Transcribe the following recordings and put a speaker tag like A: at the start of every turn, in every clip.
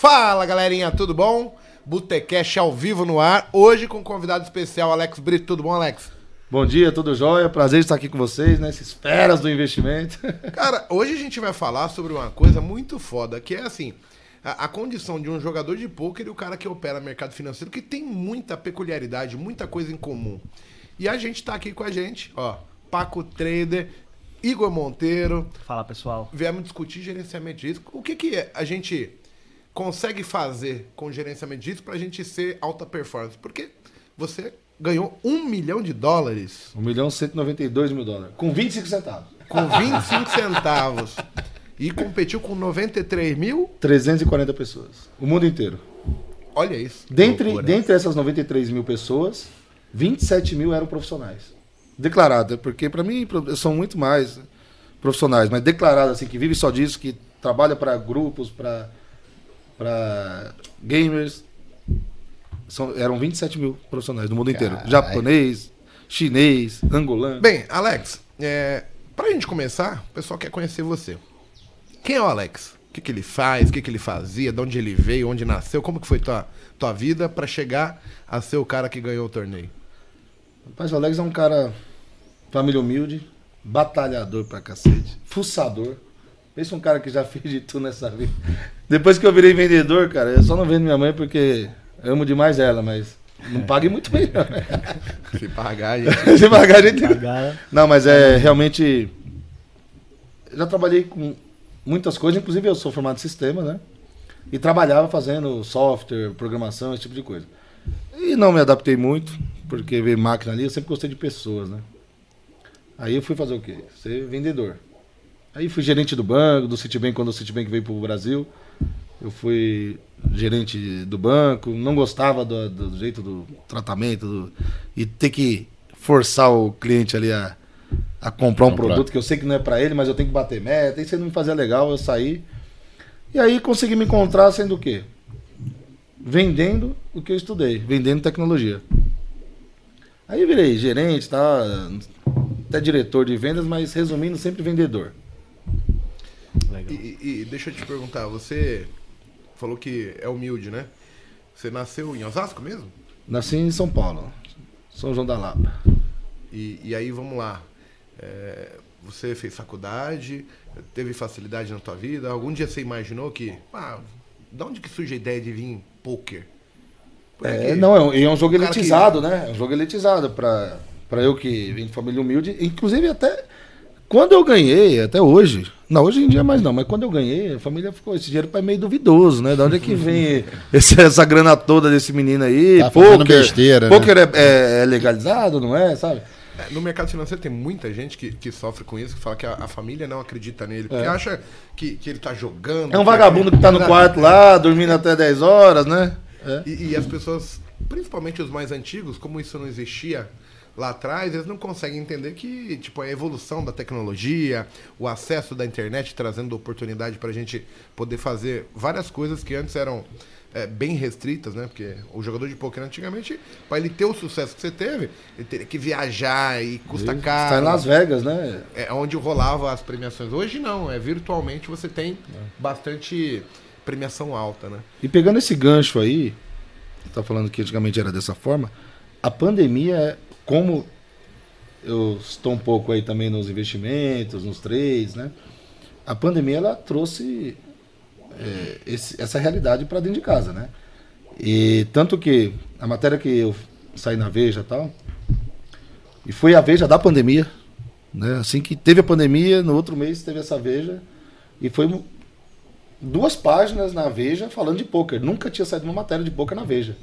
A: Fala galerinha, tudo bom? Botecash ao vivo no ar, hoje com convidado especial Alex Brito. Tudo bom, Alex?
B: Bom dia, tudo jóia? Prazer estar aqui com vocês, né? Esses feras do investimento.
A: Cara, hoje a gente vai falar sobre uma coisa muito foda, que é assim, a, a condição de um jogador de pôquer e o cara que opera mercado financeiro, que tem muita peculiaridade, muita coisa em comum. E a gente tá aqui com a gente, ó, Paco Trader, Igor Monteiro.
C: Fala, pessoal.
A: Viemos discutir gerenciamento de risco. O que que a gente consegue fazer com gerenciamento de risco pra gente ser alta performance? Porque você ganhou um milhão de dólares
B: 1 milhão e 192 mil dólares. Com 25 centavos.
A: com 25 centavos e competiu com 93 mil.
B: 340 pessoas. O mundo inteiro.
A: Olha isso.
B: Dentre, dentre essas 93 mil pessoas, 27 mil eram profissionais. Declarado, é porque para mim são muito mais profissionais, mas declarado assim, que vive só disso, que trabalha para grupos, para para gamers. São, eram 27 mil profissionais do mundo inteiro. Japonês, chinês, angolano.
A: Bem, Alex, é, pra gente começar, o pessoal quer conhecer você. Quem é o Alex? O que, que ele faz? O que, que ele fazia? De onde ele veio? Onde nasceu? Como que foi tua, tua vida pra chegar a ser o cara que ganhou o torneio?
B: Rapaz, o Alex é um cara, família humilde, batalhador pra cacete, fuçador. Pensa um cara que já fez de tudo nessa vida. Depois que eu virei vendedor, cara, eu só não vendo minha mãe porque eu amo demais ela, mas não pague muito bem, não.
A: Se pagar, a gente...
B: Se pagar, a gente... Não, mas é realmente. Já trabalhei com muitas coisas, inclusive eu sou formado em sistema, né? E trabalhava fazendo software, programação, esse tipo de coisa. E não me adaptei muito, porque veio máquina ali, eu sempre gostei de pessoas, né? Aí eu fui fazer o quê? Ser vendedor. Aí fui gerente do banco, do Citibank, quando o Citibank veio para o Brasil. Eu fui gerente do banco, não gostava do, do jeito do tratamento do- e ter que forçar o cliente ali a, a comprar um
D: Comprar.
B: produto que eu sei que não é para ele, mas eu tenho que bater meta. Isso não me fazia legal, eu saí. E aí consegui me encontrar sendo o quê? Vendendo o que eu estudei, vendendo tecnologia. Aí virei gerente, tá, até diretor de vendas, mas resumindo, sempre vendedor.
C: Legal.
A: E, e- deixa eu te perguntar, você falou que é humilde, né? Você nasceu em Osasco mesmo?
B: Nasci em São Paulo, São João da Lapa.
A: E, e aí, vamos lá. É, você fez faculdade, teve facilidade na tua vida? Algum dia você imaginou que... Ah, da onde que surge a ideia de vir poker? Por
B: É, não, é um, é um jogo
A: O cara que-
B: elitizado, né? É um jogo elitizado pra eu que vim de família humilde. Inclusive, até quando eu ganhei, até hoje. Não, hoje em dia mais não, mas quando eu ganhei, a família ficou. Esse dinheiro é meio duvidoso, né? Da onde é que vem esse- essa grana toda desse menino aí?
D: Tá
B: Poker,
D: besteira, né?
B: poker é, é- é legalizado, não é? Sabe?
A: É, No mercado financeiro tem muita gente que, que sofre com isso, que fala que a, a família não acredita nele, porque
B: É.
A: acha que, que ele tá jogando.
B: É um
A: que-
B: vagabundo que tá no quarto lá, dormindo até 10 horas, né? É.
A: E, e as pessoas, principalmente os mais antigos, como isso não existia lá atrás, eles não conseguem entender que tipo, a evolução da tecnologia, o acesso da internet trazendo oportunidade para a gente poder fazer várias coisas que antes eram é, bem restritas, né? Porque o jogador de poker antigamente, para ele ter o sucesso que você teve, ele teria que viajar e custa caro.
B: Está em Las Vegas, né?
A: É onde rolava as premiações. Hoje não, é virtualmente você tem bastante premiação alta, né?
B: E pegando esse gancho aí, tá falando que antigamente era dessa forma, a pandemia, é como eu estou um pouco aí também nos investimentos, nos trades, né? A pandemia ela trouxe é, esse- essa realidade para dentro de casa, né? E tanto que a matéria que eu saí na Veja tal, e foi a Veja da pandemia, né? Assim que teve a pandemia, no outro mês teve essa Veja, e foi duas páginas na Veja falando de poker. Nunca tinha saído uma matéria de poker na Veja.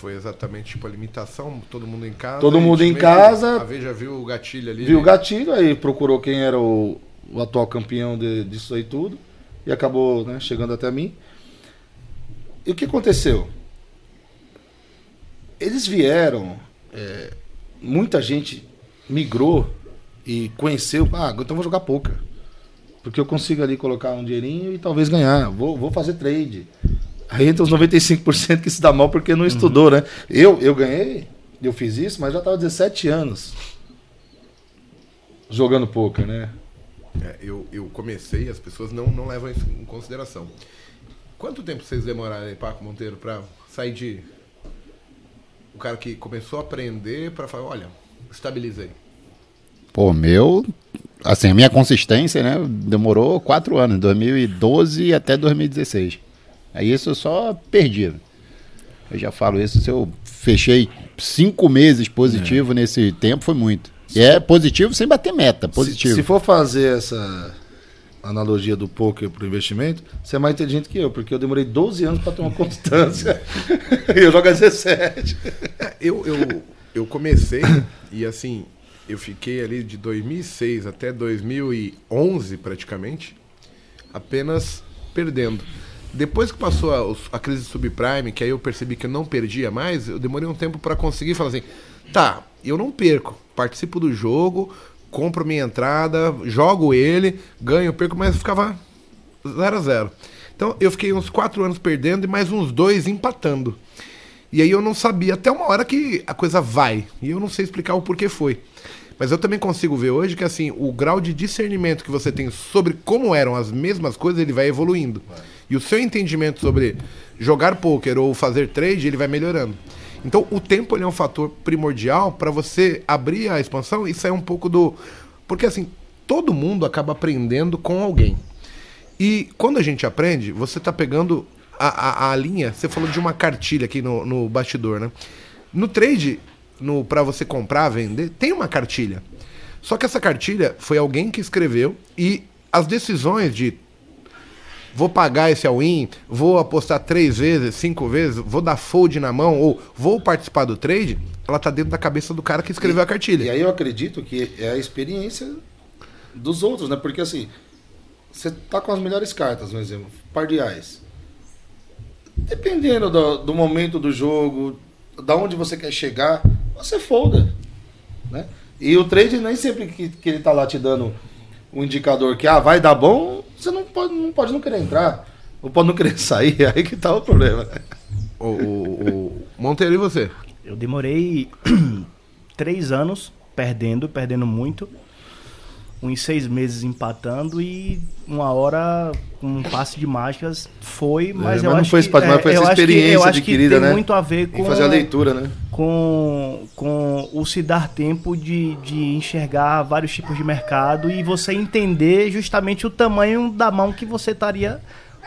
A: Foi exatamente tipo a limitação, todo mundo em casa.
B: Todo mundo em casa.
A: A Veja viu o gatilho ali.
B: Viu o
A: né?
B: gatilho, aí procurou quem era o, o atual campeão de- disso aí tudo. E acabou né, chegando até mim. E o que aconteceu? Eles vieram, é, muita gente migrou e conheceu, ah, então vou jogar poker. Porque eu consigo ali colocar um dinheirinho e talvez ganhar. Vou, vou fazer trade. Aí entra os 95% que se dá mal porque não estudou, né? Eu, eu ganhei, eu fiz isso, mas já estava 17 anos jogando poker, né?
A: É, eu, eu comecei, as pessoas não, não levam isso em consideração. Quanto tempo vocês demoraram aí, Paco Monteiro, pra sair de. O cara que começou a aprender pra falar, olha, estabilizei.
D: Pô, meu. Assim, a minha consistência, né? Demorou quatro anos, 2012 até 2016. Aí isso eu só perdi. Eu já falo isso, se eu fechei cinco meses positivo nesse tempo, foi muito. E é positivo sem bater meta, positivo.
B: Se, se for fazer essa analogia do poker pro investimento, você é mais inteligente que eu, porque eu demorei 12 anos para ter uma constância. e eu jogo a 17.
A: É, eu, eu, eu comecei e assim, eu fiquei ali de 2006 até 2011 praticamente, apenas perdendo. Depois que passou a, a crise subprime, que aí eu percebi que eu não perdia mais, eu demorei um tempo para conseguir falar assim: tá, eu não perco, participo do jogo, compro minha entrada, jogo ele, ganho, perco, mas ficava 0 a 0 Então eu fiquei uns quatro anos perdendo e mais uns dois empatando. E aí eu não sabia, até uma hora que a coisa vai. E eu não sei explicar o porquê foi. Mas eu também consigo ver hoje que assim, o grau de discernimento que você tem sobre como eram as mesmas coisas, ele vai evoluindo. E o seu entendimento sobre jogar poker ou fazer trade, ele vai melhorando. Então, o tempo é um fator primordial para você abrir a expansão e sair um pouco do porque assim, todo mundo acaba aprendendo com alguém. E quando a gente aprende, você tá pegando a, a, a linha. Você falou de uma cartilha aqui no, no bastidor, né? No trade, no, para você comprar, vender, tem uma cartilha. Só que essa cartilha foi alguém que escreveu e as decisões de vou pagar esse all-in, vou apostar três vezes, cinco vezes, vou dar fold na mão ou vou participar do trade, ela tá dentro da cabeça do cara que escreveu a cartilha.
B: E aí eu acredito que é a experiência dos outros, né? Porque assim, você tá com as melhores cartas, um exemplo, par de ais. Dependendo do, do momento do jogo, da onde você quer chegar, você folda, né? E o trade nem sempre que, que ele tá lá te dando um indicador que ah, vai dar bom, você não pode não, pode não querer entrar, ou pode não querer sair, aí que tá o problema.
A: O, o, o Monteiro e você?
C: Eu demorei três anos perdendo, perdendo muito. Uns seis meses empatando e uma hora com um passe de mágicas foi, mas
B: mas
C: eu
B: não
C: acho
B: foi esse passe, mas foi essa experiência
C: eu acho que
B: adquirida,
C: tem
B: né?
C: muito a ver com
B: que fazer a leitura, né?
C: com, com o se dar tempo de, de enxergar vários tipos de mercado e você entender justamente o tamanho da mão que você estaria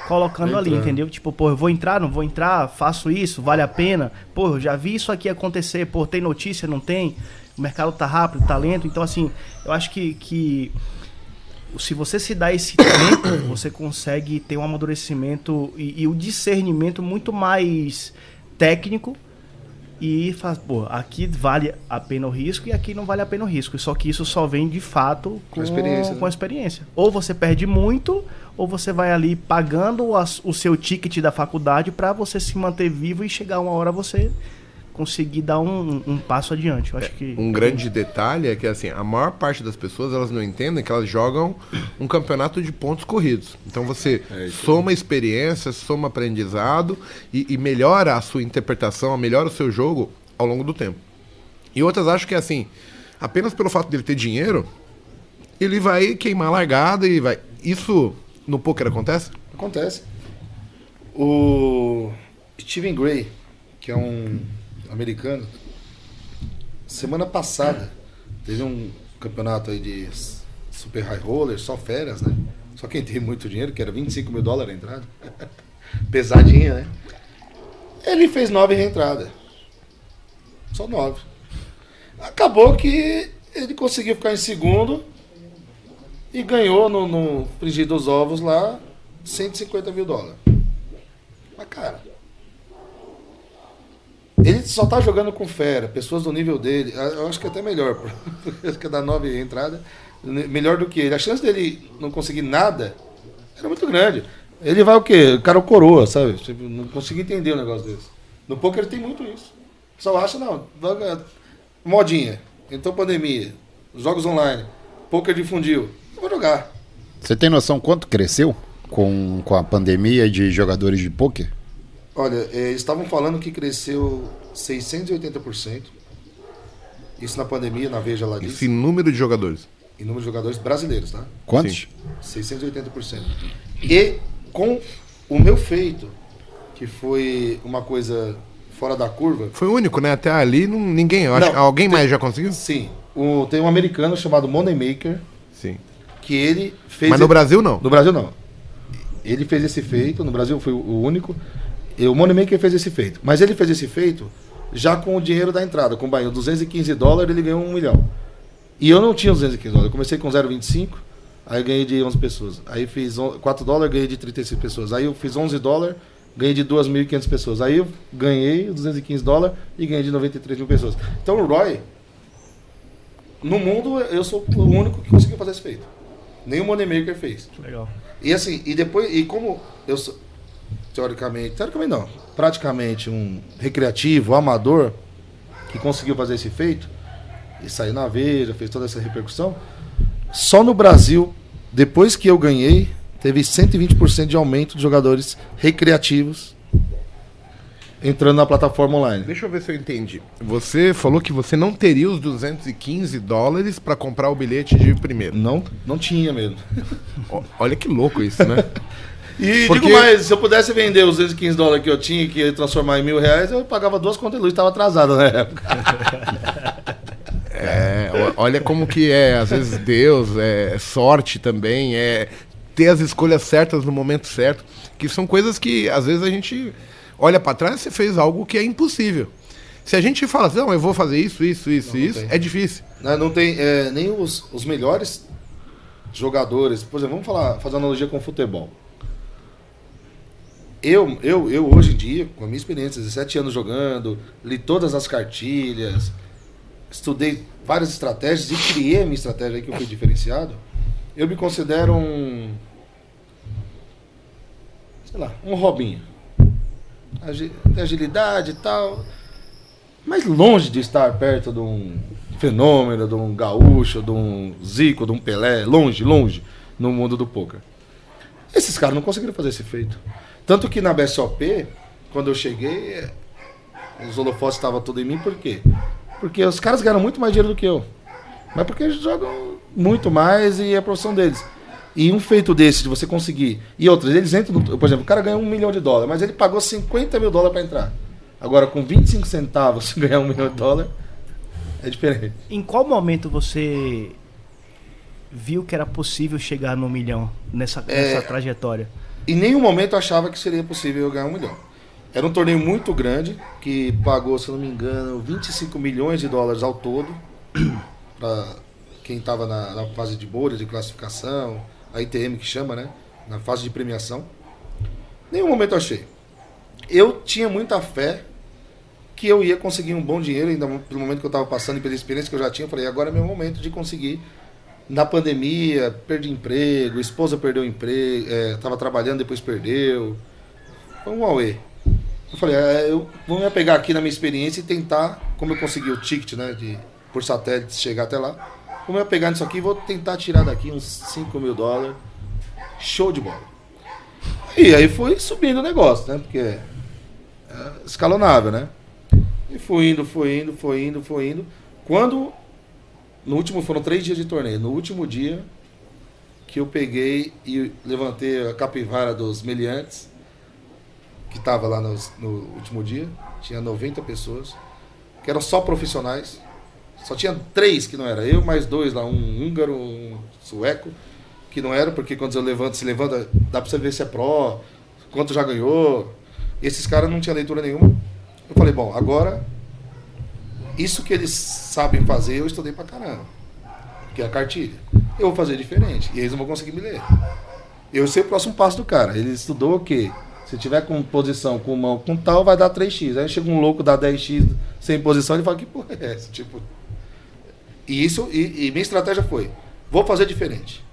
C: colocando ali,
B: Entrando.
C: entendeu? Tipo, pô, eu vou entrar, não vou entrar, faço isso, vale a pena. Pô, eu já vi isso aqui acontecer, pô, tem notícia, não tem? O mercado tá rápido, tá lento. Então, assim, eu acho que, que se você se dá esse tempo, você consegue ter um amadurecimento e, e o discernimento muito mais técnico e faz, pô, aqui vale a pena o risco e aqui não vale a pena o risco. Só que isso só vem de fato com,
B: Com a experiência, né?
C: com a experiência. Ou você perde muito, ou você vai ali pagando as- o seu ticket da faculdade para você se manter vivo e chegar uma hora você conseguir dar um, um passo adiante. Eu acho que
A: Um grande detalhe é que assim, a maior parte das pessoas elas não entendem que elas jogam um campeonato de pontos corridos. Então você soma experiência, soma aprendizado e, e melhora a sua interpretação, melhora o seu jogo ao longo do tempo. E outras acham que assim, apenas pelo fato dele ter dinheiro, ele vai queimar a largada e vai. Isso no poker acontece?
B: Acontece. O Steven Gray, que é um americano, semana passada teve um campeonato aí de super high roller, só férias, né? Só quem tem muito dinheiro, que era 25 mil dólares a entrada. Pesadinha, né? Ele fez nove reentradas. Só nove. Acabou que ele conseguiu ficar em segundo e ganhou no, no frigir dos ovos lá 150 mil dólares. Mas, cara, ele só tá jogando com fera, pessoas do nível dele. Eu acho que é até melhor, porque dar nove entrada, melhor do que ele. A chance dele não conseguir nada era muito grande. Ele vai o quê? Cara é coroa, sabe? Tipo, não consigo entender um negócio desse. No poker tem muito isso. Só acha, não, modinha, então pandemia, jogos online, poker difundiu. Eu vou jogar.
D: Você tem noção quanto cresceu com, com a pandemia de jogadores de pôquer?
B: Olha, eles estavam falando que cresceu 680%. Isso na pandemia, na Veja lá disse.
A: Esse número de jogadores.
B: Em número de jogadores brasileiros, tá?
D: Quantos?
A: Sim.
B: 680%. E com O meu feito, que foi uma coisa fora da curva,
A: Foi o único, né? Até ali não, ninguém. Eu acho,
B: Não,
A: alguém mais já conseguiu?
B: sim. O, tem um americano chamado Moneymaker,
A: Sim.
B: que ele fez.
A: Mas no Brasil não.
B: No Brasil não. Ele fez esse feito, no Brasil foi o único. E o Moneymaker fez esse feito. Mas ele fez esse feito já com o dinheiro da entrada. Com o Bahia, 215 dólares, ele ganhou um milhão. E eu não tinha 215 dólares. Eu comecei com 0,25, aí eu ganhei de 11 pessoas. Aí fiz on- 4 dólares, ganhei de 36 pessoas. Aí eu fiz 11 dólares, ganhei de 2.500 pessoas. Aí eu ganhei 215 dólares e ganhei de 93 mil pessoas. Então o Roy, no mundo, eu sou o único que conseguiu fazer esse feito. Nem o Moneymaker fez.
C: Legal.
B: E assim, e depois, e como eu sou, teoricamente, teoricamente não, praticamente um recreativo, amador, que conseguiu fazer esse feito, e saiu na Veja, fez toda essa repercussão, só no Brasil, depois que eu ganhei, teve 120% de aumento de jogadores recreativos entrando na plataforma online.
A: Deixa eu ver se eu entendi. Você falou que você não teria os 215 dólares pra comprar o bilhete de primeiro.
B: Não, não tinha mesmo.
A: Olha que louco isso, né?
B: E
A: Porque-
B: digo mais, se eu pudesse vender os 215 dólares que eu tinha, que ia transformar em mil reais, eu pagava duas contas de luz, estava atrasado na época.
A: É, olha como que é, às vezes Deus, é sorte também, é ter as escolhas certas no momento certo, que são coisas que às vezes a gente olha pra trás e você fez algo que é impossível. Se a gente fala assim, não, eu vou fazer isso, isso, isso,
B: Não, não
A: isso,
B: tem.
A: é difícil.
B: Né, Não tem é, nem os, os melhores jogadores. Por exemplo, vamos falar, fazer uma analogia com o futebol. Eu, eu, eu hoje em dia, com a minha experiência, 17 anos jogando, li todas as cartilhas, estudei várias estratégias e criei a minha estratégia aí que eu fui diferenciado. Eu me considero um. Sei lá, um Robinho. Agilidade e tal. Mas longe de estar perto de um fenômeno, de um gaúcho, de um Zico, de um Pelé, longe, longe no mundo do poker. Esses caras não conseguiram fazer esse feito. Tanto que na BSOP, quando eu cheguei, os holofotes estavam tudo em mim, por quê? Porque os caras ganham muito mais dinheiro do que eu. Mas porque eles jogam muito mais e é a profissão deles. E um feito desse, de você conseguir. E outros, eles entram. No, por exemplo, o cara ganhou um milhão de dólares, mas ele pagou 50 mil dólares para entrar. Agora, com 25 centavos ganhar um milhão de dólares, é diferente.
C: Em qual momento você viu que era possível chegar no milhão nessa, nessa trajetória?
B: Em nenhum momento achava que seria possível eu ganhar um milhão. Era um torneio muito grande, que pagou, se não me engano, 25 milhões de dólares ao todo, para quem estava na, na fase de bolha, de classificação, a ITM que chama, né? Na fase de premiação. Nenhum momento achei. Eu tinha muita fé que eu ia conseguir um bom dinheiro, ainda pelo momento que eu estava passando e pela experiência que eu já tinha, eu falei, agora é meu momento de conseguir. Na pandemia, perdi emprego, esposa perdeu emprego, estava trabalhando, depois perdeu. Foi um Huawei. Eu falei, é, eu vou me apegar aqui na minha experiência e tentar, como eu consegui o ticket, né, de, por satélite, chegar até lá, vou me apegar nisso aqui e vou tentar tirar daqui uns 5 mil dólares. Show de bola. E aí foi subindo o negócio, né, porque é escalonável, né. E foi indo, foi indo, foi indo, foi indo. Quando no último foram três dias de torneio. No último dia que eu peguei e levantei a capivara dos meliantes, que estava lá nos- no, último dia, tinha 90 pessoas, que eram só profissionais. Só tinha três que não era eu, mais dois lá, um húngaro, um sueco, que não era, porque quando eu levanto, se levanta, dá pra você ver se é pró, quanto já ganhou. Esses caras não tinham leitura nenhuma. Eu falei, bom, agora isso que eles sabem fazer, eu estudei pra caramba. Que é a cartilha. Eu vou fazer diferente. E eles não vão conseguir me ler. Eu sei o próximo passo do cara. Ele estudou o quê? Se tiver com posição, com mão, com tal, vai dar 3x. Aí chega um louco, dá 10x sem posição, ele fala, que porra é essa? Tipo. E isso, e, e minha estratégia foi, vou fazer diferente.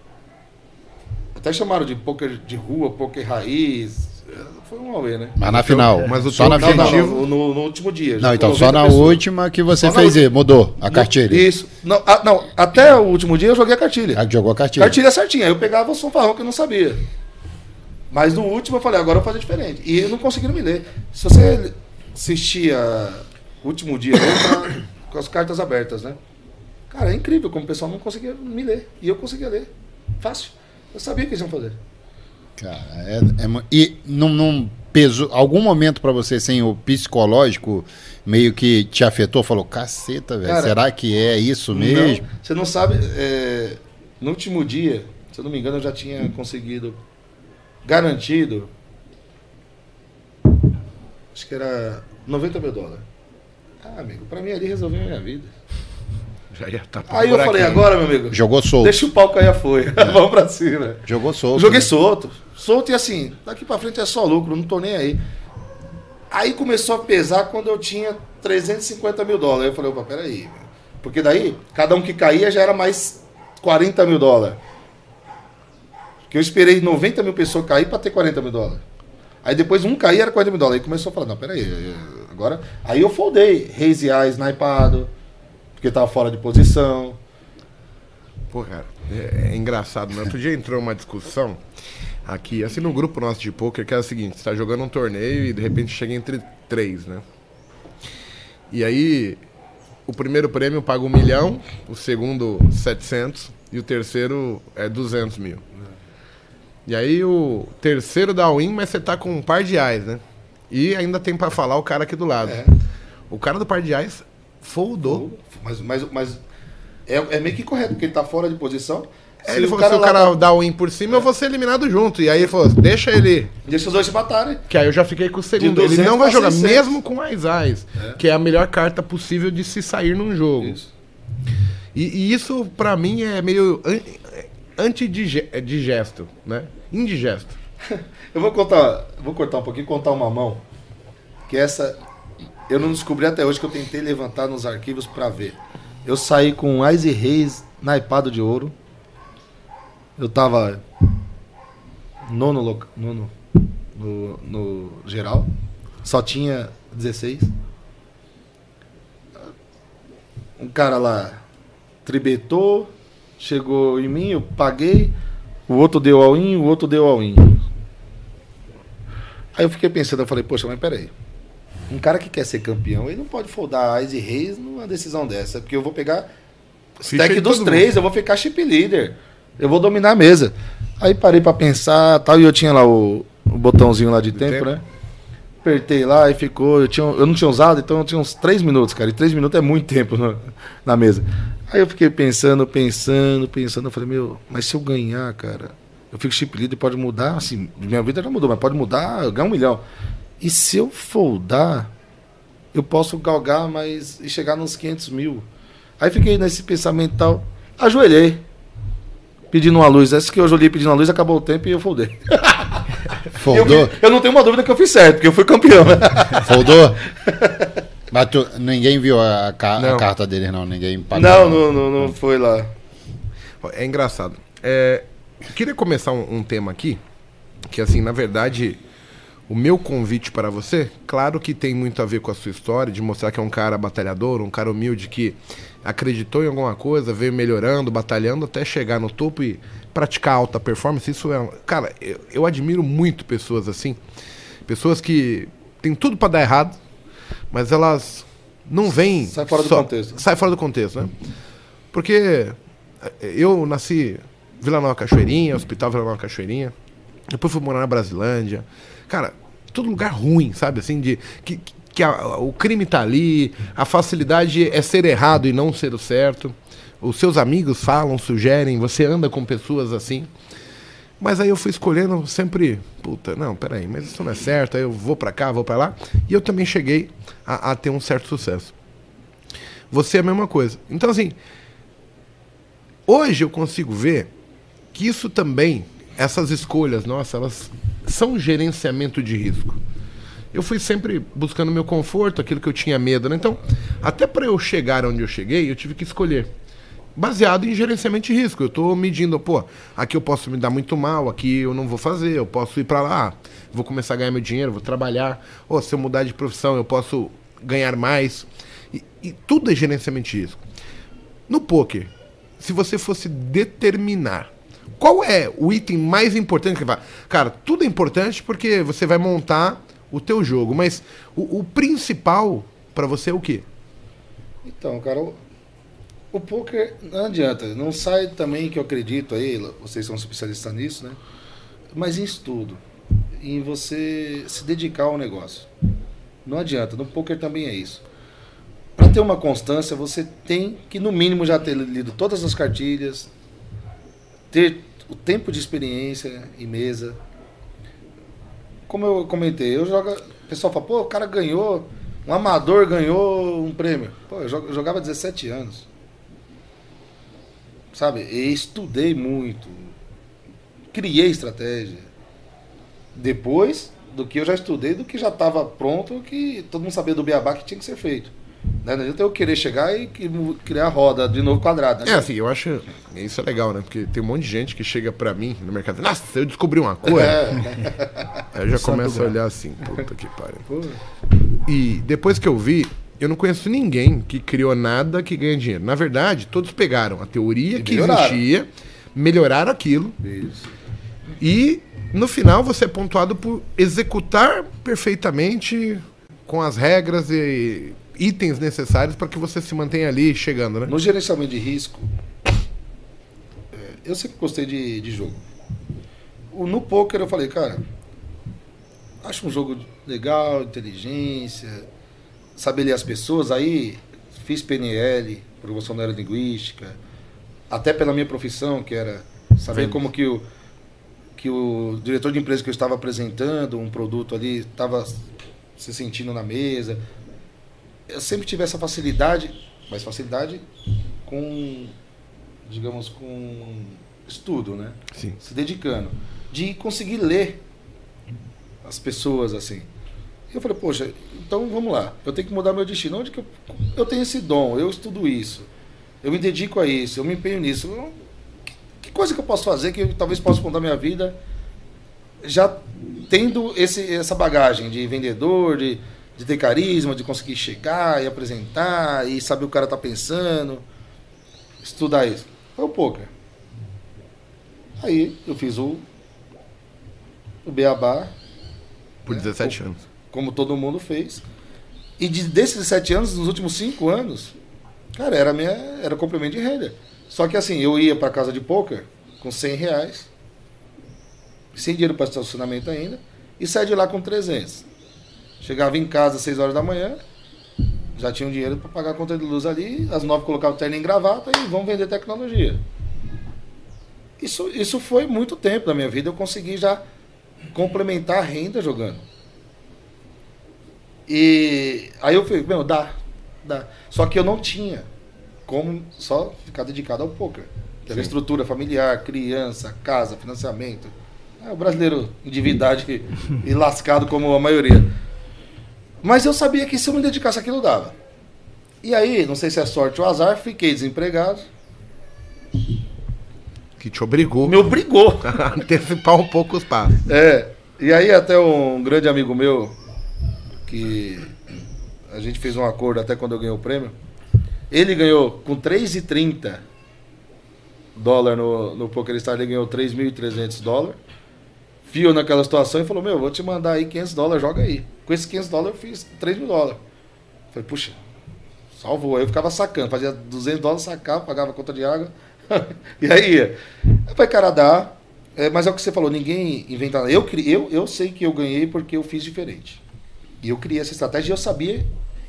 B: Até chamaram de poker de rua, poker raiz. Foi um auê, né?
D: Mas na final,
A: mas o
D: só na final.
B: não, no, no último dia.
D: Não, então só
B: 90
D: na
B: pessoas.
D: última que você
B: Só na
D: fez isso, mudou a cartilha.
B: Isso. Não, ah, não, até o último dia eu joguei a cartilha.
D: Aí jogou a cartilha.
B: Cartilha certinha. Aí eu pegava o fanfarrão que eu não sabia. Mas no último eu falei, agora eu vou fazer diferente. E não conseguiram me ler. Se você assistia o último dia, eu tava com as cartas abertas, né? Cara, é incrível como o pessoal não conseguia me ler. E eu conseguia ler. Fácil. Eu sabia o que eles iam fazer.
D: Cara, é, é e não, não pesou algum momento pra você sem o psicológico meio que te afetou, falou, caceta, velho, será que é isso mesmo?
B: Não, você não sabe. é, no último dia, se eu não me engano, eu já tinha conseguido garantido. Acho que era 90 mil dólares. Ah, amigo, pra mim ali resolveu a minha vida.
A: Tá
B: Aí eu falei, agora, meu amigo,
D: Jogou solto.
B: deixa o pau cair a folha. Vamos pra cima.
D: Jogou solto.
B: Joguei
D: né?
B: solto. Solto e assim, daqui pra frente é só lucro, não tô nem aí. Aí começou a pesar quando eu tinha 350 mil dólares. Eu falei, opa, peraí. Porque daí, cada um que caía já era mais 40 mil dólares. Porque eu esperei 90 mil pessoas cair pra ter 40 mil dólares. Aí depois um cair era 40 mil dólares. Aí começou a falar, não, peraí, eh, agora. Aí eu foldei, raise eyes, snipado, porque tava fora de posição.
A: Pô, cara, é, é engraçado, né? Outro dia entrou uma discussão aqui, assim, no grupo nosso de poker, que é o seguinte, você tá jogando um torneio e de repente chega entre três, né? E aí, o primeiro prêmio paga um milhão, o segundo 700 e o terceiro é 200 mil. E aí o terceiro dá win, mas você tá com um par de ais, né? E ainda tem pra falar o cara aqui do lado.
B: É.
A: O cara do par de ais foldou.
B: Mas, mas, mas é, é meio que correto, porque ele tá fora de posição.
A: Ele
B: o
A: falou, se o cara dá o win por cima, eu vou ser eliminado junto. E aí ele falou, deixa ele.
B: Deixa os dois se matarem.
A: Que aí eu já fiquei com o segundo. Ele
B: 200
A: não vai jogar,
B: 600.
A: mesmo com as eyes, que é a melhor carta possível de se sair num jogo.
B: Isso.
A: E, e isso, pra mim, é meio an- antidigesto, né? Indigesto.
B: Eu vou contar, vou cortar um pouquinho, contar uma mão. Que essa eu não descobri até hoje que eu tentei levantar nos arquivos pra ver. Eu saí com Ice Reis naipado de ouro. Eu tava nono, loca- nono no, no geral. Só tinha 16. Um cara lá tribetou, chegou em mim, eu paguei. O outro deu all-in, o outro deu all-in. Aí eu fiquei pensando, eu falei, poxa, mas peraí. Um cara que quer ser campeão, ele não pode foldar Ice Reis numa decisão dessa. Porque eu vou pegar stack dos três, eu vou ficar chip leader. Eu vou dominar a mesa. Aí parei pra pensar tal, e eu tinha lá o, o botãozinho lá de tempo,
A: tempo.
B: né? Apertei lá e ficou. Eu, tinha, eu não tinha usado, então eu tinha uns 3 minutos, cara. E 3 minutos é muito tempo na, na mesa. Aí eu fiquei pensando, pensando, pensando. Eu falei, meu, mas se eu ganhar, cara, eu fico chip leader pode mudar. Assim, minha vida já mudou, mas pode mudar, eu ganho um milhão. E se eu foldar, eu posso galgar mais e chegar nos 500 mil. Aí fiquei nesse pensamento tal, ajoelhei, pedindo uma luz. Essa que eu ajoelhei pedindo uma luz, acabou o tempo e eu foldei. Eu,
D: Foldou?
B: eu não tenho uma dúvida que eu fiz certo, porque eu fui campeão. né?
D: Foldou? Mas tu- ninguém viu a, ca- a
A: Não.
D: carta deles, não. Ninguém pagou.
B: Não, não, não, não foi lá.
A: É engraçado. É, eu queria começar um, um tema aqui, que assim, na verdade, o meu convite para você, claro que tem muito a ver com a sua história, de mostrar que é um cara batalhador, um cara humilde que acreditou em alguma coisa, veio melhorando, batalhando até chegar no topo e praticar alta performance. Isso é, cara, eu, eu admiro muito pessoas assim, pessoas que têm tudo para dar errado, mas elas não vêm
B: Sai fora do
A: só-
B: contexto.
A: Sai fora do contexto, né? Porque eh, eu nasci Vila Nova Cachoeirinha, Hospital Vila Nova Cachoeirinha. Depois fui morar na Brasilândia. Cara, todo lugar ruim, sabe? Assim, de que, que a- o crime tá ali, a facilidade é ser errado e não ser o certo. Os seus amigos falam, sugerem, você anda com pessoas assim. Mas aí eu fui escolhendo sempre, puta, não, peraí, mas isso não é certo, aí eu vou pra cá, vou pra lá. E eu também cheguei a, a ter um certo sucesso. Você é a mesma coisa. Então, assim, hoje eu consigo ver que isso também, essas escolhas nossas, elas são gerenciamento de risco. Eu fui sempre buscando meu conforto, aquilo que eu tinha medo, né? Então, até para eu chegar onde eu cheguei, eu tive que escolher. Baseado em gerenciamento de risco. Eu estou medindo, pô, aqui eu posso me dar muito mal, aqui eu não vou fazer, eu posso ir para lá, vou começar a ganhar meu dinheiro, vou trabalhar. Ou se eu mudar de profissão, eu posso ganhar mais. E, e tudo é gerenciamento de risco. No poker, se você fosse determinar qual é o item mais importante que vai. Cara, tudo é importante porque você vai montar o teu jogo, mas o, o principal para você é o quê?
B: Então, cara, o, o poker não adianta. Não sai também que eu acredito aí, vocês são especialistas nisso, né? mas em estudo, em você se dedicar ao negócio. Não adianta, no poker também é isso. Para ter uma constância, você tem que no mínimo já ter lido todas as cartilhas, ter o tempo de experiência em mesa. Como eu comentei, eu jogo, o pessoal fala, pô, o cara ganhou, um amador ganhou um prêmio. Pô, eu jo- eu jogava 17 anos. Sabe? E estudei muito. Criei estratégia. Depois do que eu já estudei, do que já estava pronto, que todo mundo sabia do beabá que tinha que ser feito. Né? Não adianta eu querer chegar e criar a roda de novo quadrada. né?
A: É, assim, eu acho. Isso é legal, né? Porque tem um monte de gente que chega pra mim no mercado. Nossa, eu descobri uma coisa.
B: É.
A: Aí eu já começo a olhar assim, puta que pariu. E depois que eu vi, eu não conheço ninguém que criou nada que ganha dinheiro. Na verdade, todos pegaram a teoria
B: E
A: que
B: melhoraram.
A: existia, melhoraram aquilo
B: Isso.
A: e no final você é pontuado por executar perfeitamente com as regras e itens necessários para que você se mantenha ali chegando, né?
B: No gerenciamento de risco, é, eu sempre gostei de, de jogo. No poker eu falei, cara, acho um jogo legal, inteligência, saber ler as pessoas. Aí fiz PNL, promoção neurolinguística, até pela minha profissão, que era saber
A: Vendas.
B: como que o, que o diretor de empresa que eu estava apresentando um produto ali estava se sentindo na mesa. Eu sempre tive essa facilidade, mas facilidade com, digamos, com estudo, né?
A: Sim.
B: Se dedicando. De conseguir ler as pessoas assim. E eu falei, poxa, então vamos lá, eu tenho que mudar meu destino. Onde que eu, eu tenho esse dom, eu estudo isso, eu me dedico a isso, eu me empenho nisso. Eu- que, que coisa que eu posso fazer que eu talvez possa mudar minha vida já tendo esse, essa bagagem de vendedor, de, de ter carisma, de conseguir chegar e apresentar e saber o que o cara tá pensando, estudar isso. Foi o poker. Aí eu fiz o, o Beabá,
A: Por
B: É,
A: 17
B: pô.
A: anos.
B: como todo mundo fez. E de, desses sete anos, nos últimos cinco anos, cara, era minha era complemento de renda. Só que assim, eu ia para casa de poker com 100 reais, sem dinheiro para estacionamento ainda, e saía de lá com 300. Chegava em casa às 6 horas da manhã, já tinha um dinheiro para pagar a conta de luz ali, às 9 colocava o terno em gravata e vamos vender tecnologia. Isso, isso foi muito tempo da minha vida, eu consegui já complementar a renda jogando. E aí eu falei, meu, dá, dá. Só que eu não tinha como só ficar dedicado ao poker. Teve estrutura familiar, criança, casa, financiamento. É, o brasileiro endividado e lascado como a maioria. Mas eu sabia que se eu me dedicasse àquilo dava. E aí, não sei se é sorte ou azar, fiquei desempregado.
A: Que te obrigou
B: Me obrigou.
A: a antecipar um pouco os passos.
B: É, e aí até um grande amigo meu, que a gente fez um acordo até quando eu ganhei o prêmio, ele ganhou com 3,30 dólar no, no PokerStar, ele ganhou 3.300 dólares. Viu naquela situação e falou, meu, vou te mandar aí 500 dólares, joga aí. Com esses 500 dólares eu fiz 3 mil dólares. Falei, puxa, salvou. Aí eu ficava sacando, fazia 200 dólares, sacava, pagava a conta de água. e aí ia. Falei, cara, dá. É, mas é o que você falou, ninguém inventa nada. Eu, eu, eu sei que eu ganhei porque eu fiz diferente. E eu criei essa estratégia e eu sabia.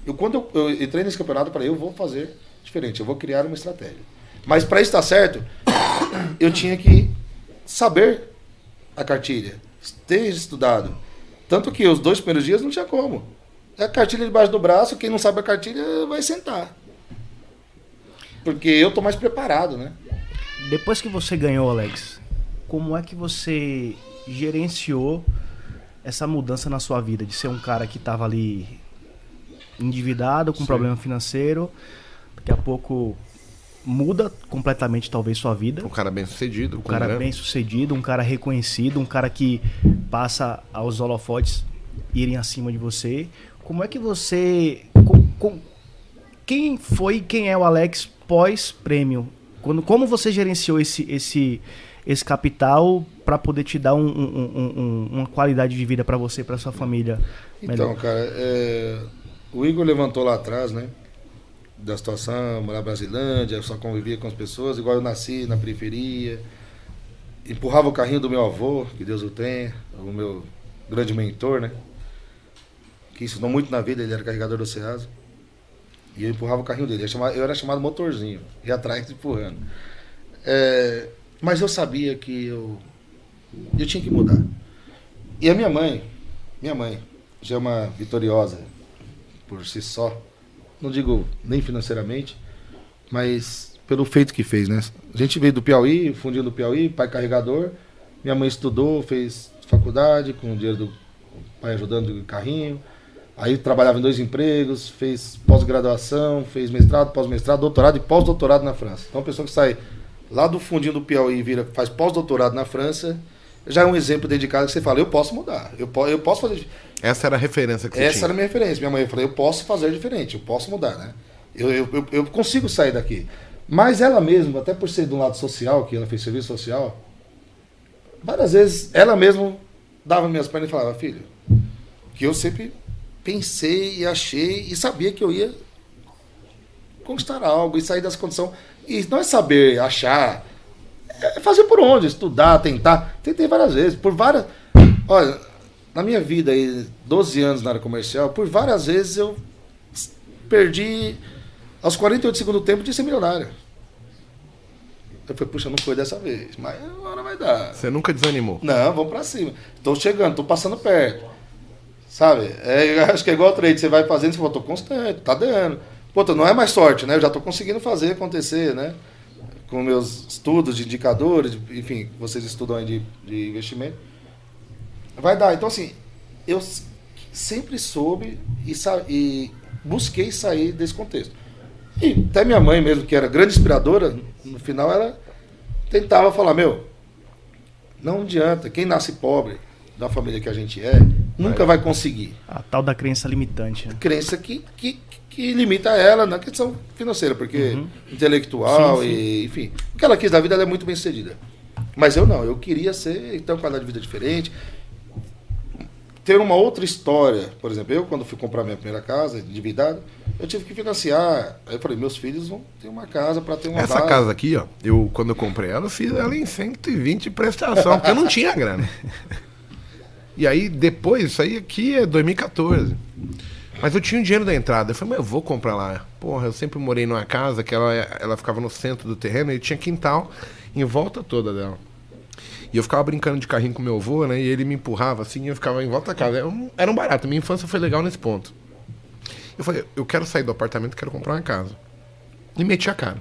B: Eu, quando eu, eu entrei nesse campeonato, falei, eu vou fazer diferente, eu vou criar uma estratégia. Mas para isso dar certo, eu tinha que saber a cartilha, ter estudado. Tanto que os dois primeiros dias não tinha como. É a cartilha debaixo do braço, quem não sabe a cartilha vai sentar. Porque eu tô mais preparado, né?
C: Depois que você ganhou, Alex, como é que você gerenciou essa mudança na sua vida? De ser um cara que estava ali endividado, com
B: Sim.
C: problema financeiro, daqui a pouco muda completamente talvez sua vida.
A: Um cara bem sucedido,
C: Um cara
A: grana.
C: bem sucedido, um cara reconhecido, um cara que passa aos holofotes irem acima de você. Como é que você. com- com- quem foi quem é o Alex pós-prêmio? Quando, como você gerenciou esse, esse, esse capital para poder te dar um- um- um- um- uma qualidade de vida para você, para sua família?
B: Então,
C: melhor?
B: cara, é, o Igor levantou lá atrás, né? Da situação, morar na Brasilândia, eu só convivia com as pessoas, igual eu nasci na periferia. empurrava o carrinho do meu avô, que Deus o tenha, o meu grande mentor, né? Que ensinou muito na vida, ele era carregador do Ceasa. E eu empurrava o carrinho dele. Eu, era chamado motorzinho, ia atrás empurrando. É, mas eu sabia que eu, eu tinha que mudar. E a minha mãe, minha mãe, já é uma vitoriosa por si só. Não digo nem financeiramente, mas pelo feito que fez, né? A gente veio do Piauí, fundinho do Piauí, pai carregador. Minha mãe estudou, fez faculdade com o dinheiro do pai ajudando no carrinho. Aí trabalhava em dois empregos, fez pós-graduação, fez mestrado, pós-mestrado, doutorado e pós-doutorado na França. Então, a pessoa que sai lá do fundinho do Piauí vira, faz pós-doutorado na França, já é um exemplo dedicado que você fala, eu posso mudar, eu, po eu posso fazer.
A: Essa era a referência que você
B: Essa
A: tinha.
B: era a minha referência. Minha mãe falou, eu posso fazer diferente, eu posso mudar, né? Eu, eu, eu, eu consigo sair daqui. Mas ela mesma, até por ser do lado social, que ela fez serviço social, várias vezes ela mesma dava minhas pernas e falava, filho, que eu sempre pensei e achei e sabia que eu ia conquistar algo e sair dessa condição. E não é saber, achar, é fazer por onde, estudar, tentar. Tentei várias vezes, por várias. Olha, na minha vida aí, 12 anos na área comercial, por várias vezes eu perdi aos 48 segundos do tempo de ser milionário. Eu falei, puxa, não foi dessa vez, mas agora vai dar.
A: Você nunca desanimou.
B: Não, vamos pra cima. Tô chegando, tô passando perto. Sabe? É, acho que é igual o trade, você vai fazendo, você fala, tô constante, tá dando. Pô, não é mais sorte, né? Eu já tô conseguindo fazer acontecer, né? Com meus estudos de indicadores, enfim, vocês estudam aí de, de investimento. Vai dar. Então, assim, eu sempre soube e, e busquei sair desse contexto. E até minha mãe mesmo, que era grande inspiradora, no final ela tentava falar, meu, não adianta, quem nasce pobre, da família que a gente é, nunca vai conseguir.
C: A tal da crença limitante. né?
B: Crença que, que, que limita ela na questão financeira, porque intelectual
C: Sim, sim.
B: e, enfim, o que ela quis da vida, ela é muito bem sucedida. Mas eu não, eu queria ser, uma qualidade de vida diferente, ter uma outra história. Por exemplo, eu quando fui comprar minha primeira casa, endividado, eu tive que financiar. Aí eu falei, meus filhos vão ter uma casa para ter uma
A: Essa
B: base.
A: casa aqui, ó, eu quando eu comprei ela, eu fiz ela em 120 de prestação, porque eu não tinha grana. E aí depois, isso aí aqui é 2014. Mas eu tinha o dinheiro da entrada. Eu falei, mas eu vou comprar lá. Porra, eu sempre morei numa casa que ela, ela ficava no centro do terreno e tinha quintal em volta toda dela. E eu ficava brincando de carrinho com meu avô, né? E ele me empurrava assim e eu ficava em volta da casa. Era um, era um barato. Minha infância foi legal nesse ponto. Eu falei, eu quero sair do apartamento, quero comprar uma casa. E meti a cara.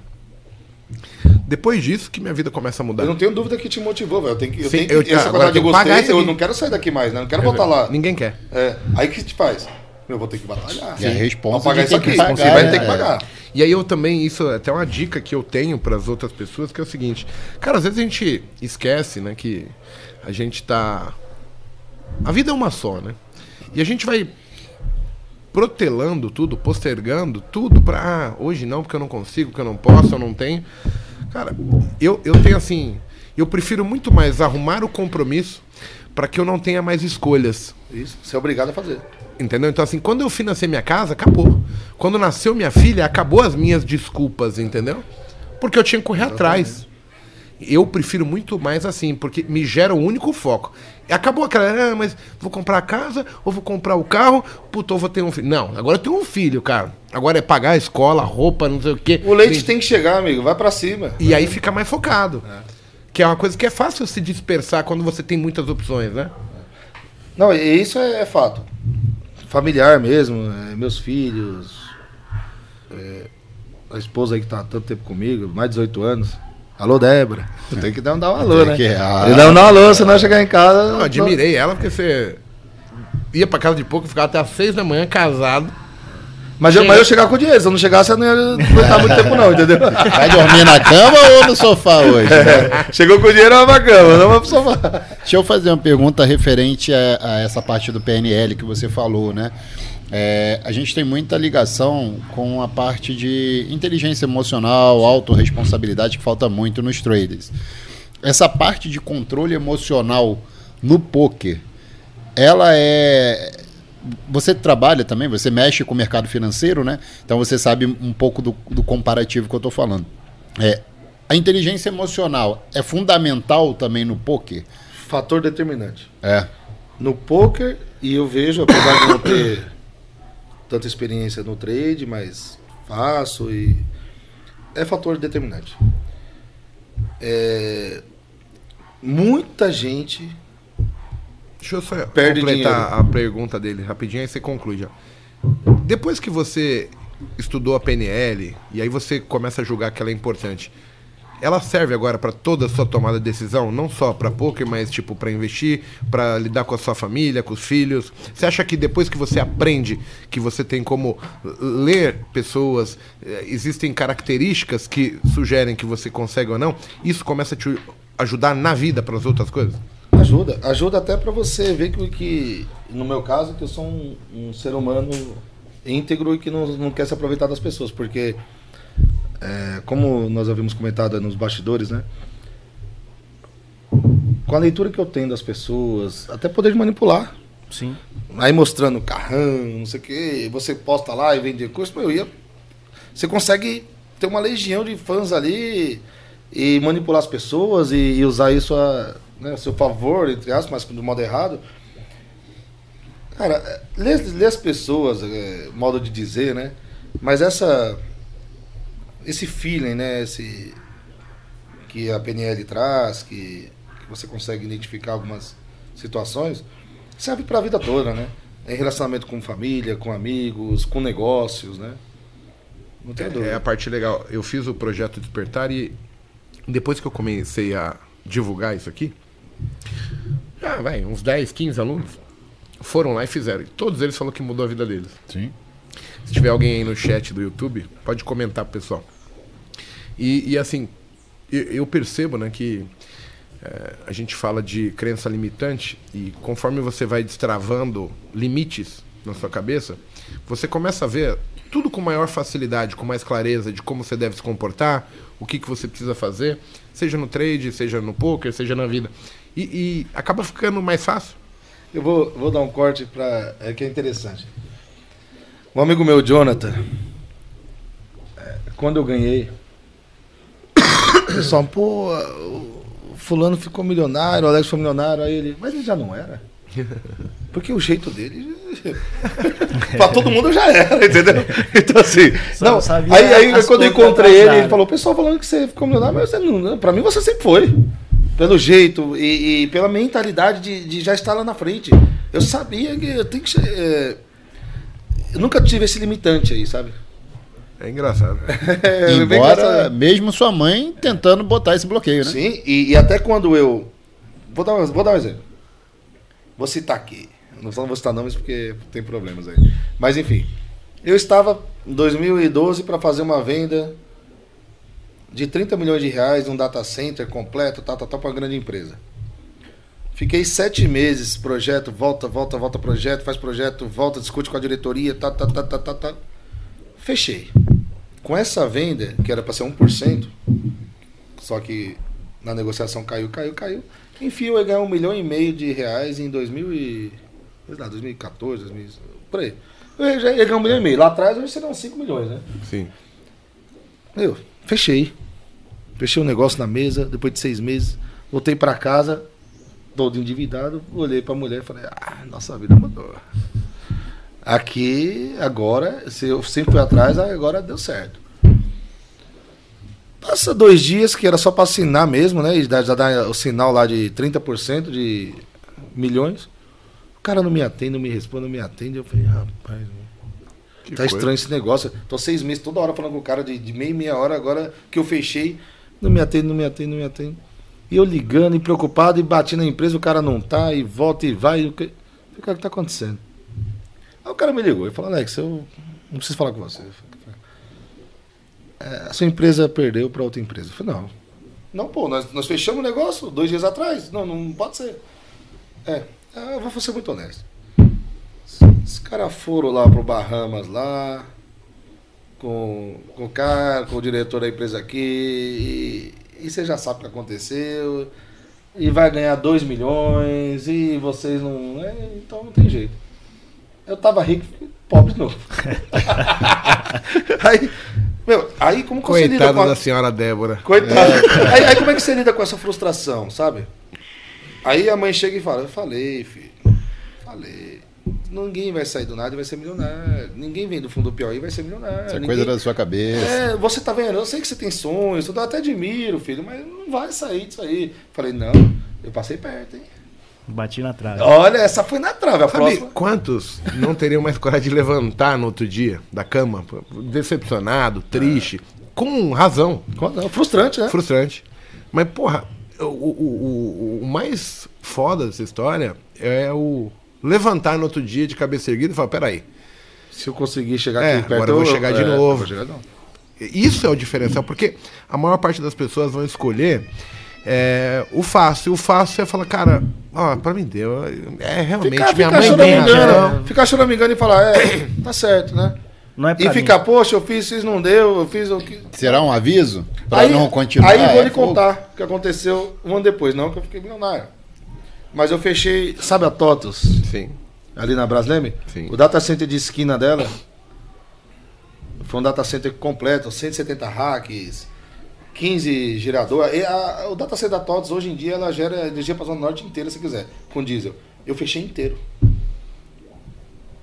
A: Depois disso que minha vida começa a mudar.
B: Eu não tenho dúvida que te motivou, velho. Eu tenho que, eu
A: Sim,
B: tenho que
A: eu-
B: essa
A: agora
B: qualidade
A: eu
B: gostei, eu não quero sair daqui mais, né? Não quero voltar lá.
A: Ninguém quer.
B: É, aí que te faz? Eu vou ter que batalhar.
D: E a responsa
B: Pra pagar isso aqui.
D: que
B: Você
D: pagar,
B: vai
D: né?
B: ter que pagar.
A: E aí eu também, isso é até uma dica que eu tenho para as outras pessoas, que é o seguinte, cara, às vezes a gente esquece, né, que a gente tá a vida é uma só, né? E a gente vai protelando tudo, postergando tudo pra ah, hoje não, porque eu não consigo, porque eu não posso, eu não tenho. Cara, eu, eu tenho assim, eu prefiro muito mais arrumar o compromisso para que eu não tenha mais escolhas.
B: Isso, você é obrigado a fazer.
A: Entendeu? Então, assim, quando eu financei minha casa, acabou. Quando nasceu minha filha, acabou as minhas desculpas, entendeu? Porque eu tinha que correr atrás. Eu prefiro muito mais assim, porque me gera o único foco. Acabou aquela, ah, mas vou comprar a casa ou vou comprar o carro, puto, ou vou ter um filho. Não, agora eu tenho um filho, cara. Agora é pagar a escola, a roupa, não sei o quê.
B: O leite tem que chegar, amigo. Vai pra cima.
A: E aí fica mais focado. Que é uma coisa que é fácil se dispersar quando você tem muitas opções, né?
B: Não, isso é, é fato. Familiar mesmo, é, meus filhos, é, a esposa aí que tá há tanto tempo comigo, mais de 18 anos. Alô, Débora. Eu tenho que dar um, dar um alô,
D: Tem
B: né?
D: que- ah.
B: Ele não dá um alô, senão chegar em casa.
A: Eu admirei ela porque você ia pra casa de pouco, ficava até às seis da manhã casado.
B: Mas eu, mas eu chegava com dinheiro, se eu não chegasse, eu não ia aguentar muito tempo, não, entendeu?
D: Vai dormir na cama ou no sofá hoje? né?
B: Chegou com dinheiro, ia pra cama, não vai pro sofá.
D: Deixa eu fazer uma pergunta referente a, a essa parte do PNL que você falou, né? É, a gente tem muita ligação com a parte de inteligência emocional, autorresponsabilidade que falta muito nos traders. Essa parte de controle emocional no poker, ela é. Você trabalha também, você mexe com o mercado financeiro, né? Então você sabe um pouco do, do comparativo que eu estou falando. É, A inteligência emocional é fundamental também no poker?
B: Fator determinante.
D: É.
B: No poker, e eu vejo, apesar de não ter tanta experiência no trade, mas faço e. É fator determinante. É, muita gente
A: Deixa eu só
B: Perde
A: completar
B: dinheiro.
A: a pergunta dele rapidinho, aí você conclui já. Depois que você estudou a PNL e aí você começa a julgar que ela é importante, ela serve agora para toda a sua tomada de decisão, não só para poker, mas tipo para investir, para lidar com a sua família, com os filhos. Você acha que depois que você aprende que você tem como ler pessoas, eh, existem características que sugerem que você consegue ou não, isso começa a te ajudar na vida para as outras coisas?
B: Ajuda, ajuda até pra você ver que, que, no meu caso, que eu sou um, um ser humano íntegro e que não, não quer se aproveitar das pessoas, porque, é, como nós havíamos comentado nos bastidores, né? Com a leitura que eu tenho das pessoas, até poder de manipular,
C: Sim.
B: aí mostrando carrão, não sei o que, você posta lá e vende curso, eu ia. Você consegue ter uma legião de fãs ali e manipular as pessoas e, e usar isso a né, a seu favor, entre aspas, mas do modo errado. Cara, é, lê, lê as pessoas, é, modo de dizer, né? Mas essa. Esse feeling, né? Esse. Que a PNL traz, que, que você consegue identificar algumas situações, serve pra vida toda, né? Em relacionamento com família, com amigos, com negócios, né? Não tem
A: É,
B: dúvida.
A: é a parte legal. Eu fiz o projeto Despertar e depois que eu comecei a divulgar isso aqui, ah, vai, uns 10, 15 alunos foram lá e fizeram. E todos eles falaram que mudou a vida deles.
D: Sim.
A: Se tiver alguém aí no chat do YouTube, pode comentar pro pessoal. E, e assim, eu, eu percebo né, que é, a gente fala de crença limitante e conforme você vai destravando limites na sua cabeça, você começa a ver tudo com maior facilidade, com mais clareza de como você deve se comportar, o que, que você precisa fazer, seja no trade, seja no poker, seja na vida. E, e acaba ficando mais fácil.
B: Eu vou, vou dar um corte para é que é interessante. Um amigo meu, Jonathan, é, quando eu ganhei, o pessoal, pô, o fulano ficou milionário, o Alex foi milionário, aí ele, mas ele já não era. Porque o jeito dele, pra todo mundo já era, entendeu? Então assim,
C: Só
B: não,
C: sabia
B: aí, aí quando eu encontrei ele, ele falou, o pessoal falando que você ficou milionário, mas você não, pra mim você sempre foi. Pelo jeito e, e pela mentalidade de, de já estar lá na frente. Eu sabia que eu tenho que. é, eu nunca tive esse limitante aí, sabe?
A: É engraçado.
B: É, bem
D: Embora,
B: engraçado.
D: mesmo sua mãe tentando botar esse bloqueio, né?
B: Sim, e, e até quando eu. Vou dar, um- vou dar um exemplo. Vou citar aqui. Não vou citar nomes porque tem problemas aí. Mas enfim. Eu estava em 2012 para fazer uma venda de 30 milhões de reais num data center completo, tá, tá, tá, para uma grande empresa. Fiquei sete meses, projeto, volta, volta, volta, projeto, faz projeto, volta, discute com a diretoria, tá, tá, tá, tá, tá, tá. Fechei. Com essa venda, que era para ser 1%, só que na negociação caiu, caiu, caiu. Enfim, eu ia ganhar um milhão e meio de reais em 2000 e... lá, 2014, 2000, por aí. Eu já ia ganhar um milhão e meio. Lá atrás eu seriam 5 milhões, né?
A: Sim.
B: Eu fechei. Fechei o negócio na mesa, depois de seis meses. Voltei pra casa, todo endividado. Olhei pra mulher e falei: Ah, nossa vida mudou. Aqui, agora, se eu sempre fui atrás, agora deu certo. Passa dois dias, que era só pra assinar mesmo, né? E já já dá o sinal lá de 30% de milhões. O cara não me atende, não me responde, não me atende. Eu falei, rapaz,
A: Que
B: tá
A: coisa.
B: estranho esse negócio. Tô seis meses toda hora falando com o cara de, de meia, meia hora, agora que eu fechei, não me atende, não me atende, não me atende. E eu ligando e preocupado e bati na empresa, o cara não tá, e volta e vai. E o que, o que que tá acontecendo? Aí o cara me ligou e falou, Alex, eu não preciso falar com você. É, a sua empresa perdeu para outra empresa. Eu falei, não. Não, pô, nós, nós fechamos o negócio dois dias atrás. Não, não pode ser. É, eu vou ser muito honesto. Os caras foram lá pro Bahamas lá, com, com o cara, com o diretor da empresa aqui, e, e você já sabe o que aconteceu, e vai ganhar 2 milhões, e vocês não. é, então não tem jeito. Eu tava rico, pobre de novo. Aí Meu, aí como que você lida
A: Coitada
B: com a...
A: da senhora Débora.
B: Coitado. Aí, aí como é que você lida com essa frustração, sabe? Aí a mãe chega e fala, eu falei, filho. Falei. Ninguém vai sair do nada e vai ser milionário. Ninguém vem do fundo do Piauí e vai ser milionário.
D: Isso é
B: Ninguém-
D: coisa da sua cabeça.
B: É, você tá vendo? Eu sei que você tem sonhos, eu até admiro, filho, mas não vai sair disso aí. Falei, não, eu passei perto, hein?
C: Bati na trave.
B: Olha, essa foi na trave. A
A: Sabe
B: próxima.
A: quantos não teriam mais coragem de levantar no outro dia da cama, decepcionado, triste, com razão,
B: frustrante, né?
A: frustrante. Mas, porra, o, o, o, o mais foda dessa história é o levantar no outro dia de cabeça erguida e falar, peraí,
B: Se eu conseguir chegar
A: É,
B: aqui perto,
A: agora eu vou chegar de
B: é,
A: novo.
B: chegar.
A: Isso é o diferencial, porque a maior parte das pessoas vão escolher é, o fácil. O fácil é falar, cara, ó, pra mim deu. É realmente
B: Ficar,
A: minha
B: ficar
A: mãe
B: chorando,
A: tem
B: me engano,
A: razão.
B: ficar chorando, me engano e falar, é, tá certo, né?
C: Não é
B: E
C: mim.
B: ficar, poxa, eu fiz, isso não deu, eu fiz o que.
D: Será um aviso? Pra
B: Aí,
D: não continuar?
B: aí eu vou
D: É,
B: lhe contar o que aconteceu um ano depois, não que eu fiquei milionário. Mas eu fechei, sabe a TOTOS,
A: Sim.
B: ali na Brasleme?
A: Sim.
B: O data center de esquina dela foi um data center completo, 170 racks, 15 gerador. E a- o data center da TOTOS hoje em dia ela gera energia para a Zona Norte inteira se quiser, com diesel. Eu fechei inteiro.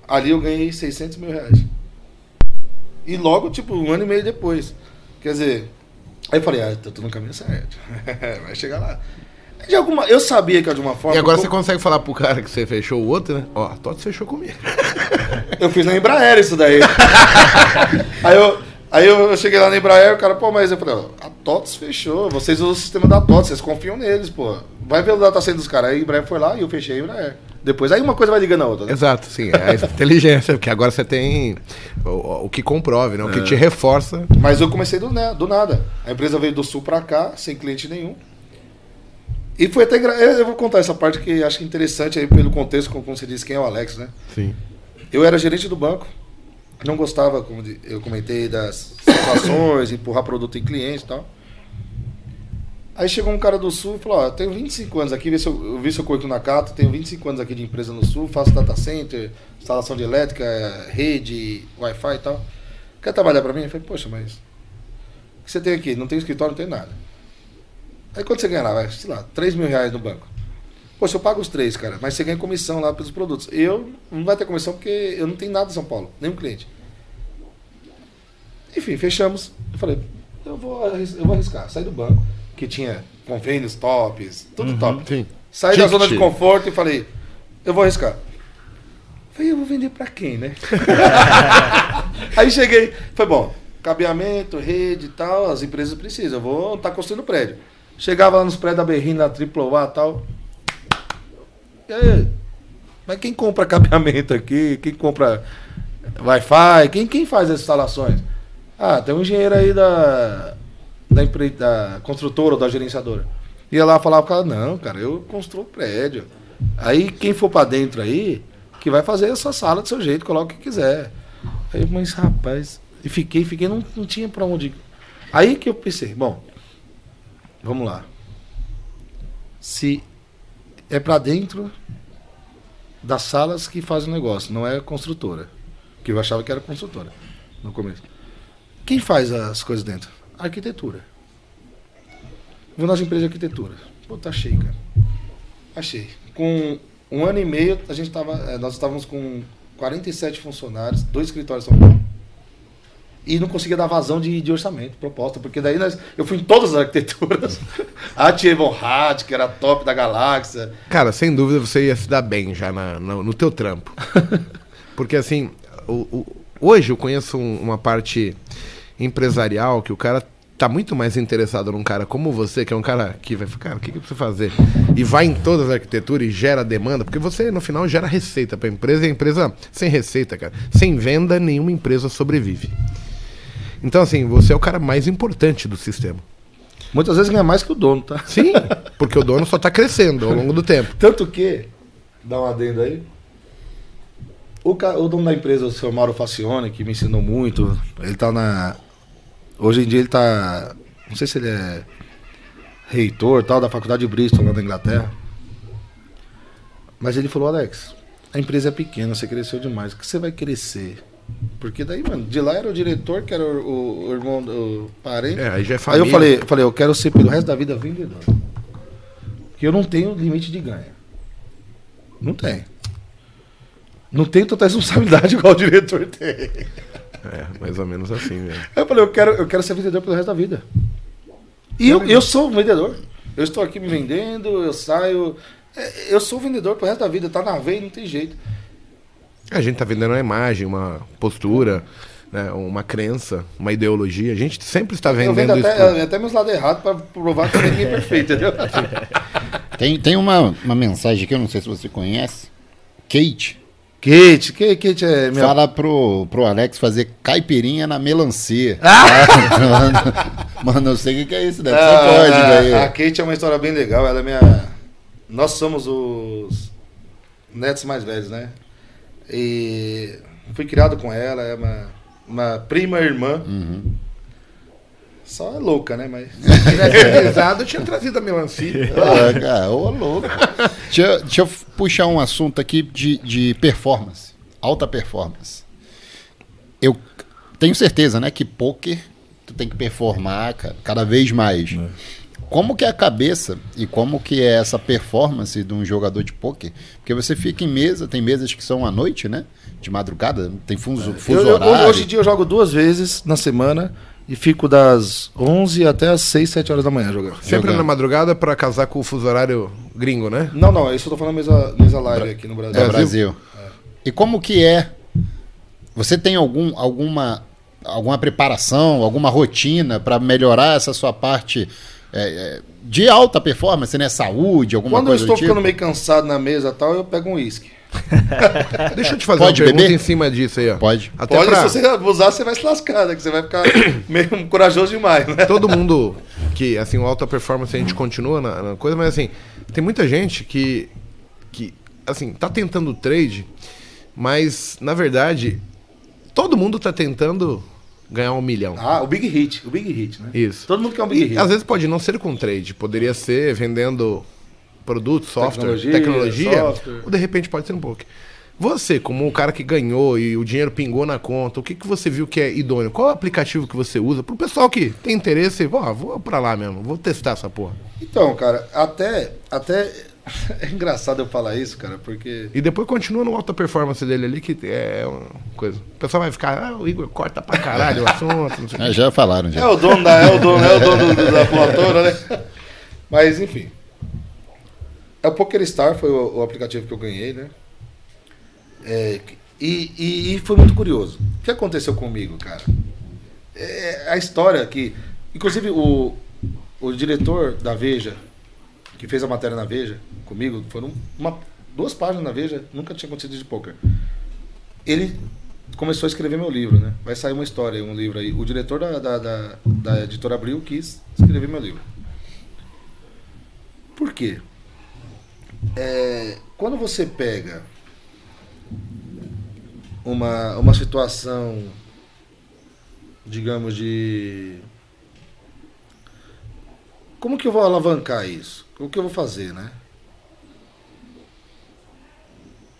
B: Ali eu ganhei 600 mil reais. E logo, tipo, um ano e meio depois. Quer dizer, aí eu falei, ah, tô, tô no caminho certo. Vai chegar lá. De alguma, eu sabia que de alguma forma.
A: E agora
B: como-
A: você consegue falar pro cara que você fechou o outro, né? Ó, a Toto fechou comigo.
B: Eu fiz na Embraer isso daí. aí eu, aí eu cheguei lá na Embraer, o cara, pô, mas eu falei, ó, a TOTS fechou, vocês usam o sistema da TOTS, vocês confiam neles, pô. Vai ver o data center dos caras. Aí a Embraer foi lá e eu fechei a Embraer. Depois, aí uma coisa vai ligando a outra. Né?
A: Exato, sim. É a inteligência, porque agora você tem o, o que comprove, né? O que te reforça.
B: Mas eu comecei do, né, do nada. A empresa veio do sul pra cá, sem cliente nenhum. E foi até engra... Eu vou contar essa parte que acho interessante aí pelo contexto, como você disse, quem é o Alex, né?
A: Sim.
B: Eu era gerente do banco, não gostava, como eu comentei, das situações, empurrar produto em cliente e tal. Aí chegou um cara do Sul e falou, ó, eu tenho 25 anos aqui, vê se eu, eu vi seu currículo na Cata, tenho 25 anos aqui de empresa no Sul, faço data center, instalação de elétrica, rede, Wi-Fi e tal. Quer trabalhar pra mim? Eu falei, poxa, mas o que você tem aqui? Não tem escritório, não tem nada. Aí quanto você ganha lá? Vai, sei lá, 3 mil reais no banco. Poxa, eu pago os três, cara, mas você ganha comissão lá pelos produtos. Eu não vai ter comissão porque eu não tenho nada em São Paulo, nenhum cliente. Enfim, fechamos. Eu falei, eu vou, eu vou arriscar. Saí do banco, que tinha convênios tops, tudo top.
A: Sim.
B: Saí da zona de conforto e falei, eu vou arriscar. Falei, eu vou vender pra quem, né? Aí cheguei, foi bom, cabeamento, rede e tal, as empresas precisam, eu vou estar construindo prédio. Chegava lá nos prédios da Berrin, na AAA e tal. E aí, mas quem compra cabeamento aqui? Quem compra Wi-Fi? Quem, quem faz as instalações? Ah, tem um engenheiro aí da, da, empre, da construtora ou da gerenciadora. Ia lá falar pro cara, não, cara, eu construo prédio. Aí quem for pra dentro aí, que vai fazer a sua sala do seu jeito, coloca o que quiser. Aí, mas rapaz, e fiquei, fiquei, não, não tinha pra onde. Aí que eu pensei, bom, vamos lá. Se é pra dentro das salas que faz o negócio, não é construtora. Que eu achava que era construtora no começo. Quem faz as coisas dentro? Arquitetura. Vou nas empresas de arquitetura. Pô, tá cheio, cara. Achei. Com um ano e meio, a gente tava, eh, nós estávamos com 47 funcionários, dois escritórios São Paulo. E não conseguia dar vazão de, de orçamento, proposta, porque daí nós, eu fui em todas as arquiteturas. a Thierry Von Hatt, que era top da galáxia.
A: Cara, sem dúvida você ia se dar bem já na, no, no teu trampo. Porque assim, o- o- hoje eu conheço um- uma parte empresarial que o cara tá muito mais interessado num cara como você, que é um cara que vai ficar, cara, o que, que eu preciso fazer? E vai em todas as arquiteturas e gera demanda, porque você no final gera receita para a empresa e a empresa sem receita, cara. Sem venda, nenhuma empresa sobrevive. Então, assim, você é o cara mais importante do sistema.
B: Muitas vezes ganha mais que o dono, tá?
A: Sim, porque o dono só tá crescendo ao longo do tempo.
B: Tanto que, dá um adendo aí, o, o dono da empresa, o senhor Mauro Facione, que me ensinou muito, ele tá na. Hoje em dia ele tá. Não sei se ele é reitor tal, da faculdade de Bristol, lá na Inglaterra. Mas ele falou, Alex, a empresa é pequena, você cresceu demais. O que você vai crescer Porque daí, mano, de lá era o diretor, que era o, o- o irmão do parente.
A: É, aí já é
B: Aí
A: família.
B: eu falei, eu falei, eu quero ser pelo resto da vida vendedor. Porque eu não tenho limite de ganho. Não tenho. Não tenho tanta responsabilidade igual o diretor tem.
A: É, mais ou menos assim mesmo.
B: Aí eu falei, eu quero, eu quero ser vendedor pelo resto da vida. E eu, eu sou um vendedor. Eu estou aqui me vendendo, eu saio. é, Eu sou vendedor pro resto da vida, tá na veia, não tem jeito.
A: A gente tá vendendo uma imagem, uma postura, né, uma crença, uma ideologia. A gente sempre está
B: Eu
A: vendendo
B: vendo
A: isso.
B: até, até meus lados errados pra provar que ninguém é perfeito, entendeu?
D: Tem, tem uma, uma mensagem aqui, eu não sei se você conhece. Kate
B: Kate, Kate, Kate é minha.
D: fala pro, pro Alex fazer caipirinha na melancia. Mano, eu sei o que, que é isso, deve ser
B: Ah,
D: código
B: a,
D: aí.
B: a Kate é uma história bem legal. Ela é minha. Nós somos os netos mais velhos, né? E fui criado com ela, é uma, uma prima irmã.
D: Uhum.
B: Só é louca, né? Mas.
A: Se tivesse avisado, eu tinha trazido a melancia.
D: Ah, cara, ô louco. Deixa, eu- deixa eu puxar um assunto aqui de, de performance. Alta performance. Eu tenho certeza, né, que poker tu tem que performar cara, cada vez mais. Como que é a cabeça e como que é essa performance de um jogador de poker? Porque você fica em mesa, tem mesas que são à noite, né? De madrugada, tem fuso, fuso
B: Eu- eu-
D: horário.
B: hoje em dia eu jogo duas vezes na semana e fico das 11 até as 6, 7 horas da manhã jogando.
A: Sempre
D: Jogando.
A: na madrugada pra casar com o fuso horário gringo, né?
B: Não, não, isso eu tô falando mesa, mesa live aqui no Brasil.
D: É, Brasil. E como que é? Você tem algum, alguma, alguma preparação, alguma rotina para melhorar essa sua parte é, é, de alta performance, né? Saúde, alguma
B: Quando eu
D: coisa
B: estou
D: do tipo?
B: ficando meio cansado na mesa e tal, eu pego um uísque.
A: Deixa eu te fazer
D: Pode
A: uma pergunta
D: beber?
A: em cima disso aí, ó.
D: Pode.
A: Até
B: Pode,
A: pra
B: se você abusar, você vai se lascar, né? Que você vai ficar meio corajoso demais, né?
A: todo mundo que, assim, o alta performance a gente continua na, na coisa, mas assim, tem muita gente que, que, assim, tá tentando trade, mas, na verdade, todo mundo tá tentando ganhar um milhão.
B: Ah, o Big Hit, o Big Hit, né?
A: Isso.
B: Todo mundo quer um Big
A: E,
B: Hit.
A: às vezes pode não ser com trade, poderia ser vendendo produto, software,
B: Tecnologia,
A: tecnologia,
B: software.
A: ou de repente pode ser um pouco. Você, como o cara que ganhou e o dinheiro pingou na conta, o que, que você viu que é idôneo? Qual é o aplicativo que você usa? Pro pessoal que tem interesse, pô, vou pra lá mesmo, vou testar essa porra.
B: Então, cara, até, até é engraçado eu falar isso, cara, porque
A: E depois continua no alta performance dele ali, que é uma coisa. O pessoal vai ficar, ah, o Igor corta pra caralho o assunto, não sei o quê.
D: já falaram, já.
B: é o dono da, é o dono, é o dono do- da porra toda, né? Mas enfim. É o PokerStar foi o, o aplicativo que eu ganhei, né? É, e, e, e foi muito curioso. O que aconteceu comigo, cara? É a história que. Inclusive o, o diretor da Veja, que fez a matéria na Veja, comigo, foram uma, duas páginas na Veja, nunca tinha acontecido de poker. Ele começou a escrever meu livro, né? Vai sair uma história, um livro aí. O diretor da, da, da, da editora Abril quis escrever meu livro. Por quê? É, quando você pega uma, uma situação, digamos, de. Como que eu vou alavancar isso? O que eu vou fazer, né?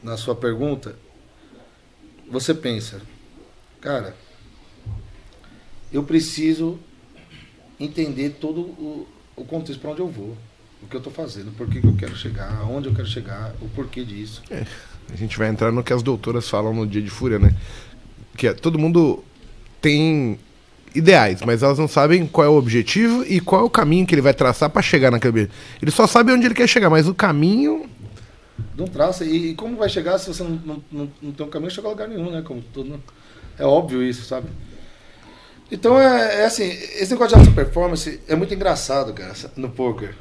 B: Na sua pergunta, você pensa, cara, eu preciso entender todo o, o contexto para onde eu vou, o que eu estou fazendo, por que, eu quero chegar, aonde eu quero chegar, o porquê disso.
A: A gente vai entrar no que as doutoras falam no Dia de Fúria, né? Que é, todo mundo tem ideais, mas elas não sabem qual é o objetivo e qual é o caminho que ele vai traçar pra chegar naquele objetivo. Ele só sabe onde ele quer chegar, mas o caminho.
B: Não traça. E, e como vai chegar se você não, não, não, não tem um caminho, chega a lugar nenhum, né? Como todo, mundo- é óbvio isso, sabe? Então é, é assim, esse negócio de alta performance é muito engraçado, cara, no poker.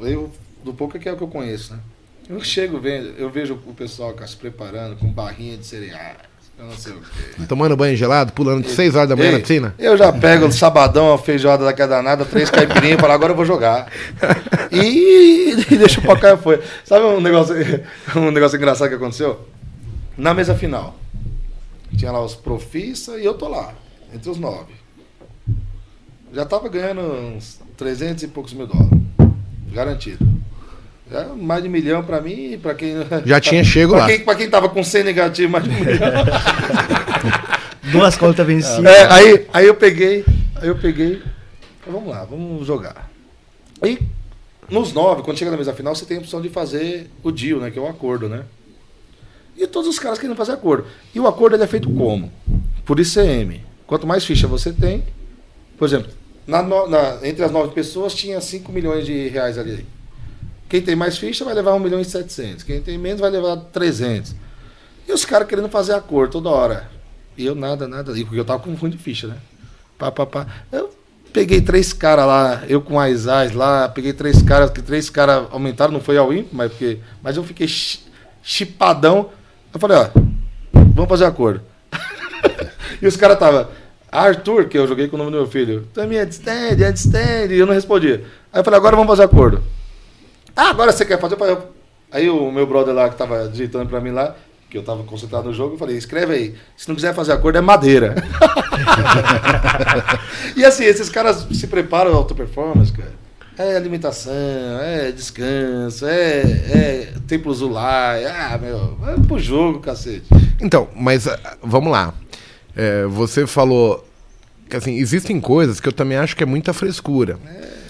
B: Eu, do poker que é o que eu conheço, né? Eu chego vendo, eu vejo o pessoal cara, se preparando com barrinha de cereais, eu não sei o quê.
A: Tomando banho gelado, pulando de 6 horas da manhã na
B: Ei,
A: piscina.
B: Eu já pego no sabadão a feijoada daquela danada, três caipirinhas e falo, agora eu vou jogar. E, e deixa o pacaia foi. Sabe um negócio, um negócio engraçado que aconteceu? Na mesa final. Tinha lá os profissa e eu tô lá, entre os nove. Já tava ganhando uns 300 e poucos mil dólares. Garantido. Já mais de um milhão pra mim e pra quem.
A: Já tinha chego
B: pra
A: lá.
B: Quem, pra quem tava com 100 negativo, mais de um milhão.
C: Duas contas vencidas.
B: É, aí, aí eu peguei, aí eu peguei, vamos lá, vamos jogar. Aí, nos nove, quando chega na mesa final, você tem a opção de fazer o deal, né? Que é o acordo, né? E todos os caras querem fazer acordo. E o acordo ele é feito como? Por ICM. Quanto mais ficha você tem, por exemplo, na na- entre as nove pessoas tinha 5 milhões de reais ali. Quem tem mais ficha vai levar 1 milhão e 700. Quem tem menos vai levar 300. E os caras querendo fazer acordo toda hora. E eu nada, nada. E porque eu tava com ruim de ficha, né? Pá, pá, pá. Eu peguei três caras lá, eu com as Ais lá, peguei três caras, que três caras aumentaram, não foi ao ímpio, mas, porque, mas eu fiquei chi- chipadão. Eu falei, ó, vamos fazer acordo. e os caras tava Arthur, que eu joguei com o nome do meu filho, também understand, understand, e eu não respondia. Aí eu falei, agora vamos fazer acordo. Ah, agora você quer fazer? Aí o meu brother lá que tava digitando pra mim lá, que eu tava concentrado no jogo, eu falei, escreve aí, se não quiser fazer acordo é madeira. e assim, esses caras se preparam auto performance, cara. É alimentação, é descanso, é, é templo Zulai, ah, meu, é pro jogo, cacete.
A: Então, mas ah, vamos lá. É, você falou que assim, existem coisas que eu também acho que é muita frescura.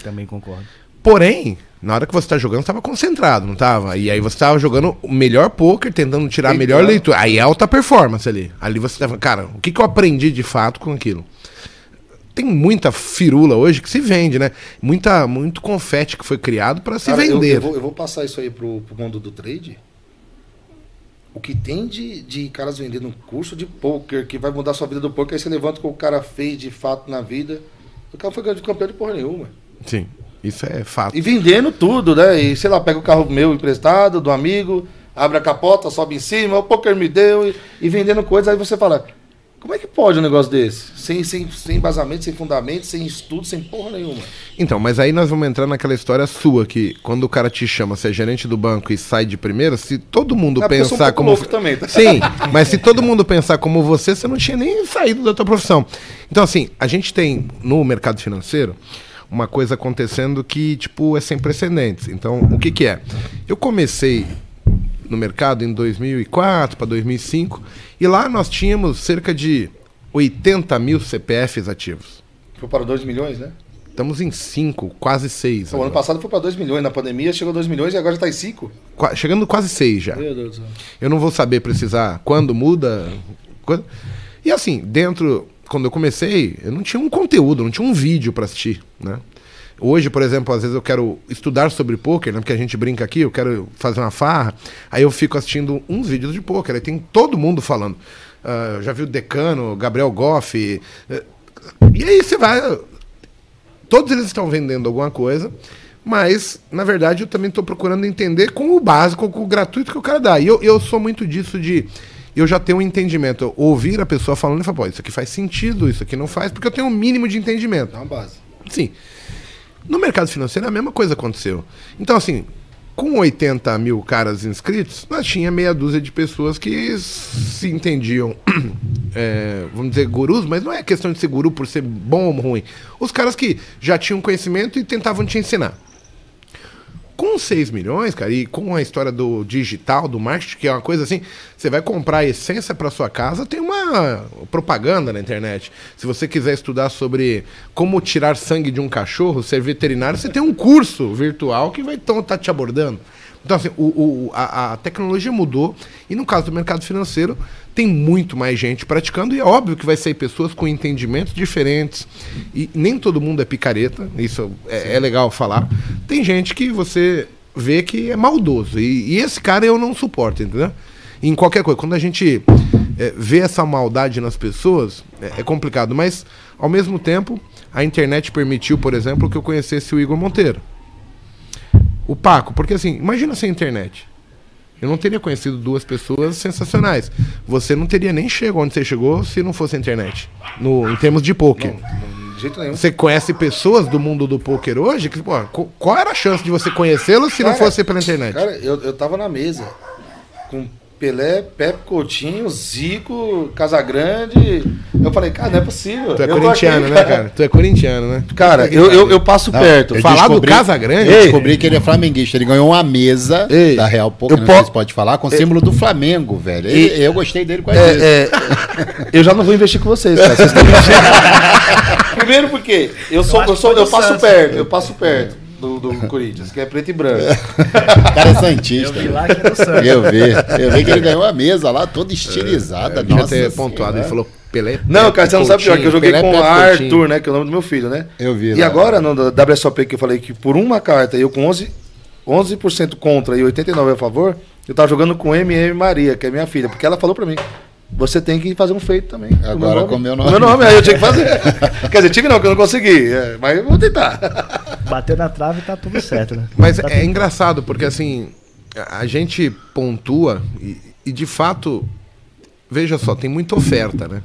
C: Também concordo.
A: Porém, na hora que você tá jogando, você tava concentrado, não tava? E aí você tava jogando o melhor poker, tentando tirar a melhor leitura. Aí é alta performance ali. Ali você tava, cara, o que, que eu aprendi de fato com aquilo? Tem muita firula hoje que se vende, né? Muita, muito confete que foi criado para se
B: Cara, eu-
A: vender.
B: Eu, vou, eu vou passar isso aí pro, pro mundo do trade. O que tem de, de caras vendendo um curso de poker que vai mudar sua vida do poker, aí você levanta o que o cara fez de fato na vida. O cara foi campeão de porra nenhuma.
A: Sim, isso é fato.
B: E vendendo tudo, né? E sei lá, pega o carro meu emprestado, do amigo, abre a capota, sobe em cima, o poker me deu, e, e vendendo coisas, aí você fala, como é que pode um negócio desse? Sem, sem, sem embasamento, sem fundamento, sem estudo, sem porra nenhuma.
A: Então, mas aí nós vamos entrar naquela história sua, que quando o cara te chama, você é gerente do banco e sai de primeira, se todo mundo
B: É porque eu sou um
A: pensar como.
B: louco também, tá?
A: Sim, mas se todo mundo pensar como você, você não tinha nem saído da tua profissão. Então, assim, a gente tem no mercado financeiro uma coisa acontecendo que, tipo, é sem precedentes. Então, o que que é? Eu comecei no mercado em 2004 para 2005 e lá nós tínhamos cerca de 80 mil CPFs ativos.
B: Foi para 2 milhões, né?
A: Estamos em 5, quase 6.
B: O ano passado foi para 2 milhões, na pandemia chegou a 2 milhões e agora já está em 5.
A: Chegando quase 6 já.
B: Meu Deus do céu.
A: Eu não vou saber precisar quando muda. quando- E assim, dentro, quando eu comecei, eu não tinha um conteúdo, não tinha um vídeo para assistir, né? Hoje, por exemplo, às vezes eu quero estudar sobre poker, né? Porque a gente brinca aqui, eu quero fazer uma farra, aí eu fico assistindo uns vídeos de poker, aí tem todo mundo falando. Eu já vi o Decano, Gabriel Goff. eh, E aí você vai. Todos eles estão vendendo alguma coisa, mas, na verdade, eu também estou procurando entender com o básico, com o gratuito que o cara dá. E eu, eu sou muito disso de. Eu já tenho um entendimento. Eu ouvir a pessoa falando e falar, pô, isso aqui faz sentido, isso aqui não faz, porque eu tenho um mínimo de entendimento.
B: É uma base.
A: Sim. No mercado financeiro a mesma coisa aconteceu. Então, assim, com 80 mil caras inscritos, nós tinha meia dúzia de pessoas que se entendiam, é, vamos dizer, gurus, mas não é questão de ser guru por ser bom ou ruim. Os caras que já tinham conhecimento e tentavam te ensinar. Com 6 milhões, cara, e com a história do digital, do marketing, que é uma coisa assim, você vai comprar essência para sua casa, tem uma propaganda na internet. Se você quiser estudar sobre como tirar sangue de um cachorro, ser veterinário, você tem um curso virtual que vai estar tá te abordando. Então, assim, o, o- a, a tecnologia mudou e no caso do mercado financeiro tem muito mais gente praticando e é óbvio que vai sair pessoas com entendimentos diferentes e nem todo mundo é picareta, isso é, é legal falar. Tem gente que você vê que é maldoso e, e esse cara eu não suporto, entendeu? Em qualquer coisa, quando a gente é, vê essa maldade nas pessoas é, é complicado, mas ao mesmo tempo a internet permitiu, por exemplo, que eu conhecesse o Igor Monteiro. O Paco, porque assim, imagina sem internet. Eu não teria conhecido duas pessoas sensacionais. Você não teria nem chegado onde você chegou se não fosse a internet. No, em termos de poker.
B: Não, de jeito nenhum.
A: Você conhece pessoas do mundo do poker hoje que, pô, qual era a chance de você conhecê-los se não
B: Cara,
A: fosse pela internet?
B: Cara, eu, eu tava na mesa com Pelé, Pepe Coutinho, Zico, Casagrande. Eu falei, cara, não é possível.
A: Tu é
B: Eu
A: corintiano,
B: aqui,
A: né,
B: cara?
A: cara? Tu é corintiano, né?
B: Cara, eu, eu, eu passo
D: Não,
B: perto.
D: eu
A: Falar do
D: descobri-
A: Casagrande?
D: Eu descobri que ele é flamenguista. Ele ganhou uma mesa
B: Ei,
D: da Real Pouco,
B: eu
D: não
B: po-
D: sei se pode falar, com o símbolo do Flamengo, velho. Ele- eu gostei dele com a.
B: É, é, eu já não vou investir com vocês, cara. Vocês estão mentindo. Primeiro porque eu sou, eu,
C: que
B: sou, eu
C: do
B: passo perto, eu passo perto do, do Corinthians, que é preto e branco.
D: O cara é
C: Eu
D: santista.
C: vi lá que era o Santos.
D: Eu vi. Eu vi que ele ganhou a mesa lá, toda estilizada.
A: Eu devia
D: Nossa
A: ter pontuado. Ele falou Pelé.
B: Não, cara, você não sabe pior, que eu joguei
A: Pelé,
B: com o Arthur,
A: Coutinho.
B: né? Que é o nome do meu filho, né?
D: Eu vi
B: E
D: lá.
B: agora, no WSOP que eu falei que por uma carta eu com 11%, 11 contra e 89% a favor, eu tava jogando com MM Maria, que é minha filha, porque ela falou pra mim. Você tem que fazer um feito também.
D: Agora com meu nome.
B: Meu nome, aí eu tinha que fazer. Quer dizer, tive não, que eu não consegui. é, mas eu vou tentar.
C: Bateu na trave e tá tudo certo, né?
A: Mas
C: Tá
A: é
C: tudo-
A: engraçado, porque assim, a gente pontua e, e, de fato, veja só, tem muita oferta, né?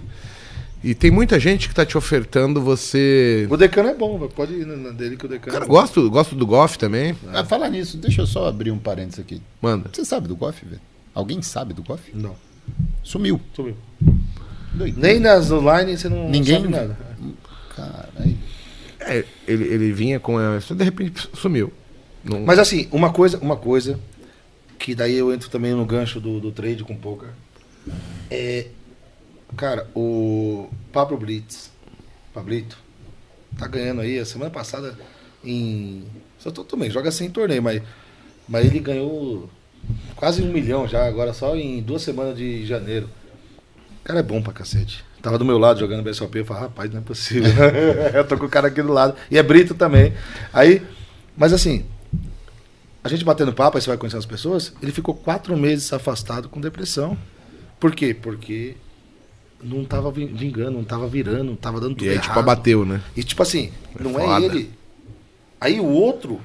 A: E tem muita gente que tá te ofertando você.
B: O decano é bom, pode ir na dele que o decano
A: Cara,
B: é bom.
A: gosto, gosto do Goff também.
D: Ah, falar nisso, deixa eu só abrir um parênteses aqui.
A: Manda.
D: Você sabe do Goff, velho? Alguém sabe do Goff?
B: Não,
D: Sumiu.
B: sumiu.
D: Doideira.
B: Nem nas online você não
D: Ninguém-
B: sabe nada.
D: Caralho.
A: É, ele, ele vinha com essa, de repente sumiu. Não-
B: Mas assim, uma coisa, uma coisa que daí eu entro também no gancho do, do trade com poker. É, cara, o Pablo Blitz, Pablito, tá ganhando aí a semana passada em só tô também joga sem torneio, mas mas ele ganhou quase um milhão já agora só em duas semanas de janeiro. O cara é bom pra cacete. Tava do meu lado jogando BSOP, eu falei, rapaz, não é possível. eu tô com o cara aqui do lado. E é Brito também. Aí, mas assim, a gente batendo papo, aí você vai conhecendo as pessoas, ele ficou quatro meses afastado com depressão. Por quê? Porque não tava vin- vingando, não tava virando, não tava dando tudo
A: E aí,
B: errado.
A: tipo, abateu, né?
B: E tipo assim,
A: É
B: não
A: foda.
B: é ele. Aí o outro,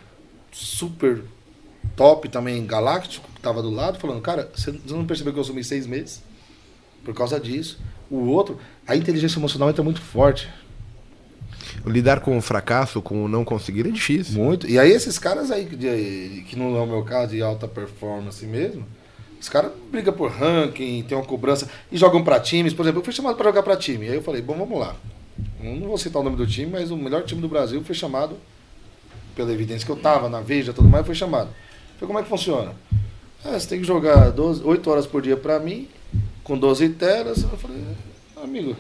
B: super top também, galáctico, que tava do lado, falando, cara, você não percebeu que eu sumi seis meses? Por causa disso. O outro, a inteligência emocional entra muito forte.
A: Lidar com o fracasso, com o não conseguir é difícil.
B: Muito. E aí esses caras aí, de- que não é o meu caso, de alta performance mesmo, os caras brigam por ranking, tem uma cobrança e jogam pra times. Por exemplo, eu fui chamado pra jogar pra time. Aí eu falei, bom, vamos lá. Não vou citar o nome do time, mas o melhor time do Brasil foi chamado, pela evidência que eu tava na Veja tudo mais, foi chamado. Falei, como é que funciona? Ah, você tem que jogar 12, 8 horas por dia pra mim, com 12 telas. Eu falei, amigo,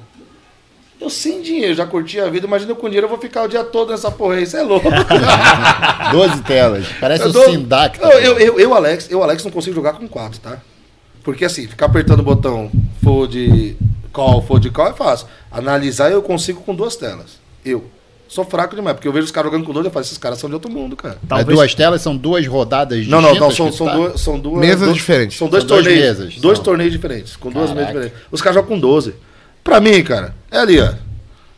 B: eu sem dinheiro, já curti a vida, imagina eu com dinheiro eu vou ficar o dia todo nessa porra aí, isso é louco.
D: 12 telas. Parece
B: Eu
D: Sindac.
B: Eu, eu, eu, Alex, eu, Alex, não consigo jogar com quatro, tá? Porque assim, ficar apertando o botão fold call, fold call é fácil. Analisar eu consigo com duas telas. Eu. Sou fraco demais, porque eu vejo os caras jogando com dois, eu falo, esses caras são de outro mundo, cara.
C: Talvez-
D: duas telas são duas rodadas
B: Não, não, não, são, são,
D: tá?
B: duas, são duas.
A: Mesas
B: dois-
A: diferentes.
B: São dois
D: São duas
B: torneios.
D: mesas,
B: dois
D: são.
B: torneios diferentes. Com duas mesas
D: Caraca.
B: diferentes. Os caras jogam com 12. Pra mim, cara, é ali, ó.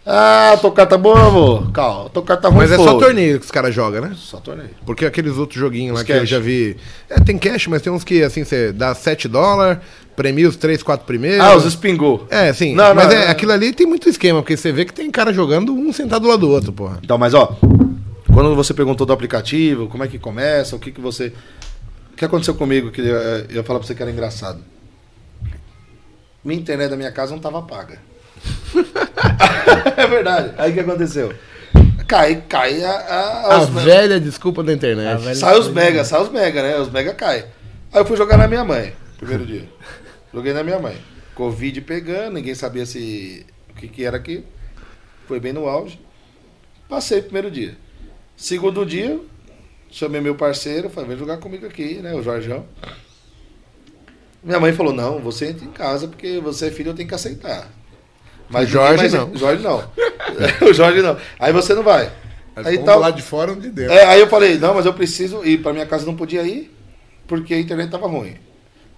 B: Ah, tua carta boa, amor. Calma, tua carta ruim.
A: Mas é só torneio que os caras jogam, né?
B: Só torneio.
A: Porque aqueles outros joguinhos lá
B: Os
A: que eu
B: cash.
A: já vi. É, tem cash, mas tem uns que assim, você dá 7 dólares, premia os 3, 4 primeiros.
B: Ah, os espingou.
A: É, sim.
B: Não,
A: mas
B: não,
A: é,
B: não.
A: aquilo ali tem muito esquema, porque você vê que tem cara jogando um sentado do lado do outro, porra.
B: Então, mas ó, quando você perguntou do aplicativo, como é que começa, o que que você... O que aconteceu comigo, que eu, eu ia falar pra você que era engraçado. Minha internet da minha casa não tava paga. é verdade. Aí o que aconteceu? Cai, cai a, a,
A: A
B: os-
A: velha desculpa da internet.
B: Sai os mega, sai os mega, né? Os mega cai. Aí eu fui jogar na minha mãe, primeiro dia. Joguei na minha mãe. Covid pegando, ninguém sabia se o que, que era aqui. Foi bem no auge. Passei o primeiro dia. Segundo dia, chamei meu parceiro, falei, vem jogar comigo aqui, né? O Jorjão. Minha mãe falou, não, você entra em casa porque você é filho, eu tenho que aceitar. Mas
A: O Jorge
B: ninguém
A: não.
B: Jorge não. o Jorge não. Aí você não vai.
A: Mas
B: Aí
A: vamos
B: tal-
A: lá de fora ou de dentro.
B: é, aí eu falei, não, mas eu preciso ir. Pra minha casa não podia ir, porque a internet tava ruim.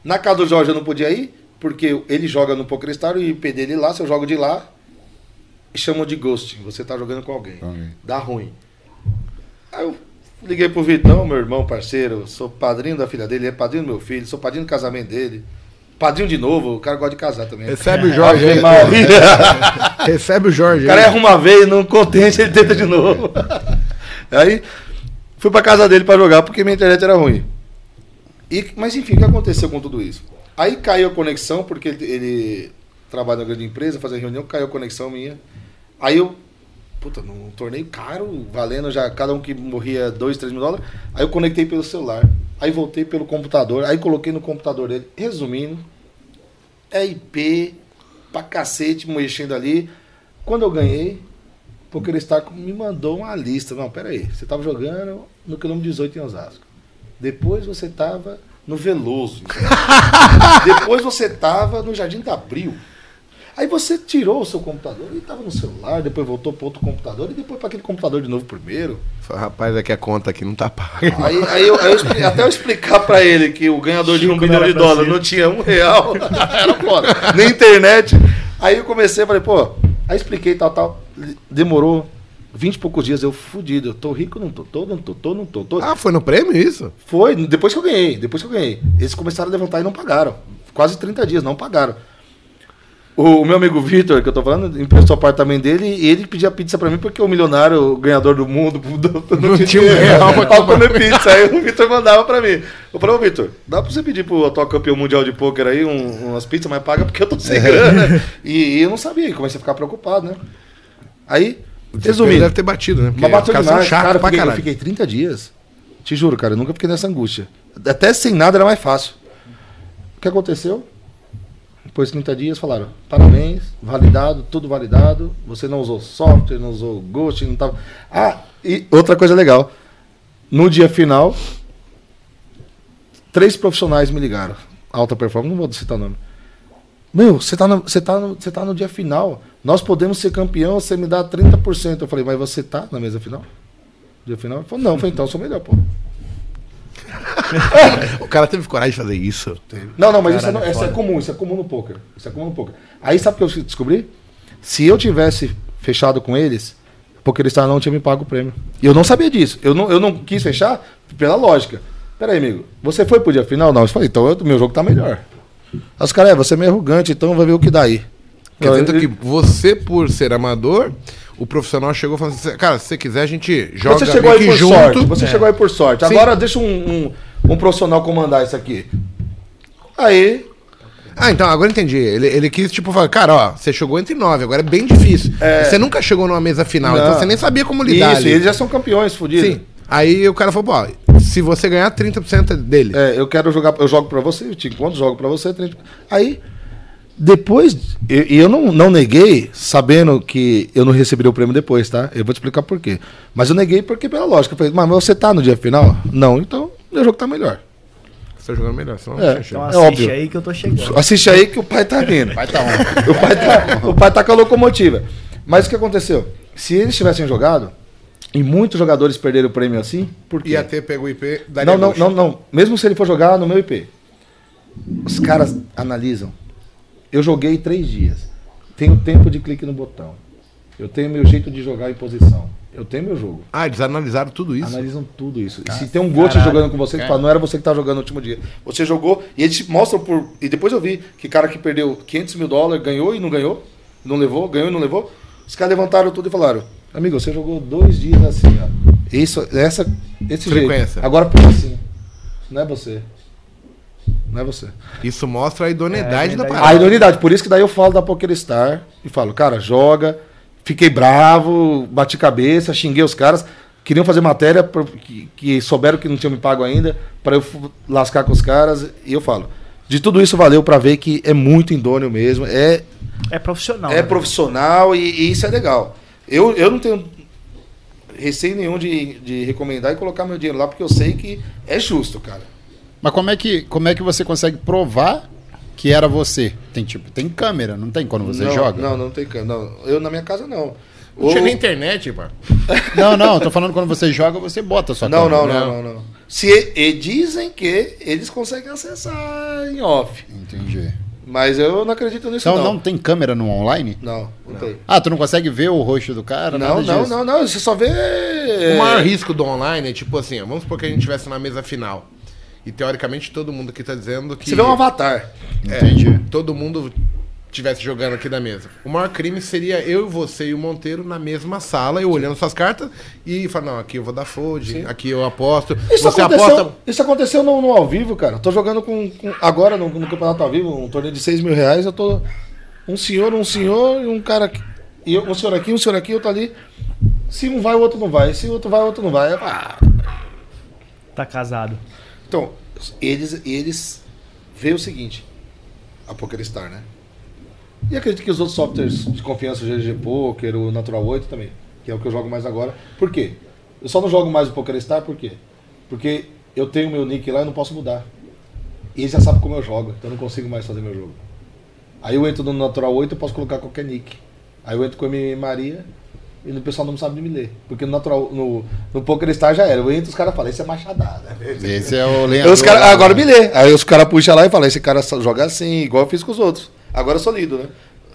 B: Na casa do Jorge eu não podia ir, porque ele joga no PokerStar e o IP dele lá, se eu jogo de lá, chamam de ghosting. Você tá jogando com alguém.
D: Alguém.
B: Dá ruim. Aí eu liguei pro Vitão, meu irmão, parceiro, sou padrinho da filha dele, ele é padrinho do meu filho, sou padrinho do casamento dele. Padrinho de novo, o cara gosta de casar também.
A: Recebe o Jorge aí.
B: Maria.
A: Recebe o Jorge
B: O cara erra uma vez, não contente, ele tenta de novo. Aí fui pra casa dele pra jogar porque minha internet era ruim. E, mas enfim, o que aconteceu com tudo isso? Aí caiu a conexão, porque ele, ele trabalha na grande empresa, fazia reunião, caiu a conexão minha. Aí eu, puta, num torneio caro, valendo já, cada um que morria 2, 3 mil dólares. Aí eu conectei pelo celular. Aí voltei pelo computador. Aí coloquei no computador dele. Resumindo, é IP pra cacete mexendo ali. Quando eu ganhei, porque ele está me mandou uma lista. Não, pera aí. Você tava jogando no quilômetro 18 em Osasco. Depois você tava no Veloso. Depois você tava no Jardim da Abril. Aí você tirou o seu computador e estava no celular, depois voltou para outro computador e depois para aquele computador de novo primeiro.
A: Rapaz, é que a conta aqui não tá paga.
B: Aí, aí eu, aí eu expli- até eu explicar para ele que o ganhador de um
C: Chico
B: milhão de dólares não tinha um real, era foda. Nem internet. Aí eu comecei, falei, pô, aí expliquei tal, tal. Demorou 20 e poucos dias, eu fudido. Eu tô rico, não tô, tô, não tô, tô, não tô, tô.
A: Ah, foi no prêmio isso?
B: Foi, depois que eu ganhei, depois que eu ganhei. Eles começaram a levantar e não pagaram. Quase 30 dias, não pagaram. O, o meu amigo Vitor, que eu tô falando, emprestou o apartamento dele e ele pedia pizza pra mim porque o milionário, o ganhador do mundo, não,
A: tinha um real pra
B: pra comer pizza. Aí o Vitor mandava pra mim. Eu falei, ô Vitor, dá pra você pedir pro atual campeão mundial de pôquer aí um- umas pizzas, mas paga porque eu tô sem grana. E, e eu não sabia, comecei a ficar preocupado, né? Aí, resumindo,
A: Deve ter batido, né? Porque
B: mas bateu
A: são
B: demais.
A: chatos
B: Cara, eu
A: pra
B: fiquei, eu
A: caralho.
B: fiquei 30 dias. Te juro, cara, eu nunca fiquei nessa angústia. Até sem nada era mais fácil. O que aconteceu? Depois de 30 dias falaram, parabéns, validado, tudo validado. Você não usou software, não usou Ghost, não tava. Ah, e outra coisa legal. No dia final, três profissionais me ligaram. Alta performance, não vou citar o nome. Meu, você tá, no, você, tá no, você tá no dia final. Nós podemos ser campeão, você me dá 30%. Eu falei, mas você tá na mesa final? Dia final? Ele falou, não, eu falei, então eu sou melhor, pô.
A: O cara teve coragem de fazer isso.
B: Não, não, mas isso, é,
C: Caralho,
B: isso é comum, isso é comum no poker. Isso é comum no poker. Aí sabe o que eu descobri? Se eu tivesse fechado com eles, o PokerStar não tinha me pago o prêmio. E eu não sabia disso. Eu não, eu não quis fechar pela lógica. Pera aí, amigo. Você foi pro dia final? Não. Eu falei, então o meu jogo tá melhor. Aí os caras, é, você é meio arrogante, então vai ver o que dá aí.
A: Quer
B: Eu-
A: dizer que você, por ser amador, o profissional chegou e falou assim: cara, se você quiser, a gente joga
B: Você chegou aí por
A: junto.
B: sorte. Você
C: É.
B: chegou aí por sorte.
A: Sim.
B: Agora deixa um, um, um profissional comandar isso aqui. Aí,
A: Ah, então, agora eu entendi. Ele, ele quis, tipo, falar, cara, ó, você chegou entre nove, agora é bem difícil. Você nunca chegou numa mesa final,
B: Não.
A: então você nem sabia como lidar
B: isso,
A: ali.
B: eles já são campeões, fodidos.
A: Sim. Aí o cara falou, pô, se você ganhar 30% é dele.
B: É, eu quero jogar, eu jogo pra você, eu te encontro, jogo pra você. 30. Aí, depois, e eu, não, não neguei, sabendo que eu não receberia o prêmio depois, tá? Eu vou te explicar por quê. Mas eu neguei porque, pela lógica, eu falei, mas você tá no dia final? Não, então meu jogo tá melhor.
A: Você tá jogando melhor, senão
B: É.
C: Então.
B: É
C: assiste
B: óbvio.
C: aí que eu tô chegando.
B: Assiste aí que o pai tá vindo.
D: Vai tá on.
B: O pai tá, o pai tá com a locomotiva. Mas o que aconteceu? Se eles tivessem jogado, e muitos jogadores perderam o prêmio assim, por quê?
A: Ia ter pego o IP, daria
B: Não, não, não, não. Mesmo se ele for jogar no meu IP. Os caras analisam. Eu joguei três dias. Tenho tempo de clique no botão. Eu tenho meu jeito de jogar em posição. Eu tenho meu jogo.
A: Ah, eles analisaram tudo isso.
B: Analisam tudo isso. E se tem um
C: caralho.
B: jogando com você, que fala, não era você que estava jogando no último dia. Você jogou e eles te mostram por. E depois eu vi que cara que perdeu 500 mil dólares ganhou e não ganhou. Não levou, ganhou e não levou. Os caras levantaram tudo e falaram: Amigo, você jogou dois dias assim, ó. Isso, essa, esse
A: Frequência.
B: jeito. Agora pensa assim. Não é você. Não é você.
A: Isso mostra a idoneidade
C: É,
A: da
C: a
A: parada.
B: A idoneidade, por isso que daí eu falo da PokerStar e falo, cara, joga. Fiquei bravo, bati cabeça, xinguei os caras. Queriam fazer matéria que, que souberam que não tinham me pago ainda, para eu lascar com os caras. E eu falo, de tudo isso valeu para ver que é muito indôneo mesmo, é,
C: É profissional.
B: é
C: né?
B: profissional e, e isso é legal. Eu, eu não tenho receio nenhum de, de recomendar e colocar meu dinheiro lá, porque eu sei que é justo, cara.
D: Mas como é, que, como é que você consegue provar que era você? Tem tipo, tem câmera, não tem quando você
B: não,
D: joga?
B: Não, não tem câmera. Não, eu na minha casa não.
A: Não tinha
B: Ou-
A: nem internet, pá.
D: Não, não, tô falando quando você joga, você bota a sua
B: Não, não,
D: câmera.
B: não, não, não. Se, e dizem que eles conseguem acessar em off.
D: Entendi.
B: Mas eu não acredito nisso,
D: Então não.
B: não.
D: tem câmera no online?
B: Não, não tem.
D: Ah, tu não consegue ver o rosto do cara?
B: Não,
D: nada
B: não,
D: disso.
B: não, não. Você só vê.
A: O maior risco do online é tipo assim, vamos supor que a gente estivesse na mesa final. E teoricamente todo mundo aqui tá dizendo que.
B: Você vê um avatar.
A: É,
D: Entendi.
A: Todo mundo estivesse jogando aqui da mesa. O maior crime seria eu, você e o Monteiro na mesma sala, eu olhando suas cartas e falar, não, aqui eu vou dar fold, aqui eu aposto.
B: Isso
A: você
B: aconteceu,
A: aposta.
B: isso aconteceu no, no ao vivo, cara. Eu tô jogando com, com- agora no, no campeonato ao vivo, um torneio de 6 mil reais. Eu tô. Um senhor, um senhor e um cara. aqui- E eu- um senhor aqui, um senhor aqui, outro ali. Se um vai, o outro não vai. Se o outro vai, o outro não vai. Ah,
C: Tá casado.
B: Então, eles, eles veem o seguinte: a PokerStar, né? E acredito que os outros softwares de confiança, o GG Poker, o Natural 8 também, que é o que eu jogo mais agora. Por quê? Eu só não jogo mais o PokerStar, por quê? Porque eu tenho meu nick lá e não posso mudar. E eles já sabem como eu jogo, então eu não consigo mais fazer meu jogo. Aí eu entro no Natural 8 e posso colocar qualquer nick. Aí eu entro com a minha Maria e o pessoal não sabe me ler. Porque no, natural, no, no PokerStar já era. Eu entro os caras falam, isso é machadada.
D: Esse é o lenhador.
B: os cara, agora me lê. Aí os caras puxam lá e falam, esse cara joga assim, igual eu fiz com os outros. Agora eu sou lido, né?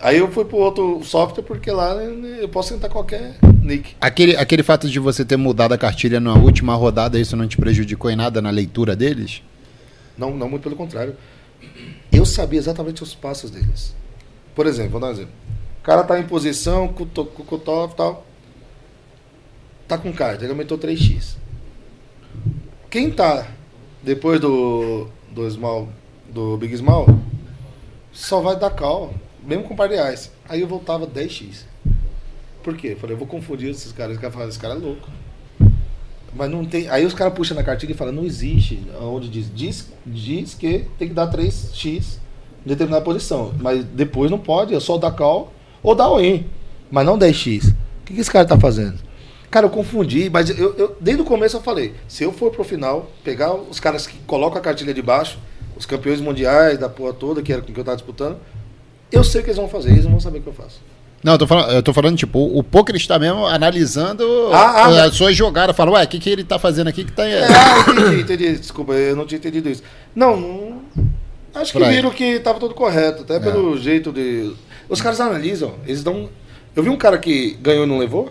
B: Aí eu fui pro outro software porque lá né, eu posso entrar qualquer nick.
D: Aquele, aquele fato de você ter mudado a cartilha na última rodada, isso não te prejudicou em nada na leitura deles?
B: Não, não, muito pelo contrário. Eu sabia exatamente os passos deles. Por exemplo, vou dar um exemplo. O cara tá em posição, cutoff e tal. Tá com carta, ele aumentou 3x. Quem tá depois do, do small, do Big Small, só vai dar call, mesmo com par de ice. Aí eu voltava 10x. Por quê? Eu falei, eu vou confundir esses caras. Esse cara fala, esse cara é louco. Mas não tem. Aí os caras puxam na cartilha e falam, não existe. Onde diz, diz, diz que tem que dar 3x em determinada posição. Mas depois não pode, é só dar call ou dar all-in. Mas não 10x. O que, que esse cara tá fazendo? Cara, eu confundi, mas eu, eu- desde o começo eu falei, se eu for pro final, pegar os caras que colocam a cartilha de baixo, os campeões mundiais da porra toda, que era com que eu tava disputando, eu sei o que eles vão fazer, eles não vão saber o que eu faço.
D: Não, eu tô falando, eu tô falando tipo, o poker está mesmo analisando
B: Ah, ah,
D: as suas jogadas. Fala, ué, o que, que ele tá fazendo aqui que tá.
B: Ah, entendi, entendi. Desculpa, eu não tinha entendido isso. Não, não. Acho que viram que tava tudo correto, até pelo jeito de. Os caras analisam, eles dão. Eu vi um cara que ganhou e não levou,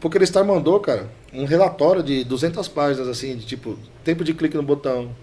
B: porque ele Star mandou, cara, um relatório de 200 páginas, assim, de tipo, tempo de clique no botão.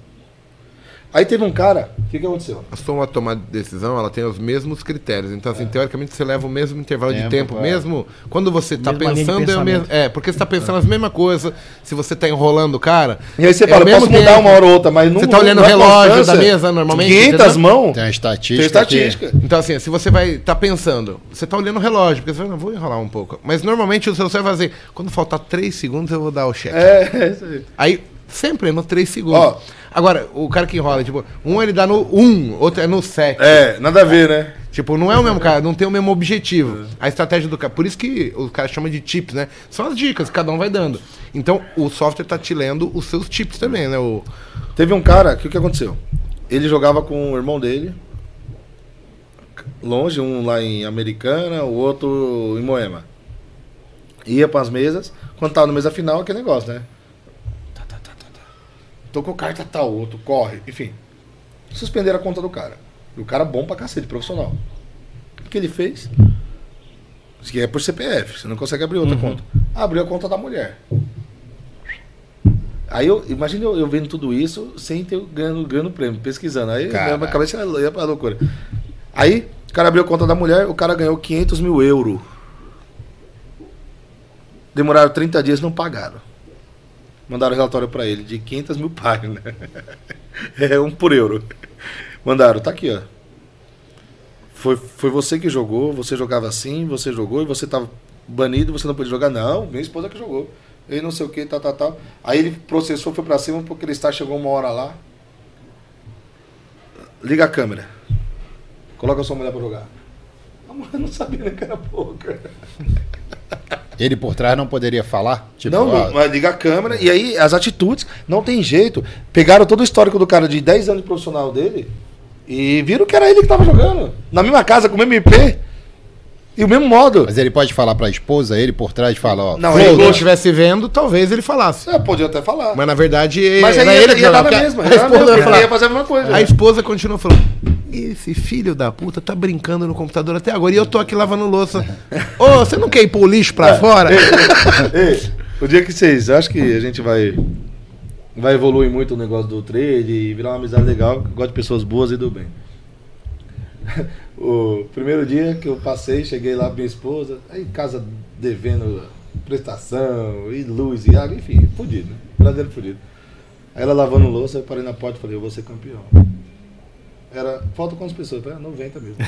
B: Aí teve um cara, o que, que aconteceu?
A: A sua tomada de decisão, ela tem os mesmos critérios. Então, assim, teoricamente, você leva o mesmo intervalo de
D: Tempo,
A: tempo,
D: é.
A: mesmo quando você está pensando, é o mesmo. É, porque você está pensando as mesmas coisas. Se você está enrolando o cara.
B: E aí você
A: é
B: fala,
A: mesmo
B: posso mudar
A: tempo.
B: uma hora ou outra, mas não
A: Você tá olhando o
B: é
A: relógio da mesa normalmente,
B: 500
A: entendeu?
B: mãos?
D: Tem uma estatística.
B: Tem estatística.
A: Então, assim, se você vai estar pensando, você está olhando o relógio, porque você vai, não, vou enrolar um pouco. Mas normalmente o seu você vai fazer, quando faltar 3 segundos, eu vou dar o cheque.
B: É, é isso aí.
A: Aí, sempre é no 3 segundos.
B: Ó.
A: Agora, o cara que enrola, tipo, um ele dá no 1, outro é no 7.
B: É, nada a ver, né?
A: Tipo, não é o mesmo cara, não tem o mesmo objetivo. A estratégia do cara. Por isso que o cara chama de tips, né? São as dicas cada um vai dando. Então, o software tá te lendo os seus tips também, né? O...
B: Teve um cara que o que aconteceu? Ele jogava com o irmão dele, longe, um lá em Americana, o outro em Moema. Ia pras mesas, quando tava na mesa final, aquele negócio, né? Tá, tá, tá, tá, tá. Tocou carta tal, outro corre, enfim. Suspenderam a conta do cara. E o cara bom pra cacete, profissional. O que ele fez? Isso que é por CPF, você não consegue abrir outra conta. Abriu a conta da mulher. Aí eu, imagina eu, eu vendo tudo isso sem ter ganhando, ganhando prêmio, pesquisando. Aí
D: Caraca.
B: minha cabeça ia, ia pra loucura. Aí o cara abriu a conta da mulher, o cara ganhou 500 mil euros. Demoraram 30 dias não pagaram. Mandaram relatório pra ele de 500 mil páginas. é um por euro. Mandaram, tá aqui, ó. Foi, foi você que jogou, você jogava assim, você jogou e você tava banido, você não podia jogar. Não, minha esposa que jogou. Ele não sei o que, tal, tal, tal. Aí ele processou, foi pra cima porque ele está, chegou uma hora lá. Liga a câmera. Coloca a sua mulher pra jogar. A mulher não sabia nem que era pouca.
D: Ele por trás não poderia falar? Tipo,
B: não,
D: ó,
B: não, mas liga a câmera e aí as atitudes, não tem jeito. Pegaram todo o histórico do cara de 10 anos de profissional dele e viram que era ele que tava jogando. Na mesma casa, com o mesmo IP e o mesmo modo.
D: Mas ele pode falar pra esposa, ele por trás fala, ó.
B: Não,
A: Se
B: ele
A: estivesse vendo, talvez ele falasse.
B: É, podia até falar.
A: Mas na verdade,
B: Mas aí ia,
A: ele que
B: ia dar na mesma.
A: A
B: ia
A: esposa,
B: mesma,
A: vai falar,
B: ia fazer a mesma coisa.
A: a esposa continua falando: Esse filho da puta tá brincando no computador até agora e eu tô aqui lavando louça. Ô, você não quer ir pôr o lixo pra fora?
B: Ei, o dia que vocês acham que a gente vai vai evoluir muito o negócio do trade e virar uma amizade legal, que gosta de pessoas boas e do bem. o primeiro dia que eu passei, cheguei lá com minha esposa, aí em casa devendo prestação, e luz, e água, enfim, fudido, né? Brasileiro fudido. Aí ela lavando louça, eu parei na porta e falei, eu vou ser campeão. Era, falta quantas pessoas? Ah, 90 mesmo.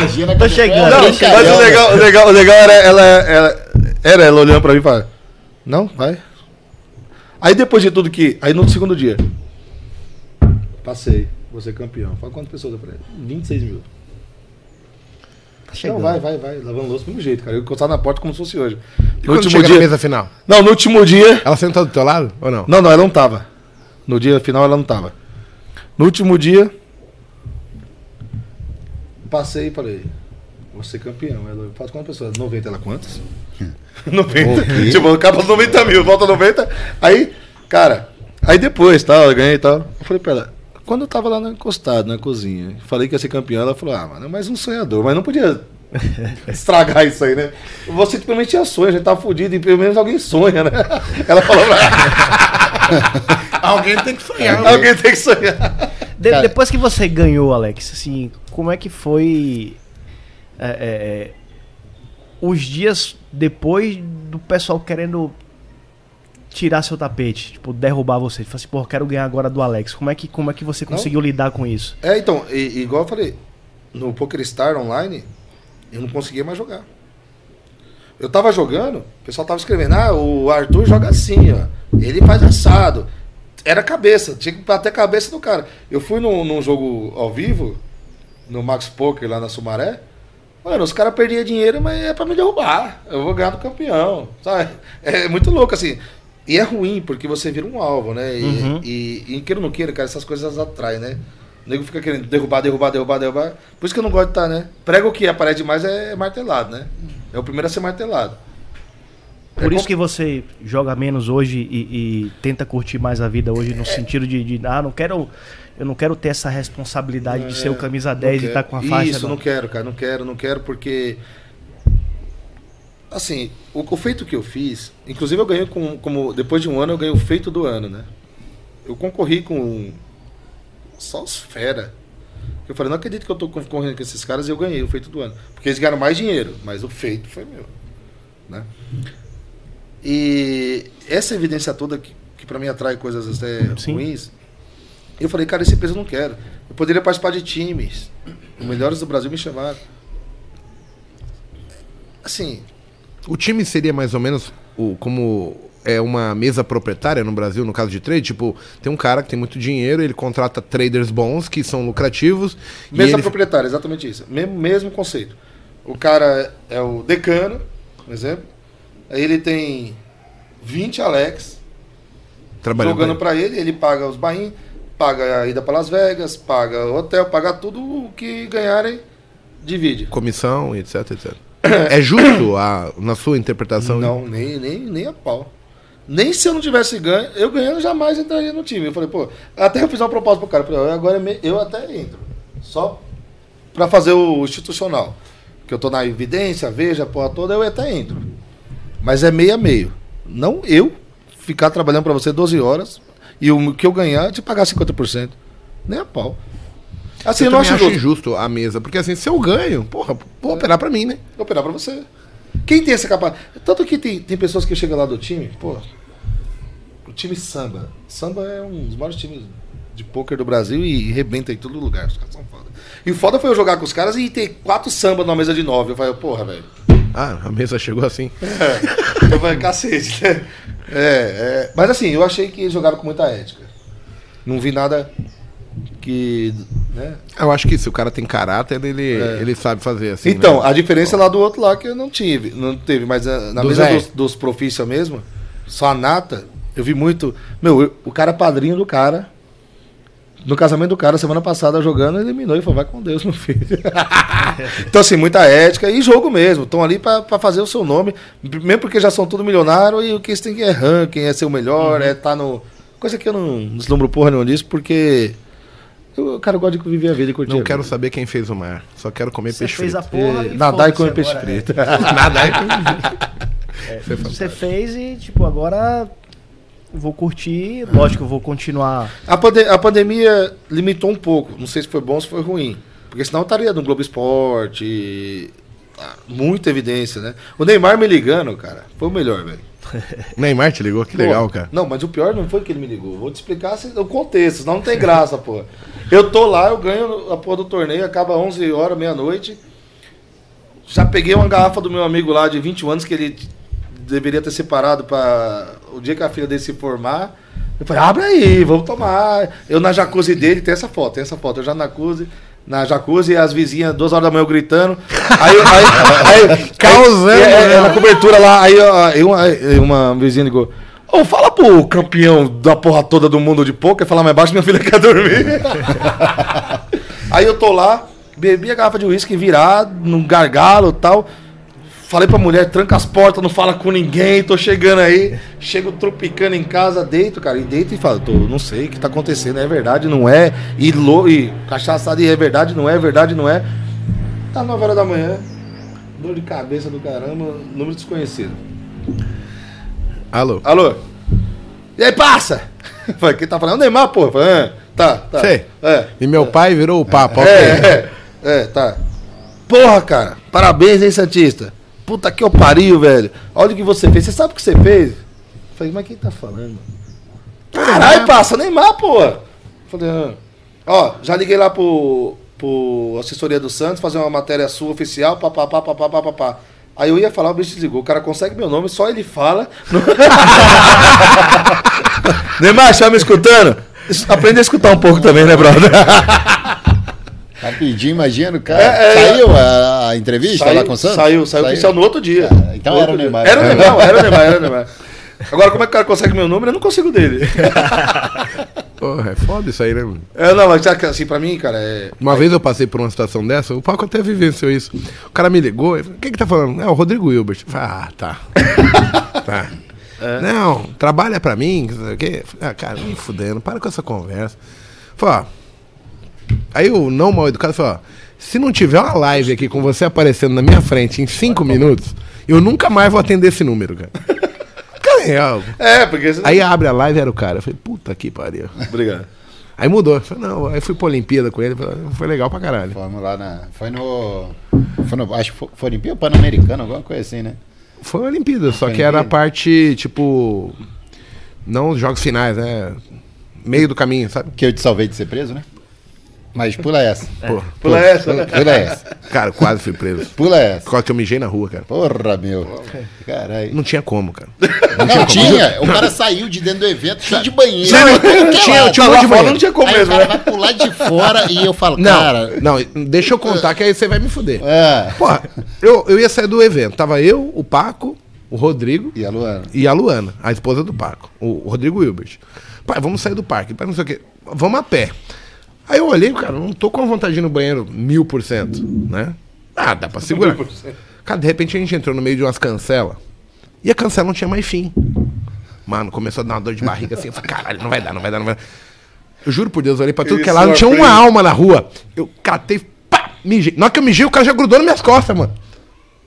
D: Imagina
C: Tô
D: que-
C: chegando.
B: Não, mas o legal, o legal, o legal era, ela, ela, era ela olhando pra mim e falando, não, vai. Aí depois de tudo que. Aí no segundo dia. Passei, vou ser campeão. Fala quantas pessoas eu falei? 26 mil.
C: Tá chegando.
B: Não, vai, vai, vai. Lavando louça do mesmo jeito, cara. Eu encostava na porta como se fosse hoje.
A: E
B: No último
A: chega na
B: dia.
A: mesa final?
B: Não, no último dia.
A: Ela sentou do teu lado ou não?
B: Não, não, ela não tava. No dia final ela não tava. No último dia. Passei e falei. Vou ser campeão. Ela faz quantas pessoas? 90, ela quantas? 90.
D: Ok.
B: Tipo, acaba 90 mil, volta 90. Aí, cara, aí depois, tal, eu ganhei e tal. Eu falei pra ela, quando eu tava lá encostado, na cozinha, falei que ia ser campeão, ela falou, ah, mano, é mais um sonhador, mas não podia estragar isso aí, né? Você simplesmente tinha sonho, a gente tava fudido, e pelo menos alguém sonha, né? Ela falou pra
A: Alguém tem que sonhar.
B: alguém tem que sonhar.
C: De- depois que você ganhou, Alex, assim, como é que foi é, é, é, os dias depois do pessoal querendo tirar seu tapete, tipo, derrubar você? Fala assim, pô, quero ganhar agora do Alex. Como é que, como é que você conseguiu lidar com isso?
B: É, então, e- igual eu falei, no PokerStar online, eu não conseguia mais jogar. Eu tava jogando, o pessoal tava escrevendo, ah, o Arthur joga assim, ó. Ele faz assado. Era cabeça, tinha que bater a cabeça do cara. Eu fui num, num jogo ao vivo, no Max Poker lá na Sumaré. Mano, os caras perdiam dinheiro, mas é pra me derrubar. Eu vou ganhar do campeão, sabe? É muito louco, assim. E é ruim, porque você vira um alvo, né? E,
C: Uhum.
B: e, e queira ou não queira, cara, essas coisas atraem, né? O nego fica querendo derrubar, derrubar, derrubar, derrubar. Por isso que eu não gosto de estar, né? Prego que aparece demais é martelado, né? É o primeiro a ser martelado.
C: Por
B: É
C: isso que você joga menos hoje e, e tenta curtir mais a vida hoje
B: É.
C: no sentido de, de, ah, não quero, eu não quero ter essa responsabilidade de ser o camisa
B: É, Não
C: 10 e estar com a faixa.
B: Isso, não quero, cara, não quero, não quero, porque. Assim, o, o feito que eu fiz, inclusive eu ganhei com, como. Depois de um ano eu ganhei o feito do ano, né? Eu concorri com. Só os fera. Eu falei, não acredito que eu tô concorrendo com esses caras e eu ganhei o feito do ano. Porque eles ganharam mais dinheiro, mas o feito foi meu. Né? E essa evidência toda que, que para mim atrai coisas até
C: Sim.
B: ruins, eu falei, cara, esse peso eu não quero. Eu poderia participar de times. Os melhores do Brasil me chamaram. Assim,
A: O time seria mais ou menos o, como é uma mesa proprietária no Brasil, no caso de trade? Tipo, tem um cara que tem muito dinheiro, ele contrata traders bons, que são lucrativos. e
B: mesa
A: ele-
B: proprietária, exatamente isso. Mesmo, mesmo conceito. O cara é o decano, por exemplo. Ele tem 20 Alex jogando
A: pra
B: pra ele, ele paga os bain, paga a ida para Las Vegas, paga o hotel, paga tudo o que ganharem, divide.
A: comissão, etc, etc. É justo a, na sua interpretação?
B: Não, nem, nem, nem a pau. Nem se eu não tivesse ganho, eu ganhando jamais entraria no time. Eu falei, pô, até eu fiz uma proposta pro cara, falei, agora é eu até entro. Só pra fazer o institucional. Que eu tô na evidência, veja a porra toda, eu até entro. Mas é meio a meio. Não eu ficar trabalhando pra você 12 horas e o que eu ganhar te pagar 50%. Nem a pau. Assim,
A: eu
B: eu não acho justo.
A: injusto a mesa, porque assim, se eu ganho, porra, vou operar pra mim, né?
B: Vou operar pra você. Quem tem essa capacidade? Tanto que tem, tem pessoas que chegam lá do time, pô. O time samba. Samba é um dos maiores times de pôquer do Brasil e rebenta em todo lugar. Os caras são foda. E o foda foi eu jogar com os caras e ter quatro samba numa mesa de nove. Eu falei, porra, velho.
A: Ah, a mesa chegou assim.
B: Eu falei, cacete, né? É, é. Mas assim, eu achei que eles jogaram com muita ética. Não vi nada que. Né?
A: Eu acho que se o cara tem caráter, ele, ele sabe fazer assim.
B: É. Então,
A: né?
B: a diferença é lá do outro lá que eu não tive, não teve, mas ah, na
A: Do
B: mesa dos, dos profissa mesmo, só a nata, eu vi muito. Meu, eu- o cara padrinho do cara. No casamento do cara, semana passada, jogando, eliminou e falou: vai com Deus, meu filho. então, assim, muita ética e jogo mesmo. Estão ali pra pra fazer o seu nome, mesmo porque já são tudo milionário e o que eles têm que é ranking, é ser o melhor, é estar no. Coisa que eu não deslumbro porra nenhuma disso, porque. Eu, cara, eu gosto de viver a vida e curtir.
A: Não quero saber quem fez o mar. Só quero comer
C: Você
A: peixe
C: fez
A: frito.
C: a porra
B: É,
C: e
B: nadar e comer peixe
C: agora,
B: frito.
A: Nada aí.
C: é. Você fez e, tipo, agora vou curtir, lógico, eu vou continuar.
B: A, pande- a pandemia limitou um pouco. Não sei se foi bom ou se foi ruim. Porque senão eu estaria no Globo Esporte. ah, Muita evidência, né? O Neymar me ligando, cara, foi o melhor, velho.
A: Neymar te ligou? Que legal,
B: Pô,
A: cara.
B: Não, mas o pior não foi que ele me ligou. Vou te explicar se- o contexto, senão não tem graça, pô. Eu tô lá, eu ganho a porra do torneio, acaba 11 horas, meia-noite. Já peguei uma garrafa do meu amigo lá de 21 anos que ele deveria ter separado para o dia que a filha dele se formar. Eu falei, abre aí, vamos tomar. Eu na jacuzzi dele, tem essa foto, tem essa foto. Eu já na jacuzzi, na jacuzzi, as vizinhas, duas horas da manhã eu gritando. Aí, aí, aí
A: Causando,
B: aí, é, é,
A: né?
B: na cobertura lá, aí, aí uma, uma vizinha ligou. Ô, fala pro campeão da porra toda do mundo de poker, falar mais baixo, minha filha quer dormir. aí eu tô lá, bebi a garrafa de uísque virado, num gargalo e tal. Falei pra mulher, tranca as portas, não fala com ninguém, tô chegando aí. Chego tropicando em casa, deito, cara, e deito e falo, tô, não sei o que tá acontecendo, é verdade, não é. E, lo, e cachaçada, e é verdade, não é, é verdade, não é. Tá 9 horas da manhã, dor de cabeça do caramba, número desconhecido.
A: Alô?
B: Alô? E aí, passa? Falei, quem tá falando? Neymar, pô. Falei, ah, tá, tá.
A: Sei.
B: É.
A: E meu pai virou o papo. ok.
B: É, é, é, tá. Porra, cara, parabéns, hein, Santista? Puta que eu pariu, velho. Olha o que você fez. Você sabe o que você fez? Falei, mas quem tá falando? Caralho, passa, Neymar, pô. Falei, ah. ó, já liguei lá pro, pro assessoria do Santos, fazer uma matéria sua oficial, papapá, papapá, papapá. Aí eu ia falar, o bicho desligou. O cara consegue meu nome, só ele fala. Neymar, está me escutando? Aprende a escutar um pouco também, né, brother?
D: Rapidinho, imagina o cara.
B: É, é,
D: saiu a, a entrevista lá com o Santos?
B: Saiu, saiu, oficial no outro dia.
D: Ah, então
B: No
D: era o Neymar.
B: Era o Neymar, era o Neymar, era o Neymar. Agora, como é que o cara consegue meu número? Eu não consigo dele.
A: Porra, é foda isso aí, né, mano?
B: É, não, mas sabe que, assim, pra mim, cara, é.
A: Uma vez eu passei por uma situação dessa, o Paco até vivenciou isso. O cara me ligou, ele falou, quem que tá falando? É o Rodrigo Hilbert. Ah, tá. tá. Não, trabalha pra mim, não sei o quê. Ah, cara, me fudendo, para com essa conversa. Falei, ó. Aí o não mal educado falou, ó, se não tiver uma live aqui com você aparecendo na minha frente em cinco minutos, eu nunca mais vou atender esse número, cara. Cara, é.
B: É, porque.
A: Aí abre a live era o cara. Eu falei, puta que pariu.
B: Obrigado.
A: Aí mudou. Eu falei, não, aí fui pra Olimpíada com ele. Foi legal pra caralho.
D: Fomos lá na. Foi no. Foi no acho que foi, foi Olimpíada ou Pan-Americano, alguma coisa assim, né?
A: Foi Olimpíada, só
D: Foi
A: que era a
D: Olimpíada?
A: parte, tipo. Não os jogos finais, né? Meio do caminho, sabe?
D: Que eu te salvei de ser preso, né? Mas pula essa.
A: Pô,
B: Pula essa, né?
D: Pula essa.
A: cara, quase fui preso.
D: Pula essa.
A: Causa que eu mijei na rua, cara.
D: Porra, meu. Caralho.
A: Não tinha como, cara.
D: Não tinha. O cara saiu de dentro do evento cheio de banheiro.
A: Tinha-
D: Qualquer
A: tinha- tinha um
B: Lá
A: de
B: fora não tinha como
D: Aí o
B: mesmo,
D: cara
B: né?
D: vai pular de fora e eu falo,
A: Não,
D: cara.
A: não, deixa eu contar que aí você vai me fuder.
D: É.
A: Porra, eu, eu ia sair do evento. Tava eu, o Paco, o Rodrigo
D: E a Luana?
A: e a Luana, a esposa do Paco, o, o Rodrigo Hilbert. Pai, vamos sair do parque, pai, não sei o quê. Vamos a pé. Aí eu olhei, cara, não tô com vontade de ir no banheiro mil por cento, né? Ah, dá pra segurar. Cara, de repente a gente entrou no meio de umas cancelas e a cancela não tinha mais fim. Mano, começou a dar uma dor de barriga assim. Eu falei, caralho, não vai dar, não vai dar, não vai dar. Eu juro por Deus, eu olhei pra tudo que é lado, não tinha uma alma na rua. Eu catei, pá, mijei. Na hora que eu mijei, o cara já grudou nas minhas costas, mano.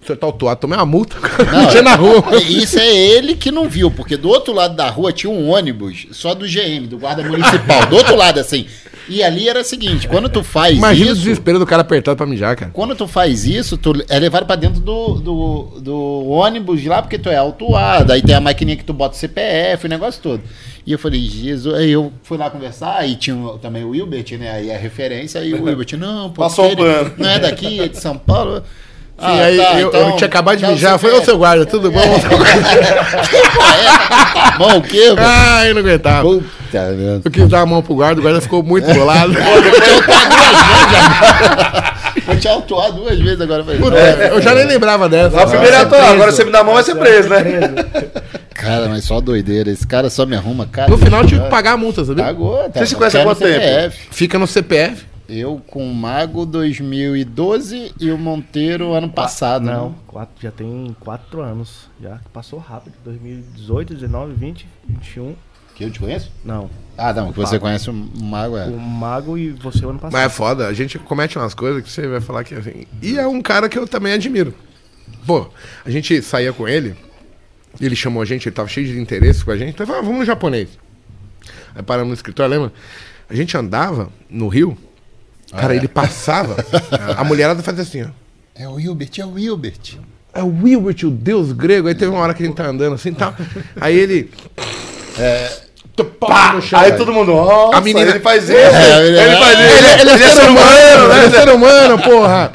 A: O senhor tá autuado, tomei uma multa.
D: Não,
A: Mijei na rua.
D: Isso é ele que não viu, porque do outro lado da rua tinha um ônibus só do GM, do guarda municipal. Do outro lado, assim. E ali era o seguinte: quando tu faz
A: Imagina o
D: isso.
A: desespero do cara apertado pra mijar, cara.
D: Quando tu faz isso, tu é levado pra dentro do, do, do ônibus de lá, porque tu é autuado. Aí tem a maquininha que tu bota o CPF, o negócio todo. E eu falei, Jesus. Aí eu fui lá conversar, aí tinha o- também o Wilbert, né? Aí a referência, aí o Wilbert, não, pô,
B: Passou
D: ele
B: pano.
D: Não é daqui, é de São Paulo.
A: Sim, aí eu, eu tinha acabado de
D: dá o
A: mijar. Falei, ô seu guarda, tudo bom?
D: Tá bom, o quê, mano?
A: Ai, eu não aguentava.
D: Puta merda.
A: Eu quis dar a mão pro guarda, o guarda ficou muito bolado.
D: Vou te autuar duas vezes agora. Falei,
A: Puta, eu já nem lembrava dessa.
B: A primeira é atual, agora você me dá a mão, vai ser preso, né?
D: Cara, mas só doideira. Esse cara só me arruma, cara.
A: No final eu tive que pagar a multa, sabia?
D: Pagou, tá,
B: Você se conhece há quanto tempo?
D: CPF.
A: Fica no CPF.
D: Eu com o Mago 2012 e o Monteiro ano passado.
C: Não,
D: né?
C: quatro, já tem quatro anos. Já passou rápido. 2018, 19, 20, 21.
D: Que eu te conheço?
C: Não.
D: Ah, não, que você conhece o Mago, é.
C: O Mago e você o ano passado.
A: Mas é foda, a gente comete umas coisas que você vai falar que assim. E é um cara que eu também admiro. Pô, a gente saía com ele Ele chamou a gente, ele tava cheio de interesse com a gente. Então, ah, vamos no japonês. Aí paramos no escritório, lembra? A gente andava no Rio, cara, ele passava, a mulherada fazia assim, ó.
D: É o Hilbert, é o Hilbert.
A: É o Wilbert, o deus grego. Aí teve uma hora que a gente tá andando assim e tal. Aí ele. É. Pá,
B: Aí todo mundo, nossa,
A: A menina-
B: ele faz isso.
D: É, ele-
B: ele faz isso.
A: Ele, ele é ser humano,
B: né?
A: ele é ser humano, porra.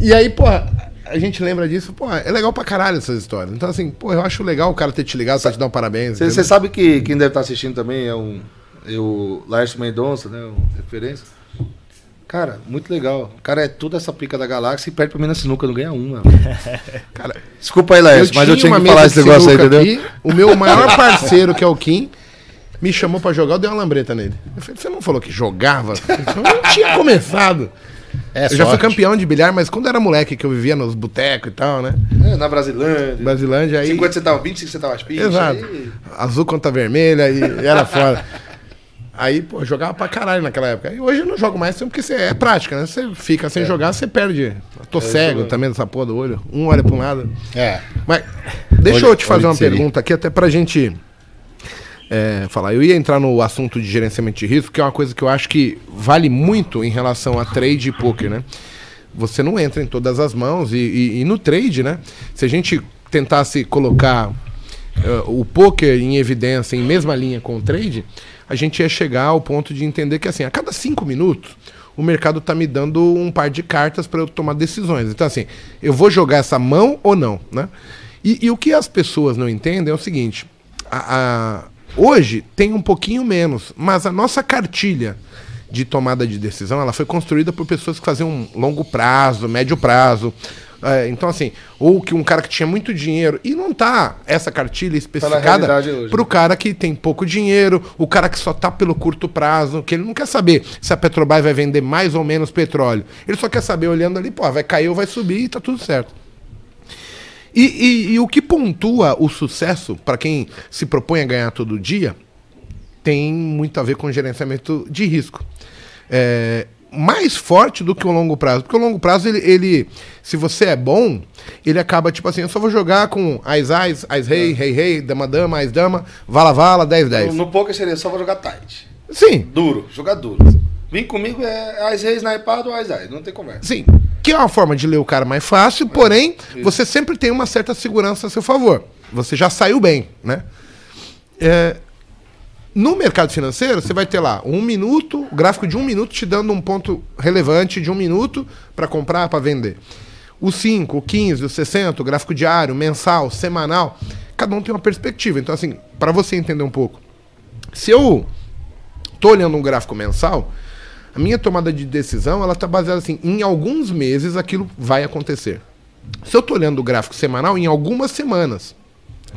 A: E aí, porra, a gente lembra disso, porra, é legal pra caralho essas histórias. Então, assim, pô, eu acho legal o cara ter te ligado pra te dar um parabéns.
B: Você sabe que quem deve estar assistindo também é um. É o Lárcio Mendonça, né? Um referência. Cara, muito legal. O cara é toda essa pica da galáxia e perde pra mim na sinuca, não ganha uma.
A: Cara,
B: Desculpa aí, Lárcio, mas eu tinha que falar esse negócio aí, entendeu?
A: aqui, o meu maior parceiro, que é o Kim, me chamou pra jogar, eu dei uma lambreta nele. Eu falei, você não falou que jogava? Eu não tinha começado.
D: É
A: eu já fui
D: sorte.
A: campeão de bilhar, mas quando era moleque, que eu vivia nos botecos e tal, né?
B: É, na Brasilândia.
A: Brasilândia aí.
B: 50 centavos, 25 centavos picha.
A: Exato.
B: aí-
A: Azul contra vermelha e era foda. Aí, pô, eu jogava pra caralho naquela época. E hoje eu não jogo mais porque você é prática, né? Você fica sem jogar, você perde. Eu tô cego
B: isso
A: também dessa porra do olho. Um olha pra um lado.
D: É.
A: Mas deixa
D: Olho-
A: eu te fazer uma pergunta aqui, até pra gente é, falar. Eu ia entrar no assunto de gerenciamento de risco, que é uma coisa que eu acho que vale muito em relação a trade e poker, né? Você não entra em todas as mãos e, e- e no trade, né? Se a gente tentasse colocar eh, o poker em evidência em mesma linha com o trade, a gente ia chegar ao ponto de entender que assim, a cada cinco minutos o mercado está me dando um par de cartas para eu tomar decisões. Então assim, eu vou jogar essa mão ou não, né? E, e o que as pessoas não entendem é o seguinte: a- a- hoje tem um pouquinho menos, mas a nossa cartilha de tomada de decisão ela foi construída por pessoas que faziam um longo prazo, médio prazo. É, então, assim, ou que um cara que tinha muito dinheiro, e não tá essa cartilha especificada
B: realidade hoje,
A: pro cara que tem pouco dinheiro, o cara que só tá pelo curto prazo, que ele não quer saber se a Petrobras vai vender mais ou menos petróleo. Ele só quer saber, olhando ali, pô, vai cair ou vai subir e tá tudo certo. E, e- e o que pontua o sucesso para quem se propõe a ganhar todo dia tem muito a ver com gerenciamento de risco. É, mais forte do que o longo prazo. Porque o longo prazo, ele, ele, se você é bom, ele acaba tipo assim: eu só vou jogar com Ais Ais, Ais Rei, Rei Rei, Dama Dama, Ais Dama, Vala Vala, 10 10.
B: No, no poker seria só vou jogar tight.
A: Sim,
B: Duro, jogar duro. Vem comigo é as reis na iPad ou as reis, não tem conversa.
A: sim. Que é uma forma de ler o cara mais fácil, porém, você sempre tem uma certa segurança a seu favor. Você já saiu bem, né? É, no mercado financeiro, você vai ter lá um minuto, gráfico de um minuto te dando um ponto relevante de um minuto para comprar, para vender. O 5, o 15, o 60, o gráfico diário, mensal, semanal, cada um tem uma perspectiva. Então, assim, para você entender um pouco, se eu tô olhando um gráfico mensal, a minha tomada de decisão ela está baseada assim, em alguns meses aquilo vai acontecer. Se eu estou olhando o gráfico semanal, em algumas semanas.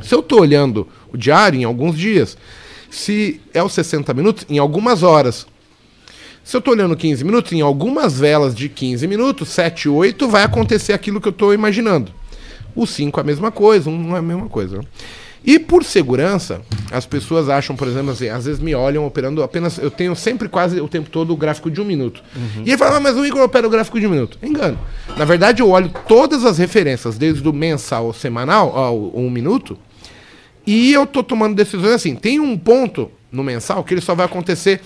A: Se eu estou olhando o diário, em alguns dias. Se é os 60 minutos, em algumas horas. Se eu estou olhando 15 minutos, em algumas velas de 15 minutos, 7, 8, vai acontecer aquilo que eu estou imaginando. O 5 é a mesma coisa, um não é a mesma coisa. né? E por segurança, as pessoas acham, por exemplo, assim, às vezes me olham operando apenas. Eu tenho sempre quase o tempo todo o gráfico de um minuto. E ele fala, ah, mas o Igor opera o gráfico de um minuto. Engano. Na verdade, eu olho todas as referências, desde o mensal ao semanal, ao um minuto, e eu tô tomando decisões assim. Tem um ponto no mensal que ele só vai acontecer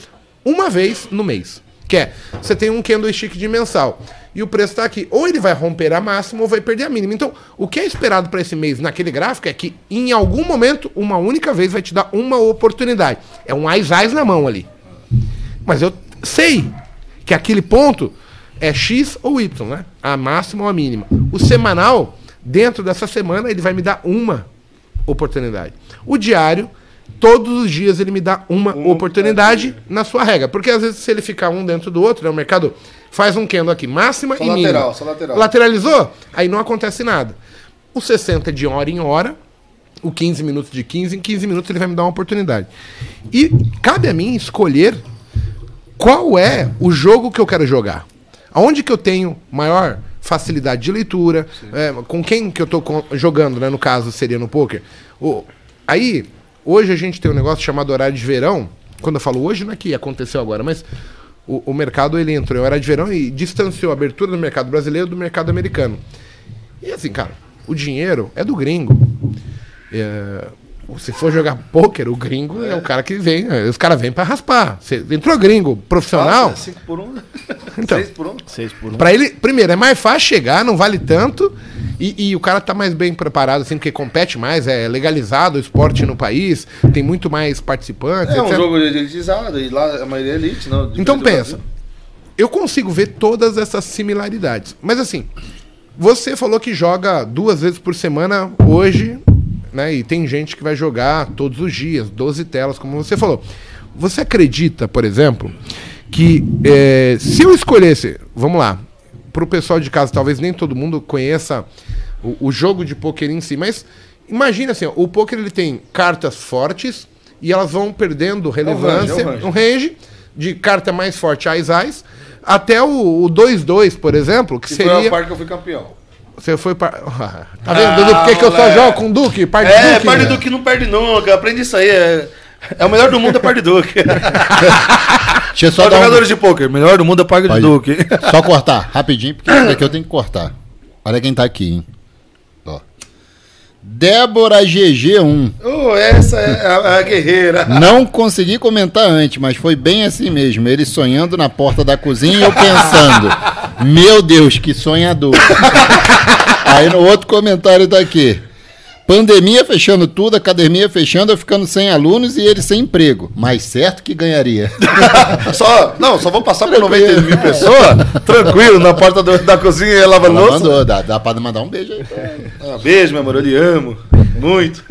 A: uma vez no mês. Que é, você tem um candlestick de mensal. E o preço está aqui. Ou ele vai romper a máxima ou vai perder a mínima. Então, o que é esperado para esse mês naquele gráfico é que, em algum momento, uma única vez vai te dar uma oportunidade. É um ais-ais na mão ali. Mas eu sei que aquele ponto é X ou Y, né? A máxima ou a mínima. O semanal, dentro dessa semana, ele vai me dar uma oportunidade. O diário, todos os dias ele me dá uma oportunidade na sua regra. Porque às vezes, se ele ficar um dentro do outro, né, o mercado faz um candle aqui, máxima
B: Só
A: e
B: lateral,
A: mínima.
B: só lateral.
A: Lateralizou? Aí não acontece nada. O 60 de hora em hora, o 15 minutos de 15 em 15 minutos ele vai me dar uma oportunidade. E cabe a mim escolher qual é o jogo que eu quero jogar. Aonde que eu tenho maior facilidade de leitura, é, com quem que eu estou jogando, né? No caso, seria no poker. O, aí, hoje a gente tem um negócio chamado horário de verão. Quando eu falo hoje, não é que aconteceu agora, mas o, o mercado ele entrou em horário de verão e distanciou a abertura do mercado brasileiro do mercado americano. E assim, cara, o dinheiro é do gringo. É, se for jogar pôquer, o gringo é, o cara que vem. Os caras vêm pra raspar. Você entrou gringo profissional.
B: 5 por 1, um,
A: Então.
B: 6 por 1. Um.
C: 6 por 1.
A: Pra ele, primeiro, é mais fácil chegar, não vale tanto. E, e o cara tá mais bem preparado, assim, porque compete mais, é legalizado o esporte no país, tem muito mais participantes.
B: É um
A: etc.
B: jogo elitizado e lá a maioria é elite, não.
A: Então pensa,
B: Brasil.
A: eu consigo ver todas essas similaridades. Mas assim, você falou que joga duas vezes por semana hoje, né? E tem gente que vai jogar todos os dias, 12 telas, como você falou. Você acredita, por exemplo, que é, se eu escolhesse, vamos lá, para o pessoal de casa, talvez nem todo mundo conheça o, o jogo de pôquer em si, mas imagina assim, ó, o pôquer ele tem cartas fortes e elas vão perdendo relevância,
B: é um range.
A: um range de carta mais forte, ais, ais, até o o 2-2, por exemplo, que
B: Que foi a
A: seria...
B: parte que eu fui campeão.
A: Você foi para... Tá vendo, Dudu? Por que, que eu só
B: moleque.
A: jogo com Duque? Par de
B: É,
A: Duque,
B: par de
A: né?
B: Duque não perde nunca. Aprendi isso aí. É, é o melhor do mundo é par de Duque.
D: Deixa eu
B: Só
D: dar um...
B: jogadores de pôquer. Melhor do mundo é par de
D: Pode.
B: Duque.
D: Só cortar, rapidinho, porque isso daqui eu tenho que cortar. Olha quem tá aqui, hein? Ó. Débora GG1.
B: Oh, essa é a, a guerreira.
D: Não consegui comentar antes, mas foi bem assim mesmo. Ele sonhando na porta da cozinha e eu pensando: Meu Deus, que sonhador. Aí no outro comentário tá aqui. Pandemia fechando tudo, academia fechando, eu ficando sem alunos e ele sem emprego. Mas certo que ganharia.
B: Só, não, só vou passar por 90 mil pessoas, tranquilo, na porta do- da cozinha e lava
D: Ela
B: louça.
D: mandou, dá, dá pra mandar um beijo aí. pra.
B: Ah, beijo, meu amor, eu lhe amo. Muito.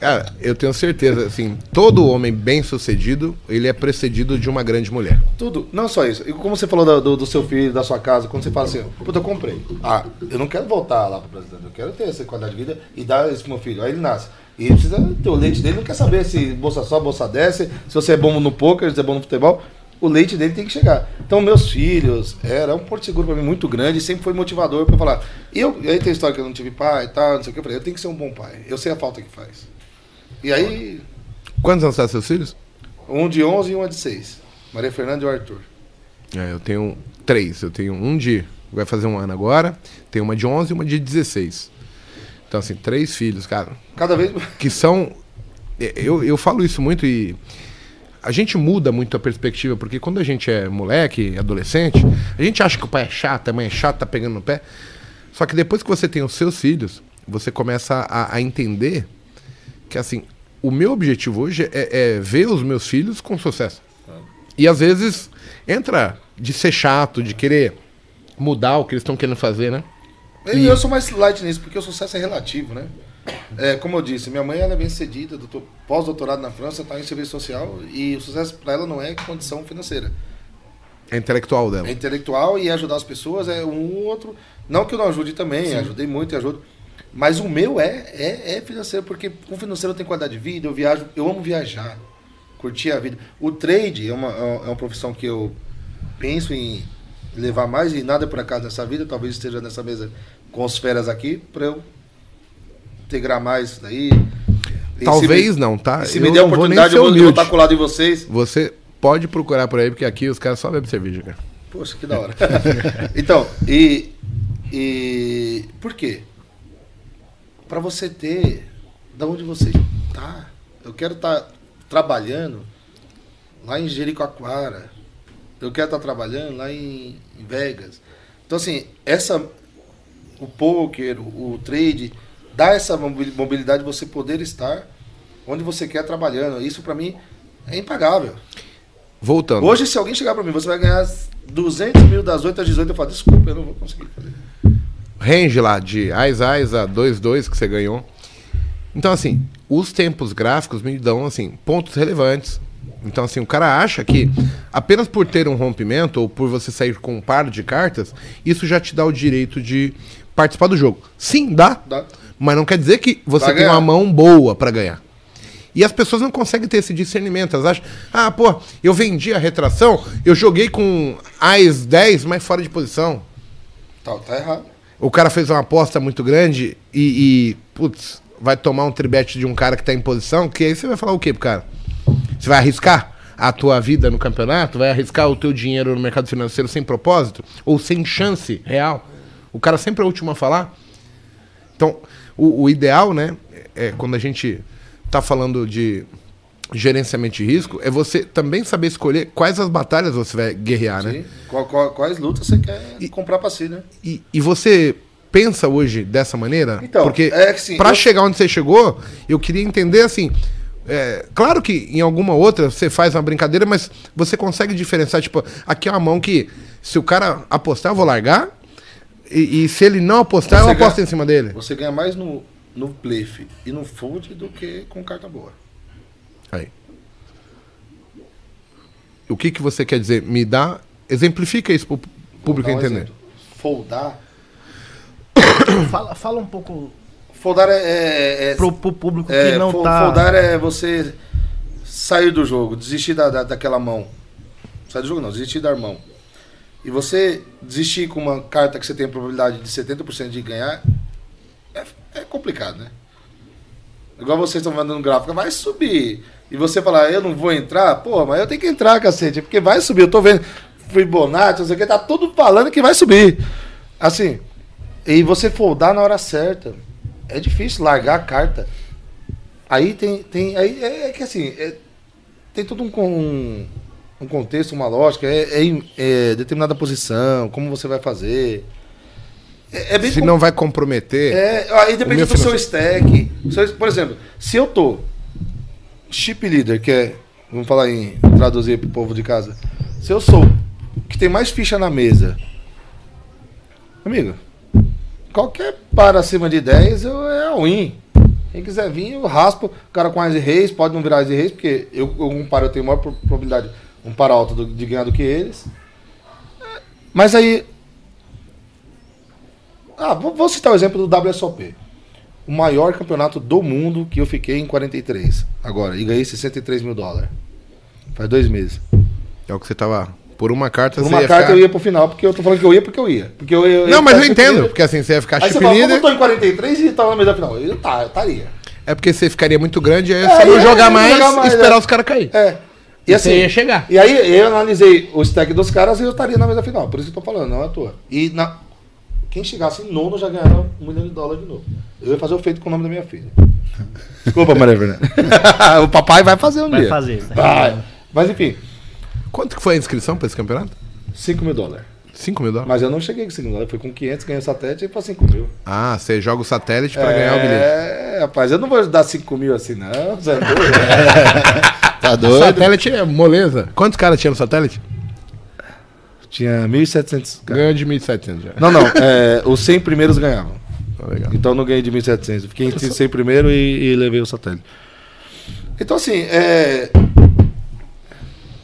A: Cara, eu tenho certeza, assim, todo homem bem sucedido, ele é precedido de uma grande mulher.
B: Tudo, não só isso. E como você falou do, do- do seu filho, da sua casa, quando você fala assim, puta, eu comprei. Ah, eu não quero voltar lá pro Brasil, eu quero ter essa qualidade de vida e dar isso pro meu filho. Aí ele nasce. E ele precisa ter o leite dele, não quer saber se bolsa só, bolsa desce, se você é bom no poker, se você é bom no futebol. O leite dele tem que chegar. Então, meus filhos, era um porto seguro pra mim muito grande sempre foi motivador pra eu falar. E eu, aí tem história que eu não tive pai e tal, não sei o que. Eu falei, eu tenho que ser um bom pai. Eu sei a falta que faz. E aí,
A: Quantos anos são seus filhos?
B: um de 11 e um de 6. Maria Fernanda e o Arthur.
A: É, eu tenho três. Eu tenho um de. Vai fazer um ano agora. Tenho uma de 11 e uma de 16. Então, assim, três filhos, cara.
B: Cada vez.
A: Que são. é, Eu, eu falo isso muito e. A gente muda muito a perspectiva, porque quando a gente é moleque, adolescente, a gente acha que o pai é chato, a mãe é chata, tá pegando no pé. Só que depois que você tem os seus filhos, você começa a, a entender que, assim, o meu objetivo hoje é, é ver os meus filhos com sucesso. E às vezes entra de ser chato, de querer mudar o que eles estão querendo fazer, né?
B: E eu sou mais light nisso, porque o sucesso é relativo, né? É, como eu disse, minha mãe ela é bem cedida, doutor- pós-doutorado na França, está em serviço social e o sucesso para ela não é condição financeira.
A: É intelectual dela.
B: É intelectual e ajudar as pessoas é um ou outro. Não que eu não ajude também, ajudei muito e ajudo. Mas o meu é, é, é financeiro, porque com financeiro eu tenho qualidade de vida, eu viajo, eu amo viajar, curtir a vida. O trade é uma, é uma profissão que eu penso em levar mais e nada por acaso nessa vida, talvez esteja nessa mesa com os feras aqui, para eu integrar mais isso daí. E
A: Talvez
B: me-
A: não, tá?
B: se
A: Eu
B: me der a oportunidade, eu vou, eu vou estar colado em vocês.
A: Você pode procurar por aí, porque aqui os caras só bebem cerveja, cara.
B: Poxa, que da hora. então, e, e. Por quê? Para você ter. Da onde você tá. Eu quero estar trabalhando lá em Jericoacoara. Eu quero estar trabalhando lá em, em Vegas. Então, assim, essa. O poker, o, o trade, dá essa mobi- mobilidade de você poder estar onde você quer trabalhando. Isso, para mim, é impagável.
A: Voltando.
B: Hoje, se alguém chegar pra mim, você vai ganhar 200 mil das 8 às 18, eu falo, desculpa, eu não vou conseguir fazer.
A: range lá de Ais Ais a 2-2 que você ganhou. Então, assim, os tempos gráficos me dão, assim, pontos relevantes. Então, assim, o cara acha que apenas por ter um rompimento ou por você sair com um par de cartas, isso já te dá o direito de participar do jogo. Sim, dá.
B: Dá.
A: Mas não quer dizer que você tem
B: ganhar.
A: uma mão boa pra ganhar. E as pessoas não conseguem ter esse discernimento. Elas acham, ah, pô, eu vendi a retração, eu joguei com Ais 10, mas fora de posição.
B: Tá, tá errado.
A: O cara fez uma aposta muito grande e, e, putz, vai tomar um tribete de um cara que tá em posição, que aí você vai falar o quê pro cara? Você vai arriscar a tua vida no campeonato? Vai arriscar o teu dinheiro no mercado financeiro sem propósito? Ou sem chance real? O cara sempre é o último a falar. Então, o, o ideal, né, é quando a gente tá falando de gerenciamento de risco, é você também saber escolher quais as batalhas você vai guerrear, né?
B: Sim. Qual- qual- quais lutas você quer comprar pra si, né?
A: E, e você pensa hoje dessa maneira?
B: Então,
A: Porque
B: é assim,
A: pra
B: eu-
A: chegar onde você chegou, eu queria entender assim. É, claro que em alguma outra você faz uma brincadeira, mas você consegue diferenciar, tipo, aqui é uma mão que se o cara apostar, eu vou largar. E, e se ele não apostar,
B: Você
A: eu aposto
B: ganha-
A: em cima dele.
B: Você ganha mais no, no blefe e no fold do que com carta boa.
A: Aí. O que, que você quer dizer? Me dá. Exemplifica isso pro público
B: um
A: entender.
B: exemplo. Foldar.
C: Fala, fala um pouco
B: Foldar é. é, é-
C: pro, pro público
B: é,
C: que não
B: fo-
C: tá.
B: Foldar é você sair do jogo, desistir da, da- daquela mão. Sair do jogo não, desistir da mão. E você desistir com uma carta que você tem a probabilidade de 70% de ganhar, é, é complicado, né? Igual vocês estão mandando gráfico, vai subir. E você falar, eu não vou entrar, pô, mas eu tenho que entrar, cacete, porque vai subir. Eu tô vendo Fibonacci, não sei o que, tá tudo falando que vai subir. Assim, e você foldar na hora certa. É difícil largar a carta. Aí tem. tem aí é, é que assim, é- tem todo um, um, um contexto, uma lógica, é, é é determinada posição, como você vai fazer. É, é bem
A: Se
B: com-
A: não vai comprometer.
B: é, aí depende do seu stack. Por exemplo, se eu tô chip leader, que é, vamos falar em traduzir pro povo de casa. Se eu sou que tem mais ficha na mesa, amigo, qualquer par acima de 10 eu, é win. Quem quiser vir, eu raspo. O cara com Ice Reis, pode não virar Ice Reis, porque eu, eu, um par eu tenho maior pro- probabilidade, um par alto do- de ganhar do que eles. É, Mas aí, ah, vou, vou citar o exemplo do WSOP. O maior campeonato do mundo que eu fiquei em 43. Agora, e ganhei 63 mil dólares. Faz dois meses.
A: É o que você tava. Por uma carta
B: Por
A: você
B: uma
A: ia
B: carta
A: ficar-
B: eu ia pro final, porque eu tô falando que eu ia porque eu ia. Porque eu, eu,
A: Não, mas eu entendo. Porque assim, você ia ficar
B: Aí
A: chip
B: você fala, como eu tô em 43 e tava na mesa final. Eu tá, eu estaria.
A: É porque você ficaria muito grande e aí
B: É,
A: você não
B: é,
A: jogar mais
B: jogar mais,
A: e esperar
B: é.
A: os caras cair.
B: É.
A: E você ia chegar.
B: E aí eu analisei o stack dos caras e eu estaria na mesa final. Por isso que eu tô falando, não é à toa. E na... quem chegasse em nono já ganhava um milhão de dólares de novo. Eu ia fazer o feito com o nome da minha filha. Desculpa, Maria Fernanda. o papai vai fazer um
C: Vai
B: dia.
C: fazer.
B: Vai. Mas enfim,
A: Quanto que foi a inscrição pra esse campeonato?
B: 5 mil dólares.
A: 5 mil dólares?
B: Mas eu não cheguei com 5 mil dólares. Foi com 500, ganhei o satélite e foi 5 mil.
A: Ah, você joga o satélite pra ganhar o bilhete.
B: É, rapaz, eu não vou dar 5 mil assim, não. Zé doido.
D: Tá
A: O
D: doido?
A: satélite é moleza. Quantos caras tinha no satélite?
B: Tinha 1.700 caras.
A: Ganhou de 1.700 já.
B: Não, não. É, os 100 primeiros ganhavam.
A: Tá legal.
B: Então eu não ganhei de 1.700. Eu Fiquei entre 100 primeiro e, e levei o satélite. Então, assim, é...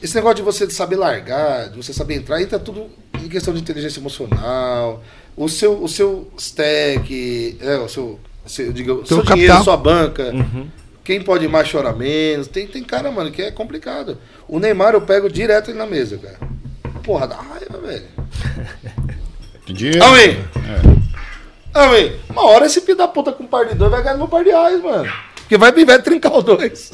B: esse negócio de você saber largar, de você saber entrar, entra tudo em questão de inteligência emocional, o seu, o seu stack, é, o seu, seu, diga, o seu dinheiro, sua banca. Quem pode mais chorar menos. Tem, tem cara, mano, que é complicado. O Neymar eu pego direto ele na mesa, cara. Porra, dá raiva, velho.
D: Dinheiro.
B: Amém. Amém. Uma hora esse filho da puta com par de dois vai ganhar no meu par de reais, mano. Porque vai, vai trincar os dois.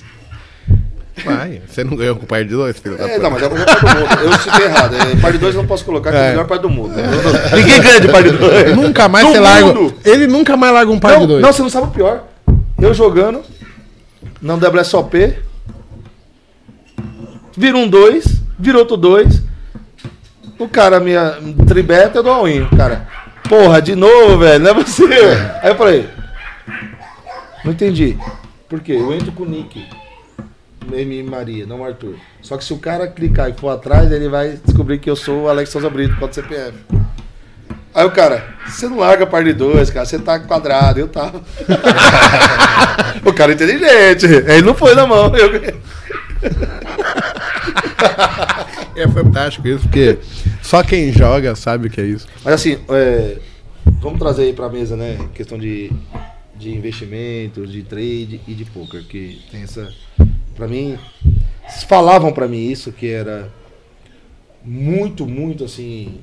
A: Vai, você não ganhou com o par de dois, filho da
B: É, não, mas é o melhor par do mundo. Eu citei errado. É, par de dois eu não posso colocar, que é,
A: É.
B: o melhor par do mundo. Não- Ninguém ganha de par de dois.
A: Nunca mais
B: Do
A: você larga. Ele nunca mais larga um par
B: Não,
A: de dois.
B: não, você não sabe o pior. Eu jogando, não WSOP, vira um dois, vira outro dois. O cara, minha tribeta, eu dou all in. O cara, porra, de novo, velho, não é você. Aí eu falei, não entendi. Por quê? Eu entro com o Nick. M. Maria, não Arthur. Só que se o cara clicar e for atrás, ele vai descobrir que eu sou o Alex Souza Brito, contra CPF. Aí o cara, você não larga a par de dois, cara, você tá quadrado, eu tava. o cara é inteligente, ele não foi na mão. Eu...
A: É fantástico isso, porque só quem joga sabe o que é isso.
B: Mas assim, é, vamos trazer aí pra mesa, né? Questão de, de investimentos, de trade e de poker, que tem essa. Pra mim, falavam pra mim isso, que era muito, muito assim.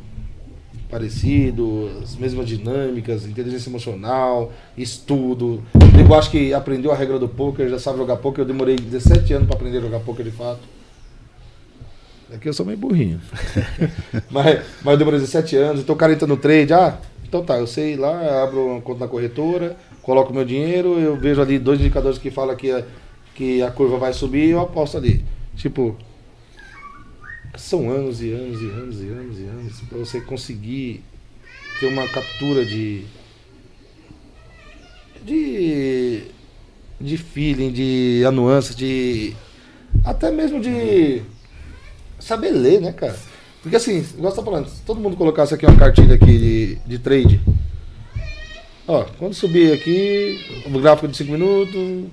B: Parecido, as mesmas dinâmicas, inteligência emocional, estudo. Eu acho que aprendeu a regra do poker, já sabe jogar poker. Eu demorei 17 anos pra aprender a jogar poker de fato. Aqui eu sou meio burrinho. mas, mas eu demorei 17 anos, então o cara entra no trade, ah, então tá, eu sei lá, abro uma conta na corretora, coloco meu dinheiro, eu vejo ali dois indicadores que falam que a, que a curva vai subir e eu aposto ali. Tipo, são anos e anos e anos e anos e anos para você conseguir ter uma captura de de de feeling, de nuances, de até mesmo de saber ler, né, cara? Porque assim, igual você tá falando, se todo mundo colocasse aqui uma cartilha aqui de, de trade, ó, quando subir aqui, o gráfico de 5 minutos,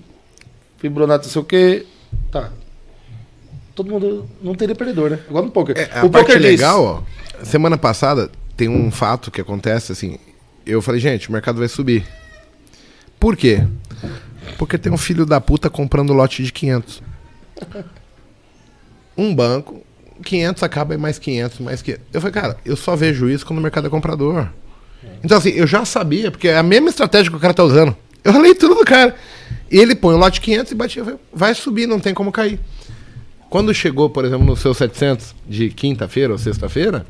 B: Fibonacci não sei o que, tá. Todo mundo não teria perdedor, né? Igual no poker.
A: É, a o parte poker legal, diz... ó, semana passada tem um fato que acontece assim, eu falei, gente, o mercado vai subir. Por quê? Porque tem um filho da puta comprando lote de 500. Um banco 500 acaba em mais 500, mais 500. Eu falei, cara, eu só vejo isso quando o mercado é comprador. Então, assim, eu já sabia, porque é a mesma estratégia que o cara tá usando. Eu falei tudo do cara. E ele põe o lote 500 e batia, vai subir, não tem como cair. Quando chegou, por exemplo, no seu 700 de quinta-feira ou sexta-feira,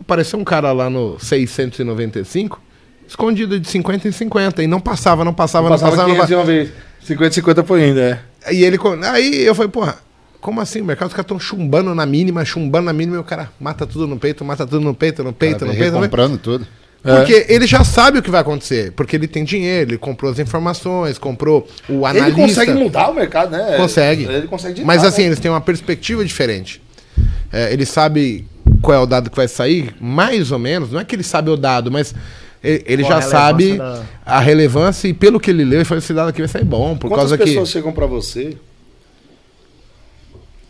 A: apareceu um cara lá no 695, escondido de 50 em 50, e não passava, não passava, não, não passava.
B: Não passava. Uma vez. 50 50 foi ainda,
A: é. E ele, aí eu falei, porra, como assim? O mercado, os caras estão chumbando na mínima, chumbando na mínima, e o cara mata tudo no peito, mata tudo no peito, no peito, no peito.
D: Comprando tudo.
A: Porque é. ele já sabe o que vai acontecer, porque ele tem dinheiro, ele comprou as informações, comprou o analista.
B: Ele consegue mudar o mercado, né?
A: Consegue.
B: Ele consegue
A: ditar, Mas assim, né? eles têm uma perspectiva diferente. É, ele sabe qual é o dado que vai sair, mais ou menos. Não é que ele sabe o dado, mas ele, ele já sabe da... a relevância e pelo que ele leu, ele falou: esse dado aqui vai sair bom. Por
B: Quantas
A: causa
B: pessoas
A: que...
B: chegam para você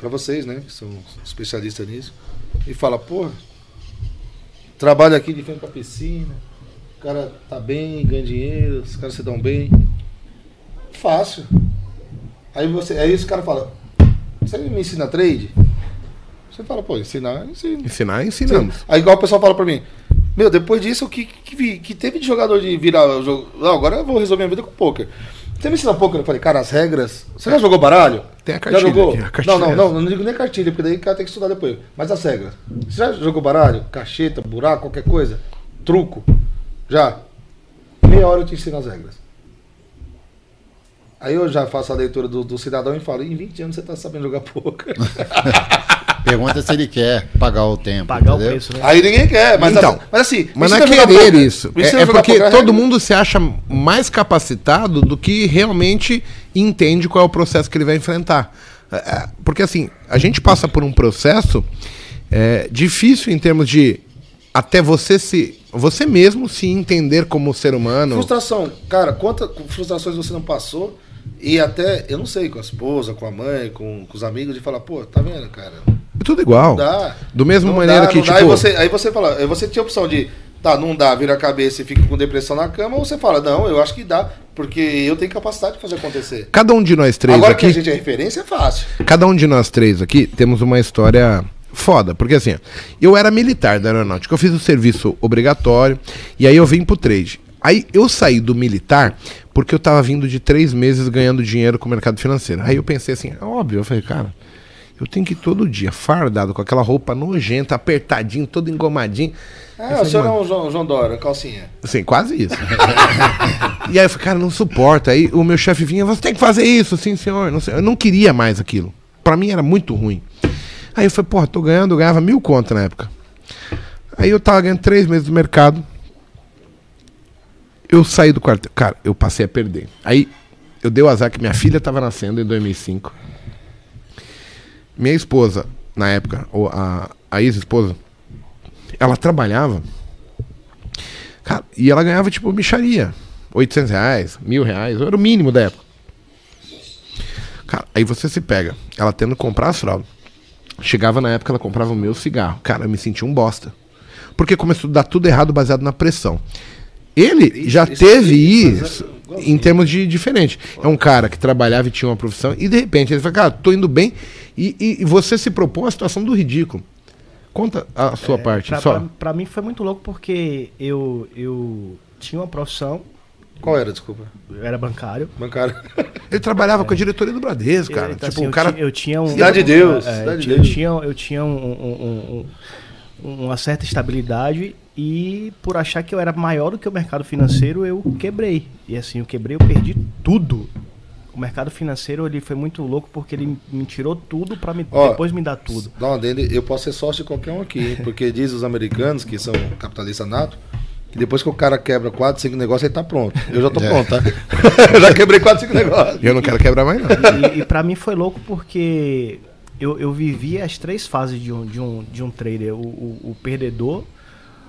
B: para vocês, né, que são especialistas nisso, e fala, porra, trabalho aqui de frente pra piscina, o cara tá bem, ganha dinheiro, os caras se dão bem. Fácil. Aí você, aí esse cara fala, você me ensina trade? Você fala, pô, ensinar, ensina.
A: Ensinar, ensinamos. Sim.
B: Aí igual o pessoal fala pra mim, meu, depois disso, o que, que, que teve de jogador de virar jogo? Não, agora eu vou resolver minha vida com poker. Você me ensina pouco, eu falei, cara, as regras. Você já jogou baralho?
A: Tem a cartilha.
B: Já jogou?
A: Aqui,
B: não, não, não, não digo nem cartilha, porque daí o cara tem que estudar depois. Mas as regras. Você já jogou baralho? Cacheta, buraco, qualquer coisa? Truco? Já? Meia hora eu te ensino as regras. Aí eu já faço a leitura do, do cidadão e falo, em 20 anos você está sabendo jogar pouco.
D: Pergunta se ele quer pagar o tempo.
C: Pagar entendeu? o preço, né?
B: Aí ninguém quer, mas,
A: então,
B: assim, mas assim.
A: Mas não é querer isso. É, é porque todo mundo se acha mais capacitado do que realmente entende qual é o processo que ele vai enfrentar. É, é, porque assim, a gente passa por um processo é, difícil em termos de até você se. Você mesmo se entender como ser humano.
B: Frustração. Cara, quantas frustrações você não passou? E até, eu não sei, com a esposa, com a mãe, com, com os amigos, de falar, pô, tá vendo, cara?
A: É tudo igual. Não
B: dá.
A: Do mesmo maneira dá, que, tipo...
B: Aí você, aí você fala, aí você tinha a opção de, tá, não dá, vira a cabeça e fica com depressão na cama, ou você fala, não, eu acho que dá, porque eu tenho capacidade de fazer acontecer.
A: Cada um de nós três
B: Agora
A: aqui...
B: Agora que a gente é referência, é fácil.
A: Cada um de nós três aqui temos uma história foda, porque assim, eu era militar da aeronáutica, eu fiz o serviço obrigatório, e aí eu vim pro trade. Aí eu saí do militar porque eu tava vindo de três meses ganhando dinheiro com o mercado financeiro. Aí eu pensei assim, é óbvio, eu falei, cara, eu tenho que ir todo dia fardado com aquela roupa nojenta, apertadinho, todo engomadinho.
B: É, o senhor é um João, João Dória, calcinha.
A: Sim, quase isso. e aí eu falei, cara, não suporta. Aí o meu chefe vinha, você tem que fazer isso, sim, senhor. Não sei, eu não queria mais aquilo. Para mim era muito ruim. Aí eu falei, porra, tô ganhando, eu ganhava mil contas na época. Aí eu tava ganhando três meses do mercado. Eu saí do quartel. Cara, eu passei a perder. Aí eu dei o azar que minha filha estava nascendo em 2005. Minha esposa, na época, ou a, a ex-esposa, ela trabalhava. Cara, e ela ganhava tipo micharia. 800 reais, mil reais, era o mínimo da época. Cara, aí você se pega, ela tendo que comprar as fraldas. Chegava na época, ela comprava o meu cigarro. Cara, eu me sentia um bosta. Porque começou a dar tudo errado baseado na pressão. Ele já isso, teve isso em termos de diferente. É um cara que trabalhava e tinha uma profissão e de repente ele fala, cara, tô indo bem e, e, e você se propõe a situação do ridículo. Conta a sua é, parte.
C: Pra, pra, pra, mim foi muito louco porque eu, eu tinha uma profissão,
B: Qual era, desculpa?
C: Eu era bancário.
B: Bancário.
A: Ele trabalhava com a diretoria do Bradesco, cara.
C: Então,
A: tipo,
C: assim, eu
A: cara.
C: eu tinha um.
B: Cidade de Deus,
C: é,
B: Cidade de
C: eu,
B: Deus.
C: tinha, eu tinha um- um- um- um- uma certa estabilidade e por achar que eu era maior do que o mercado financeiro, eu quebrei. E assim, eu quebrei, eu perdi tudo. O mercado financeiro ele foi muito louco porque ele me tirou tudo
B: Ó,
C: depois me dar tudo.
B: Uma dele, eu posso ser sócio de qualquer um aqui, hein? porque diz os americanos, que são capitalistas nato, que depois que o cara quebra 4, 5 negócios, ele tá pronto. Eu já tô pronto, tá? eu já quebrei 4, 5 negócios.
A: Eu não quero quebrar mais, não.
C: E, e para mim foi louco porque eu, eu vivi as três fases de um, de um, de um trader. O, o, o perdedor,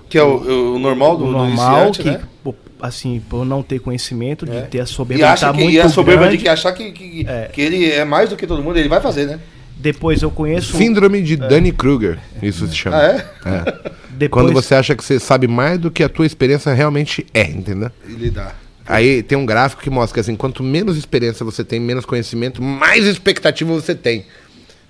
B: Que é o, o normal do,
C: o
B: do
C: normal,
B: iniciante,
C: que,
B: né?
C: pô, assim, por não ter conhecimento, de
B: É.
C: ter a
B: E
C: soberba
B: acha
C: tá
B: que
C: muito
B: e a soberba
C: grande.
B: de que achar que, que,
C: É.
B: que ele é mais do que todo mundo, ele vai fazer, né?
C: Depois eu conheço...
A: Síndrome de Danny Kruger, isso se chama.
B: Ah, é?
A: É.
C: depois,
A: Quando você acha que você sabe mais do que a tua experiência realmente é, entendeu?
B: Ele dá.
A: Aí tem um gráfico que mostra que assim, quanto menos experiência você tem, menos conhecimento, mais expectativa você tem.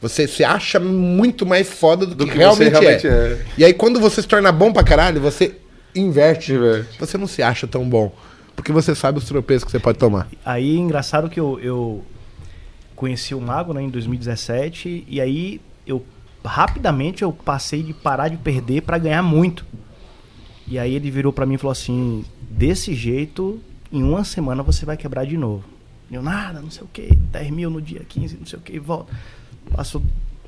A: Você se acha muito mais foda do,
B: Do
A: que,
B: que
A: realmente,
B: você realmente
A: é.
B: é.
A: E aí quando você se torna bom pra caralho, você inverte.
B: Inverte.
A: Você não se acha tão bom. Porque você sabe os tropeços que você pode tomar.
C: Aí, engraçado que eu, eu conheci o Mago né, em 2017 e aí eu rapidamente eu passei de parar de perder para ganhar muito. E aí ele virou para mim e falou assim: desse jeito, em uma semana você vai quebrar de novo. Eu nada, não sei o que, 10 mil no dia 15, não sei o que, volta. Passou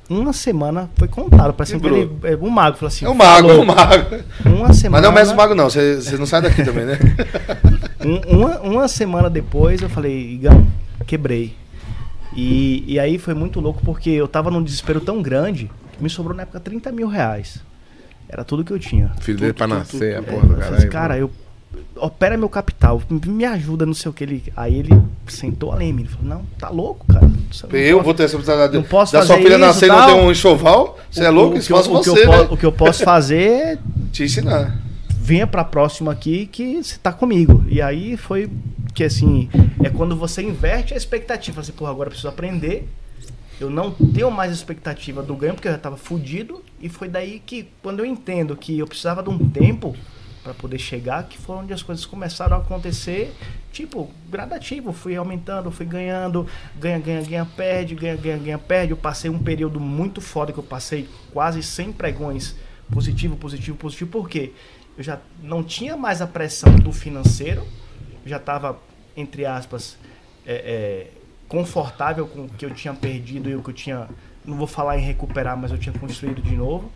C: uma semana, foi contado. Parece que ele, é, um mago falou assim:
B: É o mago, é
C: falou,
B: o mago.
C: Uma semana.
B: Mas não é o mesmo mago, não. Você você não sai daqui também, né?
C: Um- uma, uma semana depois eu falei, Igão, quebrei. E, e aí foi muito louco porque eu tava num desespero tão grande que me sobrou na época 30 mil reais. Era tudo que eu tinha.
A: Filho dele pra
B: tudo,
A: nascer, a
C: É,
A: porra do
C: eu falei
A: caralho.
C: assim, cara, eu opera meu capital, me ajuda, não sei o que ele. Aí ele sentou de mim, ele falou: "Não, tá louco, cara. Não
B: Eu vou ter essa oportunidade
C: Não posso
B: da sua
C: fazer
B: filha
C: isso,
B: nascer e não ter um enxoval. Você é
C: O-
B: louco?
C: o
B: Isso
C: que eu-
B: faz
C: que
B: você,
C: po-
B: né?
C: O que eu posso fazer é
B: Te ensinar.
C: venha pra próxima aqui que você tá comigo. E aí foi que assim, é quando você inverte a expectativa, assim, porra, agora eu preciso aprender. Eu não tenho mais expectativa do ganho porque eu já tava fudido e foi daí que quando eu entendo que eu precisava de um tempo pra poder chegar, que foi onde as coisas começaram a acontecer, tipo, gradativo, fui aumentando, fui ganhando, ganha, ganha, ganha, perde, ganha, ganha, ganha, perde. Eu passei um período muito foda que eu passei quase 100 pregões positivo, positivo, positivo, por quê? Eu já não tinha mais a pressão do financeiro, já estava, entre aspas, é, é, confortável com o que eu tinha perdido e o que eu tinha, não vou falar em recuperar, mas eu tinha construído de novo.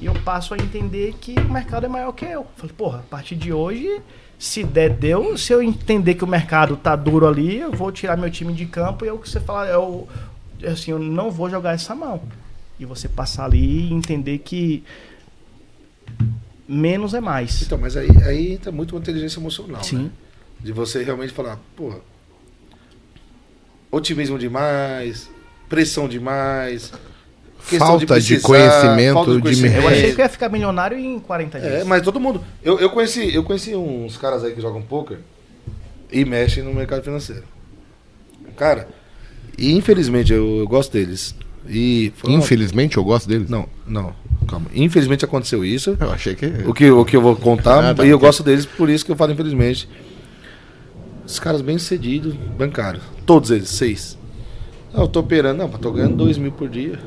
C: E eu passo a entender que o mercado é maior que eu. Falei, porra, a partir de hoje, se der, deu. Se eu entender que o mercado tá duro ali, eu vou tirar meu time de campo e é o que você fala, é o, assim, eu não vou jogar essa mão. E você passar ali e entender que menos é mais.
B: Então, mas aí, aí entra muito uma inteligência emocional,
C: Sim.
B: né? De você realmente falar, porra, otimismo demais, pressão demais,
A: Falta de
B: precisar,
A: conhecimento,
B: falta
A: de
B: conhecimento.
C: Eu achei que eu ia ficar milionário em 40 dias.
B: É, mas todo mundo. Eu, eu, conheci, eu conheci uns caras aí que jogam poker e mexem no mercado financeiro. Cara, e infelizmente eu, eu gosto deles. E foi uma-
A: Infelizmente eu gosto deles.
B: Não, não, calma. Infelizmente aconteceu isso.
A: Eu achei que.
B: O que, o que eu vou contar,
A: Ah, tá,
B: e eu gosto deles, por isso que eu falo infelizmente. Os caras bem sucedidos, bancários. Todos eles, seis. Não, eu tô operando, não, mas tô ganhando dois mil por dia.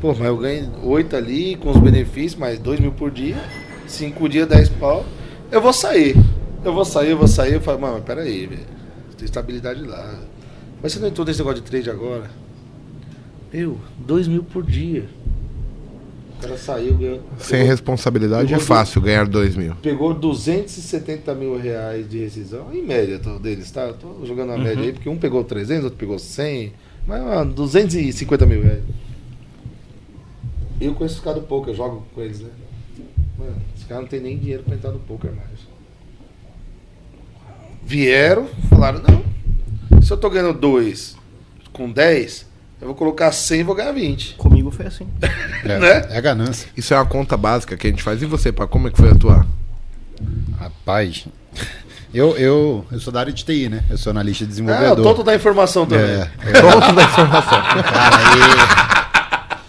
B: Pô, mas eu ganho oito ali com os benefícios, mais dois mil por dia. Cinco dias, dez pau. Eu vou sair. Eu vou sair, eu vou sair. Eu falo, mano, mas peraí, velho. Tem estabilidade lá. Mas você não entrou nesse negócio de trade agora? Eu, dois mil por dia. O cara saiu, ganhou.
A: Sem
B: pegou-
A: responsabilidade é
B: pegou
A: fácil ganhar dois mil.
B: Pegou 270 mil reais de rescisão, em média tô, deles, tá? Tô jogando a média aí, porque um pegou 300, outro pegou 100, mas ah, 250 mil reais. Eu conheço os caras do poker, eu jogo com eles, né? Mano, os caras não tem nem dinheiro pra entrar no poker mais. Vieram, falaram, não, se eu tô ganhando 2 com 10, eu vou colocar 100 e vou ganhar 20.
C: Comigo foi assim.
D: É,
B: Né?
D: é ganância.
A: Isso é uma conta básica que a gente faz. E você, pá, como é que foi atuar?
D: Rapaz, eu, eu, eu sou da área de TI, né? Eu sou analista de
B: Ah, o
D: desenvolvedor.
B: tonto da informação também.
D: É,
A: Pronto da informação.
D: Cara, e,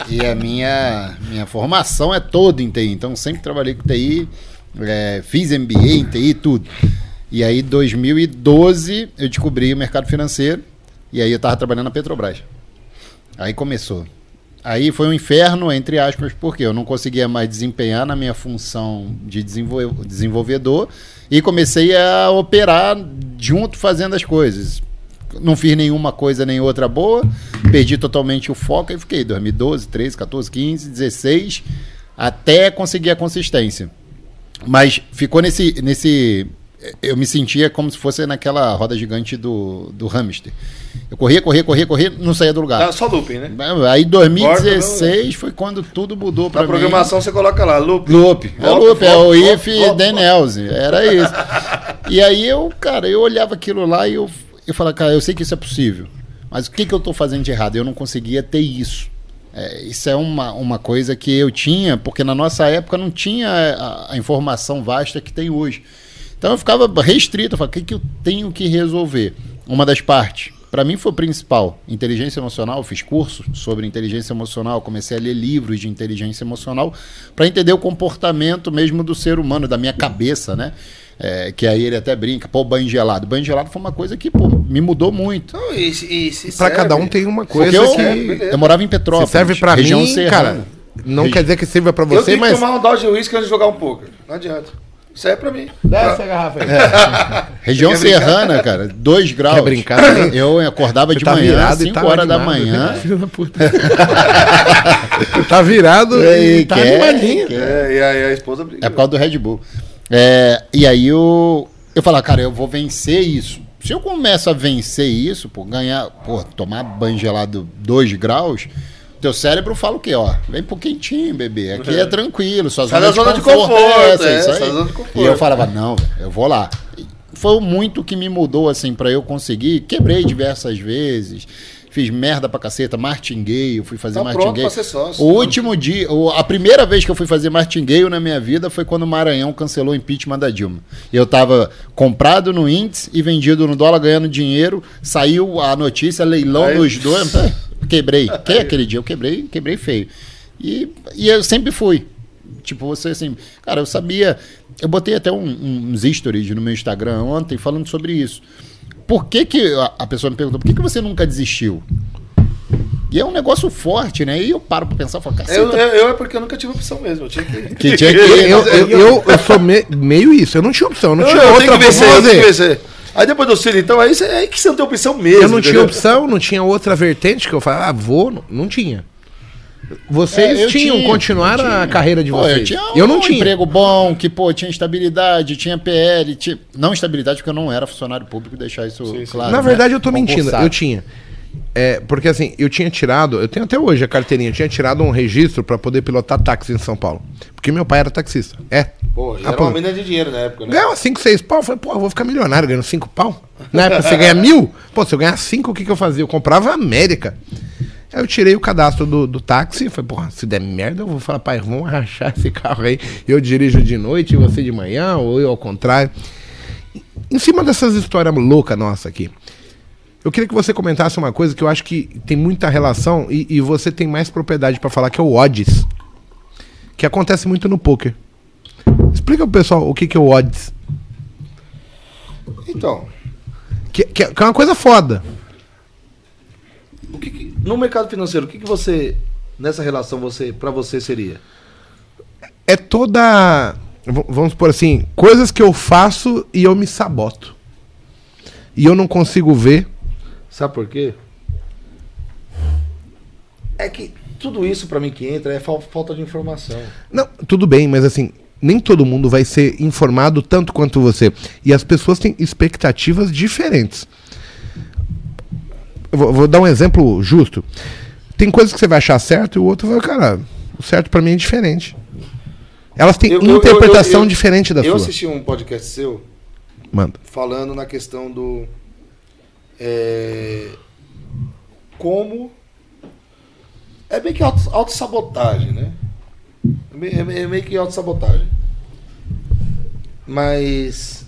D: e a minha, minha formação é toda em TI, então sempre trabalhei com TI, é, fiz MBA em TI, tudo. E aí, 2012, eu descobri o mercado financeiro. E aí eu tava trabalhando na Petrobras. Aí começou. Aí foi um inferno, entre aspas, porque eu não conseguia mais desempenhar na minha função de desenvol- desenvolvedor e comecei a operar junto fazendo as coisas. Não fiz nenhuma coisa nem outra boa, perdi totalmente o foco e fiquei 2012, 13, 14, 15, 16, até conseguir a consistência. Mas ficou nesse. nesse eu me sentia como se fosse naquela roda gigante do, do hamster. Eu corria, corria, corria, corria, não saía do lugar.
B: Tá, só looping, né?
D: Aí 2016 foi quando tudo mudou pra
B: Na
D: mim.
B: programação você coloca lá, loop.
D: Loop. É loop, é o if else. Era isso. E aí eu, cara, eu olhava aquilo lá e eu, eu falava, cara, eu sei que isso é possível. Mas o que, que eu tô fazendo de errado? Eu não conseguia ter isso. É, isso é uma, uma coisa que eu tinha, porque na nossa época não tinha a, a informação vasta que tem hoje. Então eu ficava restrito, eu falava, o que, que eu tenho que resolver? Uma das partes. Para mim foi o principal. Inteligência emocional, fiz curso sobre inteligência emocional, comecei a ler livros de inteligência emocional para entender o comportamento mesmo do ser humano, da minha cabeça, né? É, que aí ele até brinca, pô, banho gelado. Banho gelado foi uma coisa que pô, me mudou muito.
B: Não, e, e serve.
A: cada um tem uma coisa
D: eu,
A: que
D: eu morava em Petrópolis,
A: se serve pra
D: região
A: mim,
D: serrana.
A: cara. Não
D: Regi-
A: quer dizer que sirva pra
B: Eu
A: você,
B: tenho que
A: mas
B: tomar um dose de uísque antes de jogar um poker. Não adianta. Isso aí é pra mim.
A: desce a garrafa aí.
D: Região
B: Você quer brincar?
D: serrana, cara, 2 graus.
A: Quer brincar também?
D: Eu acordava de
A: tá
D: manhã,
A: virado e
D: 5
A: tá
D: horas da manhã.
A: né? Filho da puta. tá virado
D: Ei,
A: e tá
D: quer,
A: animadinho.
D: quer.
B: É, e aí a esposa briga.
D: É por causa do Red Bull. É, e aí eu, eu falava, cara, eu vou vencer isso. Se eu começo a vencer isso, pô, ganhar, pô, tomar banho gelado 2 graus, teu cérebro fala o quê? Ó, vem pro quentinho, bebê. Aqui é, tranquilo, sua
B: Sai
D: zona,
B: zona de
D: é
B: conforto,
D: essa,
B: é,
D: isso aí.
B: zona de conforto.
D: E eu falava, não, eu vou lá. E Foi muito que me mudou, assim, pra eu conseguir. Quebrei diversas vezes. Fiz merda pra caceta, martinguei, eu fui fazer
B: Tá
D: martinguei.
B: ser sócio.
D: O último dia, a primeira vez que eu fui fazer martingueio na minha vida foi quando o Maranhão cancelou o impeachment da Dilma. Eu tava comprado no índice e vendido no dólar ganhando dinheiro, saiu a notícia, leilão
B: Aí-
D: dos dois, pá, quebrei. Que aquele dia eu quebrei, quebrei feio. E, e eu sempre fui. Tipo, você assim, cara, eu sabia. Eu botei até um- uns stories no meu Instagram ontem falando sobre isso. Por que, que a, pessoa me perguntou, por que, que você nunca desistiu? E é um negócio forte, né? E eu paro pra pensar, falo, caceta,
B: Eu, eu, eu é porque eu nunca tive opção mesmo. Eu tinha que.
D: que tinha que
A: Eu, eu, eu, sou me- meio isso, eu não tinha opção, eu não
B: Eu,
A: tinha
B: eu
A: outra
B: que vencer, eu que vencer. Aí depois do Ciro, então, aí, aí que você não tem opção mesmo.
A: Eu não tinha
B: entendeu?
A: opção, não tinha outra vertente que eu falava, ah, vou, não, não tinha. Vocês
D: É, eu
A: tinham,
D: tinha,
A: continuaram
D: eu
A: a
D: tinha.
A: carreira de
D: Pô,
A: vocês.
D: Eu tinha
A: eu não
D: um
A: tinha.
D: emprego bom, que, pô, tinha estabilidade, tinha PL, tinha... não estabilidade porque eu não era funcionário público, deixar isso claro.
A: Na
D: né?
A: verdade, eu tô mentindo.
D: Concursado.
A: Eu tinha. É, porque assim, eu tinha tirado, eu tenho até hoje a carteirinha, eu tinha tirado um registro pra poder pilotar táxi em São Paulo. Porque meu pai era taxista. É.
B: Pô, era uma mina de dinheiro na época, né?
A: Ganhava 5, 6 pau. Eu falei, pô, eu vou ficar milionário ganhando 5 pau. Na época você ganha mil. Pô, se eu ganhar 5, o que, que eu fazia? Eu comprava a América. Aí eu tirei o cadastro do, do táxi e falei, porra, se der merda, eu vou falar, pai, vamos rachar esse carro aí. Eu dirijo de noite e você de manhã, ou eu ao contrário. Em cima dessas histórias loucas nossa aqui, eu queria que você comentasse uma coisa que eu acho que tem muita relação e, e você tem mais propriedade pra falar, que é o odds. Que acontece muito no poker. Explica pro pessoal o que, que é o odds.
B: Então,
A: Que, que é que é uma coisa foda.
B: O que que- no mercado financeiro, o que, que você, nessa relação, você, pra você seria?
A: É toda. Vamos por assim, coisas que eu faço e eu me saboto. E eu não consigo ver.
B: Sabe por quê? É que tudo isso pra mim que entra é fal- falta de informação.
A: Não, tudo bem, mas assim, nem todo mundo vai ser informado tanto quanto você. E as pessoas têm expectativas diferentes. Eu vou, vou dar um exemplo justo. Tem coisas que você vai achar certo e o outro vai, cara, o certo pra mim é diferente. Elas têm
B: Eu- eu-
A: interpretação
B: eu- eu-
A: diferente da
B: Eu
A: sua.
B: assisti um podcast seu
A: Manda.
B: falando na questão do. é, como. É meio que auto- autossabotagem, né? É meio, é meio- é meio que autossabotagem. Mas.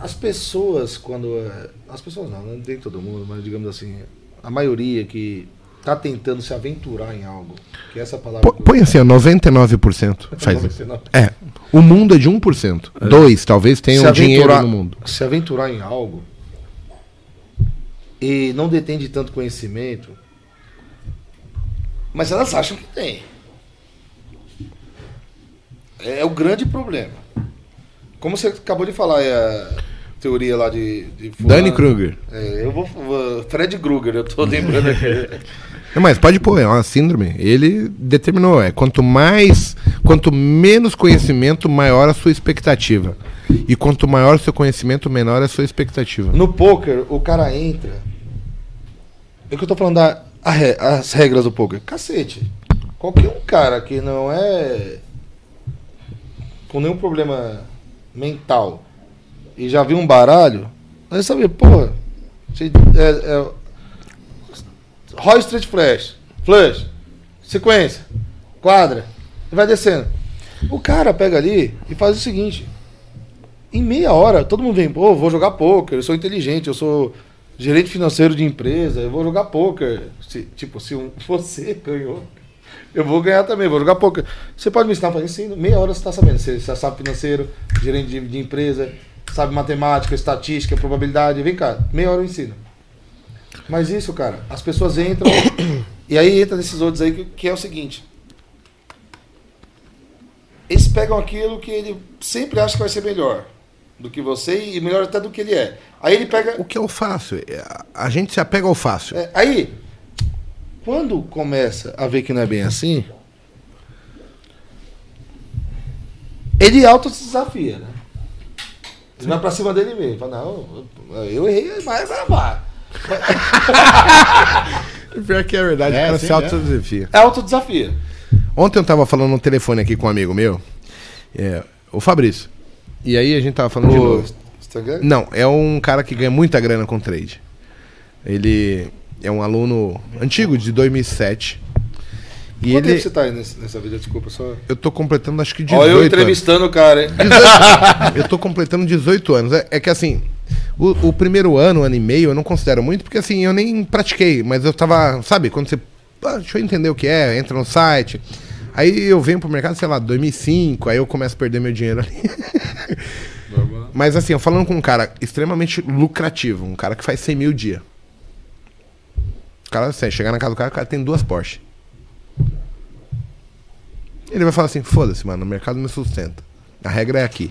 B: As pessoas, quando. É, As pessoas não, não tem todo mundo, mas digamos assim, a maioria que tá tentando se aventurar em algo, que é essa palavra. Eu-
A: Põe assim, ó, 99% faz isso.
B: 99.
A: É, O mundo é de 1%. Dois, talvez tenham dinheiro no mundo.
B: Se aventurar em algo e não detém de tanto conhecimento, mas elas acham que tem. É, o grande problema. Como você acabou de falar, é teoria lá de. de.
A: Danny Kruger.
B: É, eu vou. Fred Krueger, eu tô lembrando aqui.
A: Não, mas pode pôr, é uma síndrome. Ele determinou, é quanto mais, quanto menos conhecimento, maior a sua expectativa. E quanto maior o seu conhecimento, menor a sua expectativa.
B: No poker, o cara entra. É que eu tô falando da, a as regras do poker. Cacete. Qualquer um cara que não é. com nenhum problema mental e já viu um baralho, vai saber, porra. É, é, Roy Street Flash. Flush. Sequência. Quadra. E vai descendo. O cara pega ali e faz o seguinte. Em meia hora, todo mundo vem, pô, vou jogar poker, eu sou inteligente, eu sou gerente financeiro de empresa, eu vou jogar poker. Se, tipo, se um, você ganhou, eu vou ganhar também, vou jogar poker. Você pode me ensinar para ensino? Meia hora você está sabendo. Você, você sabe financeiro, gerente de, de empresa, sabe matemática, estatística, probabilidade. Vem cá, meia hora eu ensino. Mas isso, cara, as pessoas entram e aí entra nesses outros aí que, que é o seguinte. Eles pegam aquilo que ele sempre acha que vai ser melhor do que você e melhor até do que ele é. Aí ele pega.
A: O que é o fácil? É, a- A gente se apega ao fácil.
B: É, aí, quando começa a ver que não é bem assim, ele auto se desafia, né? Ele vai pra cima dele mesmo. Fala, não, eu- errei, mas vai lá.
A: Pior que é verdade,
D: É,
A: o cara
D: sim,
A: se autodesafia.
B: É autodesafia.
A: Ontem eu tava falando no telefone aqui com um amigo meu, é, o Fabrício. E aí a gente tava falando de
B: O
A: novo.
B: Instagram?
A: Não, é um cara que ganha muita grana com trade. Ele é um aluno antigo, de 2007. E
B: Quanto
A: ele.
B: tempo você tá aí nessa vida? Desculpa, só.
A: Eu tô completando acho que 18
B: Olha eu
A: anos.
B: entrevistando o cara, hein?
A: Eu tô completando 18 anos. É, é que assim, o, o primeiro ano, ano e meio, eu não considero muito, porque assim, eu nem pratiquei, mas eu tava, sabe, quando você. Ah, deixa eu entender o que é, entra no site. Aí eu venho pro mercado, sei lá, 2005, aí eu começo a perder meu dinheiro ali. Mas assim, eu falando com um cara extremamente lucrativo, um cara que faz 100 mil dia. O cara, assim, chegar na casa do cara, o cara tem duas Porsche. Ele vai falar assim, foda-se, mano, o mercado me sustenta. A regra é aqui.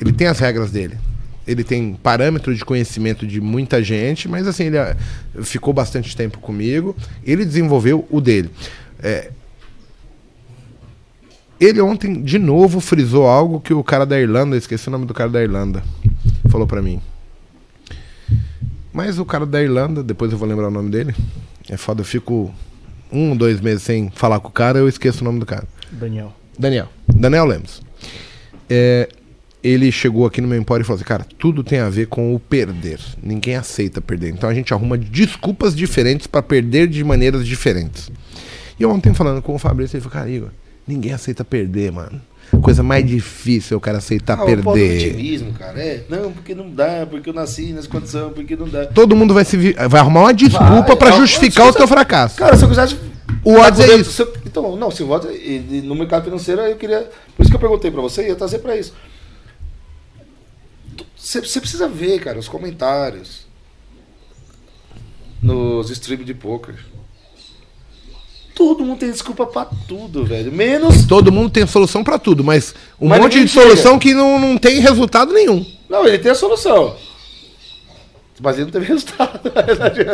A: Ele tem as regras dele. Ele tem parâmetro de conhecimento de muita gente, mas assim, ele ah, ficou bastante tempo comigo. Ele desenvolveu o dele. É, ele ontem, de novo, frisou algo que o cara da Irlanda, esqueci o nome do cara da Irlanda, falou pra mim. Mas o cara da Irlanda, depois eu vou lembrar o nome dele. É foda, eu fico um, dois meses sem falar com o cara, eu esqueço o nome do cara.
C: Daniel.
A: Daniel. Daniel Lemos. É, ele chegou aqui no meu empório e falou assim, cara, tudo tem a ver com o perder. Ninguém aceita perder. Então a gente arruma desculpas diferentes pra perder de maneiras diferentes. E ontem falando com o Fabrício, ele falou, cara, Igor, ninguém aceita perder, mano. Coisa mais difícil é o cara aceitar
B: Ah, o
A: perder.
B: positivismo, cara. É, não, porque não dá, porque eu nasci nessa condição, porque não dá.
A: Todo mundo vai se vai arrumar uma desculpa
B: Vai,
A: pra
B: é,
A: justificar o teu
B: você-
A: fracasso.
B: Cara, se eu quisesse.
A: O odds é isso.
B: eu- então, não, se o odds. No mercado financeiro, eu queria. Por isso que eu perguntei pra você, ia trazer pra isso. Você precisa ver, cara, os comentários. Nos streams de poker. Todo mundo tem desculpa pra tudo, velho. Menos.
A: Todo mundo tem solução pra tudo, mas um
B: Mas
A: monte de solução que não, não tem resultado nenhum.
B: Não, ele tem a solução. Mas ele não teve resultado.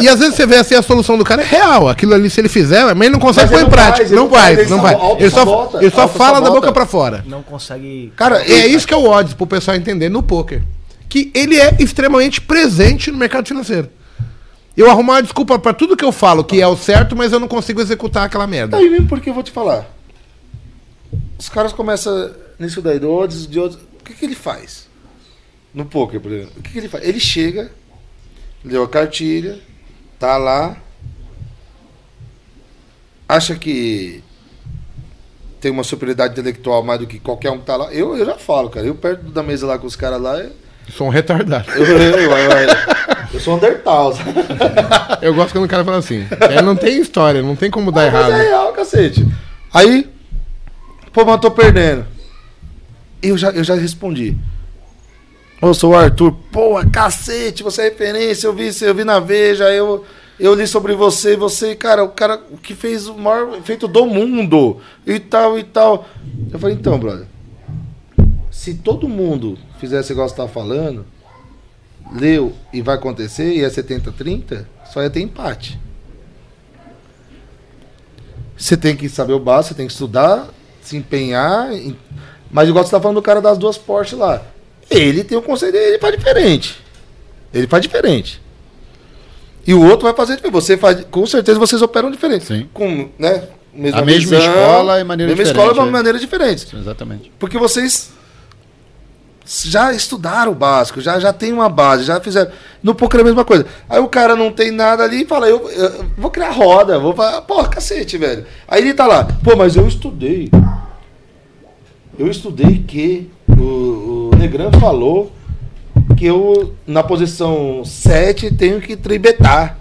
A: E às vezes você vê assim, a solução do cara é real. Aquilo ali, se ele fizer, mas ele não consegue
B: Mas
A: pôr em
B: não
A: prática.
B: faz,
A: não
B: ele
A: não vai. Ele só, ele só fala da boca pra fora.
C: Não consegue.
B: Cara,
A: É isso que é o odds pro pessoal entender no poker. Que ele é extremamente presente no mercado financeiro. Eu arrumar uma desculpa pra tudo que eu falo que é o certo, mas eu não consigo executar aquela merda.
B: Aí mesmo porque eu vou te falar. Os caras começam nisso daí, do odds, de odds. O que, que ele faz? No poker, por exemplo. O que, que ele faz? Ele chega, leu a cartilha, tá lá, acha que tem uma superioridade intelectual mais do que qualquer um que tá lá. Eu, eu já falo, cara. Eu perto da mesa lá com os caras lá, eu,
A: Sou um retardado.
B: eu, eu, eu, eu sou um Undertal.
A: Eu gosto quando o cara fala assim. É, não tem história, não tem como dar
B: Mas
A: errado.
B: é real, cacete. Aí, pô, mas eu tô perdendo. eu já, eu já respondi. Ô, sou o Arthur. Pô, cacete, você é referência, eu vi, eu vi na Veja, eu, eu li sobre você, você, cara, o cara que fez o maior feito do mundo, e tal, e tal. Eu falei, então, brother, se todo mundo fizesse igual você tá falando, leu e vai acontecer, e é 70-30, só ia ter empate. Você tem que saber o básico, você tem que estudar, se empenhar. em- Mas igual você tá falando do cara das duas Porsche lá. Ele tem o conceito dele, ele faz diferente. Ele faz diferente. E o outro vai fazer diferente. Você faz, com certeza vocês operam diferente.
D: Sim.
B: Com, né?
D: A mesma escola e maneira
B: mesma
D: diferente,
B: escola de
D: é.
B: maneira diferente.
D: Exatamente.
B: Porque vocês já estudaram o básico, já, já tem uma base, já fizeram. No poker é a mesma coisa. Aí o cara não tem nada ali e fala, eu, eu vou criar roda, vou falar, porra, cacete, velho. Aí ele tá lá, pô, mas eu estudei. Eu estudei que o, o Negrão falou que eu, na posição 7, tenho que tribetar.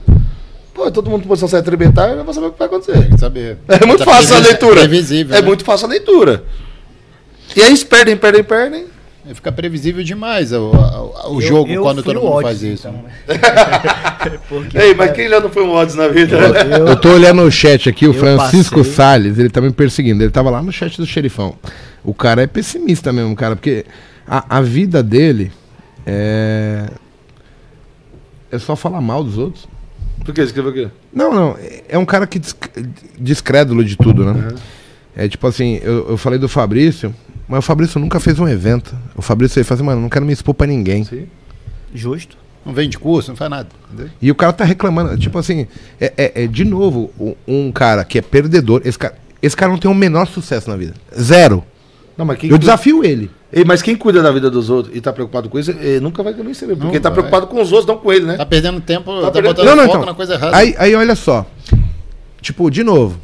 B: Pô, todo mundo na posição 7 tribetar, eu vou saber o que vai acontecer.
D: Tem que saber.
B: É muito
D: Tá
B: fácil a
D: previs-
B: leitura.
D: Previsível.
B: É
D: né?
B: muito fácil a leitura. E aí eles perdem, perdem, perdem.
D: É, Fica previsível demais o, o- o
C: Eu-
D: jogo
C: eu
D: quando todo mundo
C: odds,
D: faz isso.
C: então? Porque,
B: Ei, mas quem já não foi um odds na vida?
C: eu-
A: Eu tô olhando o chat aqui, o Francisco
C: passei.
A: Salles, ele tá me perseguindo. Ele tava lá no chat do xerifão. O cara é pessimista mesmo, cara, porque a, a vida dele é. É só falar mal dos outros.
B: Por que? Escreveu o quê?
A: Não, não. é- um cara que descrédulo de tudo, né? É tipo assim, eu, eu falei do Fabrício, mas o Fabrício nunca fez um evento. O Fabrício ele fala assim, mano, não quero me expor pra ninguém.
B: Sim.
C: Justo.
D: Não vende curso, não faz nada. Entendeu?
A: E o cara tá reclamando, tipo assim, é, é- é, de novo um, um cara que é perdedor. Esse cara, esse cara não tem o menor sucesso na vida. Zero.
B: Não, mas quem,
A: Eu
B: cuida-
A: desafio ele.
B: Ei, mas quem cuida da vida dos outros e tá preocupado com isso, nunca vai vencer, porque
D: Não
B: ele tá
D: vai.
B: preocupado com os outros, não com ele, né?
D: Tá perdendo tempo, tá,
B: perdendo-
D: botando
A: Não, não,
D: foco
A: então.
D: na coisa errada.
A: Aí, aí olha só. Tipo, de novo.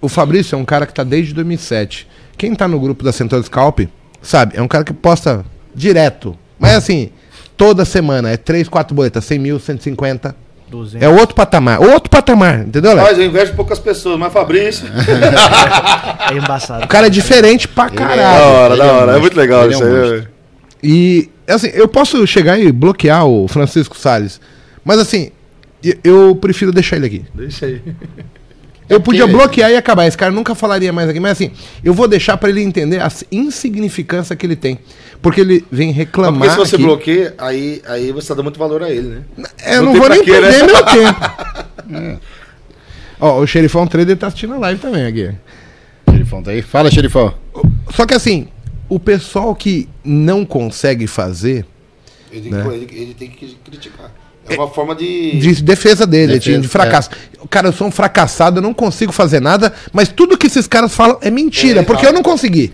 A: O Fabrício é um cara que tá desde 2007. Quem tá no grupo da Central Scalp, sabe, é um cara que posta direto. Mas assim, toda semana é 3, 4 boletas, 100 mil, 150.
C: 200.
A: É outro patamar. Outro patamar, entendeu, Alex?
B: Mas eu invejo poucas pessoas, mas Fabrício.
C: É embaçado.
A: O cara é diferente pra
D: é-
B: da
A: caralho.
B: hora,
D: ele
B: da
D: é um
B: hora. É muito legal
D: Ele é
B: isso aí, né?
A: E, assim, eu posso chegar e bloquear o Francisco Salles. Mas, assim, eu prefiro deixar ele aqui.
B: Deixa aí.
A: Eu podia bloquear e acabar. Esse cara nunca falaria mais aqui. Mas, assim, eu vou deixar pra ele entender a insignificância que ele tem. Porque ele vem
B: Mas
A: reclamar.
B: porque se você
A: aqui.
B: bloqueia, aí, aí você tá dando muito valor a ele, né?
A: É, eu
B: não
A: não
B: tem
A: vou nem
B: quê, né?
A: perder meu tempo. Ó, o Xerifão Trader tá assistindo a live também aqui.
D: Xerifão tá aí. Fala, xerifão.
A: Só que, assim, o pessoal que não consegue fazer.
B: Ele,
A: Né?
B: ele- ele tem que criticar. É uma forma de.
A: De defesa dele,
D: Defesa,
A: de, fracasso. Cara, eu sou um fracassado, eu não consigo fazer nada, mas tudo que esses caras falam é mentira,
B: É,
A: porque eu não consegui.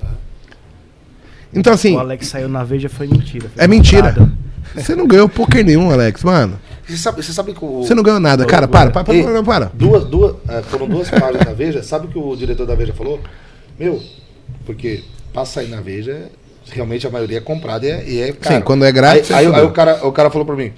A: Então, assim,
C: O Alex saiu na Veja foi mentira. foi
A: é mentira. Você não ganhou poker nenhum, Alex, mano.
B: Você sabe, você sabe que o.
A: Você não ganhou nada. Cara, para, para, para, para. para.
B: Duas, duas, é, foram duas páginas da Veja. Sabe o que o diretor da Veja falou? Meu, porque pra sair na Veja, realmente a maioria é comprada e é, e é caro.
A: Sim, quando é grátis,
B: Aí,
A: é
B: aí,
A: tudo.
B: aí o, cara, o cara falou pra mim,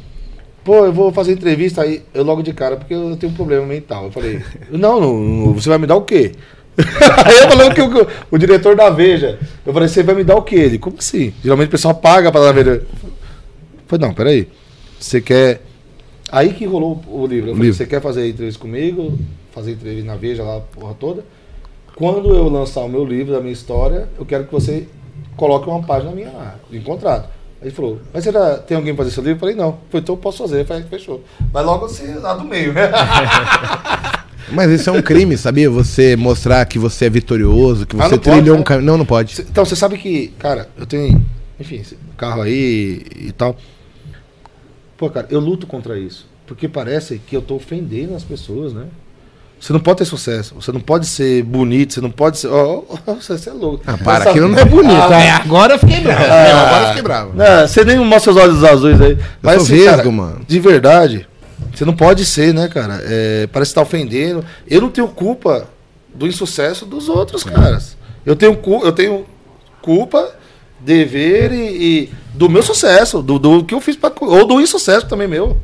B: pô, eu vou fazer entrevista aí, eu logo de cara, porque eu tenho um problema mental. Eu falei, não, não, você vai me dar o quê? aí eu falei que o, o diretor da Veja, eu falei, você vai me dar o quê? Ele, como assim? Geralmente o pessoal paga pra dar na Veja. Eu falei, não, peraí, você quer... Aí que rolou o livro. Eu falei, você quer fazer entrevista comigo? Fazer entrevista na Veja lá, a porra toda? Quando eu lançar o meu livro, da minha história, eu quero que você coloque uma página minha lá, em contrato. Aí ele falou, mas você já tem alguém pra fazer seu livro? Eu falei, não. Falei, então eu posso fazer. Eu falei, fechou. Mas logo você lá do meio, né?
A: Mas isso é um crime, sabia? Você mostrar que você é vitorioso, que
B: Ah,
A: você
B: pode,
A: trilhou
B: né?
A: um caminho. Não, não pode.
B: Então, você sabe que, cara, eu tenho, enfim, carro aí e tal. Pô, cara, eu luto contra isso. Porque parece que eu tô ofendendo as pessoas, né? Você não pode ter sucesso, você não pode ser bonito, você não pode ser. Ó, ó, você é louco.
A: Ah, para,
B: Essa-
A: aquilo não é bonito.
B: Ah,
A: É, agora eu fiquei bravo. É, agora eu fiquei bravo.
B: Não, você nem mostra os olhos azuis aí. Mas
A: sou
B: assim, cara,
A: vesgo, mano.
B: de verdade, você não pode ser, né, cara? É, parece que tá ofendendo. Eu não tenho culpa do insucesso dos outros caras. Eu tenho, eu tenho culpa, dever e, e do meu sucesso, do, do que eu fiz pra, ou do insucesso também meu.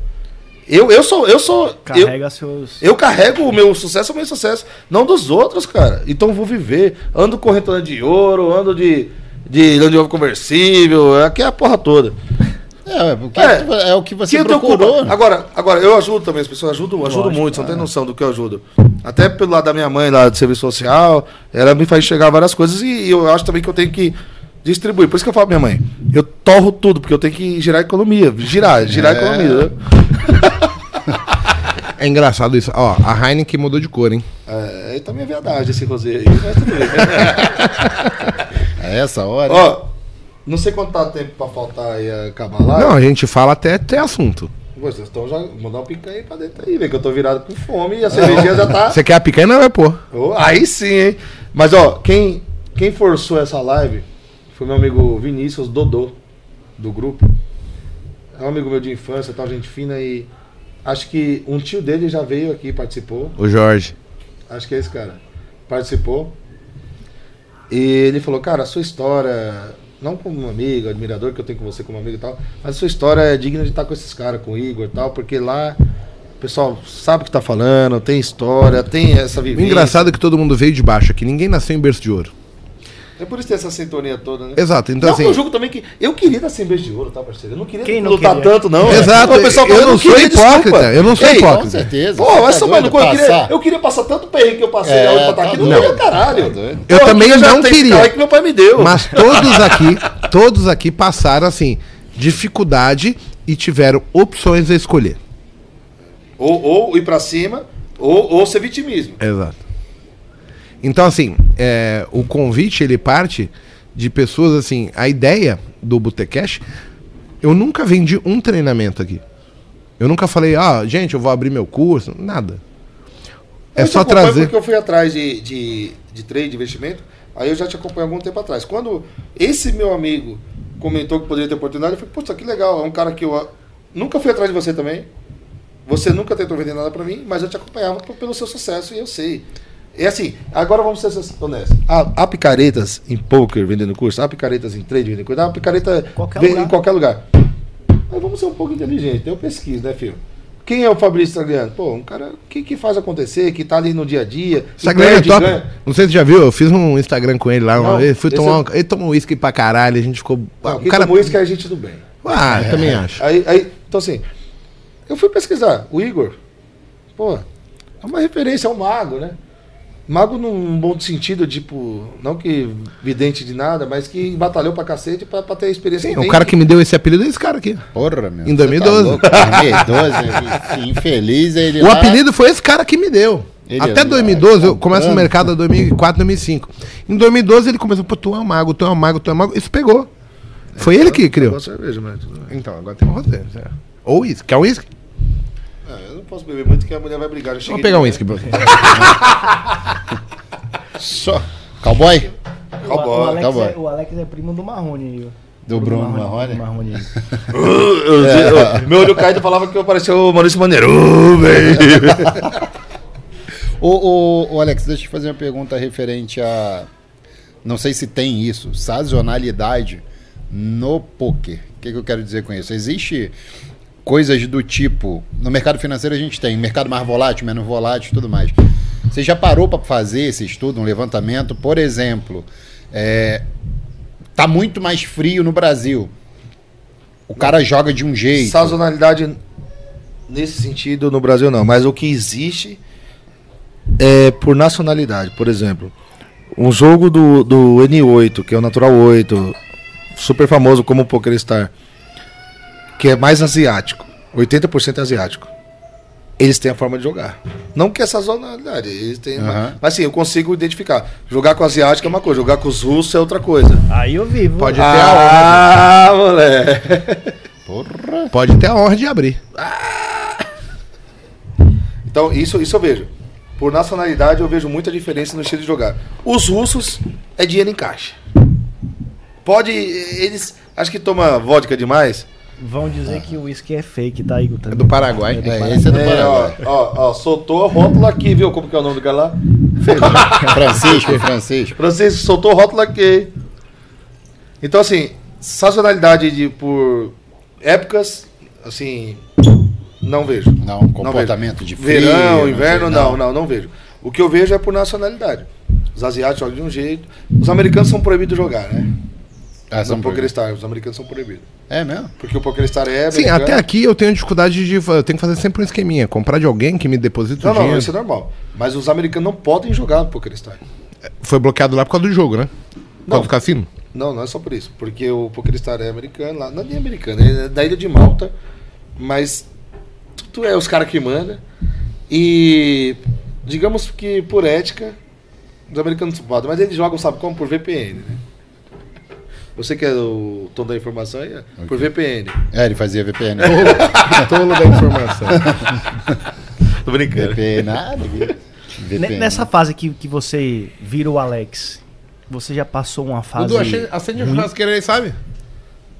B: Eu, eu sou, eu sou, eu,
C: Carrega seus.
B: eu carrego o meu sucesso, o meu sucesso, não dos outros, cara. Então eu vou viver. Ando correntona de ouro, ando de, de Land Rover conversível, aqui é a porra toda.
D: É, porque
B: É.
D: é, o que você
B: Quem eu tenho
D: procurou.
B: culpa? Agora, agora, eu ajudo também as pessoas, ajudo, ajudo
C: Lógico,
B: muito, você não tem noção do que eu ajudo. Até pelo lado da minha mãe lá de serviço social, ela me faz enxergar várias coisas e eu acho também que eu tenho que distribuir. Por isso que eu falo pra minha mãe, eu torro tudo, porque eu tenho que girar a economia. Girar, girar a
D: É.
B: economia. né?
A: É engraçado isso. Ó, a Heineken mudou de cor, hein?
B: É, também é verdade esse rosé aí, mas tudo bem.
D: A essa hora.
B: Ó, não sei quanto tá tempo pra faltar e acabar lá.
A: Não, a gente fala até ter assunto.
B: Vocês estão já mandar um picanha aí pra dentro aí, velho, que eu tô virado com fome e a cervejinha já tá.
A: Você quer a picanha? Não vai pôr.
B: Oh, aí sim, hein? Mas ó, quem, quem forçou essa live foi meu amigo Vinícius Dodô, do grupo. É um amigo meu de infância, tal, gente fina e. Acho que um tio dele já veio aqui, participou.
A: O Jorge.
B: Acho que é esse cara. Participou. E ele falou, cara, a sua história, não como um amigo, admirador que eu tenho com você como amigo e tal, mas a sua história é digna de estar com esses caras, com o Igor e tal, porque lá o pessoal sabe o que tá falando, tem história, tem essa
A: O
B: vivência.
A: engraçado é que todo mundo veio de baixo aqui. Ninguém nasceu em berço de ouro.
B: É por isso ter essa sintonia toda, né?
A: Exato. Então,
B: não,
A: assim.
B: eu jogo também que. Eu queria estar sem beijo de ouro, tá, parceiro? Eu não queria
C: Quem não
B: lutar
C: queria?
B: tanto, não.
A: Exato,
B: Pô, o pessoal
A: eu
B: fala,
A: não sou
B: queria,
A: hipócrita,
B: desculpa.
A: eu não sou
B: Ei,
A: hipócrita.
D: Com certeza.
B: Pô,
D: Você
B: vai
D: tá
B: com eu queria,
D: passar?
B: eu queria passar tanto perrengue que eu passei
D: É,
B: é, pra estar
D: tá
B: aqui
D: doido.
B: meu caralho.
D: Tá.
A: Eu
B: Pô,
A: também
B: já
A: não
B: tem
A: queria.
B: que meu pai me deu.
A: Mas todos aqui, todos aqui passaram assim, dificuldade e tiveram opções a escolher.
B: Ou, ou ir pra cima, ou, ou ser vitimismo.
A: Exato. Então, assim, é, o convite ele parte de pessoas assim. A ideia do Botecash, eu nunca vendi um treinamento aqui. Eu nunca falei, ah, gente, eu vou abrir meu curso, nada. É
B: Eu
A: só trazer.
B: Porque eu fui atrás de, de, de trade, de investimento, aí eu já te acompanho algum tempo atrás. Quando esse meu amigo comentou que poderia ter oportunidade, eu falei, puta, que legal, é um cara que eu nunca fui atrás de você também. Você nunca tentou vender nada pra mim, mas eu te acompanhava pelo seu sucesso e eu sei. É assim, agora vamos ser honestos. Há, há picaretas em poker vendendo curso, há picaretas em trade vendendo curso, há picareta
C: Qualquer
B: em qualquer lugar. Mas vamos ser um pouco inteligentes, eu pesquiso, né, filho? Quem é o Fabrício Sagliano? Pô, um cara que, que faz acontecer, que tá ali no dia a dia.
A: Instagram é top.
B: ganha.
A: Não sei se você já viu, eu fiz um Instagram com ele lá uma
B: Não,
A: vez. Fui tomar
B: é-
A: um, ele tomou uísque pra caralho, a gente ficou.
B: Não,
A: o cara...
B: tomou isso que é a gente do bem.
A: Ah, eu também acho.
B: Aí, aí, então assim, eu fui pesquisar. O Igor, pô, é uma referência, é um mago, né? Mago num bom sentido, tipo, não que vidente de nada, mas que batalhou pra cacete pra, pra ter a experiência
A: Sim, o cara que me deu esse apelido é esse cara aqui.
D: Porra, meu.
A: Em
D: você
A: 2012.
D: Tá louco? 2012, esse infeliz ele
A: O
D: lá-
A: apelido foi esse cara que me deu.
D: Ele
A: Até
D: é
A: 2012, eu
D: lá,
A: começo no mercado em 2004, 2005. Em 2012 ele começou, pô, tu é um mago, tu é um mago, tu é um mago. Isso pegou. Foi ele que criou.
B: Cerveja, mas.
A: Então, agora tem um roteiro. certo? Ou uísque. Quer um uísque?
B: Posso beber muito que a mulher vai brigar.
A: Vamos pegar um uísque, bro.
D: Só. Cowboy?
C: O, o, Alex
D: Cowboy.
C: é, o Alex é primo do Marrone aí, ó.
D: Do Bruno Marrone?
C: Marrone aí.
B: Eu- eu- Meu olho caído falava que eu parecia o Maurício Maneiro. Uh.
D: Ô, ô, ô, Alex, deixa eu te fazer uma pergunta referente a. Não sei se tem isso, sazonalidade no poker. O que, que eu quero dizer com isso? Existe coisas do tipo. No mercado financeiro a gente tem mercado mais volátil, menos volátil e tudo mais. Você já parou para fazer esse estudo, um levantamento? Por exemplo, é, tá muito mais frio no Brasil. O cara joga de um jeito.
B: Sazonalidade nesse sentido no Brasil não, mas o que existe é por nacionalidade. Por exemplo, um jogo do, do N8, que é o Natural 8, super famoso como o PokerStar, que é mais asiático, 80% é asiático. Eles têm a forma de jogar. Não que é sazonalidade, eles têm. uma-
D: Aham.
B: Mas sim, eu consigo identificar. Jogar com o asiático é uma coisa, jogar com os russos é outra coisa.
C: Aí eu vivo.
A: Pode ter a
B: Ah, moleque.
D: Porra.
A: honra. Pode ter a honra de abrir.
B: Então, isso, isso eu vejo. Por nacionalidade, eu vejo muita diferença no estilo de jogar. Os russos é dinheiro em caixa. Pode. Eles. Acho que toma vodka demais.
C: Vão dizer que o uísque é fake, tá, Igor?
A: É do Paraguai.
C: É do
D: É,
C: Paraguai.
D: esse é do
B: É,
D: Paraguai.
B: ó, ó, ó, soltou a rótula aqui, viu? Como que é o nome do cara lá?
D: Francisco, Francisco.
B: Francisco soltou a rótula aqui. Então, assim, sazonalidade de, por épocas, assim, não vejo.
D: Não, comportamento de frio.
B: Verão,
D: não
B: inverno,
D: sei,
B: não, não, não vejo. O que eu vejo é por nacionalidade. Os asiáticos jogam de um jeito. Os americanos são proibidos de jogar, né?
D: Ah,
B: no
D: proibidos.
B: PokerStar. Os americanos são proibidos.
D: É mesmo?
B: Porque o PokerStar é
A: Sim,
B: americano.
A: até aqui eu tenho dificuldade de. Eu tenho que fazer sempre um esqueminha. Comprar de alguém que me deposita
B: Não,
A: o
B: não,
A: dinheiro.
B: isso é normal. Mas os americanos não podem jogar no PokerStar.
A: Foi bloqueado lá por causa do jogo, né? Por
B: Não.
A: causa do cassino.
B: Não, não é só por isso. Porque o PokerStar é americano lá. Não é nem americano, é da ilha de Malta. Mas tu é os caras que mandam. E digamos que por ética, os americanos não podem. Mas eles jogam, sabe como? Por VPN, né? Você que é o tom da informação aí, é por VPN.
D: É, ele fazia VPN.
A: Tolo da informação.
B: Tô brincando.
D: VPN, VPN.
C: Nessa fase que, que você vira o Alex, você já passou uma fase
A: Dudu, acende, acende a churrasqueira aí, sabe?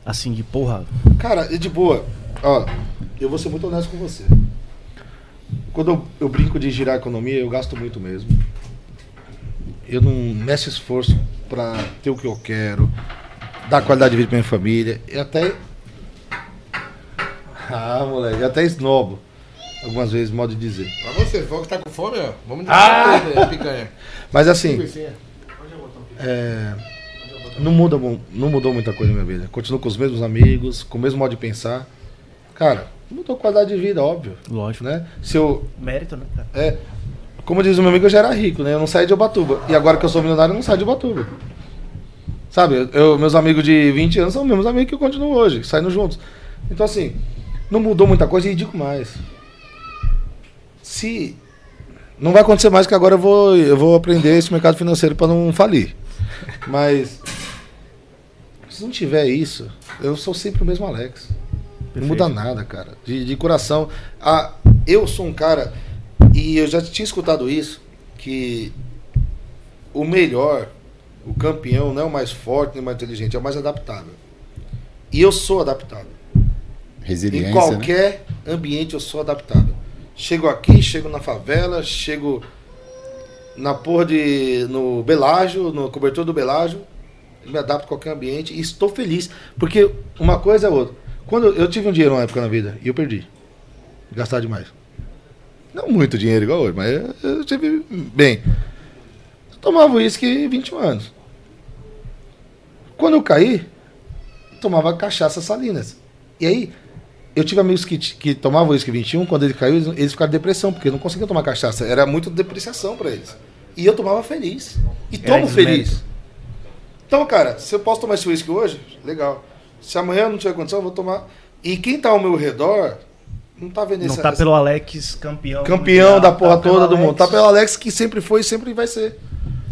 C: assim de porra?
B: Cara, e de boa, ó, eu vou ser muito honesto com você. Quando eu, eu brinco de girar a economia, eu gasto muito mesmo. Eu não meço esforço pra ter o que eu quero, dar qualidade de vida pra minha família. E até. Ah, moleque, eu até esnobo. Algumas vezes, modo de dizer.
A: Pra você, vou que tá com fome, ó. Vamos
B: Ah!
A: ah! picanha.
B: Mas assim, é, não, muda, mu- não mudou muita coisa na minha vida. Continuo com os mesmos amigos, com o mesmo modo de pensar. Cara, mudou a qualidade de vida, óbvio.
C: Lógico.
B: Né? Se eu,
C: Mérito, né, cara?
B: é, como diz o meu amigo, eu já era rico, né? Eu não saí de Ubatuba. E agora que eu sou milionário, eu não saio de Ubatuba. Sabe, eu- eu, meus amigos de 20 anos são os mesmos amigos que eu continuo hoje, saindo juntos. Então, assim, não mudou muita coisa e digo mais. Se. Não vai acontecer mais que agora eu vou, eu vou aprender esse mercado financeiro para não falir. Mas. Se não tiver isso, eu sou sempre o mesmo Alex. Não muda nada, cara. De, de coração. Ah, eu sou um cara, e eu já tinha escutado isso, que o melhor, o campeão, não é o mais forte nem o mais inteligente, é o mais adaptável. E eu sou adaptável.
D: Resiliência,
B: Em
D: né?
B: qualquer ambiente eu sou adaptável. Chego aqui, chego na favela, chego na porra de. no Belágio, no cobertor do Belágio, me adapto a qualquer ambiente e estou feliz. Porque uma coisa é outra. Quando eu tive um dinheiro uma época na vida e eu perdi. Gastar demais. Não muito dinheiro igual hoje, mas eu tive bem. Tomava uísque 21 anos. Quando eu caí, tomava cachaça salinas. E aí, eu tive amigos que, que tomavam uísque 21, quando ele caiu, eles, eles ficaram em depressão, porque não conseguiam tomar cachaça. Era muito depreciação pra eles. E eu tomava feliz. E tomo
C: Grandes
B: feliz. Então, cara, se eu posso tomar esse uísque hoje, legal. Se amanhã não tiver condição, eu vou tomar. E quem tá ao meu redor não tá vendo
C: Não
B: essa-
C: tá
B: essa-
C: pelo Alex campeão.
B: campeão
C: mundial,
B: da porra
C: tá
B: toda do
C: Alex.
B: mundo. Tá pelo Alex que sempre foi e sempre vai ser.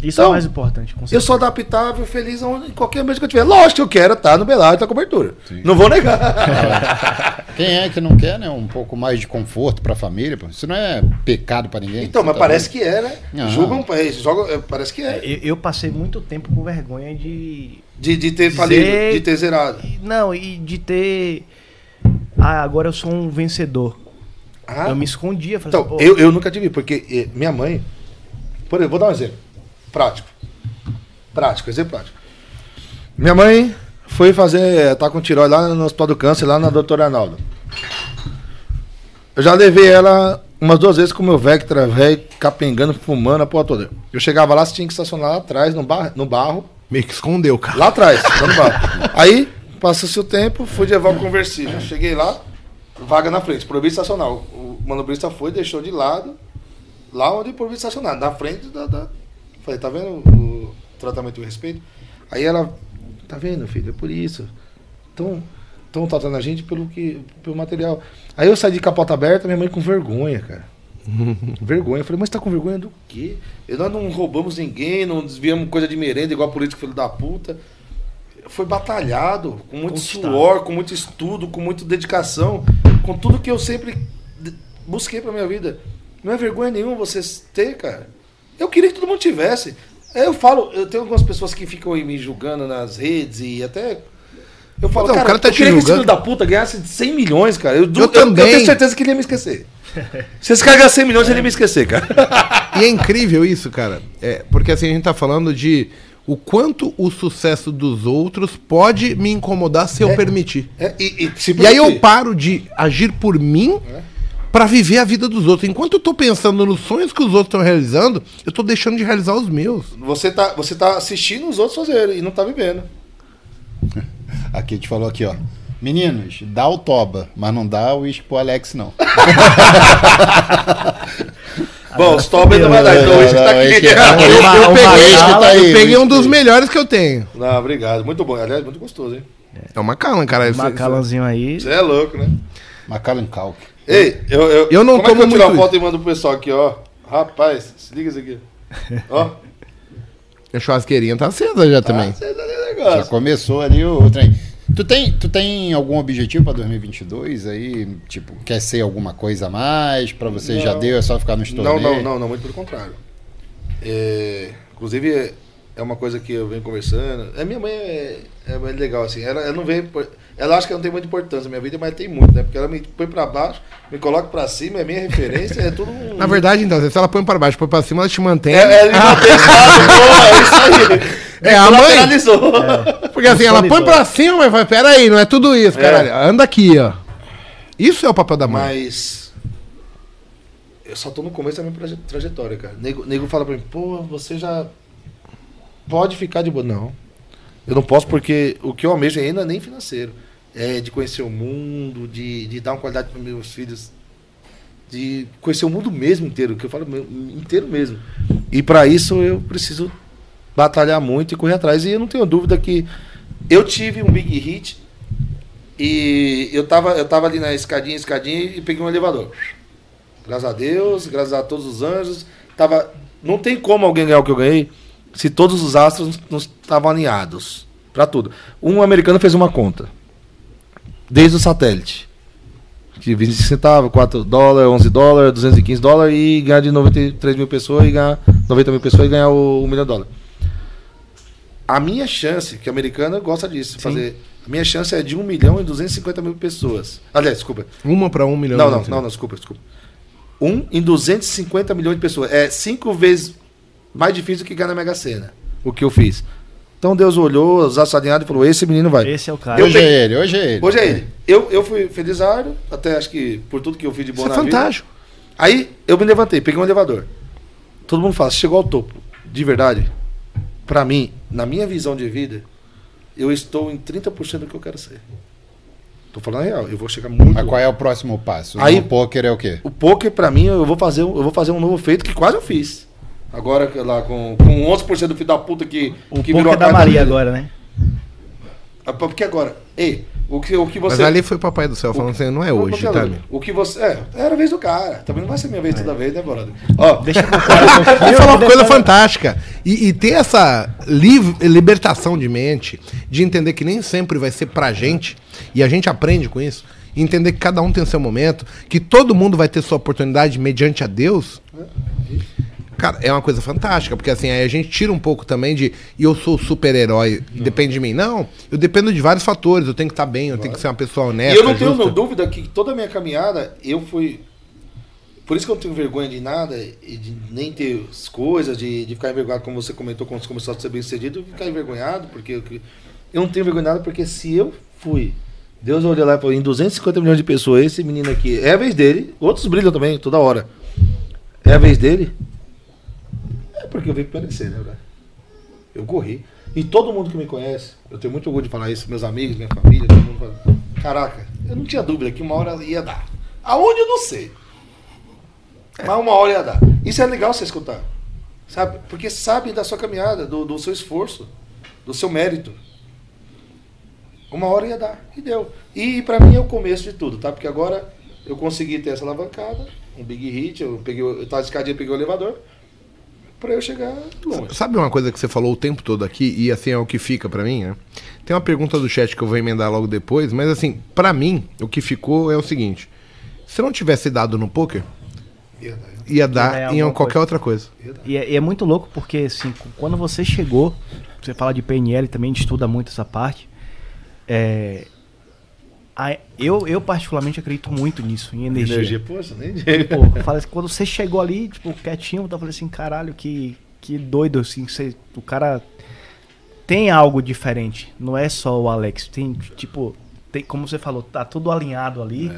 C: Isso é
B: Então,
C: o mais importante, com
B: Eu sou adaptável, feliz em qualquer ambiente que eu tiver. Lógico que eu quero estar no Belário, tá cobertura. Não vou negar.
D: Quem é que não quer, né? Um pouco mais de conforto pra família, pô? Isso não é pecado pra ninguém.
B: Então, mas
D: tá
B: parece que é, né?
D: Não.
B: Julgam, é, jogam, é, parece que
C: É,
B: é.
C: Eu, eu passei muito tempo com vergonha de.
B: De, de ter
C: Dizer-
B: falido, de ter zerado.
C: Não, e de ter. Ah, agora eu sou um vencedor.
B: Ah,
C: Eu me escondia. Falei
B: Então,
C: assim,
B: eu, eu nunca tive, porque eh, minha mãe. Por exemplo, vou dar um exemplo. Prático. Prático, exemplo prático. Minha mãe foi fazer. tá com tiroide lá no Hospital do Câncer, lá na doutora Arnaldo. Eu já levei ela umas duas vezes com o meu Vectra, velho, capengando, fumando a porra toda. Eu chegava lá, você tinha que estacionar lá atrás, no, bar, no barro.
A: Meio que escondeu, cara.
B: Lá atrás, lá no barro. Aí, passou-se o tempo, fui levar o conversível. Cheguei lá, vaga na frente, proibido estacionar. O, o manobrista foi, deixou de lado, lá onde proibido estacionar, na frente da. da- Falei, tá vendo o tratamento e o respeito? Aí ela, tá vendo, filho, é por isso. Então, estão tratando a gente pelo, que, pelo material. Aí eu saí de capota aberta, minha mãe com vergonha, cara. vergonha. Eu falei, mas tá com vergonha do quê? E Nós não roubamos ninguém, não desviamos coisa de merenda, igual político filho da puta. Foi batalhado, com muito
C: Conquistado.
B: suor, com muito estudo, com muita dedicação, com tudo que eu sempre busquei pra minha vida. Não é vergonha nenhuma você ter, cara. Eu queria que todo mundo tivesse. É, Eu falo, eu tenho algumas pessoas que ficam aí me julgando nas redes e até. Eu falo,
A: Não, o
B: cara,
A: cara tá
B: eu queria que esse
A: julgando.
B: filho da puta ganhasse 100 milhões, cara. Eu, eu, eu
A: também.
B: tenho certeza que ele ia me esquecer. Se esse cara ganhar 100 milhões, ele ia me esquecer, cara.
A: E é incrível isso, cara. É, porque assim, a gente tá falando de o quanto o sucesso dos outros pode me incomodar se eu
B: É.
A: permitir.
B: É, e, e, se
A: E aí eu paro de agir por mim pra viver a vida dos outros. Enquanto eu tô pensando nos sonhos que os outros estão realizando, eu tô deixando de realizar os meus.
B: Você tá, você tá assistindo os outros fazerem e não tá vivendo.
D: Aqui a gente falou aqui, ó. Meninos, dá o Toba, mas não dá o uísque pro Alex, não.
B: Bom, os top ainda vai dar, então hoje
D: não,
B: tá aqui.
D: é-
A: Eu, eu
C: Uma- uma
A: peguei,
C: gala,
D: tá aí,
A: eu peguei um dos melhores que eu tenho.
B: Não, obrigado. Muito bom. Aliás, muito gostoso, hein?
A: É o Macallan, cara.
C: Macallanzinho aí.
B: Você é louco, né?
D: Macallan Calc.
B: Ei, eu, eu,
A: Eu não
B: como é que
A: tomo
B: eu tiro a foto e mando pro pessoal aqui, ó? Rapaz, se liga isso aqui. Ó.
A: A churrasqueirinha tá acesa já também.
B: Você tá
D: Já
B: negócio.
D: começou ali o, o trem. Tu tem, tu tem algum objetivo pra 2022 aí? Tipo, quer ser alguma coisa a mais? Pra você
B: Não.
D: já deu, é só ficar nos
B: Não,
D: torneios?
B: não, não, não, muito pelo contrário. É, inclusive, é- é uma coisa que eu venho conversando. A minha mãe é, é muito legal, assim. Ela, ela não vê. impor- Ela acha que não tem muita importância na minha vida, mas tem muito, né? Porque ela me põe pra baixo, me coloca pra cima, é minha referência, é tudo. um-
A: Na verdade, então, se ela põe pra baixo, põe pra cima, ela te mantém.
B: É, é, não tem estado, boa, é isso aí.
A: É, a mãe.
B: Lateralizou.
A: Porque assim, ela põe pra cima, mas vai, peraí, não é tudo isso,
B: É.
A: caralho. Anda aqui, ó. Isso é o papel da mãe.
B: Mas. Eu só tô no começo da minha traje- trajetória, cara. Nego, nego fala pra mim, pô, você já. Pode ficar de boa. Não. Eu não posso porque o que eu almejo ainda nem financeiro. É de conhecer o mundo, de, de dar uma qualidade para meus filhos. De conhecer o mundo mesmo inteiro, que eu falo inteiro mesmo. E para isso eu preciso batalhar muito e correr atrás. E eu não tenho dúvida que eu tive um big hit e eu tava, eu tava ali na escadinha, escadinha e peguei um elevador. Graças a Deus, graças a todos os anjos. Tava, não tem como alguém ganhar o que eu ganhei se todos os astros não estavam alinhados para tudo. Um americano fez uma conta. Desde o satélite. De 25 centavos, 4 dólares, 11 dólares, 215 dólares e ganhar de 93 mil pessoas e ganhar 90 mil pessoas e ganhar o, o milhão de dólares. A minha chance, que a americana gosta disso, fazer. A minha chance é de 1 milhão e 250 mil pessoas. Aliás, desculpa.
A: Uma pra um milhão.
B: Não, não, não, não, desculpa, desculpa. 1 em 250 milhões de pessoas. É cinco vezes mais difícil que ganhar na Mega Sena. O que eu fiz. Então Deus olhou, alinhados e falou: esse menino vai.
C: Esse é o cara.
B: Eu
D: Hoje
B: peguei-
D: é ele, hoje é ele.
B: Hoje é ele. Eu, eu fui felizardo, até acho que por tudo que eu fiz de bom
A: Isso é
B: na vida.
A: fantástico.
B: Aí eu me levantei, peguei um elevador. Todo mundo fala, chegou ao topo. De verdade, pra mim, na minha visão de vida, eu estou em 30% do que eu quero ser. Tô falando a real, eu vou chegar muito
D: Mas qual é o próximo passo?
B: Aí-
D: o poker é o quê?
B: O poker, pra mim, eu vou fazer, um- eu vou fazer um novo feito que quase eu fiz. Agora, lá com, com 11% do filho da puta que,
C: O
B: que
C: poker
B: a
C: da
B: cara
C: Maria
B: dele.
C: agora, né?
B: Ah, Porque agora, ei, o que, o que
A: Mas
B: você.
A: ali foi o papai do céu falando assim, não é
B: Não,
A: hoje, tá, meu?
B: O que você. É, era a vez do cara. Também não vai ser minha vez toda vez, né, brother? Ó,
C: Deixa pouquinho,
A: falar uma
C: que
A: coisa fantástica. E, e ter essa liv- libertação de mente, de entender que nem sempre vai ser pra gente, e a gente aprende com isso, e entender que cada um tem seu momento, que todo mundo vai ter sua oportunidade mediante a Deus. Cara, é uma coisa fantástica, porque assim, aí a gente tira um pouco também de e eu sou super-herói, depende de mim. Não, eu dependo de vários fatores, eu tenho que estar bem, eu tenho que ser uma pessoa honesta.
B: E eu não tenho
A: justa.
B: meu dúvida que toda a minha caminhada, eu fui. Por isso que eu não tenho vergonha de nada, e de nem ter as coisas, de, de ficar envergonhado, como você comentou, quando você começou a ser bem sucedido, ficar envergonhado, porque eu, eu não tenho vergonha de nada, porque se eu fui, Deus olhou lá e falou, em 250 milhões de pessoas, esse menino aqui, é a vez dele, outros brilham também, toda hora. É a vez dele, porque eu vim perecer, né, velho? Eu corri. E todo mundo que me conhece, eu tenho muito orgulho de falar isso, meus amigos, minha família, todo mundo fala, caraca, eu não tinha dúvida que uma hora ia dar. Aonde eu não sei. Mas uma hora ia dar. Isso é legal você escutar. Sabe? Porque sabe da sua caminhada, do, do seu esforço, do seu mérito. Uma hora ia dar. E deu. E pra mim é o começo de tudo, tá? Porque agora eu consegui ter essa alavancada, um big hit, eu peguei, eu tava escadinha, peguei o elevador, pra eu chegar longe.
A: Sabe uma coisa que você falou o tempo todo aqui, e assim é o que fica pra mim, né? Tem uma pergunta do chat que eu vou emendar logo depois, mas assim, pra mim, o que ficou é o seguinte: se não tivesse dado no poker,
B: Ia dar.
A: ia dar em qualquer
C: coisa.
A: outra coisa.
C: E é, e é muito louco porque, assim, quando você chegou, você fala de PNL também, a gente estuda muito essa parte. É, a- eu, eu, particularmente, acredito muito nisso, em energia.
B: Energia, poxa, nem
C: Pô, eu falo assim, quando você chegou ali, tipo, quietinho, eu falei assim, caralho, que, que doido, assim, você, o cara tem algo diferente. Não é só o Alex, tem, tipo, tem, como você falou, tá tudo alinhado ali.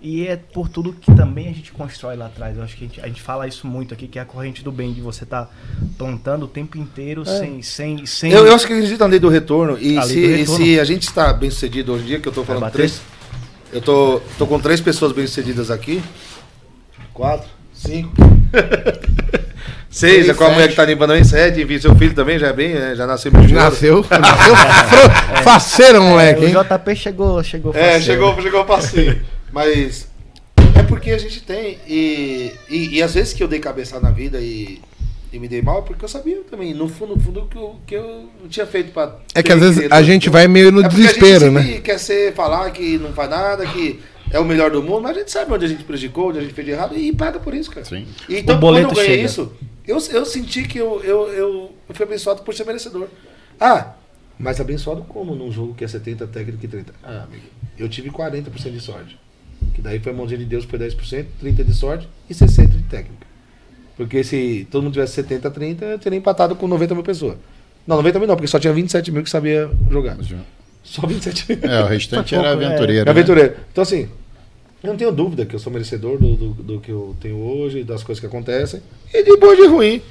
C: E é por tudo que também a gente constrói lá atrás. Eu acho que a gente, a gente fala isso muito aqui, que é a corrente do bem, de você estar plantando o tempo inteiro sem, sem, sem.
B: Eu, eu acho que acredito na lei do retorno. E,
C: A
B: se,
C: do
B: e
C: retorno.
B: se a gente está bem sucedido hoje em dia, que eu tô
C: Vai
B: falando três. Eu tô, tô com três pessoas bem sucedidas aqui. Quatro, cinco. Seis, é com a mulher que tá limpando aí, sete, enfim, seu filho também já é bem, é, já nasceu bem
A: Nasceu, nasceu faceiro, moleque, hein?
C: É, o JP chegou, chegou
B: É,
C: faceiro.
B: chegou, chegou passeio. Mas é porque a gente tem. E, e, e às vezes que eu dei cabeçada na vida e, e me dei mal, porque eu sabia também, no fundo, no fundo, que eu, que eu não tinha feito pra.
A: É que às vezes a gente vai meio no
B: É
A: desespero,
B: a gente
A: né?
B: quer ser, falar que não faz nada, que é o melhor do mundo, mas a gente sabe onde a gente prejudicou, onde a gente fez de errado e paga por isso, cara.
D: Sim.
B: E Então,
C: O
B: quando eu ganhei
C: chega.
B: isso, eu, eu senti que eu, eu, eu, eu fui abençoado por ser merecedor. Ah, mas abençoado como num jogo que é 70 técnico e 30? Ah, amigo, eu tive 40% de sorte. Que daí foi a mãozinha de Deus, foi 10%, 30% de sorte e 60% de técnica. Porque se todo mundo tivesse 70, 30, eu teria empatado com 90 mil pessoas. Não, 90 mil não, porque só tinha 27 mil que sabia jogar. Só 27 mil.
D: É, o restante era
C: é.
D: aventureiro.
B: É
D: né?
B: aventureiro. Então, assim, eu não tenho dúvida que eu sou merecedor do, do, do que eu tenho hoje, das coisas que acontecem. E de bom e de ruim.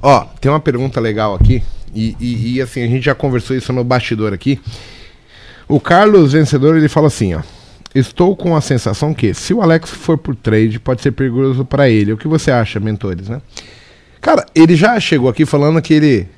A: Ó, tem uma pergunta legal aqui. E, e- e, assim, a gente já conversou isso no bastidor aqui. O Carlos Vencedor, ele fala assim, ó. Estou com a sensação que, se o Alex for por trade, pode ser perigoso pra ele. O que você acha, mentores, né? Cara, ele já chegou aqui falando que ele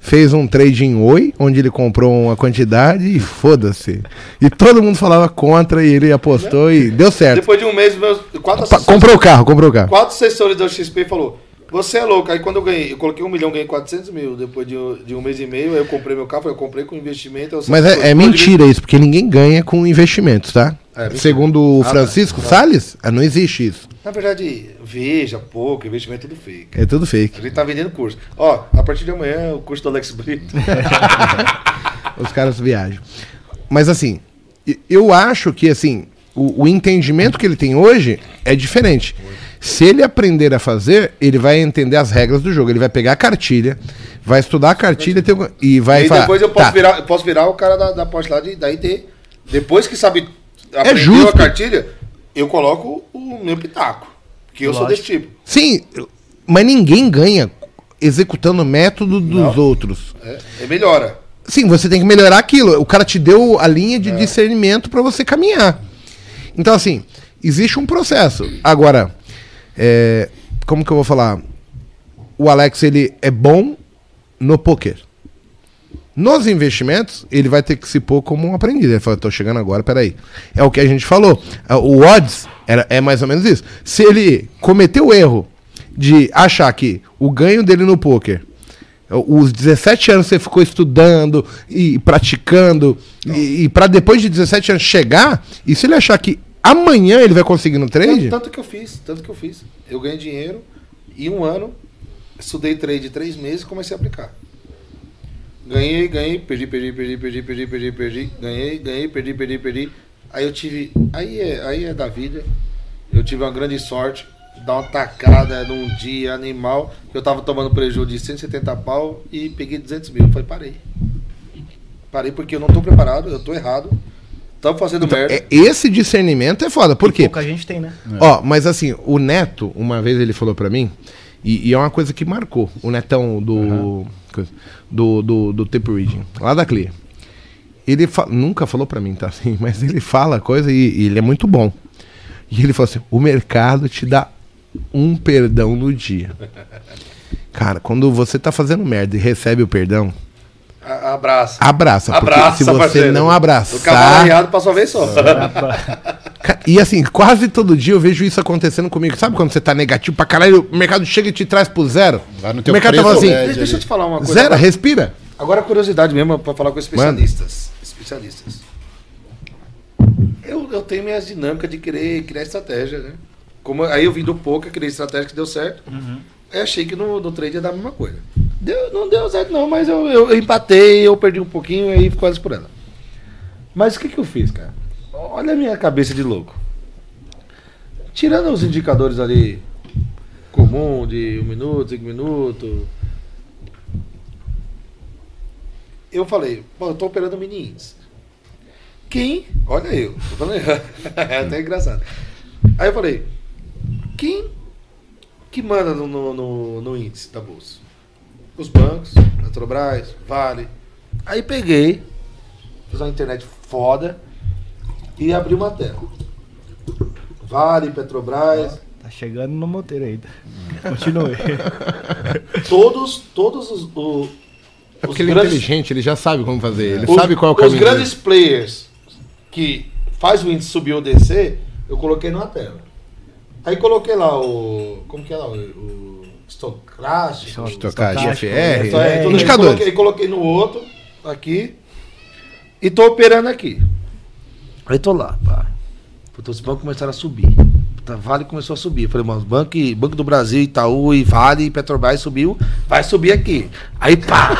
A: fez um trade em Oi, onde ele comprou uma quantidade e foda-se. E todo mundo falava contra e ele apostou e deu certo.
B: Depois de um mês, meus quatro assessores,
A: comprou o carro, comprou o carro.
B: quatro assessores da XP falou você é louco. Aí quando eu ganhei, eu coloquei um milhão, ganhei 400 mil. Depois de, um- de um mês e meio, aí eu comprei meu carro, eu comprei com investimento.
A: Mas é, é mentira isso, porque ninguém ganha com investimentos, tá?
B: É.
A: Segundo o
B: Ah, tá.
A: Francisco
B: Tá.
A: Salles, ah, não existe isso.
B: Na verdade, veja, pouco, investimento é tudo fake.
A: É tudo
B: A
A: fake.
B: gente tá vendendo curso. Ó, a partir de amanhã, o curso do Alex Brito.
A: Os caras viajam. Mas assim, eu acho que assim, o, o entendimento que ele tem hoje é diferente. Se ele aprender a fazer, ele vai entender as regras do jogo. Ele vai pegar a cartilha, vai estudar a cartilha e vai
B: e
A: falar.
B: depois eu posso,
A: "Tá,
B: virar, eu posso virar o cara da, da lá de, da IT. Depois que sabe aprendeu
A: É justo.
B: a cartilha, eu coloco o meu pitaco. Porque eu sou desse tipo.
A: Sim, mas ninguém ganha executando o método dos
B: Não.
A: outros.
B: É, é melhora.
A: Sim, você tem que melhorar aquilo. O cara te deu a linha de discernimento para você caminhar. Então, assim, existe um processo. Agora, é, como que eu vou falar? O Alex, ele é bom no poker. Nos investimentos, ele vai ter que se pôr como um aprendiz. Ele fala, tô chegando agora, peraí. É o que a gente falou. Ah, O odds era, é mais ou menos isso. Se ele cometeu o erro de achar que o ganho dele no poker os 17 anos você ficou estudando e praticando e, e para depois de 17 anos chegar, e se ele achar que amanhã ele vai conseguir no trade,
B: Tanto, tanto que eu fiz, tanto que eu fiz. Eu ganhei dinheiro e um ano, estudei trade três meses e comecei a aplicar. Ganhei, ganhei, perdi, perdi, perdi, perdi, perdi, perdi, perdi, ganhei, ganhei, perdi, perdi, perdi. Aí eu tive. Aí é, aí é da vida. Eu tive uma grande sorte, dar uma tacada num dia animal. Eu tava tomando prejuízo de 170 pau e peguei 200 mil. Eu falei, parei. Parei porque eu não tô preparado, eu tô errado. Tamo fazendo merda.
A: é, esse discernimento é foda. Por quê?
C: Pouca gente tem, né?
A: Ó, mas assim, o Neto, uma vez ele falou pra mim, e, e é uma coisa que marcou, o Netão do. Do, do, do Tape Reading, lá da Clear. Ele fa- nunca falou pra mim, tá assim, mas ele fala coisa e, e ele é muito bom. E ele falou assim: o mercado te dá um perdão no dia. Cara, quando você tá fazendo merda e recebe o perdão,
B: A- Abraça.
A: abraça. Porque
B: Abraça,
A: se você
B: parceiro.
A: não
B: O cavalo passou a vez só.
A: E assim, quase todo dia eu vejo isso acontecendo comigo. Sabe quando você tá negativo pra caralho, o mercado chega e te traz pro zero?
D: Vai no
A: o
D: teu
A: mercado tá
D: preço
A: falando assim.
B: Deixa, deixa eu te falar uma coisa.
A: zero,
B: agora,
A: respira.
B: agora curiosidade mesmo pra falar com especialistas. Especialistas. Eu, eu tenho minhas dinâmicas de querer criar estratégia, né? Como, aí eu vim do poker, criei estratégia que deu certo. Aí achei que no, no trade ia dar a mesma coisa. Deu, não deu certo não, mas eu, eu, eu empatei, eu perdi um pouquinho e aí ficou quase por ela. Mas o que, que eu fiz, cara? Olha a minha cabeça de louco. Tirando os indicadores ali comum de um minuto, cinco minutos. Eu falei, pô, eu tô operando mini índice. Quem? Olha eu. tô falando- é até engraçado. Aí eu falei, quem que manda no, no, no- no índice da bolsa? Os bancos, Petrobras, Vale. Aí peguei, fiz uma internet foda e abri uma tela. Vale, Petrobras,
C: Tá chegando no moteiro ainda. Continue.
B: todos, todos os, o-
A: É
B: os
A: porque ele é inteligente, ele já sabe como fazer. Ele
B: os,
A: sabe qual é o
B: os
A: caminho.
B: grandes players que faz o índice subir ou descer, eu coloquei numa tela. Aí coloquei lá o. Como que é lá? O, o estocástico.
A: dele.
C: Estocástico,
A: FR,
B: Então, é, aí
A: indicadores.
B: Coloquei, coloquei no outro, aqui. E tô operando aqui. Aí tô lá, pá. Puta, os bancos começaram a subir. Puta, Vale começou a subir. Falei, mano, Banco, Banco do Brasil, Itaú e Vale e Petrobras subiu, vai subir aqui. Aí pá!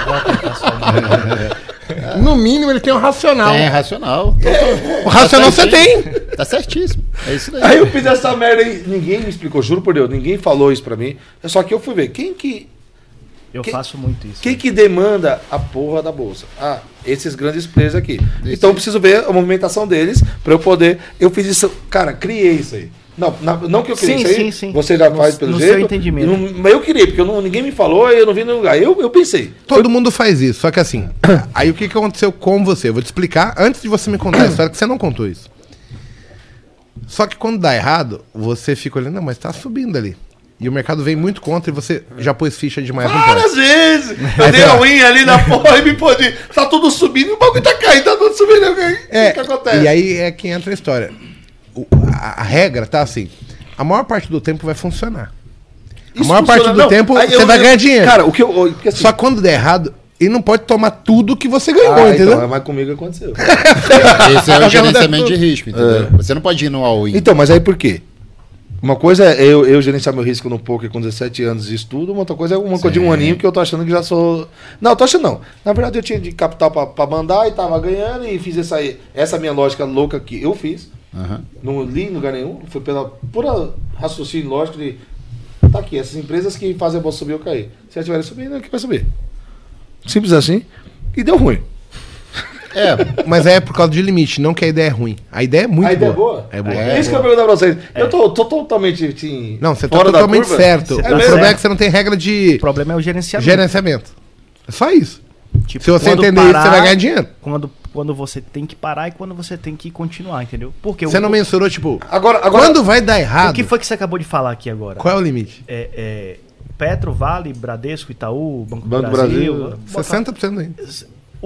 A: No mínimo, ele tem um racional.
D: É racional.
A: O racional você tem.
D: Tá certíssimo. É isso daí.
B: Aí eu fiz essa merda aí. Ninguém me explicou, juro por Deus, ninguém falou isso pra mim. Só que eu fui ver, quem que,
C: Eu
B: Quem-
C: faço muito isso.
B: quem que demanda a porra da bolsa? Ah, esses grandes players aqui. Então eu preciso ver a movimentação deles pra eu poder. Eu fiz isso, cara, criei isso aí. Não, na- não que eu criei
C: Sim,
B: isso aí,
C: sim, sim.
B: você já
C: No-
B: faz pelo
C: no
B: jeito.
C: seu entendimento.
B: Não- mas eu criei, porque eu não- ninguém me falou e eu não vi nenhum lugar. Eu, eu pensei.
A: Todo mundo faz isso, só que assim, aí o que, que aconteceu com você? Eu vou te explicar antes de você me contar a história, que você não contou isso. Só que quando dá errado, você fica olhando, não, mas tá subindo ali. E o mercado vem muito contra e você já pôs ficha demais no.
B: Várias vezes! Eu dei a unha ali na porra e me pode. Tá tudo subindo e o bagulho tá caindo, tá tudo subindo. O que,
A: É,
B: que acontece?
A: e aí é que entra a história. O- a, a regra tá assim, a maior parte do tempo vai funcionar. A
B: Isso
A: maior parte
B: funciona-
A: do
B: não,
A: tempo
B: aí
A: você
B: eu-
A: vai
B: eu-
A: ganhar dinheiro.
B: Cara, o que eu. Porque assim,
A: Só que quando der errado, ele não pode tomar tudo que você ganhou,
B: ah,
A: entendeu?
B: então, mas comigo aconteceu.
D: Esse é o gerenciamento de risco, entendeu? Você não pode ir no all-in.
B: Então, mas aí por quê? Uma coisa é eu, eu gerenciar meu risco no poker com 17 anos de estudo, uma outra coisa é uma coisa de um aninho que eu tô achando que já sou. Não, tô achando não. Na verdade, eu tinha de capital pra mandar e tava ganhando e fiz essa, essa minha lógica louca que eu fiz.
D: Aham.
B: Não li em lugar nenhum. Foi pela pura raciocínio lógico de. Tá aqui, essas empresas que fazem a bolsa subir ou cair. Se elas estiverem subindo, é que vai subir. Simples assim. E deu ruim.
A: É, mas é por causa de limite, não que a ideia é ruim. A ideia é muito
B: a ideia
A: boa.
B: é boa?
A: É boa.
B: É, isso que eu ia perguntar pra vocês. Eu tô, tô totalmente assim,
A: Não, você tá
B: fora da
A: totalmente
B: curva.
A: certo.
C: Você
A: o
C: tá
A: problema
C: certo.
A: é que você não tem regra de
C: O problema é o gerenciamento.
A: gerenciamento. É só isso.
C: Tipo,
A: Se você
C: quando
A: entender isso, você vai ganhar dinheiro.
C: Quando, quando você tem que parar e quando você tem que continuar, entendeu? Porque
A: Você
C: o,
A: não mensurou, tipo,
B: Agora, agora
A: quando vai dar errado,
C: o que foi que você acabou de falar aqui agora?
A: qual é o limite?
C: É, é, Petro, Vale, Bradesco, Itaú, Banco,
B: Banco
C: do Brasil.
B: Brasil.
C: botar-
A: 60% ainda.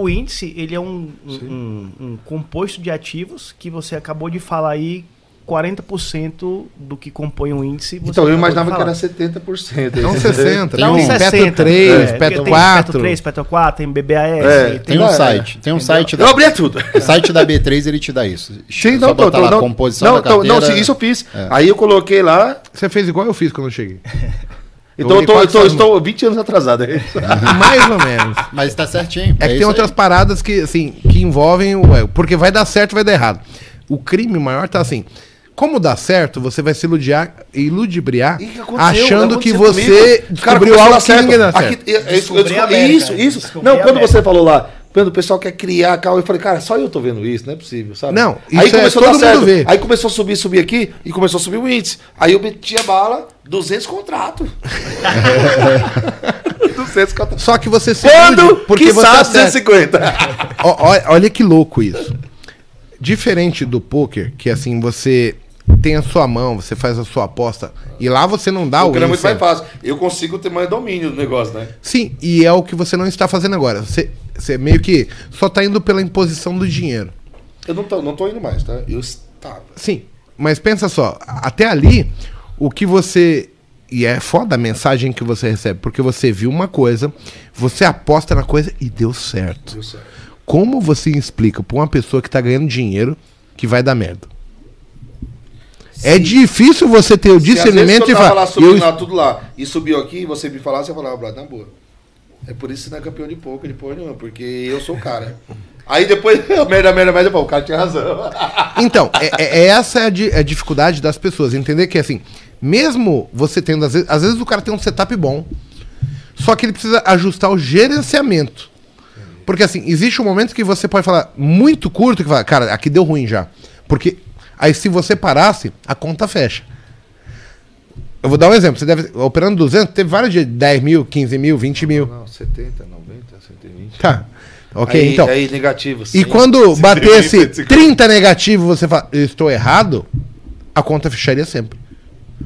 C: O índice, ele é um, um, um- um composto de ativos que você acabou de falar aí, 40% do que compõe o índice. você
B: Então, eu imaginava que era 70%.
A: Não 60,
D: Tem
A: não,
D: um
A: Petro
C: 60,
A: 3,
C: é,
A: Petro
C: tem
A: 4.
C: Petro 3, Petro 4, tem BBAS.
B: É,
D: Tem um
B: Não, é.
D: site. Tem um site
B: Eu
D: da,
B: abria tudo.
D: o site da B3, ele te dá isso.
B: Sim, não,
D: botar
B: tô,
D: lá
B: não,
D: composição
B: não,
D: da
B: não,
D: carteira.
B: sim, isso eu fiz.
D: É.
B: Aí eu coloquei lá.
A: Você fez igual eu fiz quando eu cheguei.
B: Então eu tô, eu tô, estou 20 anos atrasado. é isso?
A: Mais ou menos.
D: Mas tá certinho.
A: É que tem outras
D: aí.
A: paradas que, assim, que envolvem o. é, Porque vai dar certo, vai dar errado. O crime maior tá assim. Como dá certo, você vai se iludiar, iludibriar
B: E que
A: achando que você
B: comigo. Cara,
A: descobriu
B: começou a
A: algo que ninguém dá certo.
B: Aqui, é- é isso, eu
C: Descobri
B: descobri- isso, isso.
C: descobri
B: Não, quando
C: América.
B: você falou lá, quando o pessoal quer criar carro, eu falei, cara, só eu tô vendo isso, não é possível, sabe?
A: Não,
B: aí
A: isso é-
B: começou
A: todo
B: a dar certo.
A: mundo vê.
B: Aí começou a subir, subir aqui, e começou a subir o índice. Aí eu meti a bala, 200 contratos. 200 contratos.
A: Só que você se
B: Quando?
A: porque
B: que
A: você
B: sabe
A: acerta.
B: 250.
A: Ó, ó- olha que louco isso. Diferente do poker, que assim, você tem a sua mão, você faz a sua aposta, e lá você não dá o
B: o é muito mais fácil. Eu consigo ter mais domínio do negócio, né?
A: Sim, e é o que você não está fazendo agora. Você, você meio que só tá indo pela imposição do dinheiro.
B: Eu não tô, não tô indo mais, tá? Eu estava.
A: Sim, mas pensa só, até ali, o que você. E é foda a mensagem que você recebe, porque você viu uma coisa, você aposta na coisa e deu certo.
B: Deu certo.
A: Como você explica pra uma pessoa que tá ganhando dinheiro que vai dar merda? É difícil você ter o
B: Se
A: discernimento
B: que
A: e falar.
B: lá subindo
A: eu-
B: lá, tudo lá, e subiu aqui, e você me falasse, eu falava, brother, na boa. É por isso que você não é campeão de pouco, de porra nenhuma, porque eu sou o cara. Aí depois, merda, merda, merda, pô, o cara tinha razão.
A: Então, é, é- é essa a, di- a dificuldade das pessoas. Entender que, assim, mesmo você tendo, às vezes, às vezes o cara tem um setup bom, só que ele precisa ajustar o gerenciamento. Porque, assim, existe um momento que você pode falar muito curto, que fala, cara, aqui deu ruim já. Porque Aí se você parasse, a conta fecha. Eu vou dar um exemplo. Você deve, operando 200, teve vários de 10 mil, 15 mil, 20 mil.
B: Não, 70, 90, 120.
A: Tá. Ok,
B: aí,
A: então.
B: Aí negativo.
A: E
B: sim.
A: quando
B: 120,
A: batesse
B: 150.
A: 30 negativo, você fala, eu estou errado, a conta fecharia sempre.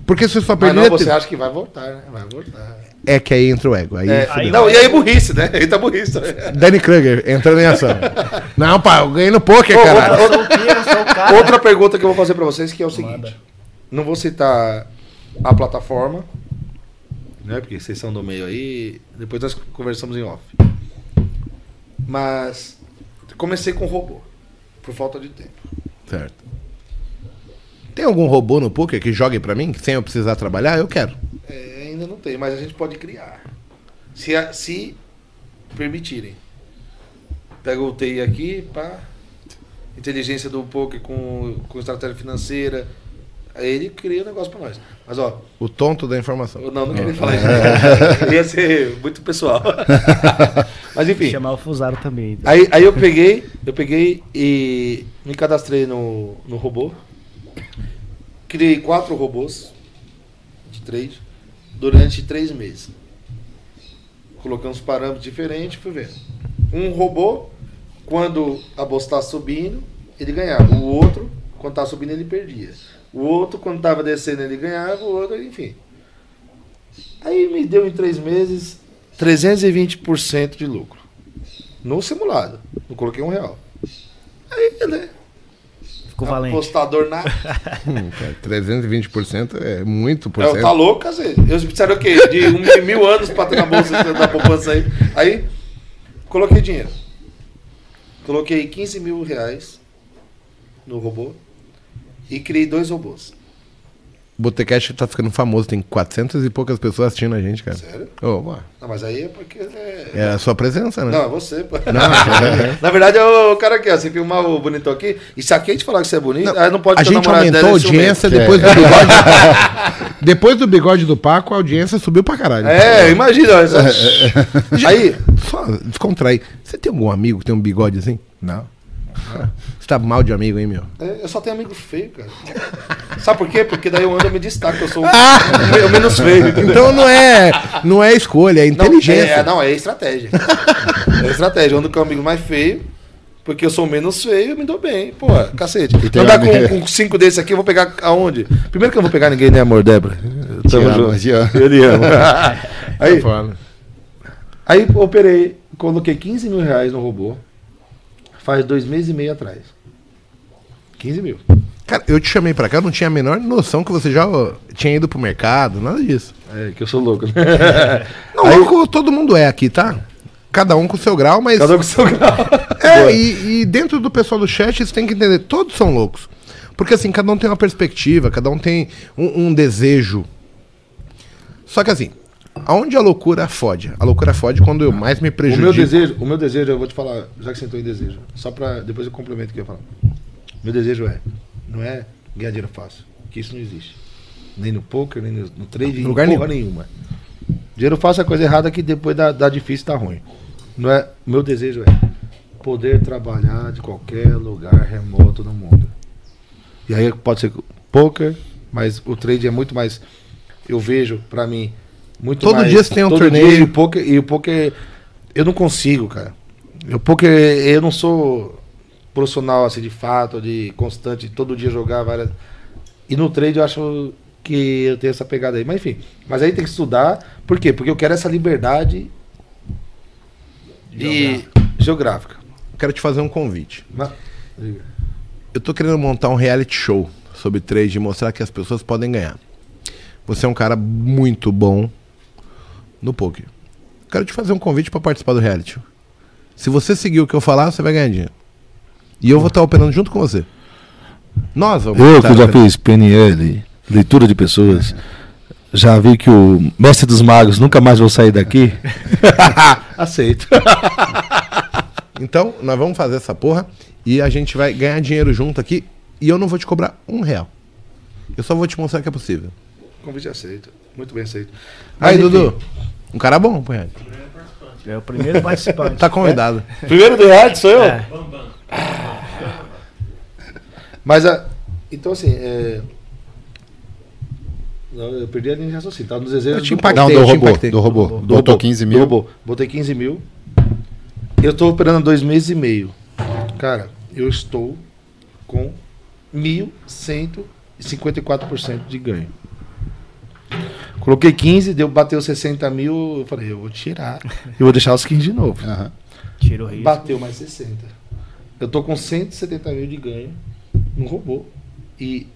A: Porque se só
B: Mas não,
A: perder.
B: você acha que vai voltar, né? Vai voltar.
A: É que aí entra o ego. Aí,
B: É,
C: Aí
B: não, e aí burrice, né? Aí tá burrice. né?
A: Danny Kruger entrando em ação. não, pá, eu ganhei no poker,
B: Ô,
A: caralho.
C: Eu sou o quê? Eu sou o cara.
B: Outra pergunta que eu vou fazer pra vocês que é o seguinte.
C: Manda.
B: Não vou citar a plataforma, né? Porque vocês são do meio aí. Depois nós conversamos em off. Mas comecei com robô. Por falta de tempo.
A: Certo. Tem algum robô no poker que jogue pra mim, sem eu precisar trabalhar? Eu quero.
B: É, ainda não tem, mas a gente pode criar. Se, a- se permitirem. Pega o TI aqui, pá. Inteligência do poker com, com estratégia financeira. Aí ele cria um negócio pra nós. Mas ó,
A: O tonto da informação.
B: eu não, não queria falar isso. Ia ser muito pessoal. Mas enfim.
C: Chamar o Fusaro também.
B: Aí, aí eu peguei, eu peguei e me cadastrei no, no robô. Criei quatro robôs de trade durante três meses. Coloquei uns parâmetros diferentes, fui vendo. Um robô, quando a bolsa estava subindo, ele ganhava. O outro, quando estava subindo, ele perdia. O outro, quando estava descendo, ele ganhava. O outro, enfim. Aí me deu em três meses 320% de lucro. No simulado. Não coloquei um real. Aí, né?
C: Ficou valente.
B: Apostador na.
A: Hum, cara, 320% é muito por
B: É,
A: cento.
B: tá louco, cacete. Eu precisaria o quê? De um, mil anos pra ter na bolsa da poupança aí. Aí, coloquei dinheiro. Coloquei 15 mil reais no robô e criei dois robôs.
A: O Botecast tá ficando famoso, tem 400 e poucas pessoas assistindo a gente, cara.
B: Sério?
A: Ô, ué,
B: Não, mas aí é porque. É...
A: é a sua presença, né?
B: Não, é você, pô.
A: Não, é-
B: Na verdade, é o cara aqui, ó. Você filmar o bonitão aqui. E se a Kate falar que você é bonito, aí não pode
A: a gente aumentou a audiência depois do bigode. depois do bigode do Paco, a audiência subiu pra caralho.
B: É, imagina. olha só. Aí,
A: Só descontrai. Você tem algum amigo que tem um bigode assim? Não. Você tá mal de amigo, hein, meu?
B: é, eu só tenho amigo feio, cara. Sabe por quê? Porque daí eu ando e me destaco, eu sou o, o menos feio. entendeu?
A: Então não é, não é escolha, é
B: Não,
A: inteligência.
B: é, não, é estratégia. É estratégia. Eu ando com um amigo mais feio, porque eu sou menos feio eu me dou bem. Pô, cacete. Andar com, com cinco desses aqui, eu vou pegar aonde? Primeiro que eu não vou pegar ninguém, né, amor, Débora? Tamo
D: amo,
B: junto.
D: te amo.
B: Eu lhe amo. Aí, aí operei, coloquei 15 mil reais no robô, faz dois meses e meio atrás. 15 mil.
A: Cara, eu te chamei pra cá, eu não tinha a menor noção que você já ó, tinha ido pro mercado, nada disso.
B: É, que eu sou louco, né?
A: Não, louco todo mundo é aqui, tá? Cada um com o seu grau, mas.
B: Cada um com seu grau.
A: É, e, e dentro do pessoal do chat, você tem que entender, todos são loucos. Porque assim, cada um tem uma perspectiva, cada um tem um, um desejo. Só que assim, aonde a loucura fode? A loucura fode quando eu mais me
B: O
A: prejudico.
B: meu desejo, o meu desejo, eu vou te falar, já que você entrou em desejo, só pra depois eu complemento o que eu ia falar. Meu desejo é, não é ganhar dinheiro fácil, que isso não existe. Nem no poker, nem no, no trade, em
A: Lugar
B: porra nenhuma. Dinheiro fácil é coisa errada que depois dá, dá difícil, tá ruim. Não é, meu desejo é poder trabalhar de qualquer lugar remoto no mundo. E aí pode ser poker, mas o trade é muito mais eu vejo pra mim muito
A: Todo
B: mais
A: dia você tem um torneio.
B: e o poker e o poker eu não consigo, cara. O poker eu não sou profissional assim de fato, de constante, todo dia jogar várias e no trade eu acho que eu tenho essa pegada aí. Mas enfim, mas aí tem que estudar. Por quê? Porque eu quero essa liberdade e geográfica.
A: Quero te fazer um convite.
B: Mas-
A: Eu tô querendo montar um reality show sobre trade e mostrar que as pessoas podem ganhar. Você é um cara muito bom no poker. Quero te fazer um convite para participar do reality. Se você seguir o que eu falar, você vai ganhar dinheiro. E eu vou estar operando junto com você. Nós vamos
B: Eu que já fiz PNL, leitura de pessoas, já vi que o mestre dos magos nunca mais vou sair daqui. Aceito.
A: Então, nós vamos fazer essa porra e a gente vai ganhar dinheiro junto aqui e eu não vou te cobrar um real. Eu só vou te mostrar que é possível.
B: Convite aceito. Muito bem aceito.
A: Aí,
B: Mas, enfim,
A: Dudu. Um cara bom, reality.
C: É o primeiro participante.
A: Tá convidado.
B: Primeiro do reality sou eu?
C: É.
B: Mas a, Então, assim, é... Eu perdi a linha de raciocínio. Tava nos desejos
A: Eu te
B: do
A: impactei.
D: Não, do
A: eu
D: robô.
A: impactei.
D: Do robô.
C: Do
D: Botou
B: robô.
D: 15
B: Do
D: mil.
B: robô. Botei 15 mil. Eu tô operando há dois meses e meio. Cara, eu estou com 1.154% de ganho. Coloquei 15, deu, bateu 60 mil. Eu falei, eu vou tirar. Eu vou deixar os 15 de novo.
D: Aham.
C: Tira o risco.
B: Bateu mais 60. Eu tô com 170 mil de ganho no robô. E.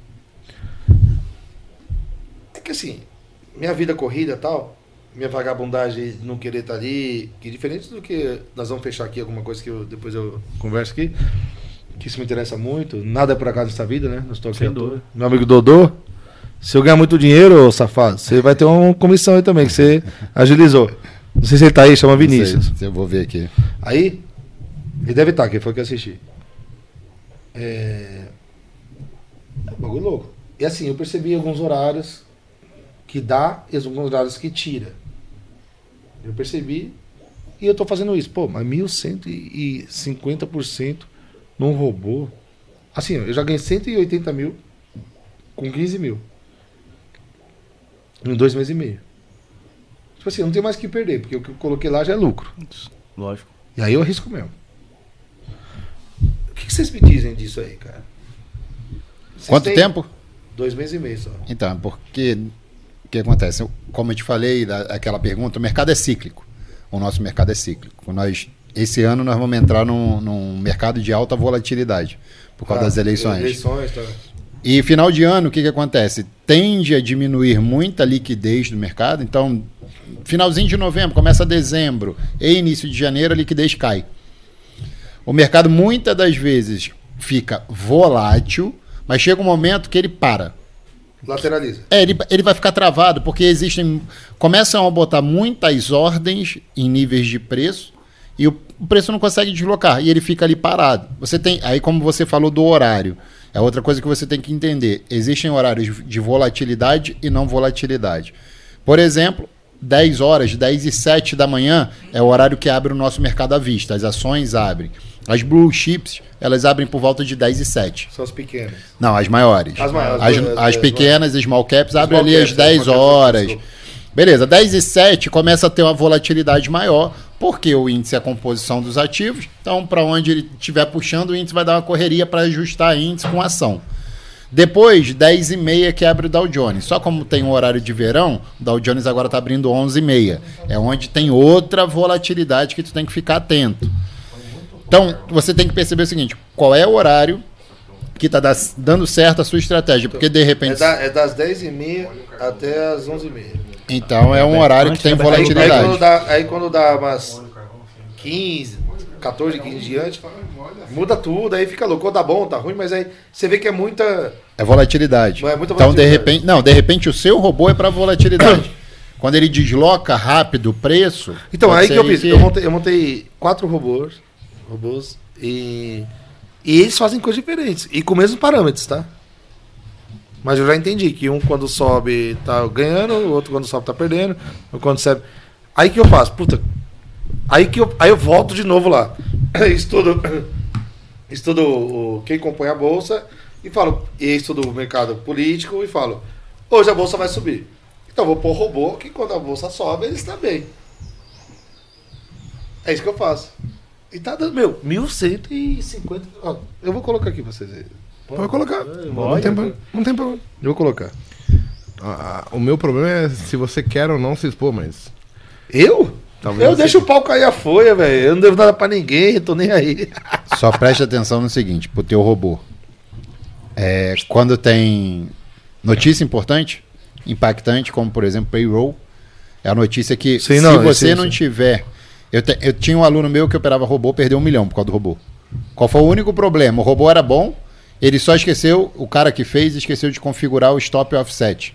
B: É que assim, minha vida corrida e tal, minha vagabundagem de não querer estar ali, que diferente do que nós vamos fechar aqui alguma coisa que eu, depois eu converso aqui, que isso me interessa muito. Nada é por acaso nessa vida, né? Não estou aqui. Meu amigo Dodô, se eu ganhar muito dinheiro, safado, você vai ter uma comissão aí também, que você agilizou. Não sei se ele tá aí, chama Vinícius.
D: Sei, Eu vou ver aqui.
B: Aí, ele deve estar, que foi que eu assisti. É. Bagulho louco. E assim, eu percebi alguns horários que dá e alguns horários que tira. Eu percebi e eu tô fazendo isso. Pô, mas 1150% num robô. Assim, eu já ganhei 180 mil com 15 mil. Em dois meses e meio. Tipo assim, eu não tenho mais o que perder, porque o que eu coloquei lá já é lucro.
C: Lógico.
B: E aí eu arrisco mesmo. O que, que vocês me dizem disso aí, cara? Vocês
D: Quanto
B: têm
D: tempo?
B: Dois meses e meio só.
D: Então, porque o que acontece? Como eu te falei, da- aquela pergunta, o mercado é cíclico. O nosso mercado é cíclico. Nós, esse ano nós vamos entrar num, num mercado de alta volatilidade por causa
B: Ah,
D: das eleições.
B: Eleições, tá.
D: E final de ano, o que, que acontece? Tende a diminuir muita liquidez do mercado. Então, finalzinho de novembro, começa dezembro e início de janeiro, a liquidez cai. O mercado muitas das vezes fica volátil, mas chega um momento que ele para.
B: Lateraliza.
D: É, ele, ele vai ficar travado, porque existem. Começam a botar muitas ordens em níveis de preço e o, o preço não consegue deslocar e ele fica ali parado. Você tem. Aí, como você falou do horário, é outra coisa que você tem que entender. Existem horários de volatilidade e não volatilidade. Por exemplo, 10 horas, 10 e 7 da manhã é o horário que abre o nosso mercado à vista. As ações abrem. As blue chips, elas abrem por volta de 10 e 7.
B: São as pequenas.
D: Não, as maiores.
B: As maiores,
D: As,
B: as-
D: as
B: as-
D: pequenas, as small caps, abrem
B: Small
D: ali às
B: caps,
D: 10
B: small caps,
D: horas.
B: desculpa.
D: Beleza, 10 e 7 começa a ter uma volatilidade maior, porque o índice é a composição dos ativos. Então, para onde ele estiver puxando, o índice vai dar uma correria para ajustar índice com ação. Depois, 10 e meia que abre o Dow Jones. Só como tem um horário de verão, o Dow Jones agora está abrindo 11 e meia. É onde tem outra volatilidade que tu tem que ficar atento. Então, você tem que perceber o seguinte, qual é o horário que está dando certo a sua estratégia, porque de
B: É,
D: repente...
B: da- é das 10h30 até as 11h30.
D: Então, é um horário que tem
C: Antes,
B: Aí, aí,
D: volatilidade.
B: quando dá, aí quando dá umas 15, 14, 15 diante, muda tudo, aí fica louco. Ou dá bom, tá ruim, mas aí você vê que é muita.
D: É volatilidade.
B: É muita
D: então, de
B: volatilidade.
D: repente, não, de repente o seu robô é para volatilidade. Quando ele desloca rápido o preço.
B: Então, aí que eu fiz. Eu montei, eu montei quatro robôs. Robôs. E. E eles fazem coisas diferentes. E com os mesmos parâmetros, tá? Mas eu já entendi que um quando sobe tá ganhando, o outro quando sobe tá perdendo, o quando sobe. Aí que eu faço, puta. Aí que eu, aí eu volto de novo lá. Estudo, estudo quem compõe a bolsa e falo, e estudo o mercado político e falo, hoje a bolsa vai subir. Então vou pôr robô que quando a bolsa sobe, ele está bem. É isso que eu faço. E tá dando, meu, 1150. Ó, eu vou colocar aqui pra vocês verem.
A: Pode colocar. Não
C: Pode.
A: tem, não tem problema.
B: Eu vou colocar.
A: Ah, o meu problema é se você quer ou não se expor, mas.
B: Eu?
A: Talvez
B: eu deixo o pau cair a folha, velho. Eu não devo nada pra ninguém, tô nem aí.
D: Só preste atenção no seguinte, pro teu robô. É, quando tem notícia importante, impactante, como por exemplo payroll, é a notícia que
B: Sim,
D: se
B: não,
D: você
B: sim,
D: não
B: sim.
D: tiver. Eu, te- eu tinha um aluno meu que operava robô, perdeu um milhão por causa do robô. Qual foi o único problema? O robô era bom, ele só esqueceu, o cara que fez esqueceu de configurar o stop offset.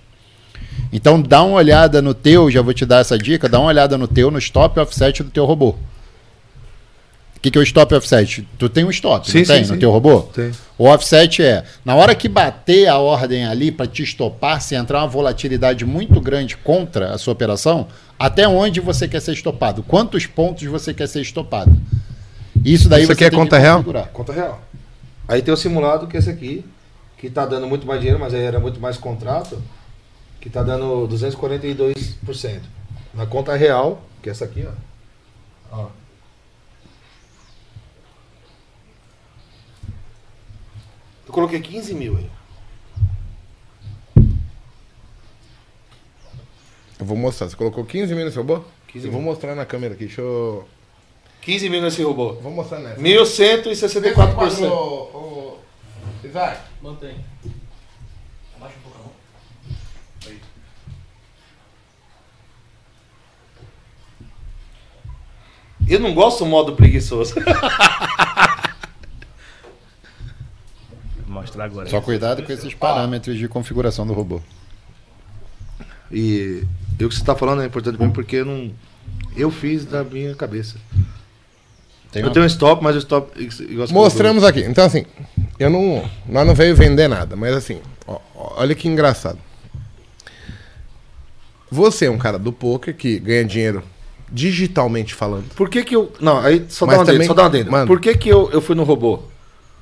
D: Então dá uma olhada no teu, já vou te dar essa dica, dá uma olhada no teu, no stop offset do teu robô. O que, que é o stop offset? Tu tem um stop,
B: Sim,
D: não
B: sim,
D: tem
B: sim.
D: no teu robô?
B: Tem.
D: O offset é, na hora que bater a ordem ali para te estopar, se entrar uma volatilidade muito grande contra a sua operação, até onde você quer ser estopado? Quantos pontos você quer ser estopado? Isso daí
A: Isso
D: você
A: aqui é
D: tem
A: conta
D: que
A: real?
B: Conta real. Aí tem o simulado, que é esse aqui, que tá dando muito mais dinheiro, mas aí era muito mais contrato, que tá dando 242%. Na conta real, que é essa aqui, ó. ó. Eu coloquei 15 mil aí.
A: Eu vou mostrar. Você colocou 15 mil nesse robô?
B: 15
A: eu vou mostrar na câmera aqui. Deixa eu.
B: 15 mil nesse robô.
A: Vou mostrar nessa.
B: 1164%.
A: Ô, ô, Isaac,
C: Mantém. Abaixa um pouco a mão.
B: Eu não gosto do modo preguiçoso.
C: Vou mostrar agora.
D: Só cuidado com esses parâmetros de configuração do robô.
B: E eu que você está falando é importante para mim porque eu não. Eu fiz da minha cabeça.
D: Tem
B: eu
D: uma-
B: tenho um stop, mas o stop. igual você
A: mostramos aqui. Então, assim, eu não. Nós não veio vender nada, mas assim, ó, ó, olha que engraçado. Você é um cara do poker que ganha dinheiro digitalmente falando.
B: Por que que eu. Não, aí só
A: Mas
B: dá uma
A: também-
B: dentro, só dá uma dentro.
A: Mano.
B: Por que que eu, eu fui no robô?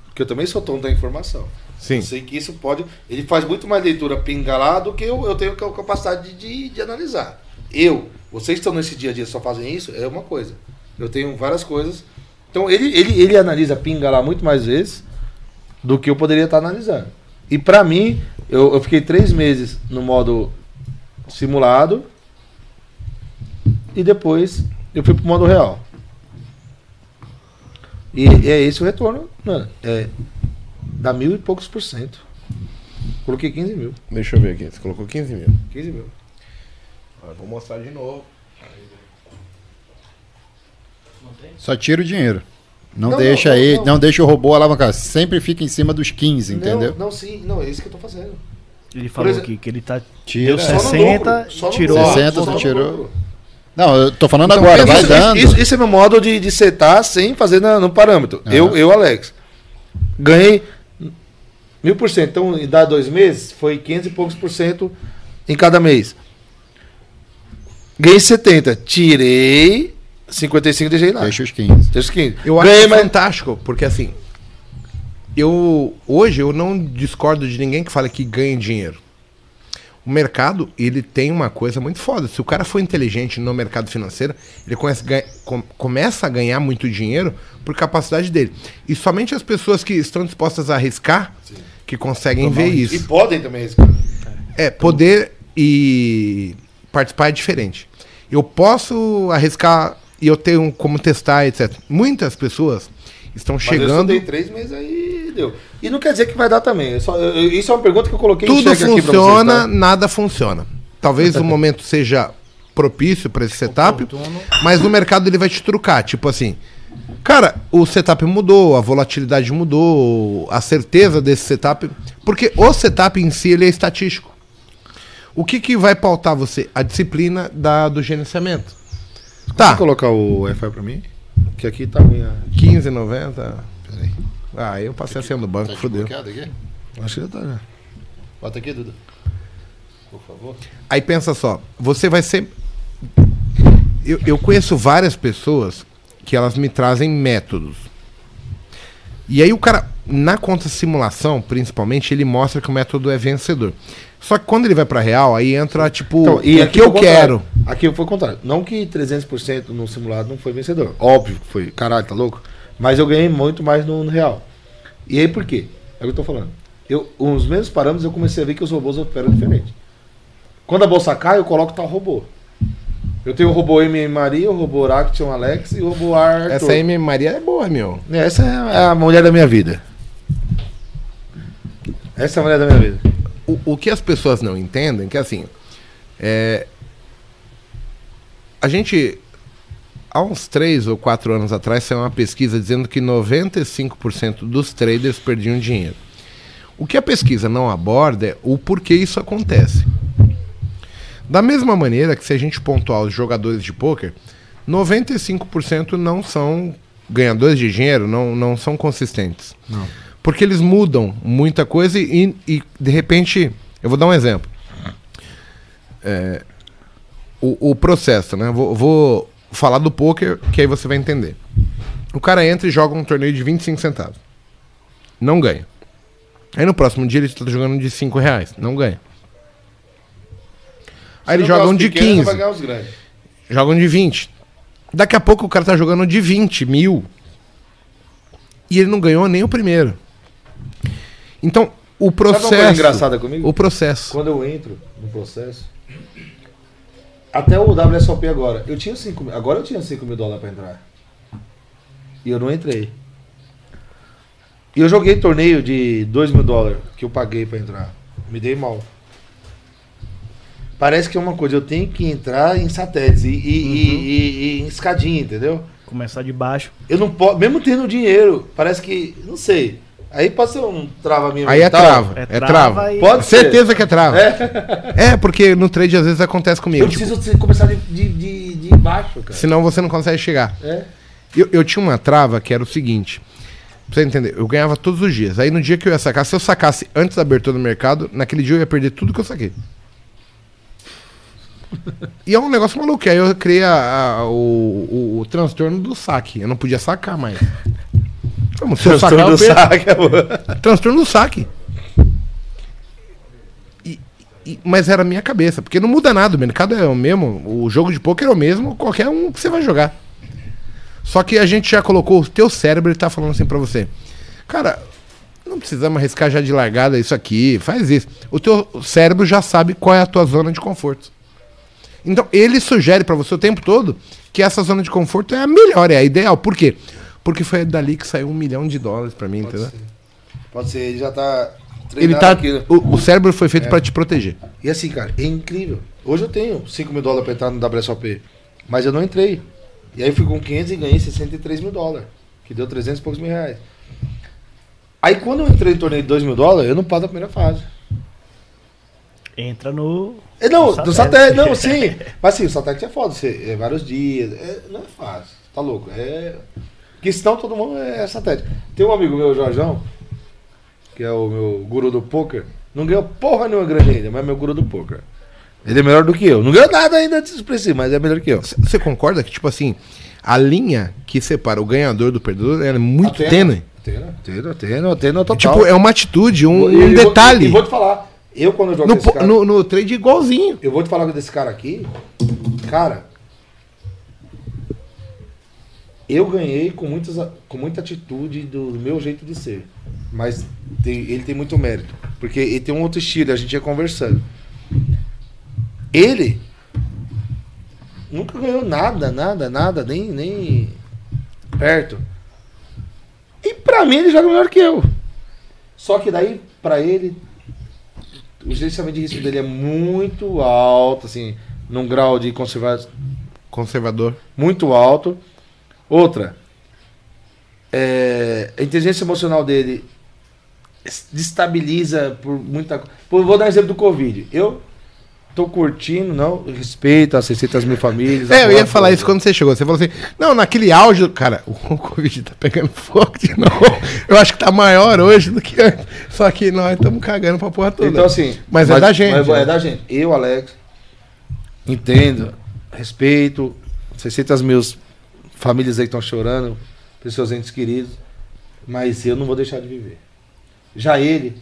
B: Porque eu também sou tonto da informação.
A: Sim.
B: Eu sei que isso pode. Ele faz muito mais leitura pingalada do que eu, eu tenho a capacidade de, de analisar. Eu, vocês que estão nesse dia a dia só fazem isso, é uma coisa. Eu tenho várias coisas. Então ele, ele, ele analisa pinga lá muito mais vezes do que eu poderia estar analisando. E pra mim, eu, eu fiquei três meses no modo simulado e depois eu fui pro modo real. E, e é esse o retorno, mano. É, dá mil e poucos por cento. Coloquei 15 mil.
A: Deixa eu ver aqui. Você colocou 15 mil.
B: 15 mil.
A: Eu vou mostrar de novo.
D: Só tira o dinheiro. Não,
B: Não,
D: deixa
B: não,
D: aí,
B: não,
D: não, deixa o robô alavancar. Sempre fica em cima dos 15, entendeu?
B: Não, não, sim, não, é isso que eu tô fazendo.
C: Ele falou
B: exemplo-
C: aqui que ele tá.
D: Tira.
C: Deu
D: Só no
C: 60,
B: lucro, só no
C: tirou.
B: lucro,
D: 60
B: só
D: tu
B: no
D: tirou. Não, eu tô falando
A: Então,
D: agora, vai
B: Isso,
D: dando.
B: isso, isso é meu modo de, de setar sem fazer na- no parâmetro.
D: Aham.
B: Eu, eu, Alex, ganhei mil por cento. Então, em dar dois meses, foi 500 e poucos por cento em cada mês. Ganhei 70. Tirei 55 e deixei lá.
D: Deixa os 15.
B: Deixa os 15.
A: Eu acho
B: Ganhei mais...
A: fantástico, porque assim. Eu. Hoje eu não discordo de ninguém que fala que ganha dinheiro. O mercado, ele tem uma coisa muito foda. Se o cara for inteligente no mercado financeiro, ele começa a, ganha- com- começa a ganhar muito dinheiro por capacidade dele. E somente as pessoas que estão dispostas a arriscar que conseguem ver
B: E
A: isso.
B: podem também arriscar.
A: É, poder e participar é diferente. Eu posso arriscar e eu tenho como testar, etc. Muitas pessoas estão
B: Mas
A: chegando.
B: eu estudei três meses aí deu. E não quer dizer que vai dar também. Só- eu- isso é uma pergunta que eu coloquei em
A: Tudo funciona,
B: vocês, tá?
A: nada funciona. Talvez o momento seja propício para esse setup, mas no mercado ele vai te trucar. Tipo assim, cara, o setup mudou, a volatilidade mudou, a certeza desse setup. Porque o setup em si ele é estatístico. O que, que vai pautar você? A disciplina da, do gerenciamento. Tá,
B: Pode colocar o Wi-Fi pra mim? Que aqui tá ruim. a-
A: 15,90.
B: Peraí.
A: Ah, eu passei a senha do banco,
D: Tá aqui?
B: Acho que já tá, já.
D: Bota aqui, Duda. Por favor.
A: Aí pensa só, você vai ser. Eu, eu conheço várias pessoas que elas me trazem métodos. E aí o cara, na conta simulação, principalmente, ele mostra que o método é vencedor. Só que quando ele vai pra real, aí entra tipo,
B: Então,
A: o que
B: foi
A: eu quero.
B: Aqui foi o contrário. Não que 300% no simulado não foi vencedor. Óbvio que foi. Caralho, tá louco? Mas eu ganhei muito mais no, no real. E aí por quê? É o que eu tô falando. Eu, os mesmos parâmetros eu comecei a ver que os robôs operam diferente. Quando a bolsa cai, eu coloco tal robô. Eu tenho o robô M Maria, o robô Action Alex e o robô Arthur.
A: Essa minha Maria, é boa, meu.
B: Essa é a mulher da minha vida. Essa é a mulher da minha vida.
A: O, o que as pessoas não entendem é que assim. É, a gente. Há uns 3 ou 4 anos atrás saiu uma pesquisa dizendo que 95% dos traders perdiam dinheiro. O que a pesquisa não aborda é o porquê isso acontece. Da mesma maneira que se a gente pontuar os jogadores de pôquer, 95% não são ganhadores de dinheiro, não, não são consistentes.
B: Não.
A: Porque eles mudam muita coisa e, e, de repente. Eu vou dar um exemplo. É, o, o processo, né? Vou, vou falar do poker, que aí você vai entender. O cara entra e joga um torneio de 25 centavos. Não ganha. Aí no próximo dia ele tá jogando de 5 reais. Não ganha. Aí eles jogam de
B: pequenos,
A: 15.
B: Vai ganhar os grandes.
A: Jogam de 20. Daqui a pouco o cara tá jogando de 20 mil. E ele não ganhou nem o primeiro. Então, o processo.
B: Sabe uma engraçada comigo?
A: O processo.
B: Quando eu entro no processo, até o WSOP agora, eu tinha 5 mil, agora eu tinha 5 mil dólares pra entrar. E eu não entrei. E eu joguei torneio de 2 mil dólares que eu paguei pra entrar. Me dei mal. Parece que é uma coisa, eu tenho que entrar em satélites e, e- e- e- e em escadinha, entendeu?
C: Começar de baixo.
B: Eu não posso, mesmo tendo dinheiro, parece que, não sei. Aí pode ser um trava minha
A: Aí é
B: mental.
A: trava.
C: É
A: É
C: trava
A: trava.
C: e-
B: Pode ser.
A: Certeza que é trava. É. porque no trade às vezes acontece comigo.
B: Eu
A: tipo,
B: preciso começar de, de, de, de baixo, cara.
A: senão você não consegue chegar.
B: É.
A: Eu, eu tinha uma trava que era o seguinte. Pra você entender, eu ganhava todos os dias. Aí no dia que eu ia sacar, se eu sacasse antes da abertura do mercado, naquele dia eu ia perder tudo que eu saquei. E é um negócio maluco. Aí eu criei a- a- o, o- o transtorno do saque. Eu não podia sacar mais. Eu perco.
B: saque.
A: Transtorno do saque. E- e- mas era a minha cabeça, porque não muda nada, o mercado é o mesmo, o jogo de poker é o mesmo, qualquer um que você vai jogar. Só que a gente já colocou o teu cérebro e tá falando assim pra você. Cara, não precisamos arriscar já de largada isso aqui, faz isso. O teu cérebro já sabe qual é a tua zona de conforto. Então, ele sugere pra você o tempo todo que essa zona de conforto é a melhor, é a ideal. Por quê? Porque foi dali que saiu um milhão de dólares pra mim, entendeu?
B: Pode ser, ele já tá
A: Ele tá.
B: aqui.
A: O, o cérebro foi feito pra te proteger.
B: E assim, cara, é incrível. Hoje eu tenho 5 mil dólares pra entrar no WSOP, mas eu não entrei. E aí fui com 500 e ganhei 63 mil dólares, que deu 300 e poucos mil reais. Aí quando eu entrei no torneio de 2 mil dólares, eu não passo da primeira fase.
C: Entra no.
B: É, Não,
C: No
B: do
C: satélite.
B: satélite, não, sim. Mas sim, o satélite é foda, você, é vários dias, é- não é fácil, tá louco. É. Que senão todo mundo é satélite. Tem um amigo meu, Jorjão, que é o meu guru do poker, não ganhou porra nenhuma grande ainda, mas é meu guru do poker. Ele é melhor do que eu. Não ganhou nada ainda de expressivo, mas é melhor que eu.
A: Você concorda que, tipo assim, a linha que separa o ganhador do perdedor ela é muito
B: Atena.
A: tênue?
B: Atena, Atena, Atena, Atena total.
A: Tipo, é uma atitude, um,
B: E
A: um
B: vou-
A: detalhe.
B: E vou te falar, eu quando eu jogo
A: No,
B: cara...
A: no, no trade igualzinho.
B: Eu vou te falar desse cara aqui. Cara, eu ganhei com, muitas, com muita atitude do meu jeito de ser. Mas tem- ele tem muito mérito. Porque ele tem um outro estilo, a gente ia conversando. Ele nunca ganhou nada, nada, nada, nem, nem perto. E pra mim ele joga melhor que eu. Só que daí, pra ele, o gerenciamento de risco dele é muito alto, assim, num grau de conservar
A: Conservador.
B: muito alto. Outra, é, a inteligência emocional dele destabiliza por muita coisa. Vou dar um exemplo do Covid. Eu tô curtindo, não, respeito as 600 mil famílias.
A: É, eu ia falar isso quando você chegou. Você falou assim, não, naquele auge, cara, o Covid tá pegando fogo de novo. Eu acho que tá maior hoje do que antes. Só que nós estamos cagando pra porra toda.
B: Então, assim.
A: Mas, é da gente.
B: mas
A: né?
B: é da gente. Eu, Alex, entendo, respeito, 600 mil famílias aí que estão chorando, pessoas entes queridos, mas eu não vou deixar de viver. Já ele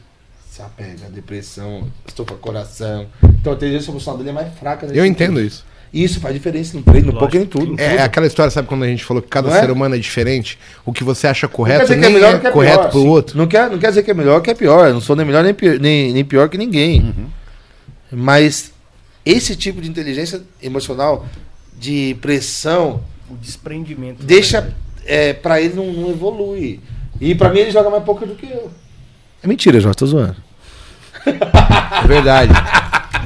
B: se apega, depressão, estofa coração. Então a inteligência emocional dele é mais fraca.
A: Eu entendo isso.
B: E isso faz diferença no treino, no
C: Lógico.
B: poker, em tudo.
A: É, é aquela história, sabe quando a gente falou que cada
B: Não é?
A: ser humano é diferente? O que você acha correto
B: dizer que é
A: nem
B: melhor
A: é
B: que é
A: correto
B: pior.
A: pro
B: Sim.
A: outro.
B: Não quer, não quer dizer que é melhor ou que é pior. Eu não sou nem melhor nem pior, nem, nem pior que ninguém.
A: Uhum.
B: Mas esse tipo de inteligência emocional, de pressão,
C: O desprendimento.
B: deixa. É, pra ele não, não evolui. E pra mim ele joga mais pouco do que eu. É mentira, Jorge, tô zoando.
A: É verdade.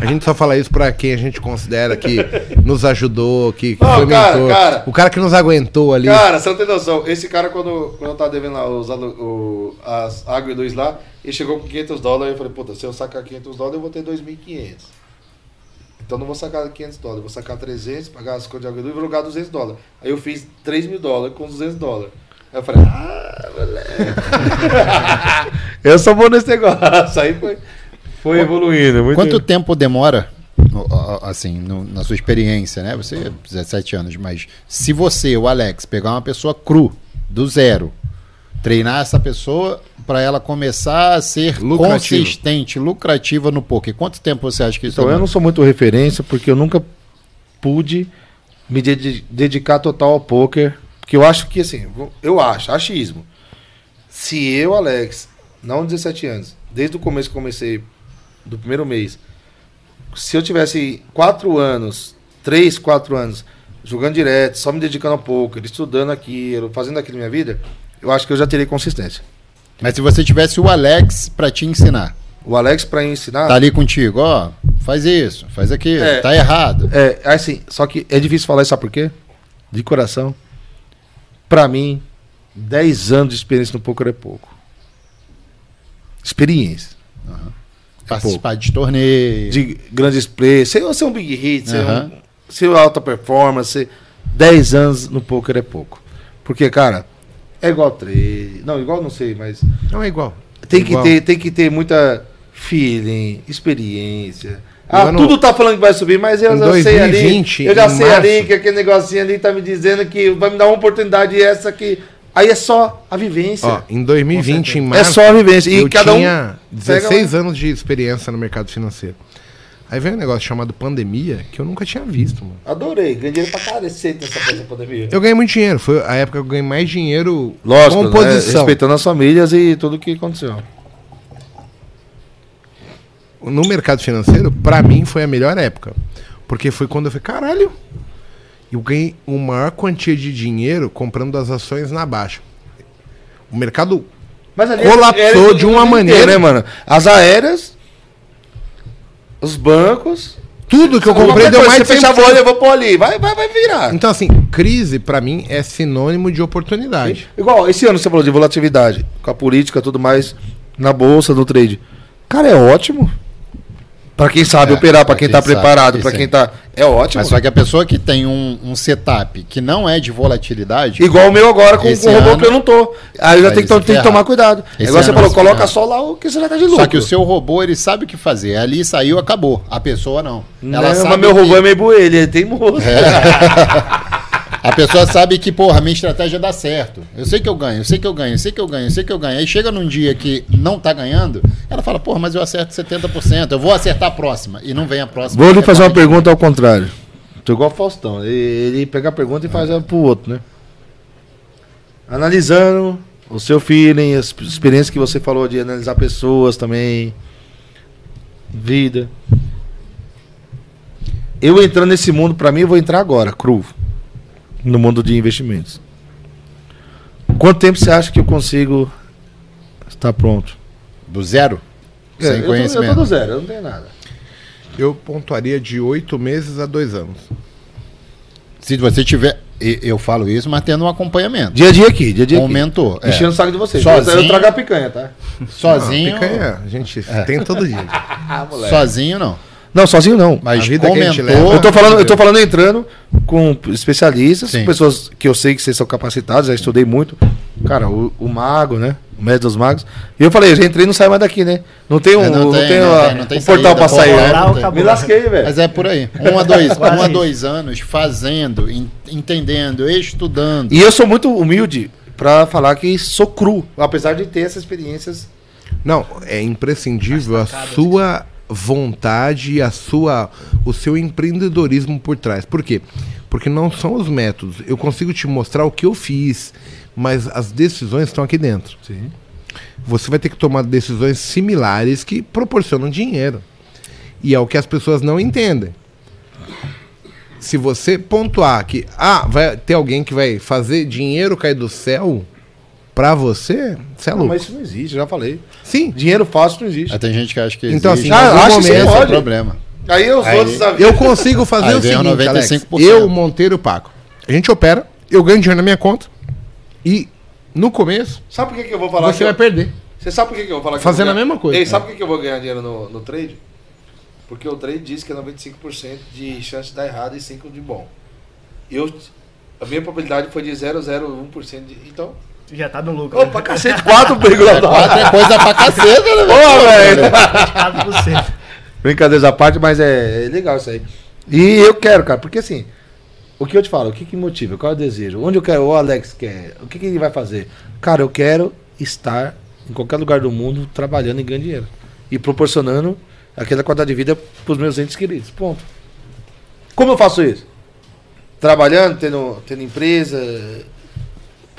A: A gente só fala isso pra quem a gente considera que nos ajudou, que, que
B: Não,
A: foi
B: cara,
A: mentor.
B: cara.
A: O cara que nos aguentou ali.
B: Cara, você não tem noção. Esse cara, quando, quando eu tava devendo lá os, alu- o, as água e luz lá, ele chegou com 500 dólares. Eu falei, puta, se eu sacar 500 dólares, eu vou ter 2.500. Então não vou sacar 500 dólares, vou sacar 300, pagar as contas de água e vou jogar 200 dólares. Aí eu fiz 3 mil dólares com 200 dólares. Aí eu falei, ah, moleque. eu sou bom nesse negócio. Aí foi, foi evoluindo. Muito
D: Quanto tempo demora, assim, no- na sua experiência, né? Você é 17 anos, mas se você, o Alex, pegar uma pessoa cru, do zero, treinar essa pessoa para ela começar a ser consistente, lucrativa no poker. Quanto tempo você acha que isso
B: Então, eu
D: demora?
B: não sou muito referência porque eu nunca pude me dedi- dedicar total ao poker. Porque eu acho que, assim, eu acho, achismo. Se eu, Alex, não 17 anos, desde o começo que comecei, do primeiro mês, se eu tivesse 4 anos, 3, 4 anos, jogando direto, só me dedicando ao poker, estudando aquilo, fazendo aquilo na minha vida, eu acho que eu já teria consistência.
D: Mas se você tivesse o Alex para te ensinar,
B: O Alex, pra ensinar.
D: tá ali contigo, ó, faz isso, faz aquilo,
B: É.
D: tá errado.
B: É, assim, só que é difícil falar isso, sabe por quê? De coração. Pra mim, 10 anos de experiência no poker é pouco. Experiência.
D: Participar de torneio.
B: De grandes plays, ser, ser um big hit, ser,
D: Aham.
B: um, ser alta performance. ser- 10 anos no poker é pouco. Porque, cara, é igual trade. Não, igual não sei, mas.
A: Não é igual.
B: Tem que,
A: Igual.
B: ter, tem que ter muita feeling, experiência. Ah,
A: ano-
B: tudo tá falando que vai subir, mas eu já sei
A: 2020,
B: ali. Eu já sei
A: março-
B: ali que aquele negocinho ali tá me dizendo que vai me dar uma oportunidade essa que. Aí é só a vivência.
A: Ó, em 2020, em
B: é
A: março,
B: só a vivência. E
A: eu
B: cada
A: tinha
B: um.
A: 16 anos de experiência no mercado financeiro. Aí veio um negócio chamado pandemia que eu nunca tinha visto, mano.
B: Adorei, ganhei dinheiro pra cacete nessa coisa da pandemia.
A: Eu ganhei muito dinheiro. Foi a época que eu ganhei mais dinheiro
B: Lógico,
A: com
B: né?
A: posição.
B: respeitando as famílias e tudo que aconteceu.
A: no mercado financeiro, pra mim, foi a melhor época. Porque foi quando eu falei, caralho, eu ganhei uma maior quantia de dinheiro comprando as ações na baixa. O mercado. Colapsou de uma
B: inteiro,
A: maneira-
B: né, mano? As aéreas, os bancos.
A: Tudo que eu comprei deu mais de
B: Você fechava o
A: 100%.
B: olho, eu vou pôr ali. Vai, vai, vai virar.
A: Então, assim, crise, pra mim, é sinônimo de oportunidade.
B: Igual, esse ano você falou de volatilidade, com a política tudo mais, na bolsa, no trade. Cara, é ótimo. Pra quem sabe
D: É,
B: operar, pra
D: pra
B: quem tá
D: sabe,
B: preparado,
D: aí.
B: quem tá. É ótimo.
D: Mas só que a pessoa que tem um, um setup que não é de volatilidade,
B: Igual o meu agora com, o robô
D: ano
B: que eu não tô. Aí eu já tenho que, tenho que tomar cuidado.
D: Esse
B: Agora você falou, coloca só lá o que você já tá de lucro.
D: só que o seu robô ele sabe o que fazer. Ali saiu, acabou. A pessoa não.
B: Não,
D: Ela sabe
B: mas meu
D: que-
B: robô é meio boelho, ele é teimoso.
D: A pessoa sabe que, porra, a minha estratégia dá certo. Eu sei que eu ganho, eu sei que eu ganho, eu sei que eu ganho, eu sei que eu ganho. Aí chega num dia que não tá ganhando, ela fala, porra, mas eu acerto 70%, eu vou acertar a próxima. E não vem a próxima.
B: Vou lhe fazer
D: tá
B: uma pergunta ao contrário. Tô igual o Faustão. Ele, pega a pergunta e faz ela pro outro, né? Analisando o seu feeling, as experiências que você falou de analisar pessoas também. Vida. Eu entrando nesse mundo, pra mim, eu vou entrar agora, cru. No mundo de investimentos. Quanto tempo você acha que eu consigo estar pronto?
D: Do zero?
B: É,
D: Sem
B: eu tô-
D: conhecimento.
B: eu tô do zero, eu não tenho nada.
A: Eu pontuaria de oito meses a dois anos.
D: Se você tiver. e- Eu falo isso, mas tendo um acompanhamento.
B: Dia a dia aqui, dia a dia aqui.
D: Um mentor. é.
B: Enchendo o saco de vocês.
D: Sozinho?
B: Eu trago a picanha, tá?
D: Sozinho.
A: Ah, picanha, a gente tem todo dia.
D: Sozinho não.
B: Não, sozinho não.
D: Mas
A: A vida que a gente
D: comentou.
A: leva-
B: Eu tô falando, eu tô falando entrando com especialistas,
D: Sim.
B: com pessoas que eu sei que vocês são capacitados, já estudei muito. Cara, o, o mago, né? O médio dos magos. E eu falei, já entrei e não sai mais daqui, né? Não tem um,
D: É,
B: não
D: não
B: tem,
D: tem, não
B: a-
D: não tem
B: um portal pra sair, né? Me lasquei, velho.
D: Mas é por aí. Um a dois, um a dois anos fazendo, en- entendendo, estudando.
B: E eu sou muito humilde pra falar que sou cru, apesar de ter essas experiências.
A: Não, é imprescindível a sua vontade e a sua, o seu empreendedorismo por trás. Por quê? Porque não são os métodos. Eu consigo te mostrar o que eu fiz, mas as decisões estão aqui dentro.
B: Sim.
A: Você vai ter que tomar decisões similares que proporcionam dinheiro. E é o que as pessoas não entendem. Se você pontuar que ah, vai ter alguém que vai fazer dinheiro cair do céu pra você, você é
B: Não,
A: louco.
B: mas isso não existe, já falei.
A: Sim,
B: Dinheiro fácil não existe.
D: Aí tem gente que acha que
A: Então,
D: existe,
A: assim,
B: Ah, acho que
D: esse é o problema.
B: Aí os
D: Aí-
B: outros da vida.
A: Eu consigo fazer
D: Aí
A: o
D: o
A: seguinte, Alex.
D: 95%.
A: Eu, Monteiro e Paco. A gente opera, eu ganho dinheiro na minha conta e no começo
B: Sabe por que, que eu vou falar
A: você
B: que
A: vai
B: eu-
A: perder.
B: Você sabe por que, que eu vou falar que
A: Fazendo
B: vou
A: a mesma coisa.
B: Ei, sabe por que, que eu vou ganhar dinheiro no, no trade? Porque o trade diz que é 95% de chance de dar errado e 5% de bom. Eu, a minha probabilidade foi de 0,01% de. Então.
C: Já tá no lucro.
B: Opa, cacete, 4,9%.
D: Quatro é coisa pra caceta, né?
B: Ô, velho!
C: 4%.
B: Brincadeiras à parte, mas é, é legal isso aí. E eu quero, cara, porque assim, O que eu te falo, o que, que motiva? Qual é o desejo? Onde eu quero, o Alex quer? O que, que ele vai fazer? Cara, eu quero estar em qualquer lugar do mundo trabalhando e ganhando dinheiro. E proporcionando aquela qualidade de vida para os meus entes queridos. Ponto. Como eu faço isso? Trabalhando, tendo, tendo empresa,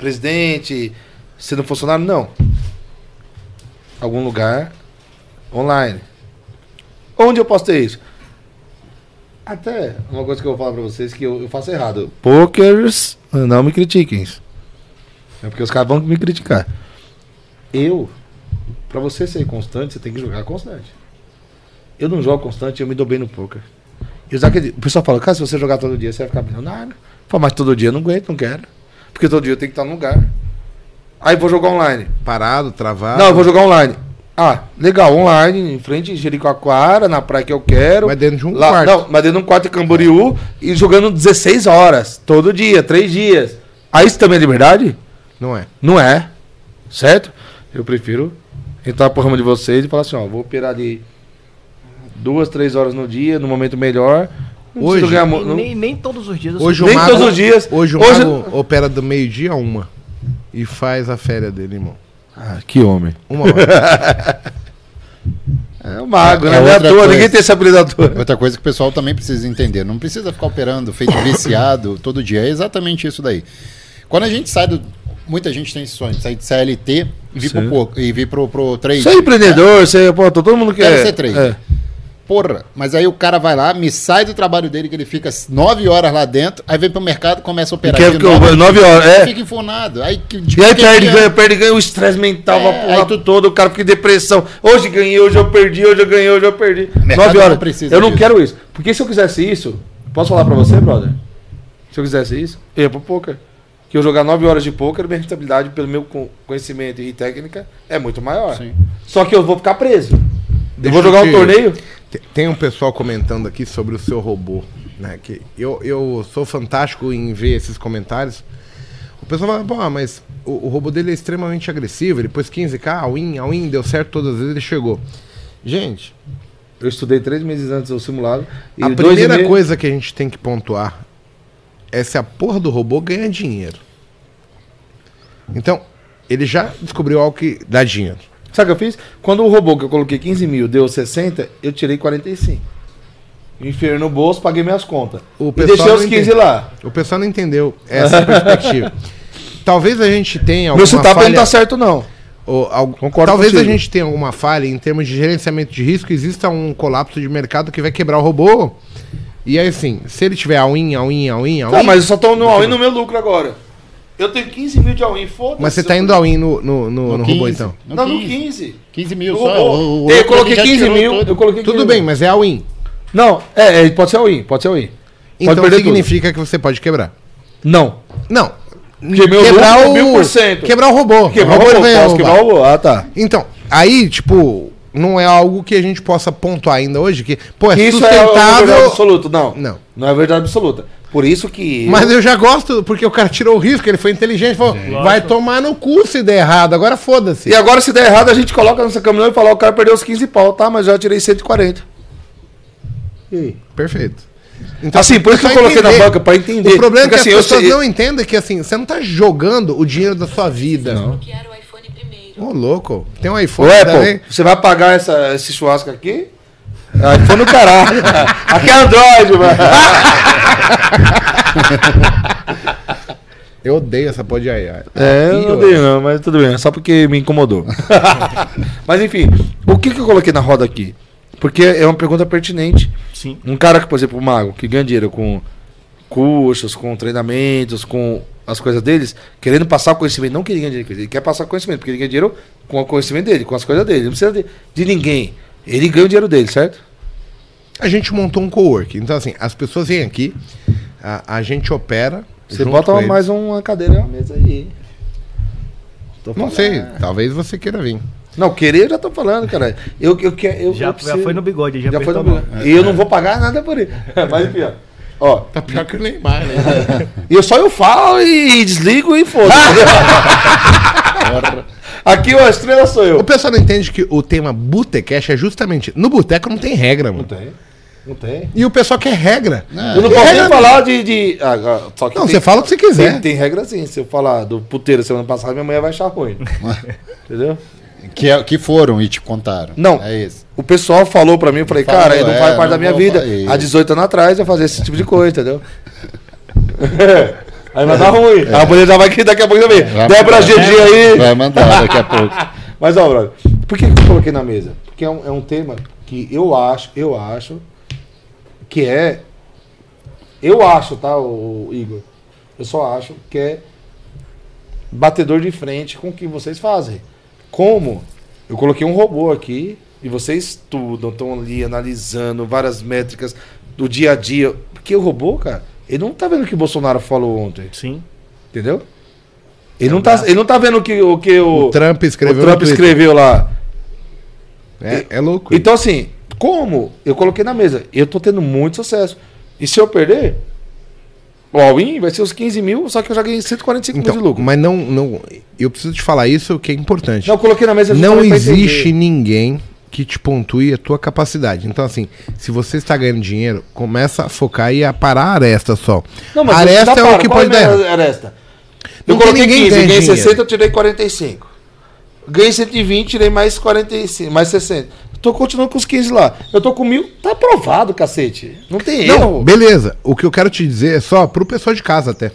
B: presidente, sendo funcionário? Não. Algum lugar online. Onde eu posso ter isso? Até uma coisa que eu vou falar pra vocês que eu, eu faço errado. Pokers, não me critiquem. É porque os caras vão me criticar. Eu, pra você ser constante, você tem que jogar constante. Eu não jogo constante, eu me dou bem no poker. E os o pessoal fala, cara, se você jogar todo dia, você vai ficar milionário. Fala, mas todo dia eu não aguento, não quero. Porque todo dia eu tenho que estar no lugar. Aí vou jogar online.
A: Parado, travado.
B: Não, eu vou jogar online. Ah, legal, online, em frente de Jericoacoara, na praia que eu quero.
A: Mas dentro de um
B: Lá-
A: quarto.
B: Não, mas dentro de um quarto em Camboriú e jogando 16 horas, todo dia, três dias. Aí isso também é liberdade?
A: Não é.
B: Não é. Certo? Eu prefiro entrar pro ramo de vocês e falar assim, ó, vou operar de duas, três horas no dia, no momento melhor.
A: Hoje-
C: Nem,
B: não-
C: nem, nem todos os dias
A: Hoje
B: Nem
A: mago,
B: todos os dias.
A: Hoje o
B: Hoje-
A: mago opera do meio-dia a uma. E faz a férias dele, irmão.
B: Ah, que homem.
A: Uma hora.
B: É o mago,
D: É-
B: né?
D: é
B: é toa,
D: coisa.
B: ninguém tem essa habilidade à toa.
D: Outra coisa que o pessoal também precisa entender, não precisa ficar operando feito viciado todo dia, é exatamente isso daí. Quando a gente sai do. Muita gente tem esse sonho, de sair de CLT e vir, pro, e vir pro, pro trade.
B: Você é empreendedor, você, pô, todo mundo quer.
D: Quero ser trade.
B: É.
D: Porra, mas aí o cara vai lá, me sai do trabalho dele, que ele fica nove horas lá dentro, aí vem pro mercado, começa a operar.
B: que eu,
D: novo,
B: 9 horas, é.
D: Fica enfornado. Aí, que-
B: E aí
D: que-
B: perde,
D: que-
B: ganha, perde, ganha, o estresse mental
D: É, aí
B: todo, o cara fica em depressão. Hoje ganhei, hoje eu perdi, hoje eu ganhei, hoje eu perdi. 9 horas.
D: não precisa
B: eu não
D: disso.
B: quero isso. Porque se eu quisesse isso, posso falar pra você, brother? Se eu quisesse isso, eu ia pro poker. Que eu jogar 9 horas de poker, minha rentabilidade, pelo meu co- conhecimento e técnica, é muito maior.
D: Sim.
B: Só que eu vou ficar preso. eu
A: Deixa
B: vou jogar
A: eu
B: um
A: te-
B: torneio.
A: Te- Tem um pessoal comentando aqui sobre o seu robô, né? Que eu, eu sou fantástico em ver esses comentários. O pessoal fala, pô, mas o, o robô dele é extremamente agressivo, ele pôs 15k, a win, a win, deu certo todas as vezes, ele chegou. Gente,
B: Eu estudei três meses antes do simulado.
A: a primeira
B: meio-
A: coisa que a gente tem que pontuar é se a porra do robô ganha dinheiro. Então, ele já descobriu algo que dá dinheiro.
B: Sabe o que eu fiz? Quando o robô que eu coloquei 15 mil deu 60, eu tirei 45. Enfiei no bolso, paguei minhas contas.
A: O
B: e deixei os 15
A: entende.
B: lá.
A: O pessoal não entendeu essa perspectiva. Talvez a gente tenha
B: Meu
A: alguma
B: setup
A: falha...
B: não tá certo, não.
A: Ou algo- Talvez
B: contigo.
A: a gente tenha alguma falha em termos de gerenciamento de risco, exista um colapso de mercado que vai quebrar o robô. E aí, assim, se ele tiver all-in, all-in, all-in, all-in.
B: Tá, mas eu só tô no all-in no meu lucro agora. Eu tenho 15 mil de all-in, foda-se.
A: mas você tá indo all-in no, no, no, no robô,
D: 15,
A: então.
D: No
B: Não, no
D: 15.
B: 15.
D: 15 mil
B: No
D: só.
B: robô.
D: o- o
B: eu coloquei
D: ali já
B: 15
D: tirou
B: mil,
D: todo.
B: eu coloquei 15
A: Tudo bem, mas é all-in.
B: Não, é, é, pode ser all-in, pode ser all-in.
A: Então significa que você pode quebrar.
B: Não.
A: Não.
B: Porque
A: quebrar
B: lucro
A: o...
B: é 1000%.
A: Quebrar o robô.
B: Quebrar o robô,
A: vai
B: posso quebrar o robô. Ah, tá.
A: Então, aí, tipo, não é algo que a gente possa pontuar ainda hoje, que, pô, é
B: Que isso é verdade
A: sustentável.
B: absoluta. Não.
A: Não.
B: Não é verdade absoluta. Por isso que.
A: Mas eu já gosto, porque o cara tirou o risco, ele foi inteligente, falou, vai tomar no cu se der errado, agora foda-se.
B: E agora, se der errado, a gente coloca nessa caminhão e fala: o cara perdeu os 15 pau, tá? Mas já tirei 140. E aí?
A: Perfeito.
B: Assim, por isso que eu coloquei na
A: entender.
B: banca, pra entender.
A: O problema
B: Porque,
A: é que
B: assim,
A: as
B: eu
A: pessoas
B: sei-
A: não entendem que assim, você não tá jogando o dinheiro da sua vida. Ô,
E: que era o iPhone primeiro.
A: louco. Tem um
B: Ô,
A: iPhone
B: Apple,
A: também.
B: você vai pagar essa, esse churrasco aqui? Aí foi no caralho. aqui é Android, mano.
A: Eu odeio essa porra de AI.
B: É, eu não odeio não, mas tudo bem, é só porque me incomodou. mas enfim, o que, que eu coloquei na roda aqui? Porque é uma pergunta pertinente.
C: Sim.
B: Um cara que, por exemplo, o Mago, que ganha dinheiro com cursos, com treinamentos, com as coisas deles, querendo passar o conhecimento, não que ele ganhe dinheiro, ele quer passar conhecimento, porque ele ganha dinheiro com o conhecimento dele, com as coisas dele, não precisa de, de ninguém. Ele ganha o dinheiro dele, certo?
A: A gente montou um co-work. Então, assim, as pessoas vêm aqui, a, a gente opera.
B: Você bota mais uma cadeira e uma mesa aí. Tô
A: Não
B: falando.
A: sei, talvez você queira vir.
B: Não, querer eu já tô falando, cara. Eu, eu, quero- eu,
C: Já,
B: eu
C: já
B: preciso-
C: foi no bigode, já,
B: Já foi no bigode. E eu não vou pagar nada por ele. Mas enfim, ó. Ó,
A: Tá pior que o Neymar, né?
B: e eu só eu falo e desligo e foda Aqui ó, a estrela sou eu.
A: o pessoal não entende que o tema Botecash é justamente. No boteco não tem regra, mano.
B: tem. Não tem.
A: E o pessoal quer regra.
D: Não,
B: Eu não posso nem falar de. de ah, ah, só que
A: Não,
B: tem-
A: você fala o que você quiser.
B: Tem, tem regra sim. Se eu falar do puteiro semana passada, minha mulher vai achar ruim. Entendeu?
D: Que, é- que foram e te contaram.
B: Não.
D: É isso.
B: O pessoal falou pra mim, eu falei,
D: Falou,
B: cara, não
D: é,
B: faz parte da
D: não
B: minha
D: vou
B: vida.
D: fa- isso.
B: Há 18 anos atrás eu fazia esse tipo de coisa, entendeu? aí vai dar ruim. A mulher já vai que daqui a pouco também.
D: Vai
B: Débora. GG aí.
D: Vai mandar daqui a pouco.
B: Mas, ó, brother, por que, que eu coloquei na mesa? Porque é um, é um tema que eu acho, eu acho, que é. Eu acho, tá, o, Igor? Eu só acho que é batedor de frente com o que vocês fazem. Como eu coloquei um robô aqui e vocês estudam, estão ali analisando várias métricas do dia a dia. Porque o robô, cara, ele não tá vendo o que o Bolsonaro falou ontem,
C: Sim.
B: entendeu? Ele não tá, ele não tá vendo o que o, que o,
A: O Trump escreveu
B: o Trump escreveu lá.
A: É, é louco.
B: Então, assim, como eu coloquei na mesa, eu tô tendo muito sucesso. E se eu perder, o all-in vai ser os 15 mil, só que eu já ganhei 145
A: Então,
B: mil de lucro.
A: mas não, não. Eu preciso te falar isso que é importante.
B: Não, eu coloquei na mesa
A: Não existe ninguém que te pontue a tua capacidade. Então, assim, se você está ganhando dinheiro, começa a focar e a parar a aresta só.
B: Não, mas
A: aresta é o que
B: qual
A: pode
B: é a
A: dar.
B: aresta?
A: Não
B: Eu
A: tem
B: coloquei
A: ninguém
B: 15,
A: ganha
B: ganhei
A: dinheiro.
B: 60, eu tirei 45. Ganhei 120, tirei mais 45, mais 60. Tô continuando com os 15 lá. Eu tô com mil, tá aprovado, cacete. Não tem
A: Não,
B: erro.
A: beleza. O que eu quero te dizer é só pro pessoal de casa até.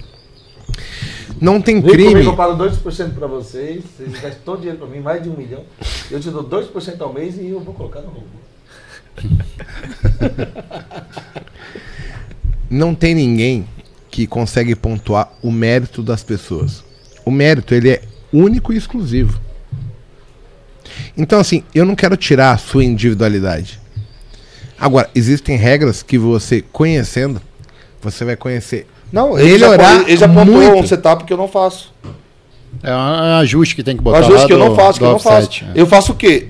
A: Não tem
B: Vem
A: crime.
B: comigo, eu pago 2% pra vocês, vocês gastam todo o dinheiro pra mim, mais de um milhão. Eu te dou 2% ao mês e eu vou colocar no robô.
A: não tem ninguém que consegue pontuar o mérito das pessoas. O mérito, ele é único e exclusivo. Então, assim, eu não quero tirar a sua individualidade. Agora, existem regras que você conhecendo, você vai conhecer.
B: Não, ele já, ele já pontuou
A: muito.
B: um setup que eu não faço.
D: É um ajuste que tem que
B: Um
D: botar
B: ajuste
D: lá
B: que eu
D: do-
B: não faço, que eu não faço.
D: é.
B: Eu faço o quê?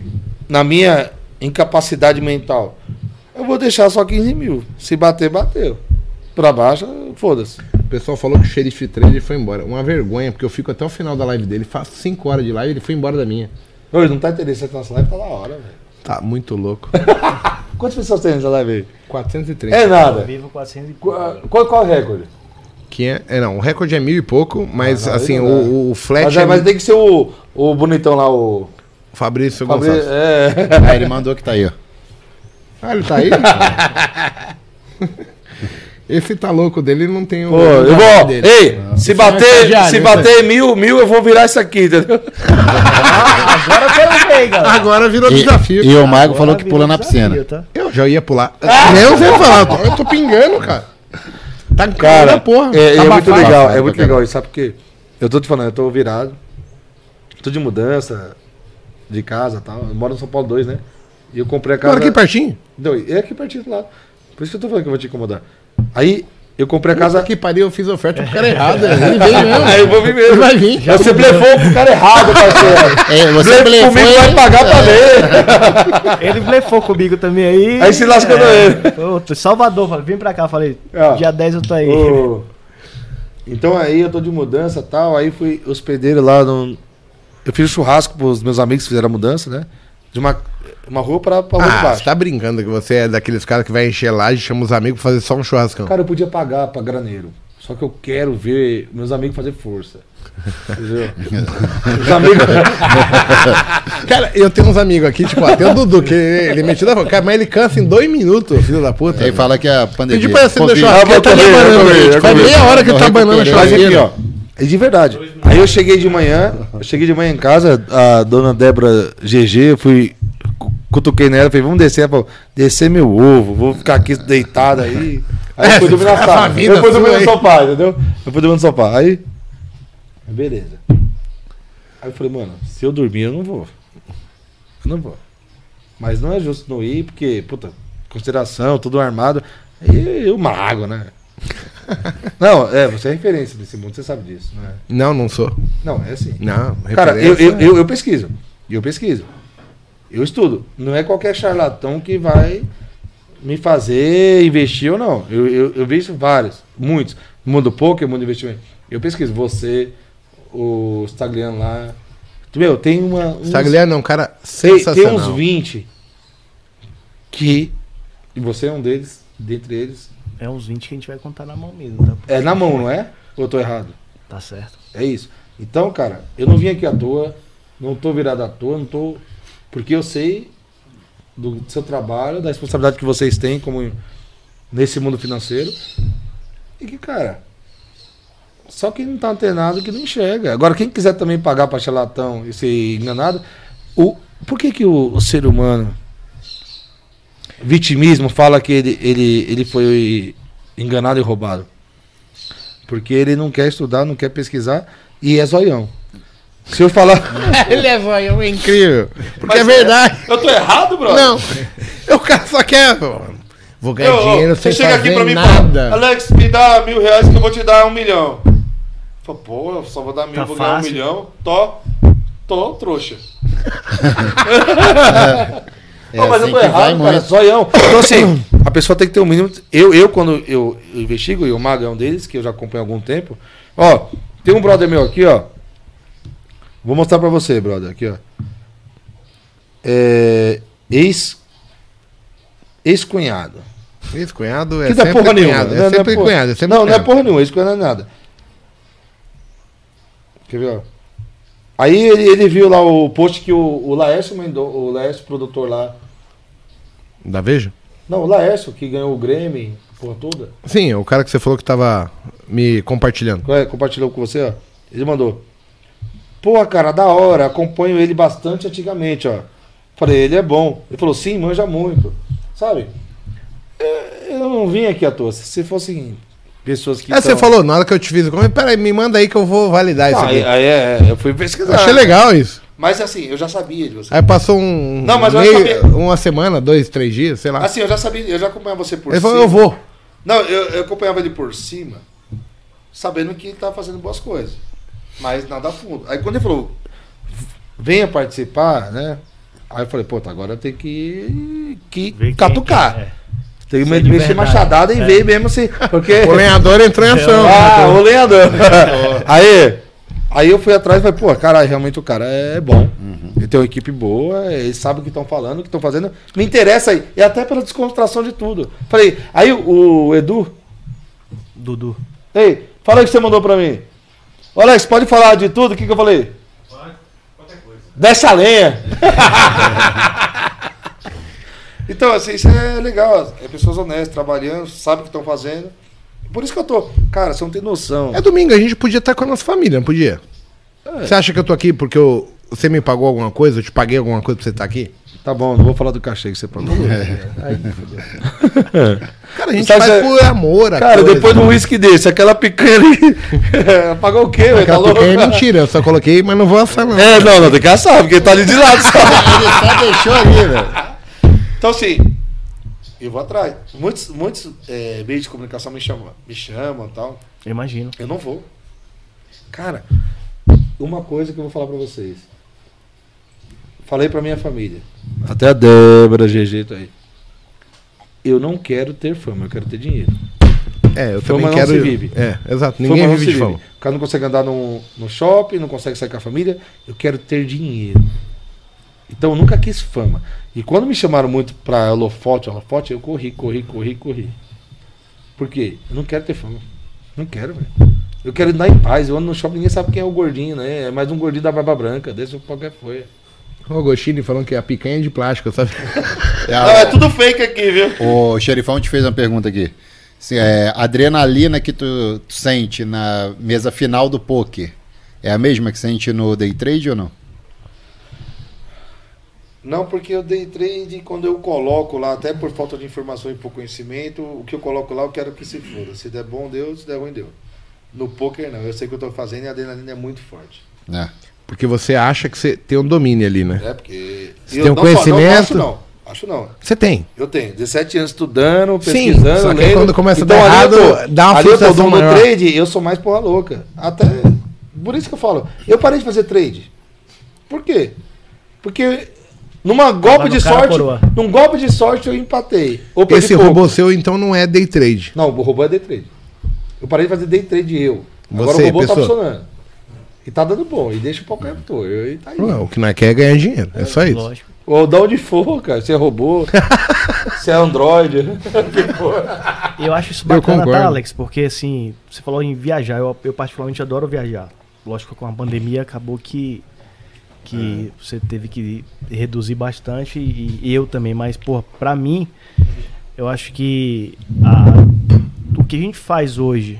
B: Na minha incapacidade mental. Eu vou deixar só 15 mil. Se bater, bateu. Pra baixo, foda-se.
A: O pessoal falou que o xerife 3 ele foi embora. Uma vergonha, porque eu fico até o final da live dele, faço 5 horas de live ele foi embora da minha.
B: Ô, não tá interessante nossa live, tá da hora, velho.
A: Tá muito louco.
B: Quantas pessoas tem nessa live aí?
A: 430.
B: É
C: Ao
B: nada.
C: vivo 400 e
B: Qual, qual, qual é o recorde?
A: Que é, é, não, o recorde é mil e pouco, mas
B: Ah, não,
A: assim,
B: não
A: o, o flat
B: Mas,
A: é,
B: é, mas tem que ser o, o bonitão lá, o.
A: Fabrício
B: Fabri-
A: Gonçalves.
B: É.
D: Ah, ele mandou que tá aí, ó.
A: Ah, ele tá aí? Esse tá louco dele, ele não tem o.
B: Pô, eu vou.
A: dele.
B: Ei, se bater,
A: estagiário,
B: se bater mil, mil, eu vou virar isso aqui, entendeu?
C: Agora ver, galera.
A: Agora virou
D: E,
A: desafio.
D: e o Mago
C: Agora
D: falou que pula na
C: desafio,
D: piscina.
C: tá?
A: Eu já ia pular. Nem eu sei falar, eu tô, eu tô pingando, cara. Tá
B: Cara,
A: cara, porra.
B: é,
A: tá
B: é muito legal, é muito
D: cara.
B: legal isso, sabe por quê? Eu tô te falando, eu tô virado, tô de mudança de casa e tal, eu moro no São Paulo 2, né? E eu comprei a casa...
A: Mora aqui pertinho.
B: Não, é aqui pertinho do lado. Por isso que eu tô falando que eu vou te incomodar. Aí, eu comprei a casa...
A: Casa que pariu, eu fiz oferta pro cara errado. Ele veio mesmo.
B: Aí eu vou vir mesmo.
A: Ele vai vir.
B: Você blefou pro cara errado, parceiro.
D: É, você blefou
B: comigo, vai
D: ele-
B: pagar pra ver.
C: Ele blefou comigo também aí.
B: Aí se lascou ele.
C: Pô, Salvador, falei, vem pra cá, falei, dia 10 eu tô aí.
B: Ô, Então aí eu tô de mudança e tal. Aí fui hospedeiro lá no. Eu fiz um churrasco pros meus amigos que fizeram a mudança, né? De uma, uma rua pra, pra rua de
A: Ah,
B: baixo.
A: você tá brincando que você é daqueles caras que vai encher laje, chama os amigos pra fazer só um churrascão.
B: Cara, eu podia pagar pra graneiro. Só que eu quero ver meus amigos fazer força. Entendeu? Os amigos.
A: Cara, eu tenho uns amigos aqui, tipo, até o Dudu, que ele meteu da boca. Cara, mas ele cansa em dois minutos, filho da puta.
D: Ele fala que a pandemia.
A: Pedi pra acender o
D: Covid.
A: churrasco, ele tá
B: eu comi, eu
A: banando.
B: comi, eu
A: Faz meia hora que ele tá banando churrasco.
B: aqui, ó. É de verdade. Aí eu cheguei de manhã, eu cheguei de manhã em casa, a dona Débora GG, eu fui, cutuquei nela, falei, vamos descer, ela falou, descer meu ovo, vou ficar aqui deitado aí. Aí eu fui dormir na
A: É,
B: sala. Eu fui dormir no sofá, entendeu? Eu fui dormir no sofá. Aí, beleza. Aí eu falei, mano, se eu dormir, eu não vou. Eu não vou. Mas não é justo não ir, porque, puta, consideração, tudo armado. E eu mago, né? Não, é, você é referência nesse mundo, você sabe disso, né?
A: Não, não sou.
B: Não, é assim.
A: Não,
B: Cara, eu, eu, eu, eu pesquiso. Eu pesquiso. Eu estudo. Não é qualquer charlatão que vai me fazer investir ou não. Eu, eu, eu vejo vários, muitos. Mundo poker, mundo investimento. Eu pesquiso. Você, o Stagliano lá. Meu, tem uma. uns-
A: Stagliano é um cara
B: tem, tem
A: sensacional.
B: uns 20 que E você é um deles, dentre eles.
C: É uns 20 que a gente vai contar na mão mesmo, tá?
B: É na mão, não é? Ou eu tô errado?
C: Tá certo.
B: É isso. Então, cara, eu não vim aqui à toa, não tô virado à toa, não tô. Porque eu sei do seu trabalho, da responsabilidade que vocês têm como nesse mundo financeiro. E que, cara, só quem não tá antenado que não enxerga. Agora, quem quiser também pagar pra charlatão e ser enganado, o, por que, que o, o ser humano vitimismo fala que ele, ele, ele foi enganado e roubado? Porque ele não quer estudar, não quer pesquisar e é zoião. Se eu falar.
A: Ele é zoião, é incrível. Porque
B: Mas
A: é verdade.
B: Eu tô errado, brother?
A: Não. O cara só quer. Vou ganhar
B: Eu-
A: dinheiro
B: você
A: sem
B: chega
A: fazer
B: aqui pra mim e
A: nada.
B: fala, Alex, me dá mil reais que eu vou te dar um milhão. Fala, pô, eu só vou dar mil,
C: Tá
B: vou ganhar um
C: fácil.
B: milhão. Tô, tô trouxa.
D: É
B: Não, mas
D: assim
B: eu tô
D: que vai
B: errado, cara,
D: muito.
B: zoião. Então assim, a pessoa tem que ter um mínimo... Eu, eu quando eu, eu investigo, e o Mago é um deles, que eu já acompanho há algum tempo. Ó, tem um brother meu aqui, ó. Vou mostrar pra você, brother, aqui, ó. É, ex... Ex-cunhado.
A: Esse cunhado é
B: Que dá
A: sempre
B: porra nenhuma.
A: cunhado. É sempre cunhado. É sempre
B: não, não é porra nenhuma, que não é nada. Quer ver, ó? Aí ele, ele viu lá o post que o, o Laércio mandou, o Laércio, produtor lá.
A: Da Veja?
B: Não, o Laércio, que ganhou o Grêmio, porra toda.
A: Sim, o cara que você falou que tava me compartilhando.
B: É, compartilhou com você, ó. Ele mandou. Pô, cara, da hora, acompanho ele bastante antigamente, ó. Falei, ele é bom. Ele falou, sim, manja muito. Sabe? É, Eu não vim aqui à toa. Se fossem pessoas que.
A: É, você
B: tão-
A: falou, na hora que eu te fiz, peraí, me manda aí que eu vou validar isso
B: aí,
A: aqui.
B: aí é, eu fui pesquisar.
A: Achei legal isso.
B: Mas assim, eu já sabia de você.
A: Aí passou um.
B: Não, mas eu
A: meio-
B: sabia.
A: uma semana, dois, três dias, sei lá.
B: Assim, eu já sabia, eu já acompanhava você por
A: Ele
B: cima.
A: falou, eu vou.
B: Não, eu, eu acompanhava ele por cima, sabendo que ele tava fazendo boas coisas. Mas nada a fundo. Aí quando ele falou, venha participar, né? Aí eu falei, pô, tá, agora eu tenho que, que
C: Ver
B: catucar.
C: que é.
B: Tem que
C: Ser de
B: mexer
C: verdade.
B: machadada e
C: É.
B: ver mesmo assim. Porque.
A: O lenhador entrou em ação.
B: Ah, o lenhador. aí, aí eu fui atrás e falei, pô, caralho, realmente o cara é bom. Ele tem uma equipe boa, ele sabe o que estão falando, o que estão fazendo. Me interessa aí. E até pela descontração de tudo. Falei, aí o, Edu,
C: Dudu.
B: ei, fala o que você mandou pra mim. Ô, Alex, pode falar de tudo? O que, que eu falei? Desce a lenha. então, assim, isso é legal. É pessoas honestas, trabalhando, sabem o que estão fazendo. Por isso que eu tô. Cara, você não tem noção.
A: É domingo, a gente podia estar com a nossa família, não podia? Você acha que eu tô aqui porque eu- você me pagou alguma coisa? Eu te paguei alguma coisa pra você estar aqui?
B: Tá bom, não vou falar do cachê que você pagou.
A: Cara, a gente
B: Sabe,
A: faz
B: você-
A: por amor
B: Cara,
A: coisa.
B: depois de um uísque desse, aquela picanha ali. Pagou o quê, velho? Tá louco?
A: é mentira, eu só coloquei, mas não vou assar não.
B: É, não, não, tem que assar, porque tá ali de lado só.
D: Ele só deixou ali, velho.
B: Então, assim, eu vou atrás. Muitos, muitos é, meios de comunicação me chamam, me chamam e tal.
C: Eu imagino.
B: Eu não vou. Cara, uma coisa que eu vou falar pra vocês. Falei pra minha família. Até a Débora, GG, tá aí. Eu não quero ter fama, eu quero ter dinheiro.
A: É, eu
B: Fama
A: também
B: não
A: quero.
B: se vive.
A: É, exato.
B: Fama
A: Ninguém
B: não
A: vive
B: se
A: de fama.
B: O cara não consegue andar no, no shopping, não consegue sair com a família. Eu quero ter dinheiro. Então eu nunca quis fama. E quando me chamaram muito pra holofote, holofote, eu corri, corri, corri, corri. Por quê? Eu não quero ter fama. Não quero, velho. Eu quero andar em paz. Eu ando no shopping, ninguém sabe quem é o gordinho, né? É mais um gordinho da barba branca, desse qualquer foi.
A: O Agostini falando que a picanha é de plástico, sabe?
B: Não, é tudo fake aqui, viu?
D: O xerifão te fez uma pergunta aqui. Se, é, a adrenalina que tu, tu sente na mesa final do poker é a mesma que sente no day trade ou não?
B: Não, porque eu dei trade quando eu coloco lá, até por falta de informação e por conhecimento, o que eu coloco lá eu quero que se foda. Se der bom, deu, se der ruim, deu. No poker não, eu sei o que eu tô fazendo e a adrenalina é muito forte.
D: É.
A: Porque você acha que você tem um domínio ali, né?
B: É, porque.
A: Você
B: eu
A: tem um
B: não
A: conhecimento?
B: Não, acho não. Acho não.
A: Você tem.
B: Eu tenho 17 anos estudando,
A: Sim,
B: pesquisando,
A: só que
B: lendo.
A: quando começa a
B: então,
A: dar
B: ali
A: errado,
B: tô-
A: dá uma
B: ali eu tô
A: maior.
B: trade, eu sou mais porra louca. Até. Por isso que eu falo. Eu parei de fazer trade. Por quê? Porque numa golpe de sorte.
C: coroa.
B: Num golpe de sorte eu empatei.
A: Esse
B: pouco.
A: robô seu, então, não é day trade.
B: Não, o robô é day trade. Eu parei de fazer day trade eu. Agora
A: Você,
B: o robô tá
A: pessoa.
B: funcionando. E tá dando bom. E deixa o pau cair pro touro. E tá aí.
A: Não, o que nós quer é ganhar dinheiro. É só isso.
C: Lógico.
B: Ou de onde for, cara. Se é robô, se é Android.
C: eu acho isso bacana, tá, Alex? Porque assim, você falou em viajar, eu, eu particularmente adoro viajar. Lógico que com a pandemia acabou que, que você teve que reduzir bastante e, e eu também, mas, pô, pra mim, eu acho que a- o que a gente faz hoje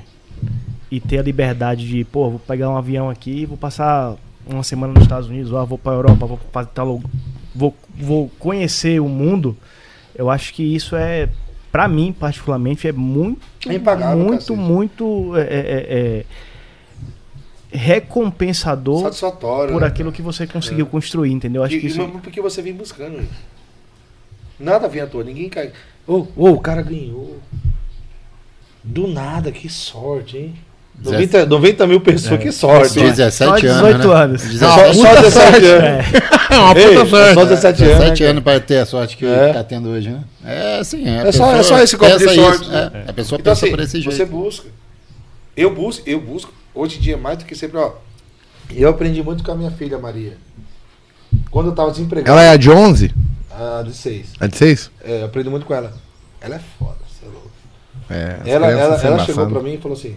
C: e ter a liberdade de, pô, vou pegar um avião aqui vou passar uma semana nos Estados Unidos, ou ah, vou pra Europa, vou fazer tal, vou, vou conhecer o mundo, eu acho que isso é, pra mim, particularmente, é muito,
B: É impagável,
C: muito,
B: cacete.
C: muito é, é, é, recompensador
B: Satisfatório.
C: por
B: né?
C: aquilo que você conseguiu construir, entendeu? Eu Acho
B: E-
C: que isso...
B: mas porque você vem buscando. hein? Nada vem à toa, ninguém cai. Ô, ô, o cara ganhou. Do nada, que sorte, hein? 90, 90 mil pessoas, que sorte. hein?
D: 17
C: Só
D: anos.
C: 18
D: né?
C: anos.
D: 17
B: Só, só 17 anos.
C: É.
A: É uma
B: Ei,
A: puta sorte.
B: Só 17 anos.
D: 17
B: né,
D: anos para ter a sorte que
B: É.
D: tá tendo hoje, né? É assim, é.
B: É só- é só esse copo de sorte,
D: isso,
B: né?
D: é, a pessoa
B: Então,
D: pensa
B: assim,
D: por esse
B: você
D: jeito.
B: busca. Eu busco, eu busco. Hoje em dia, mais do que sempre, ó. Eu aprendi muito com a minha filha, Maria. Quando eu tava desempregado.
A: Ela é a de 11?
B: A de 6.
A: A de 6?
B: É, eu aprendi muito com ela. Ela é foda, você é louco.
A: É.
B: Ela, ela, ela chegou pra mim e falou assim: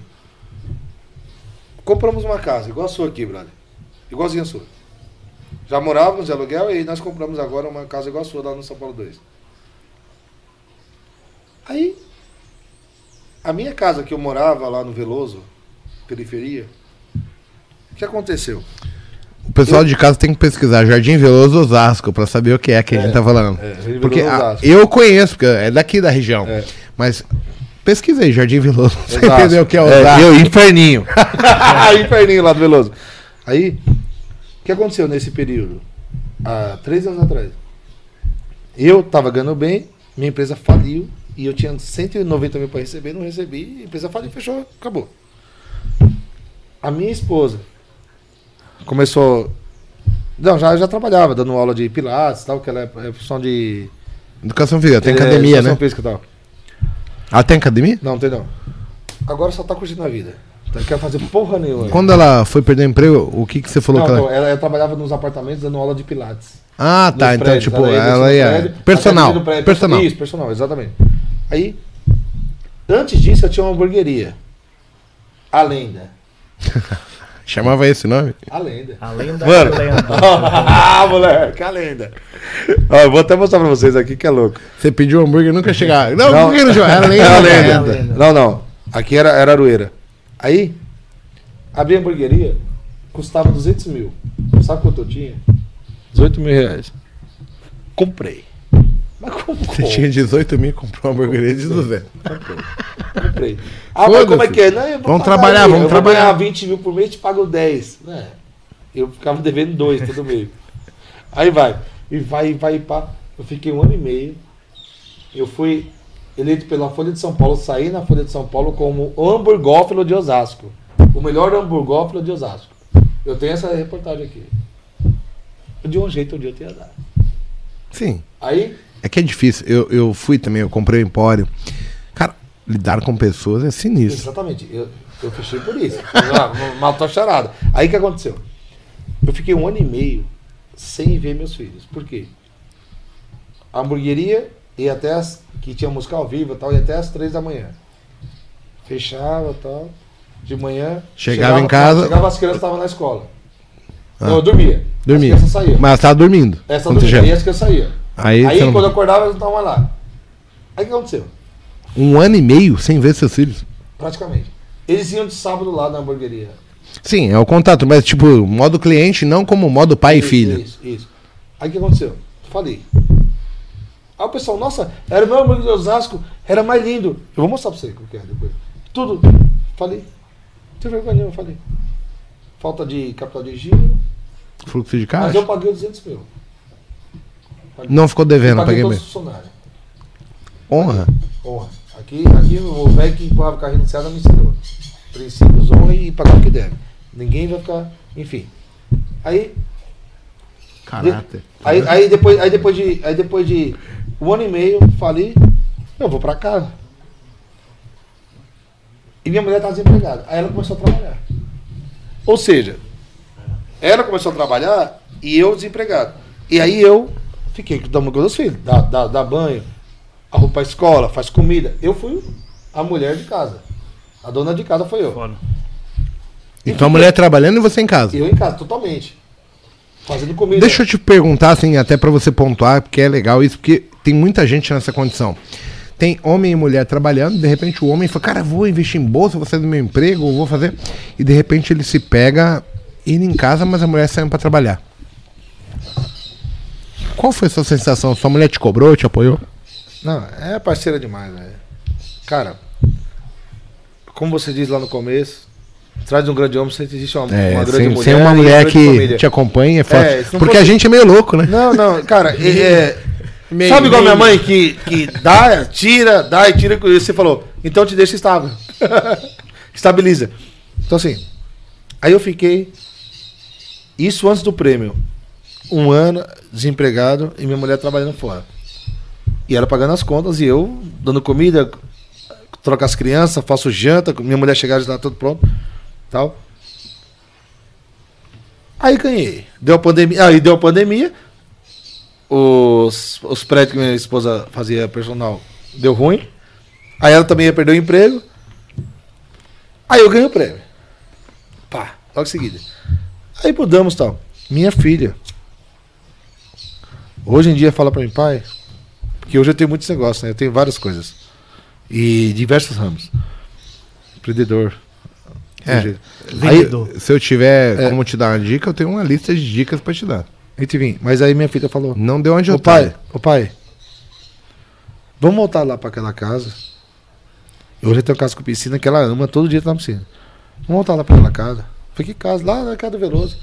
B: Compramos uma casa, igual a sua aqui, brother. Igualzinha a sua. Já morávamos de aluguel e nós compramos agora uma casa igual a sua lá no São Paulo 2. Aí, a minha casa que eu morava lá no Veloso, periferia, o que aconteceu?
A: O pessoal de casa tem que pesquisar Jardim Veloso Osasco pra saber o que é que a
B: É,
A: gente tá falando.
B: é,
A: porque a- eu conheço, porque é daqui da região.
B: É.
A: Mas pesquisa aí, Jardim Veloso. Você entendeu o que é Osasco?
B: eu, inferninho. inferninho lá do Veloso. Aí, o que aconteceu nesse período? Há três anos atrás. Eu tava ganhando bem, minha empresa faliu e eu tinha 190 mil para receber, não recebi, a empresa faliu, fechou, acabou. A minha esposa começou. Não, já, já trabalhava, dando aula de pilates e tal, que ela é, é função de.
A: Educação física, tem
B: é,
A: academia,
B: educação
A: né?
B: física e tal.
A: Ela tem academia?
B: Não, tem não. Agora só tá curtindo a vida. Não quer fazer porra nenhuma.
A: Quando ela foi perder o emprego, o que, que você falou
B: Não,
A: que ela...
B: então, ela, ela trabalhava nos apartamentos dando aula de pilates.
A: Ah, tá. Então,
B: prédios,
A: tipo, ela ia.
B: prédio,
A: Personal.
B: prédio.
A: Personal.
B: Isso, personal, exatamente. Aí, antes disso, eu tinha uma hamburgueria. A lenda.
A: Chamava esse nome?
B: A lenda.
C: Além da
B: Mano.
C: lenda.
B: ah, moleque, a lenda. Ó, eu vou até mostrar pra vocês aqui que é louco.
A: Você pediu um hambúrguer e nunca chegava. Não,
B: Não.
A: que não? Era lenda.
B: É a lenda.
C: É a lenda.
B: Não, não. Aqui era, era Arueira. Aí, abri a hamburgueria, custava 200 mil. Sabe quanto eu tinha? 18 mil reais. Comprei. Mas como?
A: Você tinha 18 mil e comprou uma hamburgueria de 200.
B: Comprei. Ah, mas como é que é? Não,
A: Vamos trabalhar,
B: aí.
A: vamos
B: eu
A: trabalhar.
B: Vou ganhar 20 mil por mês te pago 10. É. Eu ficava devendo 2 todo mês. Aí vai. E vai, e vai, e pá. Eu fiquei um ano e meio. Eu fui eleito pela Folha de São Paulo, saí na Folha de São Paulo como hamburgófilo de Osasco. O melhor hamburgófilo de Osasco. Eu tenho essa reportagem aqui. De um jeito ou de outro ia dar.
A: Sim.
B: Aí,
A: É que é difícil. Eu, eu fui também, eu comprei o Empório. Cara, lidar com pessoas é sinistro.
B: Exatamente. Eu, eu fechei por isso. Ah, Mal tô charada. Aí o que aconteceu? Eu fiquei um ano e meio sem ver meus filhos. Por quê? A hamburgueria ia até as. que tinha música ao vivo e tal, ia até as três da manhã. Fechava e tal. De manhã.
A: Chegava em casa-
B: Chegava as crianças estavam na escola.
A: Ah.
B: Não, eu dormia.
A: Dormia.
B: As crianças saíam.
A: Mas ela tava dormindo.
B: Essa dormia.
A: chegava.
B: Aí as crianças saíam.
A: Aí,
B: Aí quando eu acordava, eles não estavam lá. Aí o que aconteceu?
A: Um ano e meio sem ver seus filhos.
B: Praticamente. Eles iam de sábado lá na hamburgueria.
A: Sim, é o contato, mas tipo, modo cliente, não como modo pai e
B: Isso,
A: filho.
B: Isso, isso. Aí o que aconteceu? Falei. Aí o pessoal, nossa, era o meu amigo de Osasco, era mais lindo. Eu vou mostrar pra você o que é depois. Tudo. Falei. Não tem vergonha nenhuma, falei. Falta de capital de giro.
A: Fluxo de
B: Mas
A: caixa.
B: eu paguei os 200 mil. Paguei.
A: Não ficou devendo,
B: paguei
A: paguei
B: todos
A: mesmo. Honra.
B: Honra. Aqui, aqui o velho que empurrava o carrinho céu me ensinou. Princípios, honra e pagar o que deve. Ninguém vai ficar. Enfim. Aí
A: Caráter.
B: Aí, aí, depois, aí, depois de, aí depois de um ano e meio, falei, eu vou pra casa. E minha mulher estava desempregada. Aí ela começou a trabalhar. Ou seja, ela começou a trabalhar e eu desempregado. E aí eu Fiquei cuidando dos filhos. Dá, dá, dá banho, arruma pra escola, faz comida. Eu fui a mulher de casa. A dona de casa foi eu.
C: Foda.
A: Então a mulher trabalhando e você em casa.
B: Eu em casa, totalmente. Fazendo comida.
A: Deixa eu te perguntar, assim, até pra você pontuar, porque é legal isso, porque tem muita gente nessa condição. Tem homem e mulher trabalhando, de repente o homem fala, cara, vou investir em bolsa, vou sair do meu emprego, vou fazer. E de repente ele se pega indo em casa, mas a mulher saindo pra trabalhar. Qual foi a sua sensação? Sua mulher te cobrou, te apoiou?
B: Não, é parceira demais, velho. Cara, como você diz lá no começo, atrás de um grande homem sempre existe uma,
A: É,
B: uma grande
A: sem,
B: mulher.
A: sem uma
B: e
A: mulher que
B: família.
A: te acompanha é.
B: É, se não
A: porque a gente é meio louco, né?
B: Não, não, cara, é, é,
A: Meio-
B: sabe igual
A: meio-
B: minha mãe que, que dá, tira, dá e tira, e você falou, então te deixa estável. Estabiliza. Então assim, aí eu fiquei, isso antes do prêmio, um ano desempregado e minha mulher trabalhando fora. E ela pagando as contas e eu dando comida, troco as crianças, faço janta, minha mulher chegar já tá tudo pronto, tal. Aí ganhei. Deu a pandemia, aí deu a pandemia. Os, os prédios que minha esposa fazia personal deu ruim. Aí ela também ia perder o emprego. Aí eu ganhei o prêmio. Pá, logo em seguida. Aí mudamos tal. Minha filha. Hoje em dia fala pra mim, pai, porque hoje eu tenho muitos negócios, né? Eu tenho várias coisas. E diversos ramos. Empreendedor.
A: É.
B: Aí.
A: Se eu tiver
B: É.
A: como te dar uma dica, eu tenho uma lista de dicas pra te dar.
B: enfim, mas aí minha filha falou,
A: Não deu onde eu
B: Ô
A: tô.
B: pai, ô pai, vamos voltar lá pra aquela casa. Hoje eu tenho casa com piscina que ela ama, todo dia tá na piscina. Vamos voltar lá pra aquela casa. Falei, que casa? Lá na casa do Veloso.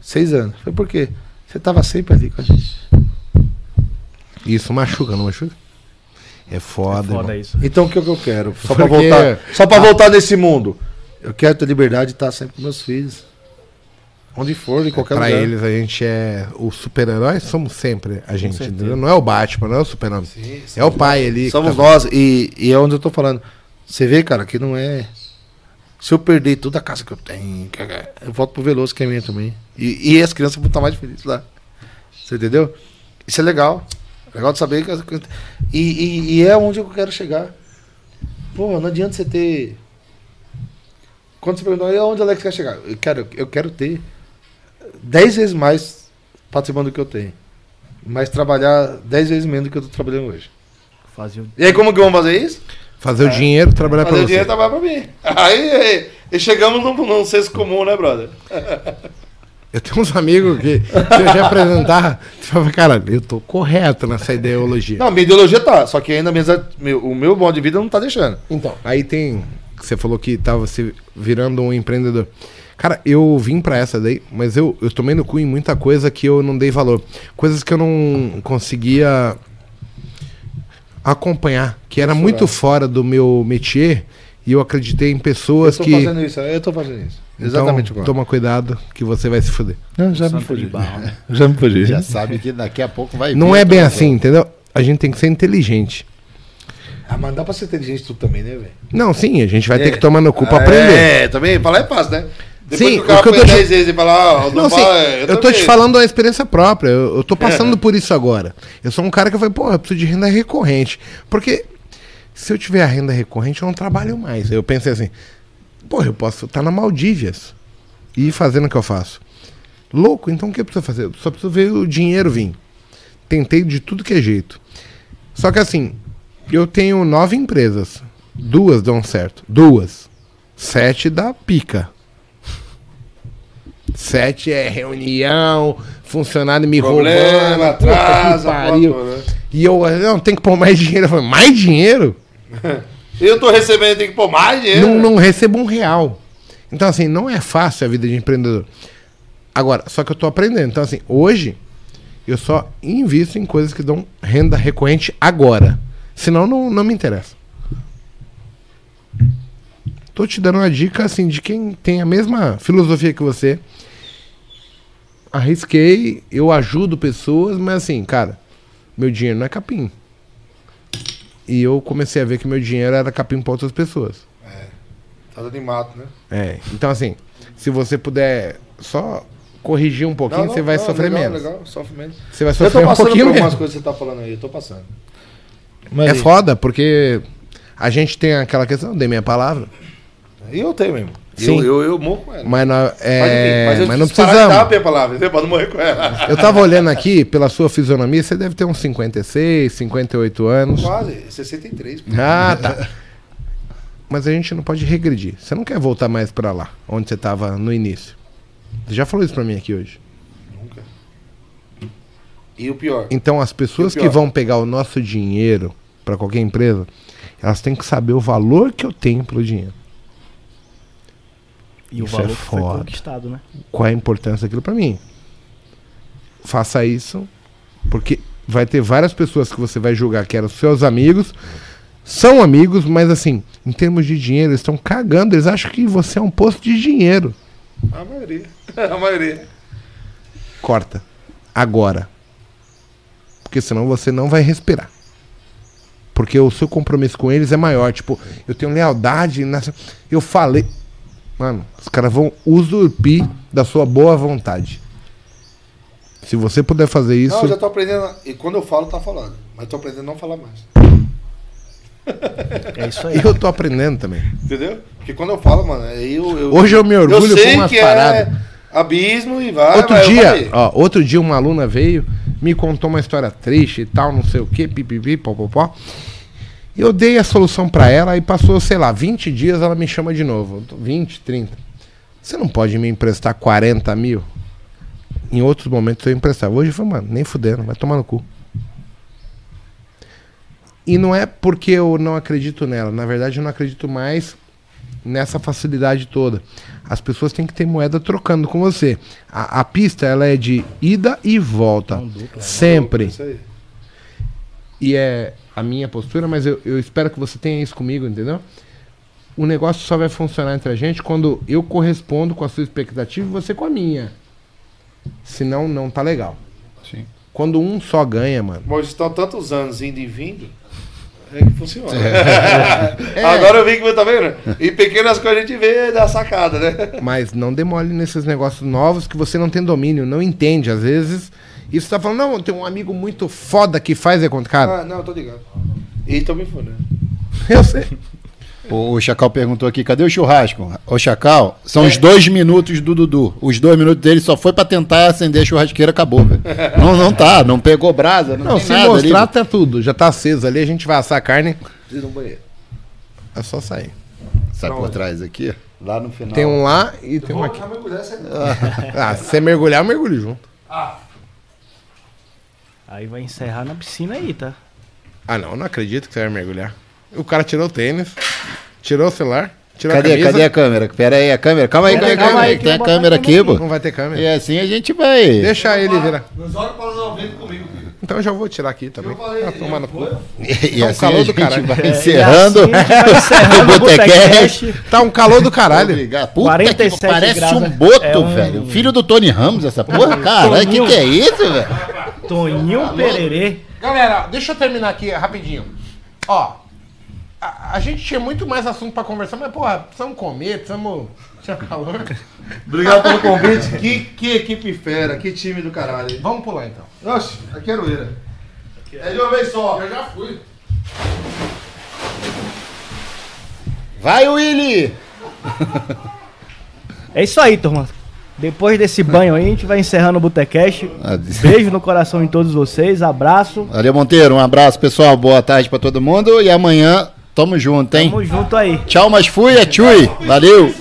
B: Seis anos. Falei, por quê? Você tava sempre ali com a gente.
A: Isso machuca, não machuca? É foda,
C: Foda
A: irmão.
C: isso.
B: Então o que, é que eu quero? Só pra
A: Porque-
B: voltar, só pra voltar nesse mundo. Eu quero ter liberdade de estar sempre com meus filhos. Onde for, em qualquer
A: pra
B: lugar.
A: eles a gente é o super-herói, somos sempre a gente? Não é o Batman, não é o super-homem.
B: Sim,
A: É o pai ali.
B: Somos
A: tá-
B: nós, e, e é onde eu tô falando. Você vê, cara, que não é. Se eu perder toda a casa que eu tenho, que- eu volto pro Veloso, que é minha também. E, e as crianças vão estar mais felizes lá. Você entendeu? Isso é legal. Legal de saber que. E, e, e é onde eu quero chegar. Pô, não adianta você ter. Quando você perguntar, "E aonde o Alex quer chegar? Eu quero, eu quero ter 10 vezes mais participando do que eu tenho. Mas trabalhar 10 vezes menos do que eu tô trabalhando hoje.
C: Fazia o-
B: E aí, como que vamos fazer isso?
A: Fazer o dinheiro trabalhar
B: Fazer
A: pra
B: o
A: você.
B: dinheiro trabalhar pra mim. Aí, aí, e chegamos num, num senso comum, né, brother?
A: Eu tenho uns amigos que, se eu já apresentar, você fala, cara, eu tô correto nessa ideologia.
B: Não, minha ideologia tá, só que ainda minhas- meu- o meu modo de vida não tá deixando.
A: Então, aí tem. Você falou que tava se virando um empreendedor. Cara, eu vim pra essa daí, mas eu, eu tomei no cu em muita coisa que eu não dei valor. Coisas que eu não conseguia acompanhar, que era muito fora do meu métier, e eu acreditei em
B: Eu
A: pessoas
B: tô
A: que.
B: fazendo isso, eu tô fazendo isso. Exatamente
A: então,
B: igual.
A: toma cuidado que você vai se fuder.
B: Não, já me
C: barro, né?
B: Já me fugi.
D: Já sabe que daqui a pouco vai
A: Não
D: vir
A: é bem assim, entendeu? A gente tem que ser inteligente.
B: Ah, mas dá pra ser inteligente tudo também, né, velho?
A: Não, sim, a gente vai ter
B: É.
A: que tomar no cu pra
B: É,
A: aprender.
B: também, falar é fácil, né? Depois
A: Sim,
B: que o cara
A: o que eu tô te-
B: 10 vezes e falar, ó, não,
A: Não, sim,
B: fala,
A: eu tô
B: também.
A: te falando da experiência própria. Eu, eu tô passando por isso agora. Eu sou um cara que foi, pô, eu preciso de renda recorrente. Porque se eu tiver a renda recorrente, eu não trabalho mais. Eu pensei assim, pô, eu posso estar na Maldívias e ir fazendo o que eu faço. Louco, então o que eu preciso fazer? Eu só preciso ver o dinheiro vir. Tentei de tudo que é jeito. Só que assim, eu tenho nove empresas. Duas dão certo. Duas. Sete dá pica. Sete é reunião, funcionário me
B: Problema,
A: roubando.
B: atrasa,
A: pariu.
B: né?
A: E eu, não, tem que pôr mais dinheiro. Eu falei, mais dinheiro?
B: Eu tô recebendo, tem que pôr mais dinheiro.
A: Não, não recebo um real. Então, assim, não é fácil a vida de empreendedor. Agora, só que eu tô aprendendo. Então, assim, hoje eu só invisto em coisas que dão renda recorrente agora. Senão, não, não me interessa. Tô te dando uma dica, assim, de quem tem a mesma filosofia que você. Arrisquei, eu ajudo pessoas, mas assim, cara, meu dinheiro não é capim. E eu comecei a ver que meu dinheiro era capim para outras pessoas.
B: Tá dando em mato, né?
A: É, então assim, se você puder só corrigir um pouquinho, você vai sofrer
B: legal,
A: menos.
B: Legal, sofre menos.
A: Você vai
B: Eu tô
A: sofrer um
B: passando por
A: pouquinho
B: algumas
A: menos.
B: coisas que você tá falando aí, eu tô passando.
A: É
B: Mas,
A: foda, porque a gente tem aquela questão, eu dei minha palavra,
B: E eu tenho mesmo.
A: Sim.
B: Eu, eu, eu morro com ela.
A: mas,
B: Mas,
A: é,
B: enfim,
A: mas não
B: preciso parar de dar
A: precisamos.
B: palavra, não morrer com ela.
A: Eu tava olhando aqui, pela sua fisionomia, você deve ter uns 56, 58 anos.
B: Quase, 63. pô.
A: Ah, tá. Mas a gente não pode regredir. Você não quer voltar mais pra lá, onde você tava no início. Você já falou isso pra mim aqui hoje.
B: Nunca. E o pior,
A: Então as pessoas que vão pegar o nosso dinheiro pra qualquer empresa, elas têm que saber o valor que eu tenho pelo dinheiro.
C: E o
A: Isso
C: valor
A: é
C: que foi
A: foda.
C: conquistado, né?
A: Qual é a importância daquilo pra mim? Faça isso, porque vai ter várias pessoas que você vai julgar que eram seus amigos, são amigos, mas assim, em termos de dinheiro, eles estão cagando, eles acham que você é um posto de dinheiro.
B: a maioria. A maioria.
A: Corta. Agora. Porque senão você não vai respirar. Porque o seu compromisso com eles é maior. Tipo, eu tenho lealdade. Nessa... Eu falei. Mano, os caras vão usurpir da sua boa vontade. Se você puder fazer isso.
B: Não, eu já tô aprendendo. E quando eu falo, tá falando. Mas tô aprendendo a não falar mais.
C: É isso aí.
A: Eu tô aprendendo também.
B: Entendeu? Porque quando eu falo, mano, aí eu. eu
A: Hoje eu me orgulho
B: eu sei
A: com umas
B: que
A: paradas.
B: é abismo e vai.
A: Outro dia, ó, outro dia uma aluna veio, me contou uma história triste e tal, não sei o que, pipipi, popopó. Eu dei a solução pra ela e passou, sei lá, 20 dias ela me chama de novo. 20, 30. Você não pode me emprestar 40 mil? Em outros momentos eu emprestava. Hoje eu falei, mano, nem fudendo, vai tomar no cu. E não é porque eu não acredito nela. Na verdade, eu não acredito mais nessa facilidade toda. As pessoas têm que ter moeda trocando com você. A, a pista ela é de ida e volta.
C: Mão dupla.
A: Sempre.
B: Isso aí.
A: E é a minha postura, mas eu, eu espero que você tenha isso comigo, entendeu? O negócio só vai funcionar entre a gente quando eu correspondo com a sua expectativa e você com a minha. Senão, não tá legal.
D: Sim.
A: Quando um só ganha, mano.
B: Bom, eles estão tantos anos indo e vindo. É que funciona.
A: É.
B: Agora eu vi que tá vendo? E pequenas coisas a gente vê da sacada, né?
A: Mas não demole nesses negócios novos que você não tem domínio, não entende. Às vezes, isso tá falando, não, tem um amigo muito foda que faz é contra. Cara,
B: Ah, não, tô ligado. E tô me fudendo.
A: eu sei.
D: O Chacal perguntou aqui, cadê o churrasco? Ô Chacal, são os dois minutos do Dudu. Os dois minutos dele só foi pra tentar acender a churrasqueira, acabou, velho. Não, não tá, não pegou brasa, não,
A: Não, se
D: nada
A: mostrar,
D: ali.
A: tá tudo. Já tá aceso ali, a gente vai assar a carne.
B: Preciso ir no banheiro.
A: É só sair.
D: Sai por trás aqui, lá no final.
A: Tem um lá e tem um aqui.
B: Ah, meu mulher, você-
A: Ah, se você mergulhar, eu mergulho junto.
C: Aí vai encerrar na piscina aí, tá?
A: Ah, não, não acredito que você vai mergulhar. O cara tirou o tênis, tirou o celular, tirou
D: Cadê,
A: a camisa.
D: cadê a câmera? Pera aí, a câmera. Calma aí, calma aí. Tem a câmera aqui, pô.
A: Não vai ter câmera.
D: E assim a gente vai.
A: Deixa ele virar.
B: Meus olhos para não vendo comigo. filho.
A: Então eu já vou tirar aqui também.
B: Eu falei,
A: Ah, tomar no cu.
D: E,
A: Tá um
D: assim
A: calor
D: a
A: do caralho.
D: vai
C: É,
D: encerrando.
C: e assim vai encerrando o
D: Botecast.
A: Tá um calor do caralho.
D: Puta
C: 47
D: que parece
C: graus,
D: um
C: né?
D: boto,
C: É um-
D: velho. Filho do Tony Ramos, essa porra, caralho. Que que é isso, velho?
C: Toninho Pererê.
A: Galera, deixa eu terminar aqui rapidinho. Ó, a, a gente tinha muito mais assunto pra conversar, mas, porra, precisamos comer, precisamos. Tinha calor.
B: Obrigado pelo convite. que, que equipe fera, que time do caralho.
A: Vamos pular então.
B: Oxe, aqui é Aroeira. É de uma vez só.
A: Eu já fui.
D: Vai, Willy!
C: É isso aí, turma. Depois desse banho aí, a gente vai encerrando o Botecast. Beijo no coração de todos vocês, abraço.
D: Valeu, Monteiro. Um abraço, pessoal. Boa tarde pra todo mundo. E amanhã, tamo junto, hein?
C: Tamo junto aí.
D: Tchau, mas fui. É tchui. Valeu.